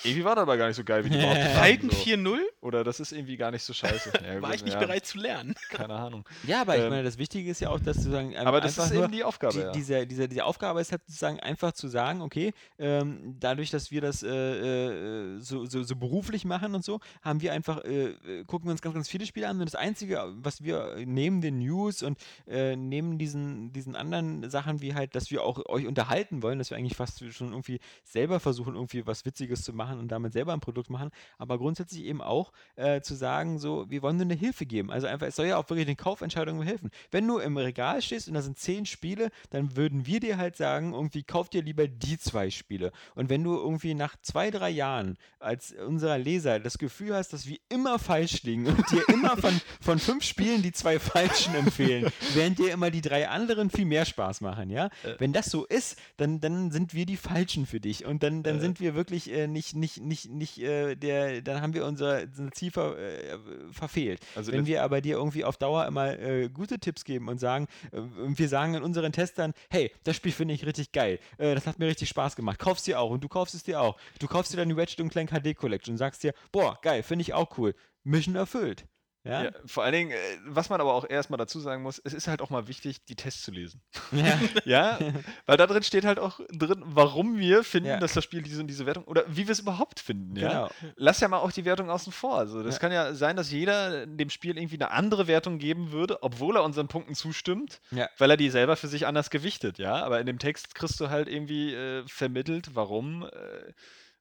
irgendwie war das aber gar nicht so geil, wie die behauptet haben. Falken So. 4.0 Oder das ist irgendwie gar nicht so scheiße. Ja, war gut, ich nicht ja, bereit zu lernen. Keine Ahnung. Ja, aber ich Ähm, meine, das Wichtige ist ja auch, dass du sagen, Aber das einfach ist nur eben die Aufgabe. die, ja. diese, diese, die Aufgabe ist halt sozusagen einfach zu sagen, okay, ähm, dadurch, dass wir das äh, äh, so, so, so beruflich machen und so, haben wir einfach, äh, äh, gucken wir uns ganz, ganz viele Spiele an und das Einzige, was wir neben den News und äh, neben diesen, diesen anderen Sachen, wie halt, dass wir auch euch unterhalten wollen, dass wir eigentlich fast schon irgendwie selber versuchen, irgendwie was Witziges zu machen und damit selber ein Produkt machen, aber grundsätzlich eben auch äh, zu sagen, so, wir wollen nur eine Hilfe geben. Also einfach, es soll ja auch wirklich den Kaufentscheidungen helfen. Wenn du im Regal stehst und da sind zehn Spiele, dann würden wir dir halt sagen, irgendwie kauf dir lieber die zwei Spiele. Und wenn du irgendwie nach zwei, drei Jahren als unserer Leser das Gefühl hast, dass wir immer falsch liegen und dir immer von, von fünf Spielen die zwei falschen empfehlen, während dir immer die drei anderen viel mehr Spaß machen, ja? Wenn das so ist, dann, dann sind wir die Falschen für dich und dann, dann Äh. sind wir wirklich äh, nicht, nicht, nicht, nicht äh, der, dann haben wir unser, unser Ziel ver, äh, verfehlt. Also Wenn wir aber dir irgendwie auf Dauer immer äh, gute Tipps geben und sagen, äh, und wir sagen in unseren Testern, hey, das Spiel finde ich richtig geil, äh, das hat mir richtig Spaß gemacht, kauf's dir auch und du kaufst es dir auch. Du kaufst dir dann die Ratchet Clank HD Collection und sagst dir, boah, geil, finde ich auch cool. Mission erfüllt. Ja? Ja, vor allen Dingen, äh, was man aber auch erstmal dazu sagen muss, es ist halt auch mal wichtig, die Tests zu lesen. Ja. Ja, weil da drin steht halt auch drin, warum wir finden, Ja. dass das Spiel diese und diese Wertung oder wie wir es überhaupt finden. Ja? Genau. Lass ja mal auch die Wertung außen vor. Also, das Ja. kann ja sein, dass jeder dem Spiel irgendwie eine andere Wertung geben würde, obwohl er unseren Punkten zustimmt, Ja. weil er die selber für sich anders gewichtet. Ja, aber in dem Text kriegst du halt irgendwie äh, vermittelt, warum. Äh,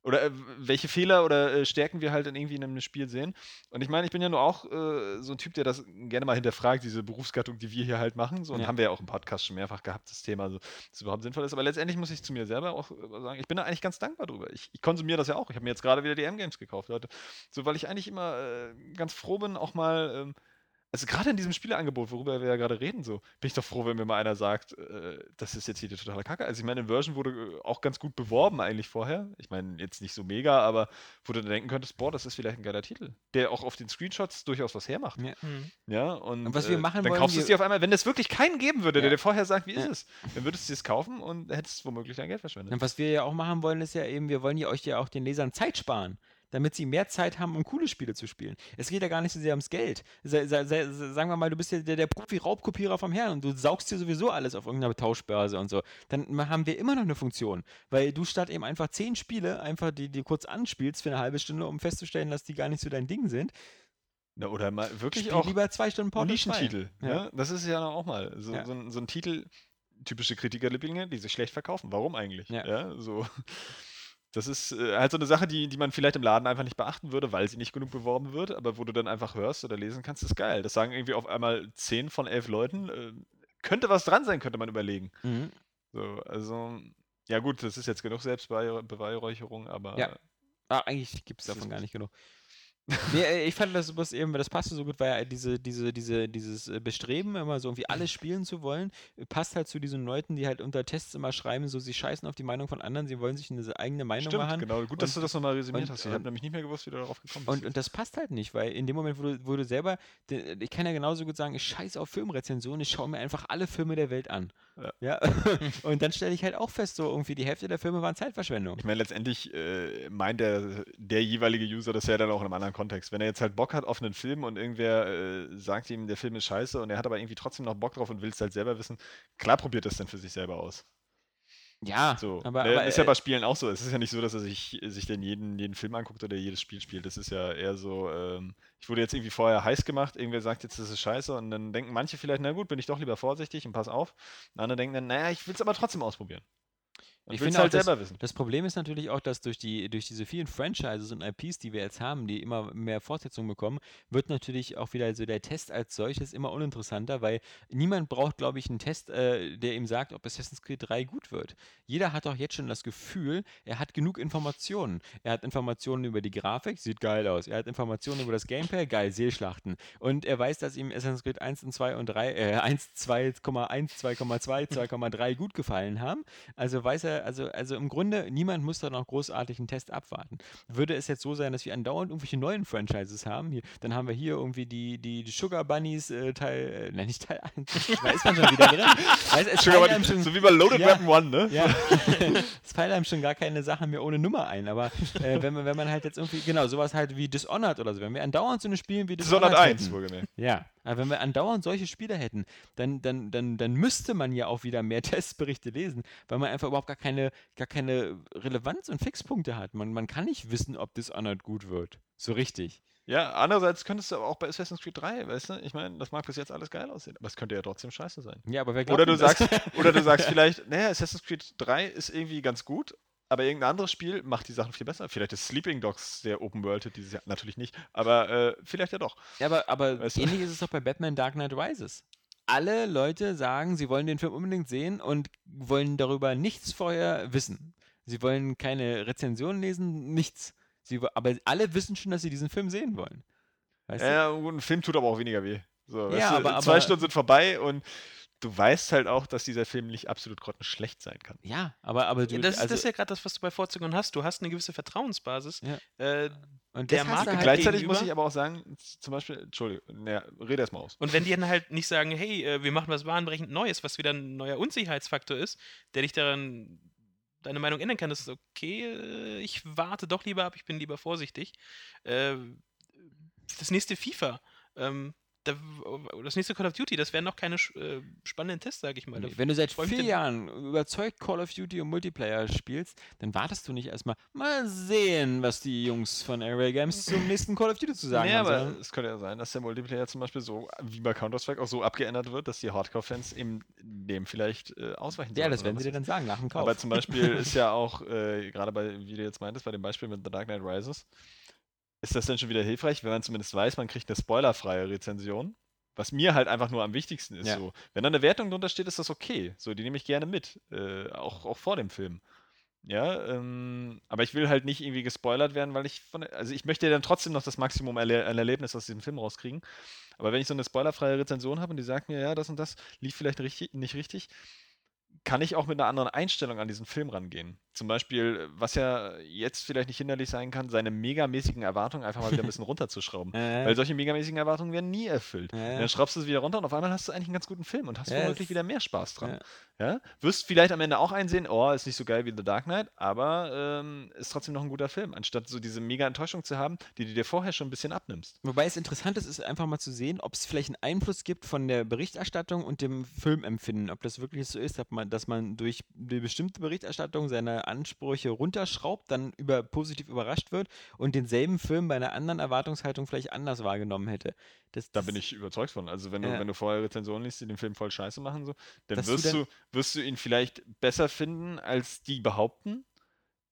oder äh, welche Fehler oder äh, Stärken wir halt in irgendwie in einem Spiel sehen. Und ich meine, ich bin ja nur auch äh, so ein Typ, der das gerne mal hinterfragt, diese Berufsgattung, die wir hier halt machen. So, und Ja. haben wir ja auch im Podcast schon mehrfach gehabt, das Thema, so, dass es überhaupt sinnvoll ist. Aber letztendlich muss ich zu mir selber auch äh, sagen, ich bin da eigentlich ganz dankbar drüber. Ich, ich konsumiere das ja auch. Ich habe mir jetzt gerade wieder die M-Games gekauft, Leute. So, weil ich eigentlich immer äh, ganz froh bin, auch mal. Ähm, also gerade in diesem Spieleangebot, worüber wir ja gerade reden, so, bin ich doch froh, wenn mir mal einer sagt, äh, das ist jetzt hier die totale Kacke. Also ich meine, Inversion wurde äh, auch ganz gut beworben eigentlich vorher. Ich meine, jetzt nicht so mega, aber wo du dann denken könntest, boah, das ist vielleicht ein geiler Titel, der auch auf den Screenshots durchaus was hermacht. Ja. Hm. Ja, und, Und was wir machen dann wollen, kaufst du es dir auf einmal, wenn es wirklich keinen geben würde, der Ja. dir vorher sagt, wie ist Ja. es, dann würdest du es kaufen und hättest womöglich dein Geld verschwendet. Und was wir ja auch machen wollen, ist ja eben, wir wollen ja euch ja auch den Lesern Zeit sparen. Damit sie mehr Zeit haben, um coole Spiele zu spielen. Es geht ja gar nicht so sehr ums Geld. Sa sa sa sagen wir mal, du bist ja der, der Profi-Raubkopierer vom Herrn und du saugst dir sowieso alles auf irgendeiner Tauschbörse und so. Dann haben wir immer noch eine Funktion. Weil du statt eben einfach zehn Spiele, einfach die, die kurz anspielst für eine halbe Stunde, um festzustellen, dass die gar nicht so dein Ding sind, Na, oder mal wirklich Spiel auch lieber zwei Stunden Portal 2. Nischentitel. Ja. Ja. Das ist ja auch mal so, Ja. so, ein, so ein Titel, typische Kritikerlieblinge, die sich schlecht verkaufen. Warum eigentlich? Ja. so. Das ist äh, halt so eine Sache, die, die man vielleicht im Laden einfach nicht beachten würde, weil sie nicht genug beworben wird, aber wo du dann einfach hörst oder lesen kannst, ist geil. Das sagen irgendwie auf einmal 10 von 11 Leuten. Äh, könnte was dran sein, könnte man überlegen. Mhm. So, also, ja gut, das ist jetzt genug Selbstbeweihräucherung, aber Ja. Ah, eigentlich gibt es davon gar nicht genug. Nee, äh, ich fand das bloß eben, das passte so gut, weil ja diese, diese, diese, dieses äh, Bestreben, immer so irgendwie alles spielen zu wollen, äh, passt halt zu diesen Leuten, die halt unter Tests immer schreiben, so sie scheißen auf die Meinung von anderen, sie wollen sich eine eigene Meinung Stimmt, machen. genau. Gut, dass Und- du das nochmal resümiert und- hast. Ich habe nämlich nicht mehr gewusst, wie du darauf gekommen bist. Und, und das passt halt nicht, weil in dem Moment, wo du, wo du selber, ich kann ja genauso gut sagen, ich scheiße auf Filmrezensionen, ich schaue mir einfach alle Filme der Welt an. Ja. Ja. und dann stelle ich halt auch fest, so irgendwie die Hälfte der Filme waren Zeitverschwendung. Ich meine, letztendlich äh, meint der, der jeweilige User das ja dann auch in einem anderen Kontext. Wenn er jetzt halt Bock hat auf einen Film und irgendwer äh, sagt ihm, der Film ist scheiße und er hat aber irgendwie trotzdem noch Bock drauf und will es halt selber wissen, klar probiert das dann für sich selber aus. Ja, So. aber, ne, aber ist ja äh, bei Spielen auch so. Es ist ja nicht so, dass er sich, sich dann jeden, jeden Film anguckt oder jedes Spiel spielt. Das ist ja eher so, ähm, ich wurde jetzt irgendwie vorher heiß gemacht, irgendwer sagt jetzt, das ist scheiße und dann denken manche vielleicht, na gut, bin ich doch lieber vorsichtig und pass auf. Und andere denken dann, naja, ich will es aber trotzdem ausprobieren. Und Ich finde halt dass- selber wissen. Das Problem ist natürlich auch, dass durch, die, durch diese vielen Franchises und IPs, die wir jetzt haben, die immer mehr Fortsetzungen bekommen, wird natürlich auch wieder so der Test als solches immer uninteressanter, weil niemand braucht, glaube ich, einen Test, äh, der ihm sagt, ob Assassin's Creed 3 gut wird. Jeder hat doch jetzt schon das Gefühl, er hat genug Informationen. Er hat Informationen über die Grafik, sieht geil aus. Er hat Informationen über das Gameplay, geil, Seelschlachten. Und er weiß, dass ihm Assassin's Creed 1 und 2 und 3, äh, 1, 2,1, 2,2, 2,3 gut gefallen haben. Also weiß er, also, also im Grunde, niemand muss da noch großartig einen Test abwarten. Würde es jetzt so sein, dass wir andauernd irgendwelche neuen Franchises haben, hier, dann haben wir hier irgendwie die, die, Sugar Bunnies äh, Teil, äh, nein, nicht Teil 1, da ist man schon wieder drin. Weiß, Sugar Bunny, einem schon, so wie bei Loaded Ja. Weapon One, ne? ja, es fallen einem schon gar keine Sachen mehr ohne Nummer ein, aber äh, wenn, man, wenn man halt jetzt irgendwie, genau, sowas halt wie Dishonored oder so, wenn wir andauernd so eine Spiele wie Dishonored, Dishonored 1, hätten, wohlgemerkt. ja, aber wenn wir andauernd solche Spiele hätten, dann, dann, dann, dann müsste man ja auch wieder mehr Testberichte lesen, weil man einfach überhaupt gar keine, gar keine Relevanz und Fixpunkte hat. Man, man kann nicht wissen, ob Dishonored gut wird. So richtig. Ja, andererseits könntest du aber auch bei Assassin's Creed 3, weißt du, ich meine, das mag bis jetzt alles geil aussehen, aber es könnte ja trotzdem scheiße sein. Ja, aber wer glaubt Oder du das? sagst, oder du sagst vielleicht, naja, Assassin's Creed 3 ist irgendwie ganz gut, aber irgendein anderes Spiel macht die Sachen viel besser. Vielleicht ist Sleeping Dogs der Open World dieses Jahr, natürlich nicht, aber äh, vielleicht ja doch. Ja, aber, aber Weißt du? ähnlich ist es doch bei Batman Dark Knight Rises. Alle Leute sagen, sie wollen den Film unbedingt sehen und wollen darüber nichts vorher wissen. Sie wollen keine Rezension lesen, nichts. Sie, aber alle wissen schon, dass sie diesen Film sehen wollen. Weißt du? Ja, gut, ein Film tut aber auch weniger weh. So, Ja, du, aber- zwei aber- Stunden sind vorbei und du weißt halt auch, dass dieser Film nicht absolut grottenschlecht sein kann. Ja, aber, aber du. Ja, das, ist, also, das ist ja gerade das, was du bei Vorzügen hast. Du hast eine gewisse Vertrauensbasis. Ja. Äh, und der das hast Marke du halt Gleichzeitig gegenüber- muss ich aber auch sagen, zum Beispiel, Entschuldigung, naja, rede erst mal aus. und wenn die dann halt nicht sagen, hey, äh, wir machen was bahnbrechend Neues, was wieder ein neuer Unsicherheitsfaktor ist, der dich daran deine Meinung ändern kann, das ist okay, äh, ich warte doch lieber ab, ich bin lieber vorsichtig. Äh, das nächste FIFA, ähm, das nächste Call of Duty, das wären noch keine äh, spannenden Tests, sage ich mal. Nee, Wenn du seit vier Jahren überzeugt Call of Duty und Multiplayer spielst, dann wartest du nicht erstmal, mal sehen, was die Jungs von Array Games zum nächsten Call of Duty zu sagen nee, haben. aber es könnte ja sein, dass der Multiplayer zum Beispiel so, wie bei Counter-Strike, auch so abgeändert wird, dass die Hardcore-Fans eben dem vielleicht äh, ausweichen ja, sollen das werden sie dir dann sagen nach dem Kauf. Aber zum Beispiel ist ja auch, äh, gerade bei, wie du jetzt meintest, bei dem Beispiel mit The Dark Knight Rises, ist das dann schon wieder hilfreich, wenn man zumindest weiß, man kriegt eine spoilerfreie Rezension. Was mir halt einfach nur am wichtigsten ist. Ja. So. Wenn da eine Wertung drunter steht, ist das okay. So, die nehme ich gerne mit. Äh, auch, auch vor dem Film. Ja, ähm, aber ich will halt nicht irgendwie gespoilert werden, weil ich von, also ich möchte ja dann trotzdem noch das Maximum erle an Erlebnis aus diesem Film rauskriegen. Aber wenn ich so eine spoilerfreie Rezension habe und die sagt mir, ja, das und das lief vielleicht richtig, nicht richtig, kann ich auch mit einer anderen Einstellung an diesen Film rangehen. Zum Beispiel, was ja jetzt vielleicht nicht hinderlich sein kann, seine megamäßigen Erwartungen einfach mal wieder ein bisschen runterzuschrauben. äh, Weil solche megamäßigen Erwartungen werden nie erfüllt. Und Dann schraubst du es wieder runter und auf einmal hast du eigentlich einen ganz guten Film und hast Ja, womöglich wieder mehr Spaß dran. ja. Wirst vielleicht am Ende auch einsehen, oh, ist nicht so geil wie The Dark Knight, aber ähm, ist trotzdem noch ein guter Film, anstatt so diese mega Enttäuschung zu haben, die du dir vorher schon ein bisschen abnimmst. Wobei es interessant ist, ist einfach mal zu sehen, ob es vielleicht einen Einfluss gibt von der Berichterstattung und dem Filmempfinden. Ob das wirklich so ist, ob man, dass man durch die bestimmte Berichterstattung seine seine Ansprüche runterschraubt, dann über positiv überrascht wird und denselben Film bei einer anderen Erwartungshaltung vielleicht anders wahrgenommen hätte. Das, Da bin ich überzeugt von. Also wenn du, Ja. wenn du vorher Rezensionen liest, die den Film voll scheiße machen, so, dann Dass du wirst dann- du, wirst du ihn vielleicht besser finden, als die behaupten.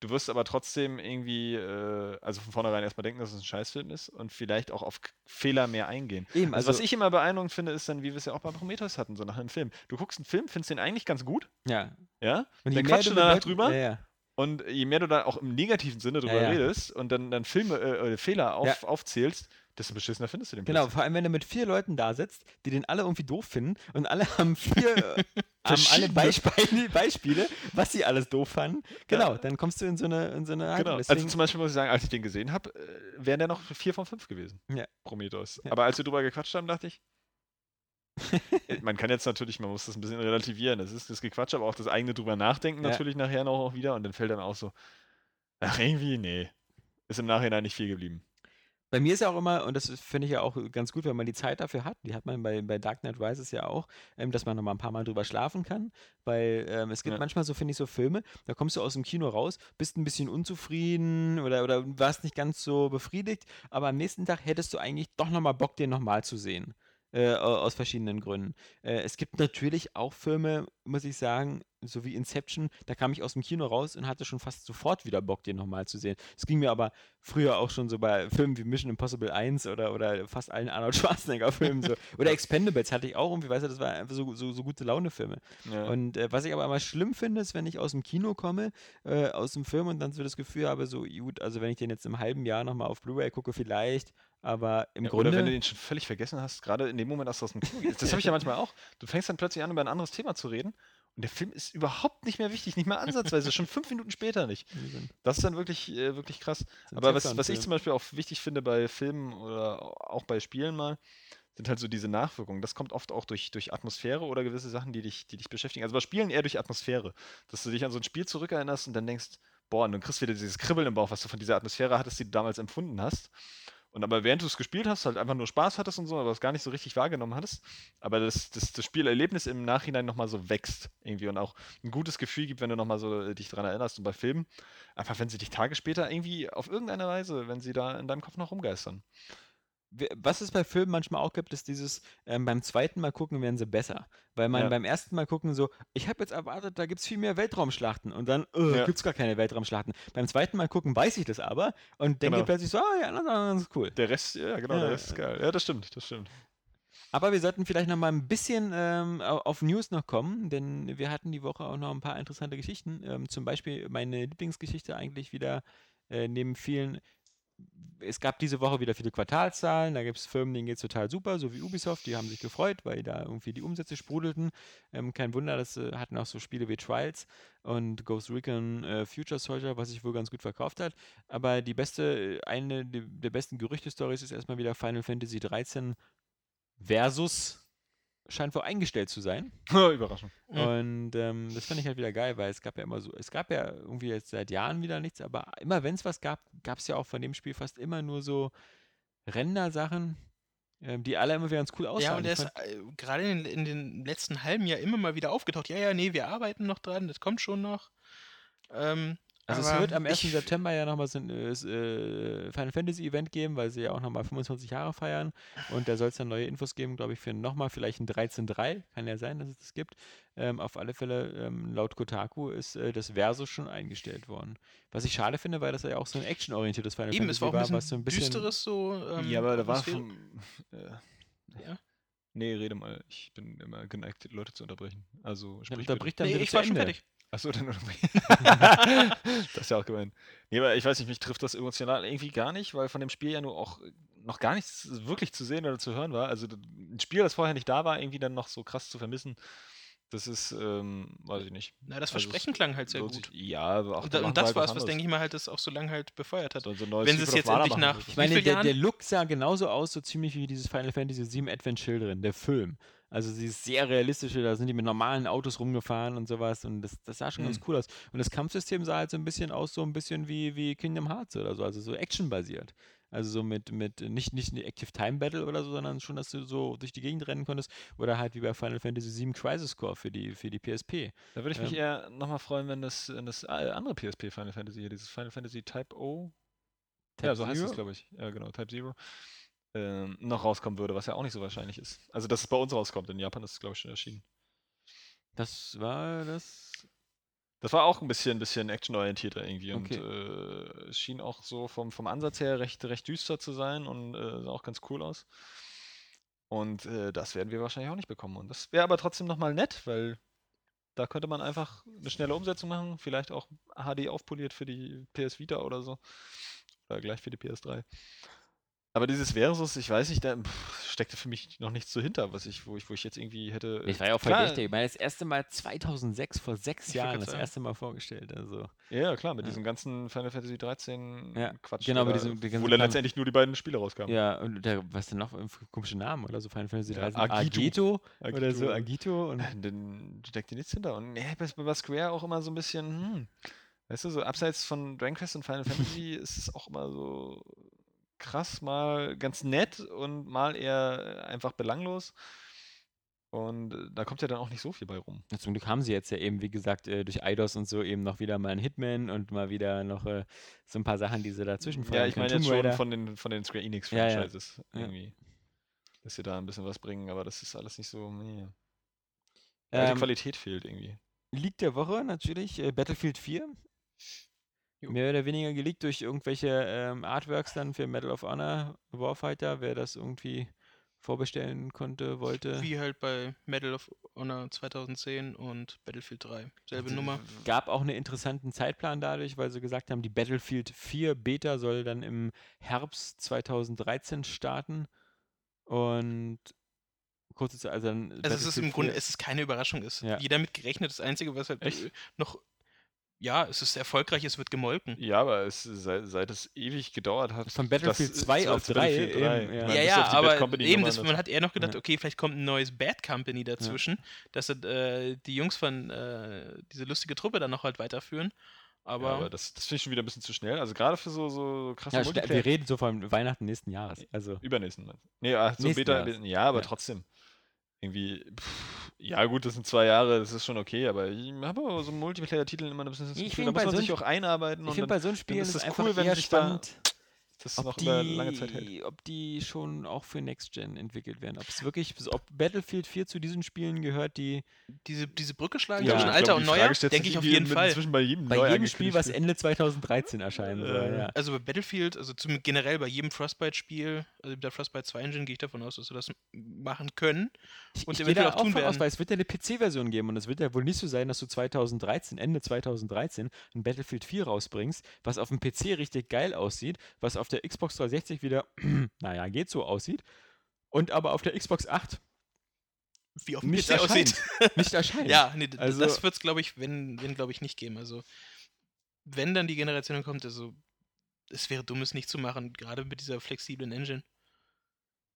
Du wirst aber trotzdem irgendwie, äh, also von vornherein erstmal denken, dass es ein Scheißfilm ist und vielleicht auch auf Fehler mehr eingehen. Eben, Also, also, was ich immer beeindruckend finde, ist dann, wie wir es ja auch bei Prometheus hatten, so nach einem Film. Du guckst einen Film, findest den eigentlich ganz gut, ja. ja, Und dann quatschst du danach Leuten- drüber Ja, ja. und je mehr du da auch im negativen Sinne drüber ja. redest und dann, dann Filme, äh, äh, Fehler auf, aufzählst, desto beschissener findest du den Genau, vor allem wenn du mit vier Leuten da sitzt, die den alle irgendwie doof finden und alle haben vier äh, haben alle. Beispiele, Beispiele, was sie alles doof fanden. Genau, Ja. dann kommst du in so eine, in so eine. Genau. Deswegen, also zum Beispiel muss ich sagen, als ich den gesehen habe, äh, wären der noch 4 von 5 gewesen. Ja. Prometheus. Ja. Aber als wir drüber gequatscht haben, dachte ich, äh, man kann jetzt natürlich, man muss das ein bisschen relativieren. Das ist das Gequatsch, aber auch das eigene drüber nachdenken Ja. natürlich nachher noch auch wieder und dann fällt dann auch so, ach irgendwie, nee. Ist im Nachhinein nicht viel geblieben. Bei mir ist ja auch immer, und das finde ich ja auch ganz gut, wenn man die Zeit dafür hat, die hat man bei, bei Dark Knight Rises ja auch, ähm, dass man noch mal ein paar Mal drüber schlafen kann, weil ähm, es gibt Ja. manchmal so, finde ich, so Filme, da kommst du aus dem Kino raus, bist ein bisschen unzufrieden oder, oder warst nicht ganz so befriedigt, aber am nächsten Tag hättest du eigentlich doch noch mal Bock, den nochmal zu sehen. Äh, au- aus verschiedenen Gründen. Äh, es gibt natürlich auch Filme, muss ich sagen, so wie Inception, da kam ich aus dem Kino raus und hatte schon fast sofort wieder Bock, den nochmal zu sehen. Es ging mir aber früher auch schon so bei Filmen wie Mission Impossible 1 oder, oder fast allen Arnold Schwarzenegger-Filmen so. Oder Expendables hatte ich auch irgendwie, weißt du, das war einfach so, so, so gute Laune-Filme. Ja. Und äh, was ich aber immer schlimm finde, ist, wenn ich aus dem Kino komme, äh, aus dem Film und dann so das Gefühl habe, so, gut, also wenn ich den jetzt im halben Jahr nochmal auf Blu-ray gucke, vielleicht, aber im Ja, Grunde. Oder wenn du den schon völlig vergessen hast, gerade in dem Moment, als du aus dem Kino gehst. Das habe ich ja manchmal auch. Du fängst dann plötzlich an, über ein anderes Thema zu reden und der Film ist überhaupt nicht mehr wichtig, nicht mehr ansatzweise, schon fünf Minuten später nicht. Das ist dann wirklich, äh, wirklich krass. Aber was, was ich zum Beispiel auch wichtig finde bei Filmen oder auch bei Spielen mal, sind halt so diese Nachwirkungen. Das kommt oft auch durch, durch Atmosphäre oder gewisse Sachen, die dich, die dich beschäftigen. Also bei Spielen eher durch Atmosphäre. Dass du dich an so ein Spiel zurückerinnerst und dann denkst, boah, und dann kriegst du wieder dieses Kribbeln im Bauch, was du von dieser Atmosphäre hattest, die du damals empfunden hast. Und aber während du es gespielt hast, halt einfach nur Spaß hattest und so, aber es gar nicht so richtig wahrgenommen hattest. Aber das, das, das Spielerlebnis im Nachhinein nochmal so wächst irgendwie und auch ein gutes Gefühl gibt, wenn du nochmal so dich dran erinnerst. Und bei Filmen, einfach wenn sie dich Tage später irgendwie auf irgendeine Weise, wenn sie da in deinem Kopf noch rumgeistern. Was es bei Filmen manchmal auch gibt, ist dieses, ähm, beim zweiten Mal gucken werden sie besser. Weil man Ja. beim ersten Mal gucken so, ich habe jetzt erwartet, da gibt es viel mehr Weltraumschlachten und dann äh, Ja. gibt es gar keine Weltraumschlachten. Beim zweiten Mal gucken weiß ich das aber und denke Genau. plötzlich so, ah ja, na, na, das ist cool. Der Rest, ja genau, Ja. der Rest ist geil. Ja, das stimmt, das stimmt. Aber wir sollten vielleicht noch mal ein bisschen ähm, au- auf News noch kommen, denn wir hatten die Woche auch noch ein paar interessante Geschichten. Ähm, zum Beispiel meine Lieblingsgeschichte eigentlich wieder äh, neben vielen. Es gab diese Woche wieder viele Quartalszahlen, da gibt es Firmen, denen geht es total super, so wie Ubisoft, die haben sich gefreut, weil da irgendwie die Umsätze sprudelten. Ähm, kein Wunder, das äh, hatten auch so Spiele wie Trials und Ghost Recon äh, Future Soldier, was sich wohl ganz gut verkauft hat. Aber die beste, eine die, der besten Gerüchte-Stories ist erstmal wieder Final Fantasy 13 Versus scheint wohl eingestellt zu sein. Überraschung. Und ähm, das fand ich halt wieder geil, weil es gab ja immer so, es gab ja irgendwie jetzt seit Jahren wieder nichts, aber immer wenn es was gab, gab es ja auch von dem Spiel fast immer nur so Render-Sachen, ähm, die alle immer wieder ganz cool aussahen. Ja, und der ist äh, gerade in, in den letzten halben Jahr immer mal wieder aufgetaucht. Ja, ja, nee, wir arbeiten noch dran, das kommt schon noch. Ähm, also es aber wird am 1. ich- September ja nochmal so ein äh, äh, Final Fantasy Event geben, weil sie ja auch nochmal 25 Jahre feiern. Und da soll es dann neue Infos geben, glaube ich, für nochmal vielleicht ein 13.3. Kann ja sein, dass es das gibt. Ähm, auf alle Fälle, ähm, laut Kotaku ist äh, das Versus schon eingestellt worden. Was ich schade finde, weil das ja auch so ein actionorientiertes Final Eben, es Fantasy war auch ein bisschen, was so ein bisschen düsteres so. Ähm, ja, aber da war vom. Äh, Ja. Nee, rede mal. Ich bin immer geneigt, die Leute zu unterbrechen. Also sprich bitte. unterbricht dann Nee, ich war schon fertig. Achso, dann Das ist ja auch gemein. Nee, aber ich weiß nicht, mich trifft das emotional irgendwie gar nicht, weil von dem Spiel ja nur auch noch gar nichts wirklich zu sehen oder zu hören war. Also ein Spiel, das vorher nicht da war, irgendwie dann noch so krass zu vermissen, das ist, ähm, weiß ich nicht. Na, das Also Versprechen klang halt sehr gut. sich- Ja, aber auch Und, da, und das war es, was, denke ich mal, halt das auch so lange halt befeuert hat. So- so Wenn sie es jetzt endlich nach-. Ich meine, der, der? Look sah genauso aus, so ziemlich wie dieses Final Fantasy VII Advent Children, der Film. Also dieses sehr realistische, da sind die mit normalen Autos rumgefahren und sowas und das, das sah schon ganz Mhm. cool aus. Und das Kampfsystem sah halt so ein bisschen aus, so ein bisschen wie, wie Kingdom Hearts oder so, also so actionbasiert. Also so mit, mit nicht, nicht Active Time Battle oder so, sondern schon, dass du so durch die Gegend rennen konntest. Oder halt wie bei Final Fantasy VII Crisis Core für die, für die PSP. Da würde ich mich Ähm. eher nochmal freuen, wenn das, wenn das äh, andere PSP Final Fantasy hier, dieses Final Fantasy Type O, ja, Type so heißt es, glaube ich. Ja, genau, Type Zero. Ähm, noch rauskommen würde, was ja auch nicht so wahrscheinlich ist. Also, dass es bei uns rauskommt. In Japan ist es, glaube ich, schon erschienen. Das war das. Das war auch ein bisschen, bisschen actionorientierter irgendwie Okay. und äh, es schien auch so vom, vom Ansatz her recht, recht düster zu sein und äh, sah auch ganz cool aus. Und äh, das werden wir wahrscheinlich auch nicht bekommen. Und das wäre aber trotzdem nochmal nett, weil da könnte man einfach eine schnelle Umsetzung machen, vielleicht auch HD aufpoliert für die PS Vita oder so. Oder gleich für die PS3. Aber dieses Versus, ich weiß nicht, da pff, steckte für mich noch nichts so hinter, was ich, wo ich, wo ich jetzt irgendwie hätte. Ich war ja auch Klar, verdächtig. Ich meine, das erste Mal 2006, vor sechs Jahren, das sagen. erste Mal vorgestellt. Also. Ja, klar, mit Ja. diesem ganzen Final Fantasy 13 Ja, Quatsch. genau, mit diesem- die wo dann letztendlich nur die beiden Spiele rauskamen. Ja, und der, was denn noch für komische Namen oder so? Final Fantasy Ja, 13? Agito. Agito oder so, Agito. Und Dann steckt dir nichts hinter. Und ja, bei, bei Square auch immer so ein bisschen, hm, weißt du, so abseits von Dragon Quest und Final Fantasy ist es auch immer so krass, mal ganz nett und mal eher einfach belanglos. Und äh, da kommt ja dann auch nicht so viel bei rum. Ja, Zum Glück haben sie jetzt ja eben, wie gesagt, äh, durch IDOS und so eben noch wieder mal einen Hitman und mal wieder noch äh, so ein paar Sachen, die sie dazwischen Ja, ich meine jetzt Tomb schon von den, von den Square Enix Ja, ja. Irgendwie. Dass sie da ein bisschen was bringen, aber das ist alles nicht so, nee. Die Ähm, Qualität fehlt irgendwie. Leak der Woche natürlich äh, Battlefield 4. Jo. Mehr oder weniger geleakt durch irgendwelche ähm, Artworks dann für Medal of Honor Warfighter, wer das irgendwie vorbestellen konnte, wollte. Wie halt bei Medal of Honor 2010 und Battlefield 3. Selbe Die- Nummer. Gab auch einen interessanten Zeitplan dadurch, weil sie gesagt haben, die Battlefield 4 Beta soll dann im Herbst 2013 starten. Und kurze Zeit, also dann. Also es ist im Grunde, 4 es ist keine Überraschung. Es Ja. jeder mit gerechnet. Das Einzige, was halt Echt? noch, ja, es ist erfolgreich, es wird gemolken. Ja, aber es, seit, seit es ewig gedauert hat. Von Battlefield das- 2 zu- auf zu 3 Battlefield eben, 3. ja. Ja, ja, aber eben, das, man hat eher noch gedacht, Ja. okay, vielleicht kommt ein neues Bad Company dazwischen, dass das, äh, die Jungs von äh, diese lustige Truppe dann noch halt weiterführen. Aber, ja, aber das, das finde ich schon wieder ein bisschen zu schnell. Also gerade für so, so krasse Ja, sta- wir Multiplayer. reden so von Weihnachten nächsten Jahres. Also, Übernächsten. Nee, so Nächsten Beta, Jahres. ja, aber Ja. trotzdem. Irgendwie, pff, ja gut, das sind zwei Jahre, das ist schon okay, aber ich habe aber so Multiplayer-Titel immer ein bisschen das Ich Gefühl, find, da muss man so sich auch einarbeiten ich finde bei so einem Spiel ist es cool, wenn sich da spannend, das ob noch über lange Zeit hält. die, ob die schon auch für Next Gen entwickelt werden. Ob es wirklich, ob Battlefield 4 zu diesen Spielen gehört, die diese, diese Brücke schlagen Ja, zwischen ich Alter und die Neuer, denke ich auf jeden Fall. Inzwischen bei jedem, bei jedem Spiel, was Ende 2013 erscheinen soll. Äh, Ja. Also bei Battlefield, also zum, generell bei jedem Frostbite-Spiel, also mit der Frostbite 2 Engine gehe ich davon aus, dass sie das machen können. Ich, Und ich gehe eventuell auch auch tun von aus, werden. weil es wird ja eine PC-Version geben und es wird ja wohl nicht so sein, dass du 2013, Ende 2013, ein Battlefield 4 rausbringst, was auf dem PC richtig geil aussieht, was auf der Xbox 360 wieder, naja, geht so aussieht, und aber auf der Xbox 8 Wie auf nicht aussieht. erscheint. nicht erscheint. Ja, nee, Also- das wird es, glaube ich, wenn, wenn glaube ich, nicht geben. Also, wenn dann die Generation kommt, also, es wäre dumm, es nicht zu machen, gerade mit dieser flexiblen Engine.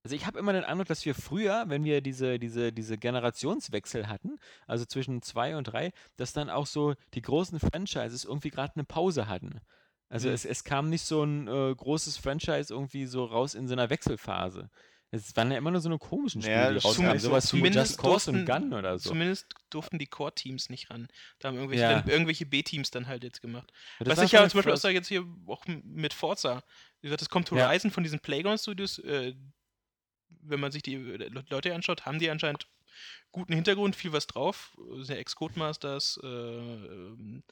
Also ich habe immer den Eindruck, dass wir früher, wenn wir diese, diese, diese Generationswechsel hatten, also zwischen zwei und drei, dass dann auch so die großen Franchises irgendwie gerade eine Pause hatten. Also Mhm. es, es kam nicht so ein äh, großes Franchise irgendwie so raus in so einer Wechselphase. Es waren ja immer nur so eine komischen Spiele, Naja, die rauskamen. Sowas wie Zumindest Just Cause und durften- Gun oder so. Zumindest durften die Core-Teams nicht ran. Da haben irgendwelche, Ja. irgendwelche B-Teams dann halt jetzt gemacht. Das Was ich ja zum Beispiel auch sage, jetzt hier auch mit Forza. Wie gesagt, es kommt Ja. Horizon von diesen Playground Studios. Äh, wenn man sich die Le- Leute anschaut, haben die anscheinend guten Hintergrund, viel was drauf. Sind ja Ex-Codemasters, äh, ähm,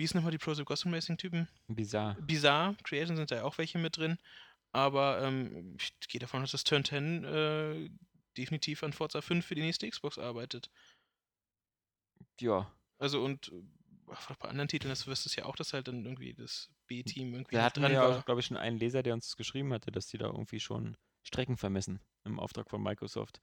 wie ist nochmal die Pros of Gotham Racing-Typen? Bizarr. Bizarre, Creation sind da ja auch welche mit drin. Aber ähm, ich gehe davon aus, dass Turn 10 äh, definitiv an Forza 5 für die nächste Xbox arbeitet. Ja. Also und äh, auch bei anderen Titeln, das wirst du es ja auch, dass halt dann irgendwie das B-Team irgendwie Wir mit hatten dran ja auch, glaube ich, schon einen Leser, der uns geschrieben hatte, dass die da irgendwie schon Strecken vermessen im Auftrag von Microsoft.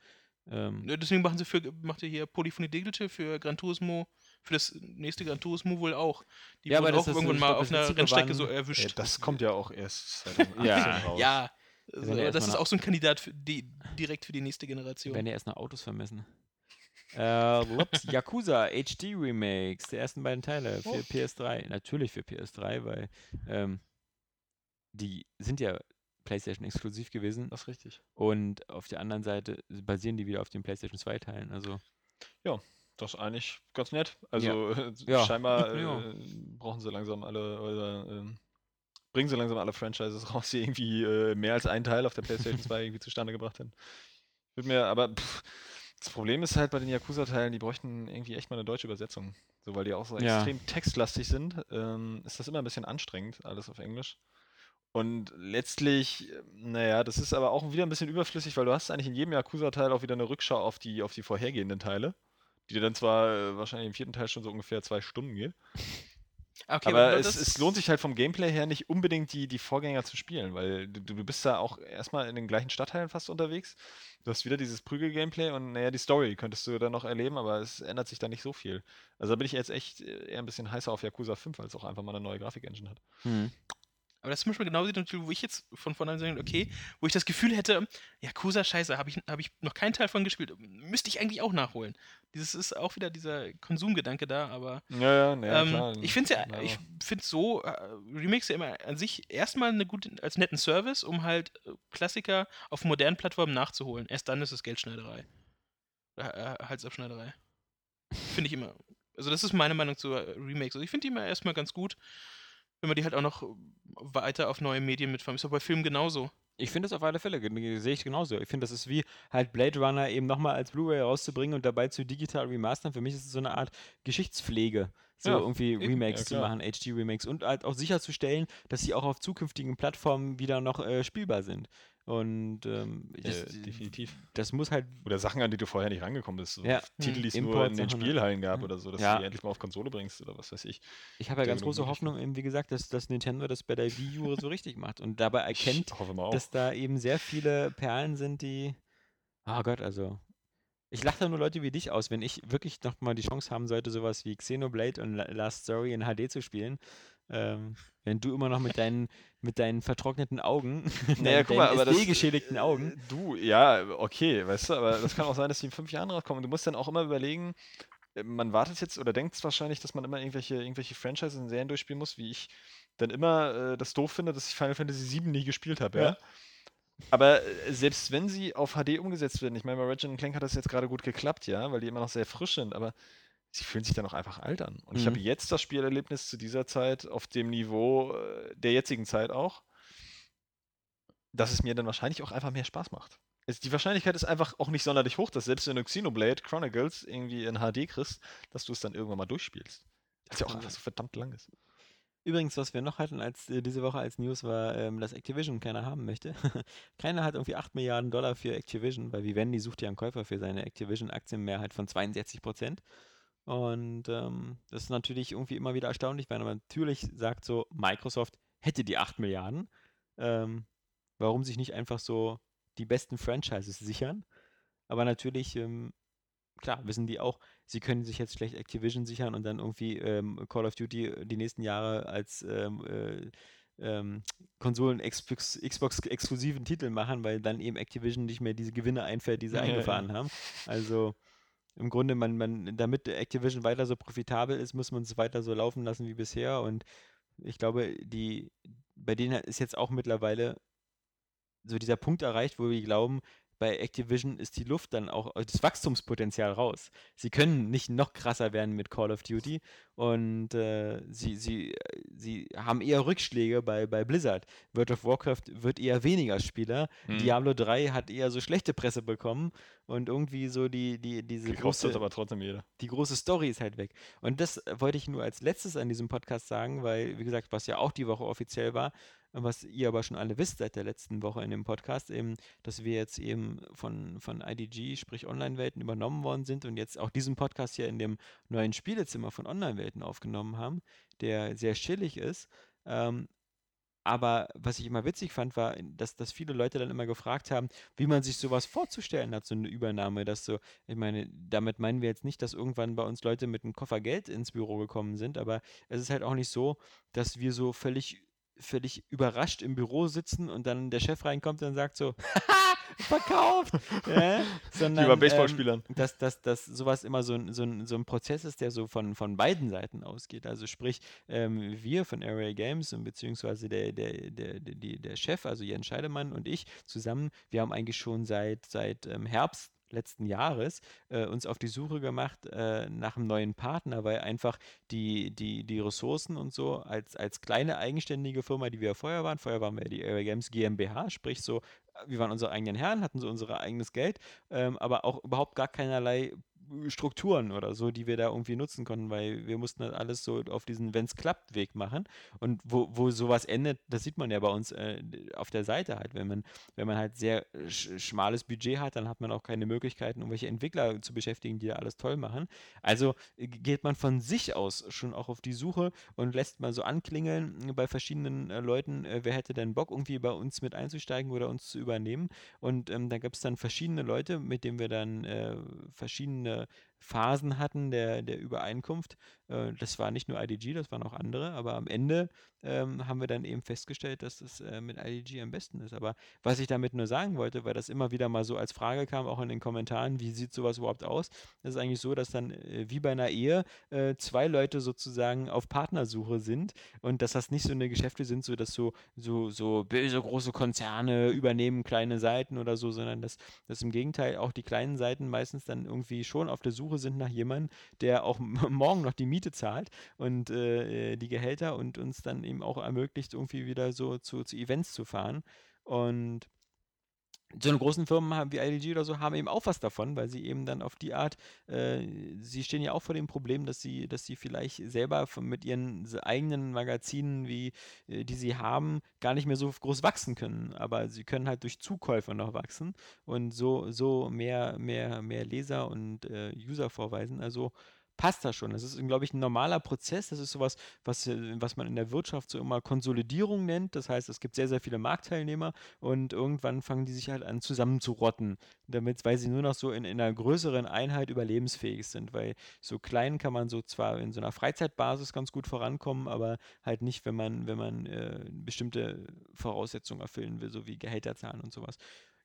Ähm, Ja, Deswegen machen sie für, macht ihr hier Polyphony Digital für Gran Turismo, für das nächste Gran Turismo wohl auch. Die Ja, aber auch ist- irgendwann mal auf einer Rennstrecke so erwischt. das kommt ja auch erst 2018 Ja. raus. Ja, Wenn also, ihr das ist auch so ein Kandidat für die, direkt für die nächste Generation. werden ja erst noch Autos vermessen. Äh, ups, Yakuza HD Remakes, der ersten beiden Teile für Oh. PS3. Natürlich für PS3, weil ähm, die sind ja PlayStation exklusiv gewesen Das ist richtig. und auf der anderen Seite basieren die wieder auf den PlayStation 2 Teilen. Also Das ist eigentlich ganz nett. Also Ja. scheinbar äh, Ja. brauchen sie langsam alle oder ähm, bringen sie langsam alle Franchises raus, die irgendwie äh, mehr als einen Teil auf der PlayStation 2 irgendwie zustande gebracht haben. Wird mir aber pff, das Problem ist halt bei den Yakuza-Teilen, die bräuchten irgendwie echt mal eine deutsche Übersetzung. So, weil die auch so Ja. extrem textlastig sind, ähm, ist das immer ein bisschen anstrengend, alles auf Englisch. Und letztlich, äh, naja, das ist aber auch wieder ein bisschen überflüssig, weil du hast eigentlich in jedem Yakuza-Teil auch wieder eine Rückschau auf die, auf die vorhergehenden Teile, die dir dann zwar äh, wahrscheinlich im vierten Teil schon so ungefähr zwei Stunden geht, Okay, aber es, es lohnt sich halt vom Gameplay her nicht unbedingt die, die Vorgänger zu spielen, weil du, du bist da auch erstmal in den gleichen Stadtteilen fast unterwegs. Du hast wieder dieses Prügel-Gameplay und naja, die Story könntest du dann noch erleben, aber es ändert sich da nicht so viel. Also da bin ich jetzt echt äh, eher ein bisschen heißer auf Yakuza 5, weil es auch einfach mal eine neue Grafik-Engine hat. hm. Aber das ist zum Beispiel genau die Situation, wo ich jetzt von vornherein sage, okay, wo ich das Gefühl hätte, Yakuza, scheiße, habe ich, hab ich noch keinen Teil von gespielt. Müsste ich eigentlich auch nachholen. Dieses ist auch wieder dieser Konsumgedanke da, aber Ja, ja, naja, ähm, klar. ich finde ja, Ja. ich finde so äh, Remakes ja immer an sich erstmal eine gute, als netten Service, um halt äh, Klassiker auf modernen Plattformen nachzuholen. Erst dann ist es Geldschneiderei. Oder, äh, Halsabschneiderei. Finde ich immer. Also das ist meine Meinung zu äh, Remakes. Also ich finde die immer erstmal ganz gut, wenn man die halt auch noch weiter auf neue Medien. Ist auch bei Filmen genauso. Ich finde das auf alle Fälle, sehe ich genauso. Ich finde, das ist wie halt Blade Runner eben nochmal als Blu-ray rauszubringen und dabei zu digital remastern. Für mich ist es so eine Art Geschichtspflege, so Ja, irgendwie eben, Remakes ja, zu machen, HD-Remakes und halt auch sicherzustellen, dass sie auch auf zukünftigen Plattformen wieder noch äh, spielbar sind. Und ähm, das, Äh, definitiv. das muss halt Oder Sachen, an die du vorher nicht rangekommen bist. So Ja. Titel, die es Hm, nur in den ne? Spielhallen gab Ja. oder so, dass Ja. du die endlich mal auf Konsole bringst oder was weiß ich. Ich habe ja ganz große. Hoffnung, eben, wie gesagt, dass, dass Nintendo das bei der Wii U so richtig macht und dabei erkennt, dass da eben sehr viele Perlen sind, die. Oh Gott, also. Ich lache da nur Leute wie dich aus, wenn ich wirklich noch mal die Chance haben sollte, sowas wie Xenoblade und La- Last Story in HD zu spielen. Ähm, wenn du immer noch mit deinen, mit deinen vertrockneten Augen, Naja, deinen, guck mal, aber das- geschädigten Augen. Äh, Du, ja, okay, weißt du, aber das kann auch sein, dass die in fünf Jahren rauskommen. Du musst dann auch immer überlegen, äh, man wartet jetzt oder denkt wahrscheinlich, dass man immer irgendwelche, irgendwelche Franchises und Serien durchspielen muss, wie ich dann immer äh, das doof finde, dass ich Final Fantasy VII nie gespielt habe, ja. Ja. Aber äh, selbst wenn sie auf HD umgesetzt werden, ich meine, bei Ratchet Clank hat das jetzt gerade gut geklappt, ja, weil die immer noch sehr frisch sind, aber sie fühlen sich dann auch einfach alt an. Und ich habe Mhm. jetzt das Spielerlebnis zu dieser Zeit auf dem Niveau äh, der jetzigen Zeit auch, dass es mir dann wahrscheinlich auch einfach mehr Spaß macht. Es, die Wahrscheinlichkeit ist einfach auch nicht sonderlich hoch, dass selbst wenn du Xenoblade Chronicles irgendwie in HD kriegst, dass du es dann irgendwann mal durchspielst. Was ja auch einfach so verdammt lang ist. Übrigens, was wir noch hatten als äh, diese Woche als News war, ähm, dass Activision keiner haben möchte. keiner hat irgendwie 8 Milliarden Dollar für Activision, weil Vivendi sucht ja einen Käufer für seine Activision-Aktienmehrheit von 62 Prozent. Und ähm, das ist natürlich irgendwie immer wieder erstaunlich, weil man natürlich sagt so, Microsoft hätte die 8 Milliarden. Ähm, warum sich nicht einfach so die besten Franchises sichern? Aber natürlich, ähm, klar, wissen die auch, sie können sich jetzt schlecht Activision sichern und dann irgendwie ähm, Call of Duty die nächsten Jahre als ähm, äh, ähm, Konsolen Xbox, Xbox exklusiven Titel machen, weil dann eben Activision nicht mehr diese Gewinne einfällt, die sie Ja, ja. eingefahren haben. Also im Grunde, man, man, damit Activision weiter so profitabel ist, muss man es weiter so laufen lassen wie bisher. Und ich glaube, die, bei denen ist jetzt auch mittlerweile so dieser Punkt erreicht, wo wir glauben, bei Activision ist die Luft dann auch, äh, das Wachstumspotenzial raus. Sie können nicht noch krasser werden mit Call of Duty und äh, sie, sie, äh, sie haben eher Rückschläge bei, bei Blizzard. World of Warcraft wird eher weniger Spieler. Hm. Diablo 3 hat eher so schlechte Presse bekommen und irgendwie so die, die, diese große, aber trotzdem jeder. die große Story ist halt weg. Und das äh, wollte ich nur als letztes an diesem Podcast sagen, weil, wie gesagt, was ja auch die Woche offiziell war, was ihr aber schon alle wisst seit der letzten Woche in dem Podcast, eben, dass wir jetzt eben von, von IDG, sprich Online-Welten, übernommen worden sind und jetzt auch diesen Podcast hier in dem neuen Spielezimmer von Online-Welten aufgenommen haben, der sehr chillig ist. Ähm, aber was ich immer witzig fand, war, dass, dass viele Leute dann immer gefragt haben, wie man sich sowas vorzustellen hat, so eine Übernahme. Dass so, ich meine, damit meinen wir jetzt nicht, dass irgendwann bei uns Leute mit einem Koffer Geld ins Büro gekommen sind, aber es ist halt auch nicht so, dass wir so völlig völlig überrascht im Büro sitzen und dann der Chef reinkommt und sagt so, haha, verkauft! ja, sondern, Wie bei Baseballspielern. Ähm, dass, dass, dass sowas immer so ein, so, ein, so ein Prozess ist, der so von, von beiden Seiten ausgeht. Also sprich, ähm, wir von Area Games und beziehungsweise der, der, der, der, der Chef, also Jens Scheidemann und ich zusammen, wir haben eigentlich schon seit, seit ähm, Herbst letzten Jahres äh, uns auf die Suche gemacht äh, nach einem neuen Partner, weil einfach die, die, die Ressourcen und so als, als kleine eigenständige Firma, die wir vorher waren, vorher waren wir die Area Games GmbH, sprich so, äh, wir waren unsere eigenen Herren, hatten so unser eigenes Geld, ähm, aber auch überhaupt gar keinerlei Strukturen oder so, die wir da irgendwie nutzen konnten, weil wir mussten das alles so auf diesen Wenn's klappt Weg machen. Und wo, wo sowas endet, das sieht man ja bei uns äh, auf der Seite halt, wenn man wenn man halt sehr sch schmales Budget hat, dann hat man auch keine Möglichkeiten, irgendwelche Entwickler zu beschäftigen, die da alles toll machen. Also äh, geht man von sich aus schon auch auf die Suche und lässt mal so anklingeln bei verschiedenen äh, Leuten, äh, wer hätte denn Bock irgendwie bei uns mit einzusteigen oder uns zu übernehmen. Und ähm, da gibt es dann verschiedene Leute, mit denen wir dann äh, verschiedene uh, Phasen hatten der, der Übereinkunft. Äh, das war nicht nur IDG, das waren auch andere, aber am Ende ähm, haben wir dann eben festgestellt, dass es äh, mit IDG am besten ist. Aber was ich damit nur sagen wollte, weil das immer wieder mal so als Frage kam, auch in den Kommentaren, wie sieht sowas überhaupt aus? Das ist eigentlich so, dass dann äh, wie bei einer Ehe äh, zwei Leute sozusagen auf Partnersuche sind und dass das nicht so eine Geschäfte sind, so dass so, so, so böse große Konzerne übernehmen kleine Seiten oder so, sondern dass, dass im Gegenteil auch die kleinen Seiten meistens dann irgendwie schon auf der Suche sind nach jemandem, der auch morgen noch die Miete zahlt und äh, die Gehälter und uns dann eben auch ermöglicht, irgendwie wieder so zu, zu Events zu fahren. Und so eine großen Firmen haben wie IDG oder so haben eben auch was davon, weil sie eben dann auf die Art, äh, sie stehen ja auch vor dem Problem, dass sie, dass sie vielleicht selber von, mit ihren eigenen Magazinen, wie äh, die sie haben, gar nicht mehr so groß wachsen können. Aber sie können halt durch Zukäufer noch wachsen und so, so mehr, mehr, mehr Leser und äh, User vorweisen. Also passt das schon. Das ist, glaube ich, ein normaler Prozess. Das ist sowas, was, äh, was man in der Wirtschaft so immer Konsolidierung nennt. Das heißt, es gibt sehr, sehr viele Marktteilnehmer und irgendwann fangen die sich halt an zusammenzurotten, damit, weil sie nur noch so in, in einer größeren Einheit überlebensfähig sind. Weil so klein kann man so zwar in so einer Freizeitbasis ganz gut vorankommen, aber halt nicht, wenn man, wenn man äh, bestimmte Voraussetzungen erfüllen will, so wie Gehälter zahlen und sowas.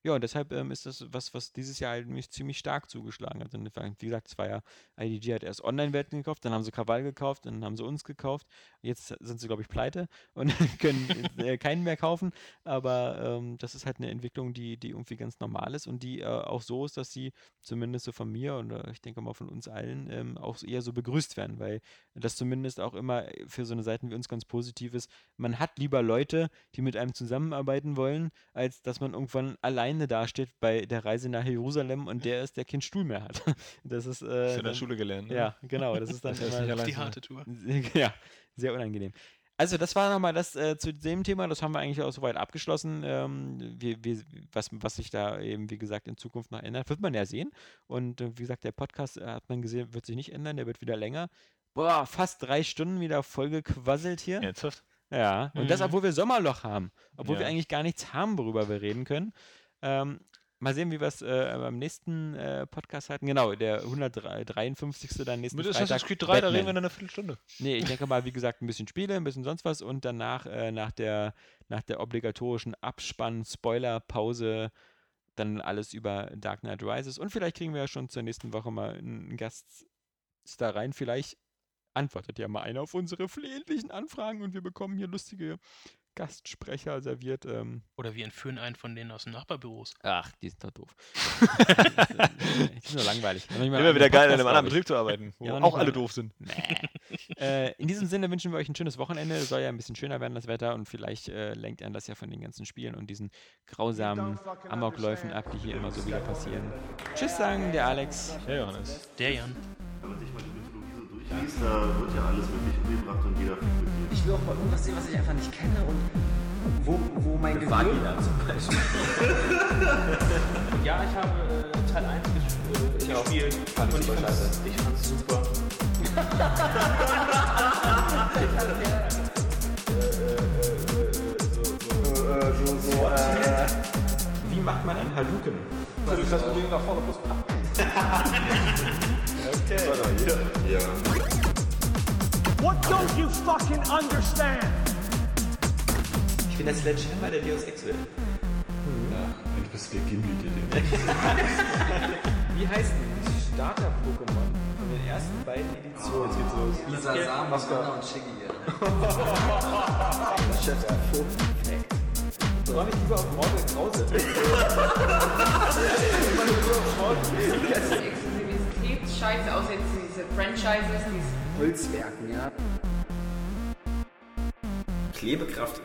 Ja, und deshalb ähm, ist das was, was dieses Jahr halt mich ziemlich stark zugeschlagen hat. Und wie gesagt, es war ja, IDG hat erst Online-Werten gekauft, dann haben sie Krawall gekauft, dann haben sie uns gekauft. Jetzt sind sie, glaube ich, pleite und können äh, keinen mehr kaufen. Aber ähm, das ist halt eine Entwicklung, die, die irgendwie ganz normal ist und die äh, auch so ist, dass sie zumindest so von mir und äh, ich denke mal von uns allen ähm, auch eher so begrüßt werden, weil das zumindest auch immer für so eine Seiten wie uns ganz positiv ist. Man hat lieber Leute, die mit einem zusammenarbeiten wollen, als dass man irgendwann allein alleine dasteht bei der Reise nach Jerusalem und der ist, der keinen Stuhl mehr hat. Das ist. Äh, in der Schule gelernt. Ne? Ja, genau. Das ist dann das immer ist die harte Tour. Ja, sehr unangenehm. Also das war nochmal das äh, zu dem Thema, das haben wir eigentlich auch soweit abgeschlossen. Ähm, wie, wie, was, was sich da eben, wie gesagt, in Zukunft noch ändert, wird man ja sehen. Und äh, wie gesagt, der Podcast, äh, hat man gesehen, wird sich nicht ändern, der wird wieder länger. Boah, fast drei Stunden wieder vollgequasselt hier. Ernsthaft? Ja, und mhm. das, obwohl wir Sommerloch haben. Obwohl Ja. wir eigentlich gar nichts haben, worüber wir reden können. Ähm, mal sehen, wie wir es äh, beim nächsten äh, Podcast halten. Genau, der 153. dann nächsten Mit Freitag. Assassin's Creed 3, da Batman. reden wir dann eine Viertelstunde. Nee, ich denke mal, wie gesagt, ein bisschen Spiele, ein bisschen sonst was und danach, äh, nach, der, nach der obligatorischen Abspann-Spoiler-Pause, dann alles über Dark Knight Rises. Und vielleicht kriegen wir ja schon zur nächsten Woche mal einen Gast da rein. Vielleicht antwortet ja mal einer auf unsere flehentlichen Anfragen und wir bekommen hier lustige Gastsprecher serviert. Ähm, Oder wir entführen einen von denen aus den Nachbarbüros. Ach, die sind doch doof. die sind nur langweilig. Immer wieder geil, in einem anderen. Betrieb zu arbeiten, wo Ja, auch alle doof sind. Nee. äh, in diesem Sinne wünschen wir euch ein schönes Wochenende. Es soll ja ein bisschen schöner werden, das Wetter. Und vielleicht äh, lenkt einen das ja von den ganzen Spielen und diesen grausamen Amokläufen ab, die hier immer so wieder passieren. Tschüss sagen, der Alex. Ja, Johannes. Der Jan. Man da wird ja alles wirklich umgebracht und jeder fliegt mit. Ich will auch mal irgendwas sehen, was ich einfach nicht kenne und wo, wo mein Gehirn... zum Beispiel. Ja, ich habe äh, Teil 1 ges äh, gespielt. Fand ich und super ich fand's super. Wie macht man What don't you fucking understand? bin der Sledgehammer der Deus Ex-Welt. Eigentlich bist du der Gimli, der den Wie heißt denn das Starter-Pokémon von den ersten beiden Editionen? Jetzt geht's los. Lisa, Sam, Anna und Shiggy. Ich freue mich lieber auf Mortal Krause. Exklusivitätsscheiße, außer jetzt diese Franchises, diese Holzwerken, ja. Klebekraft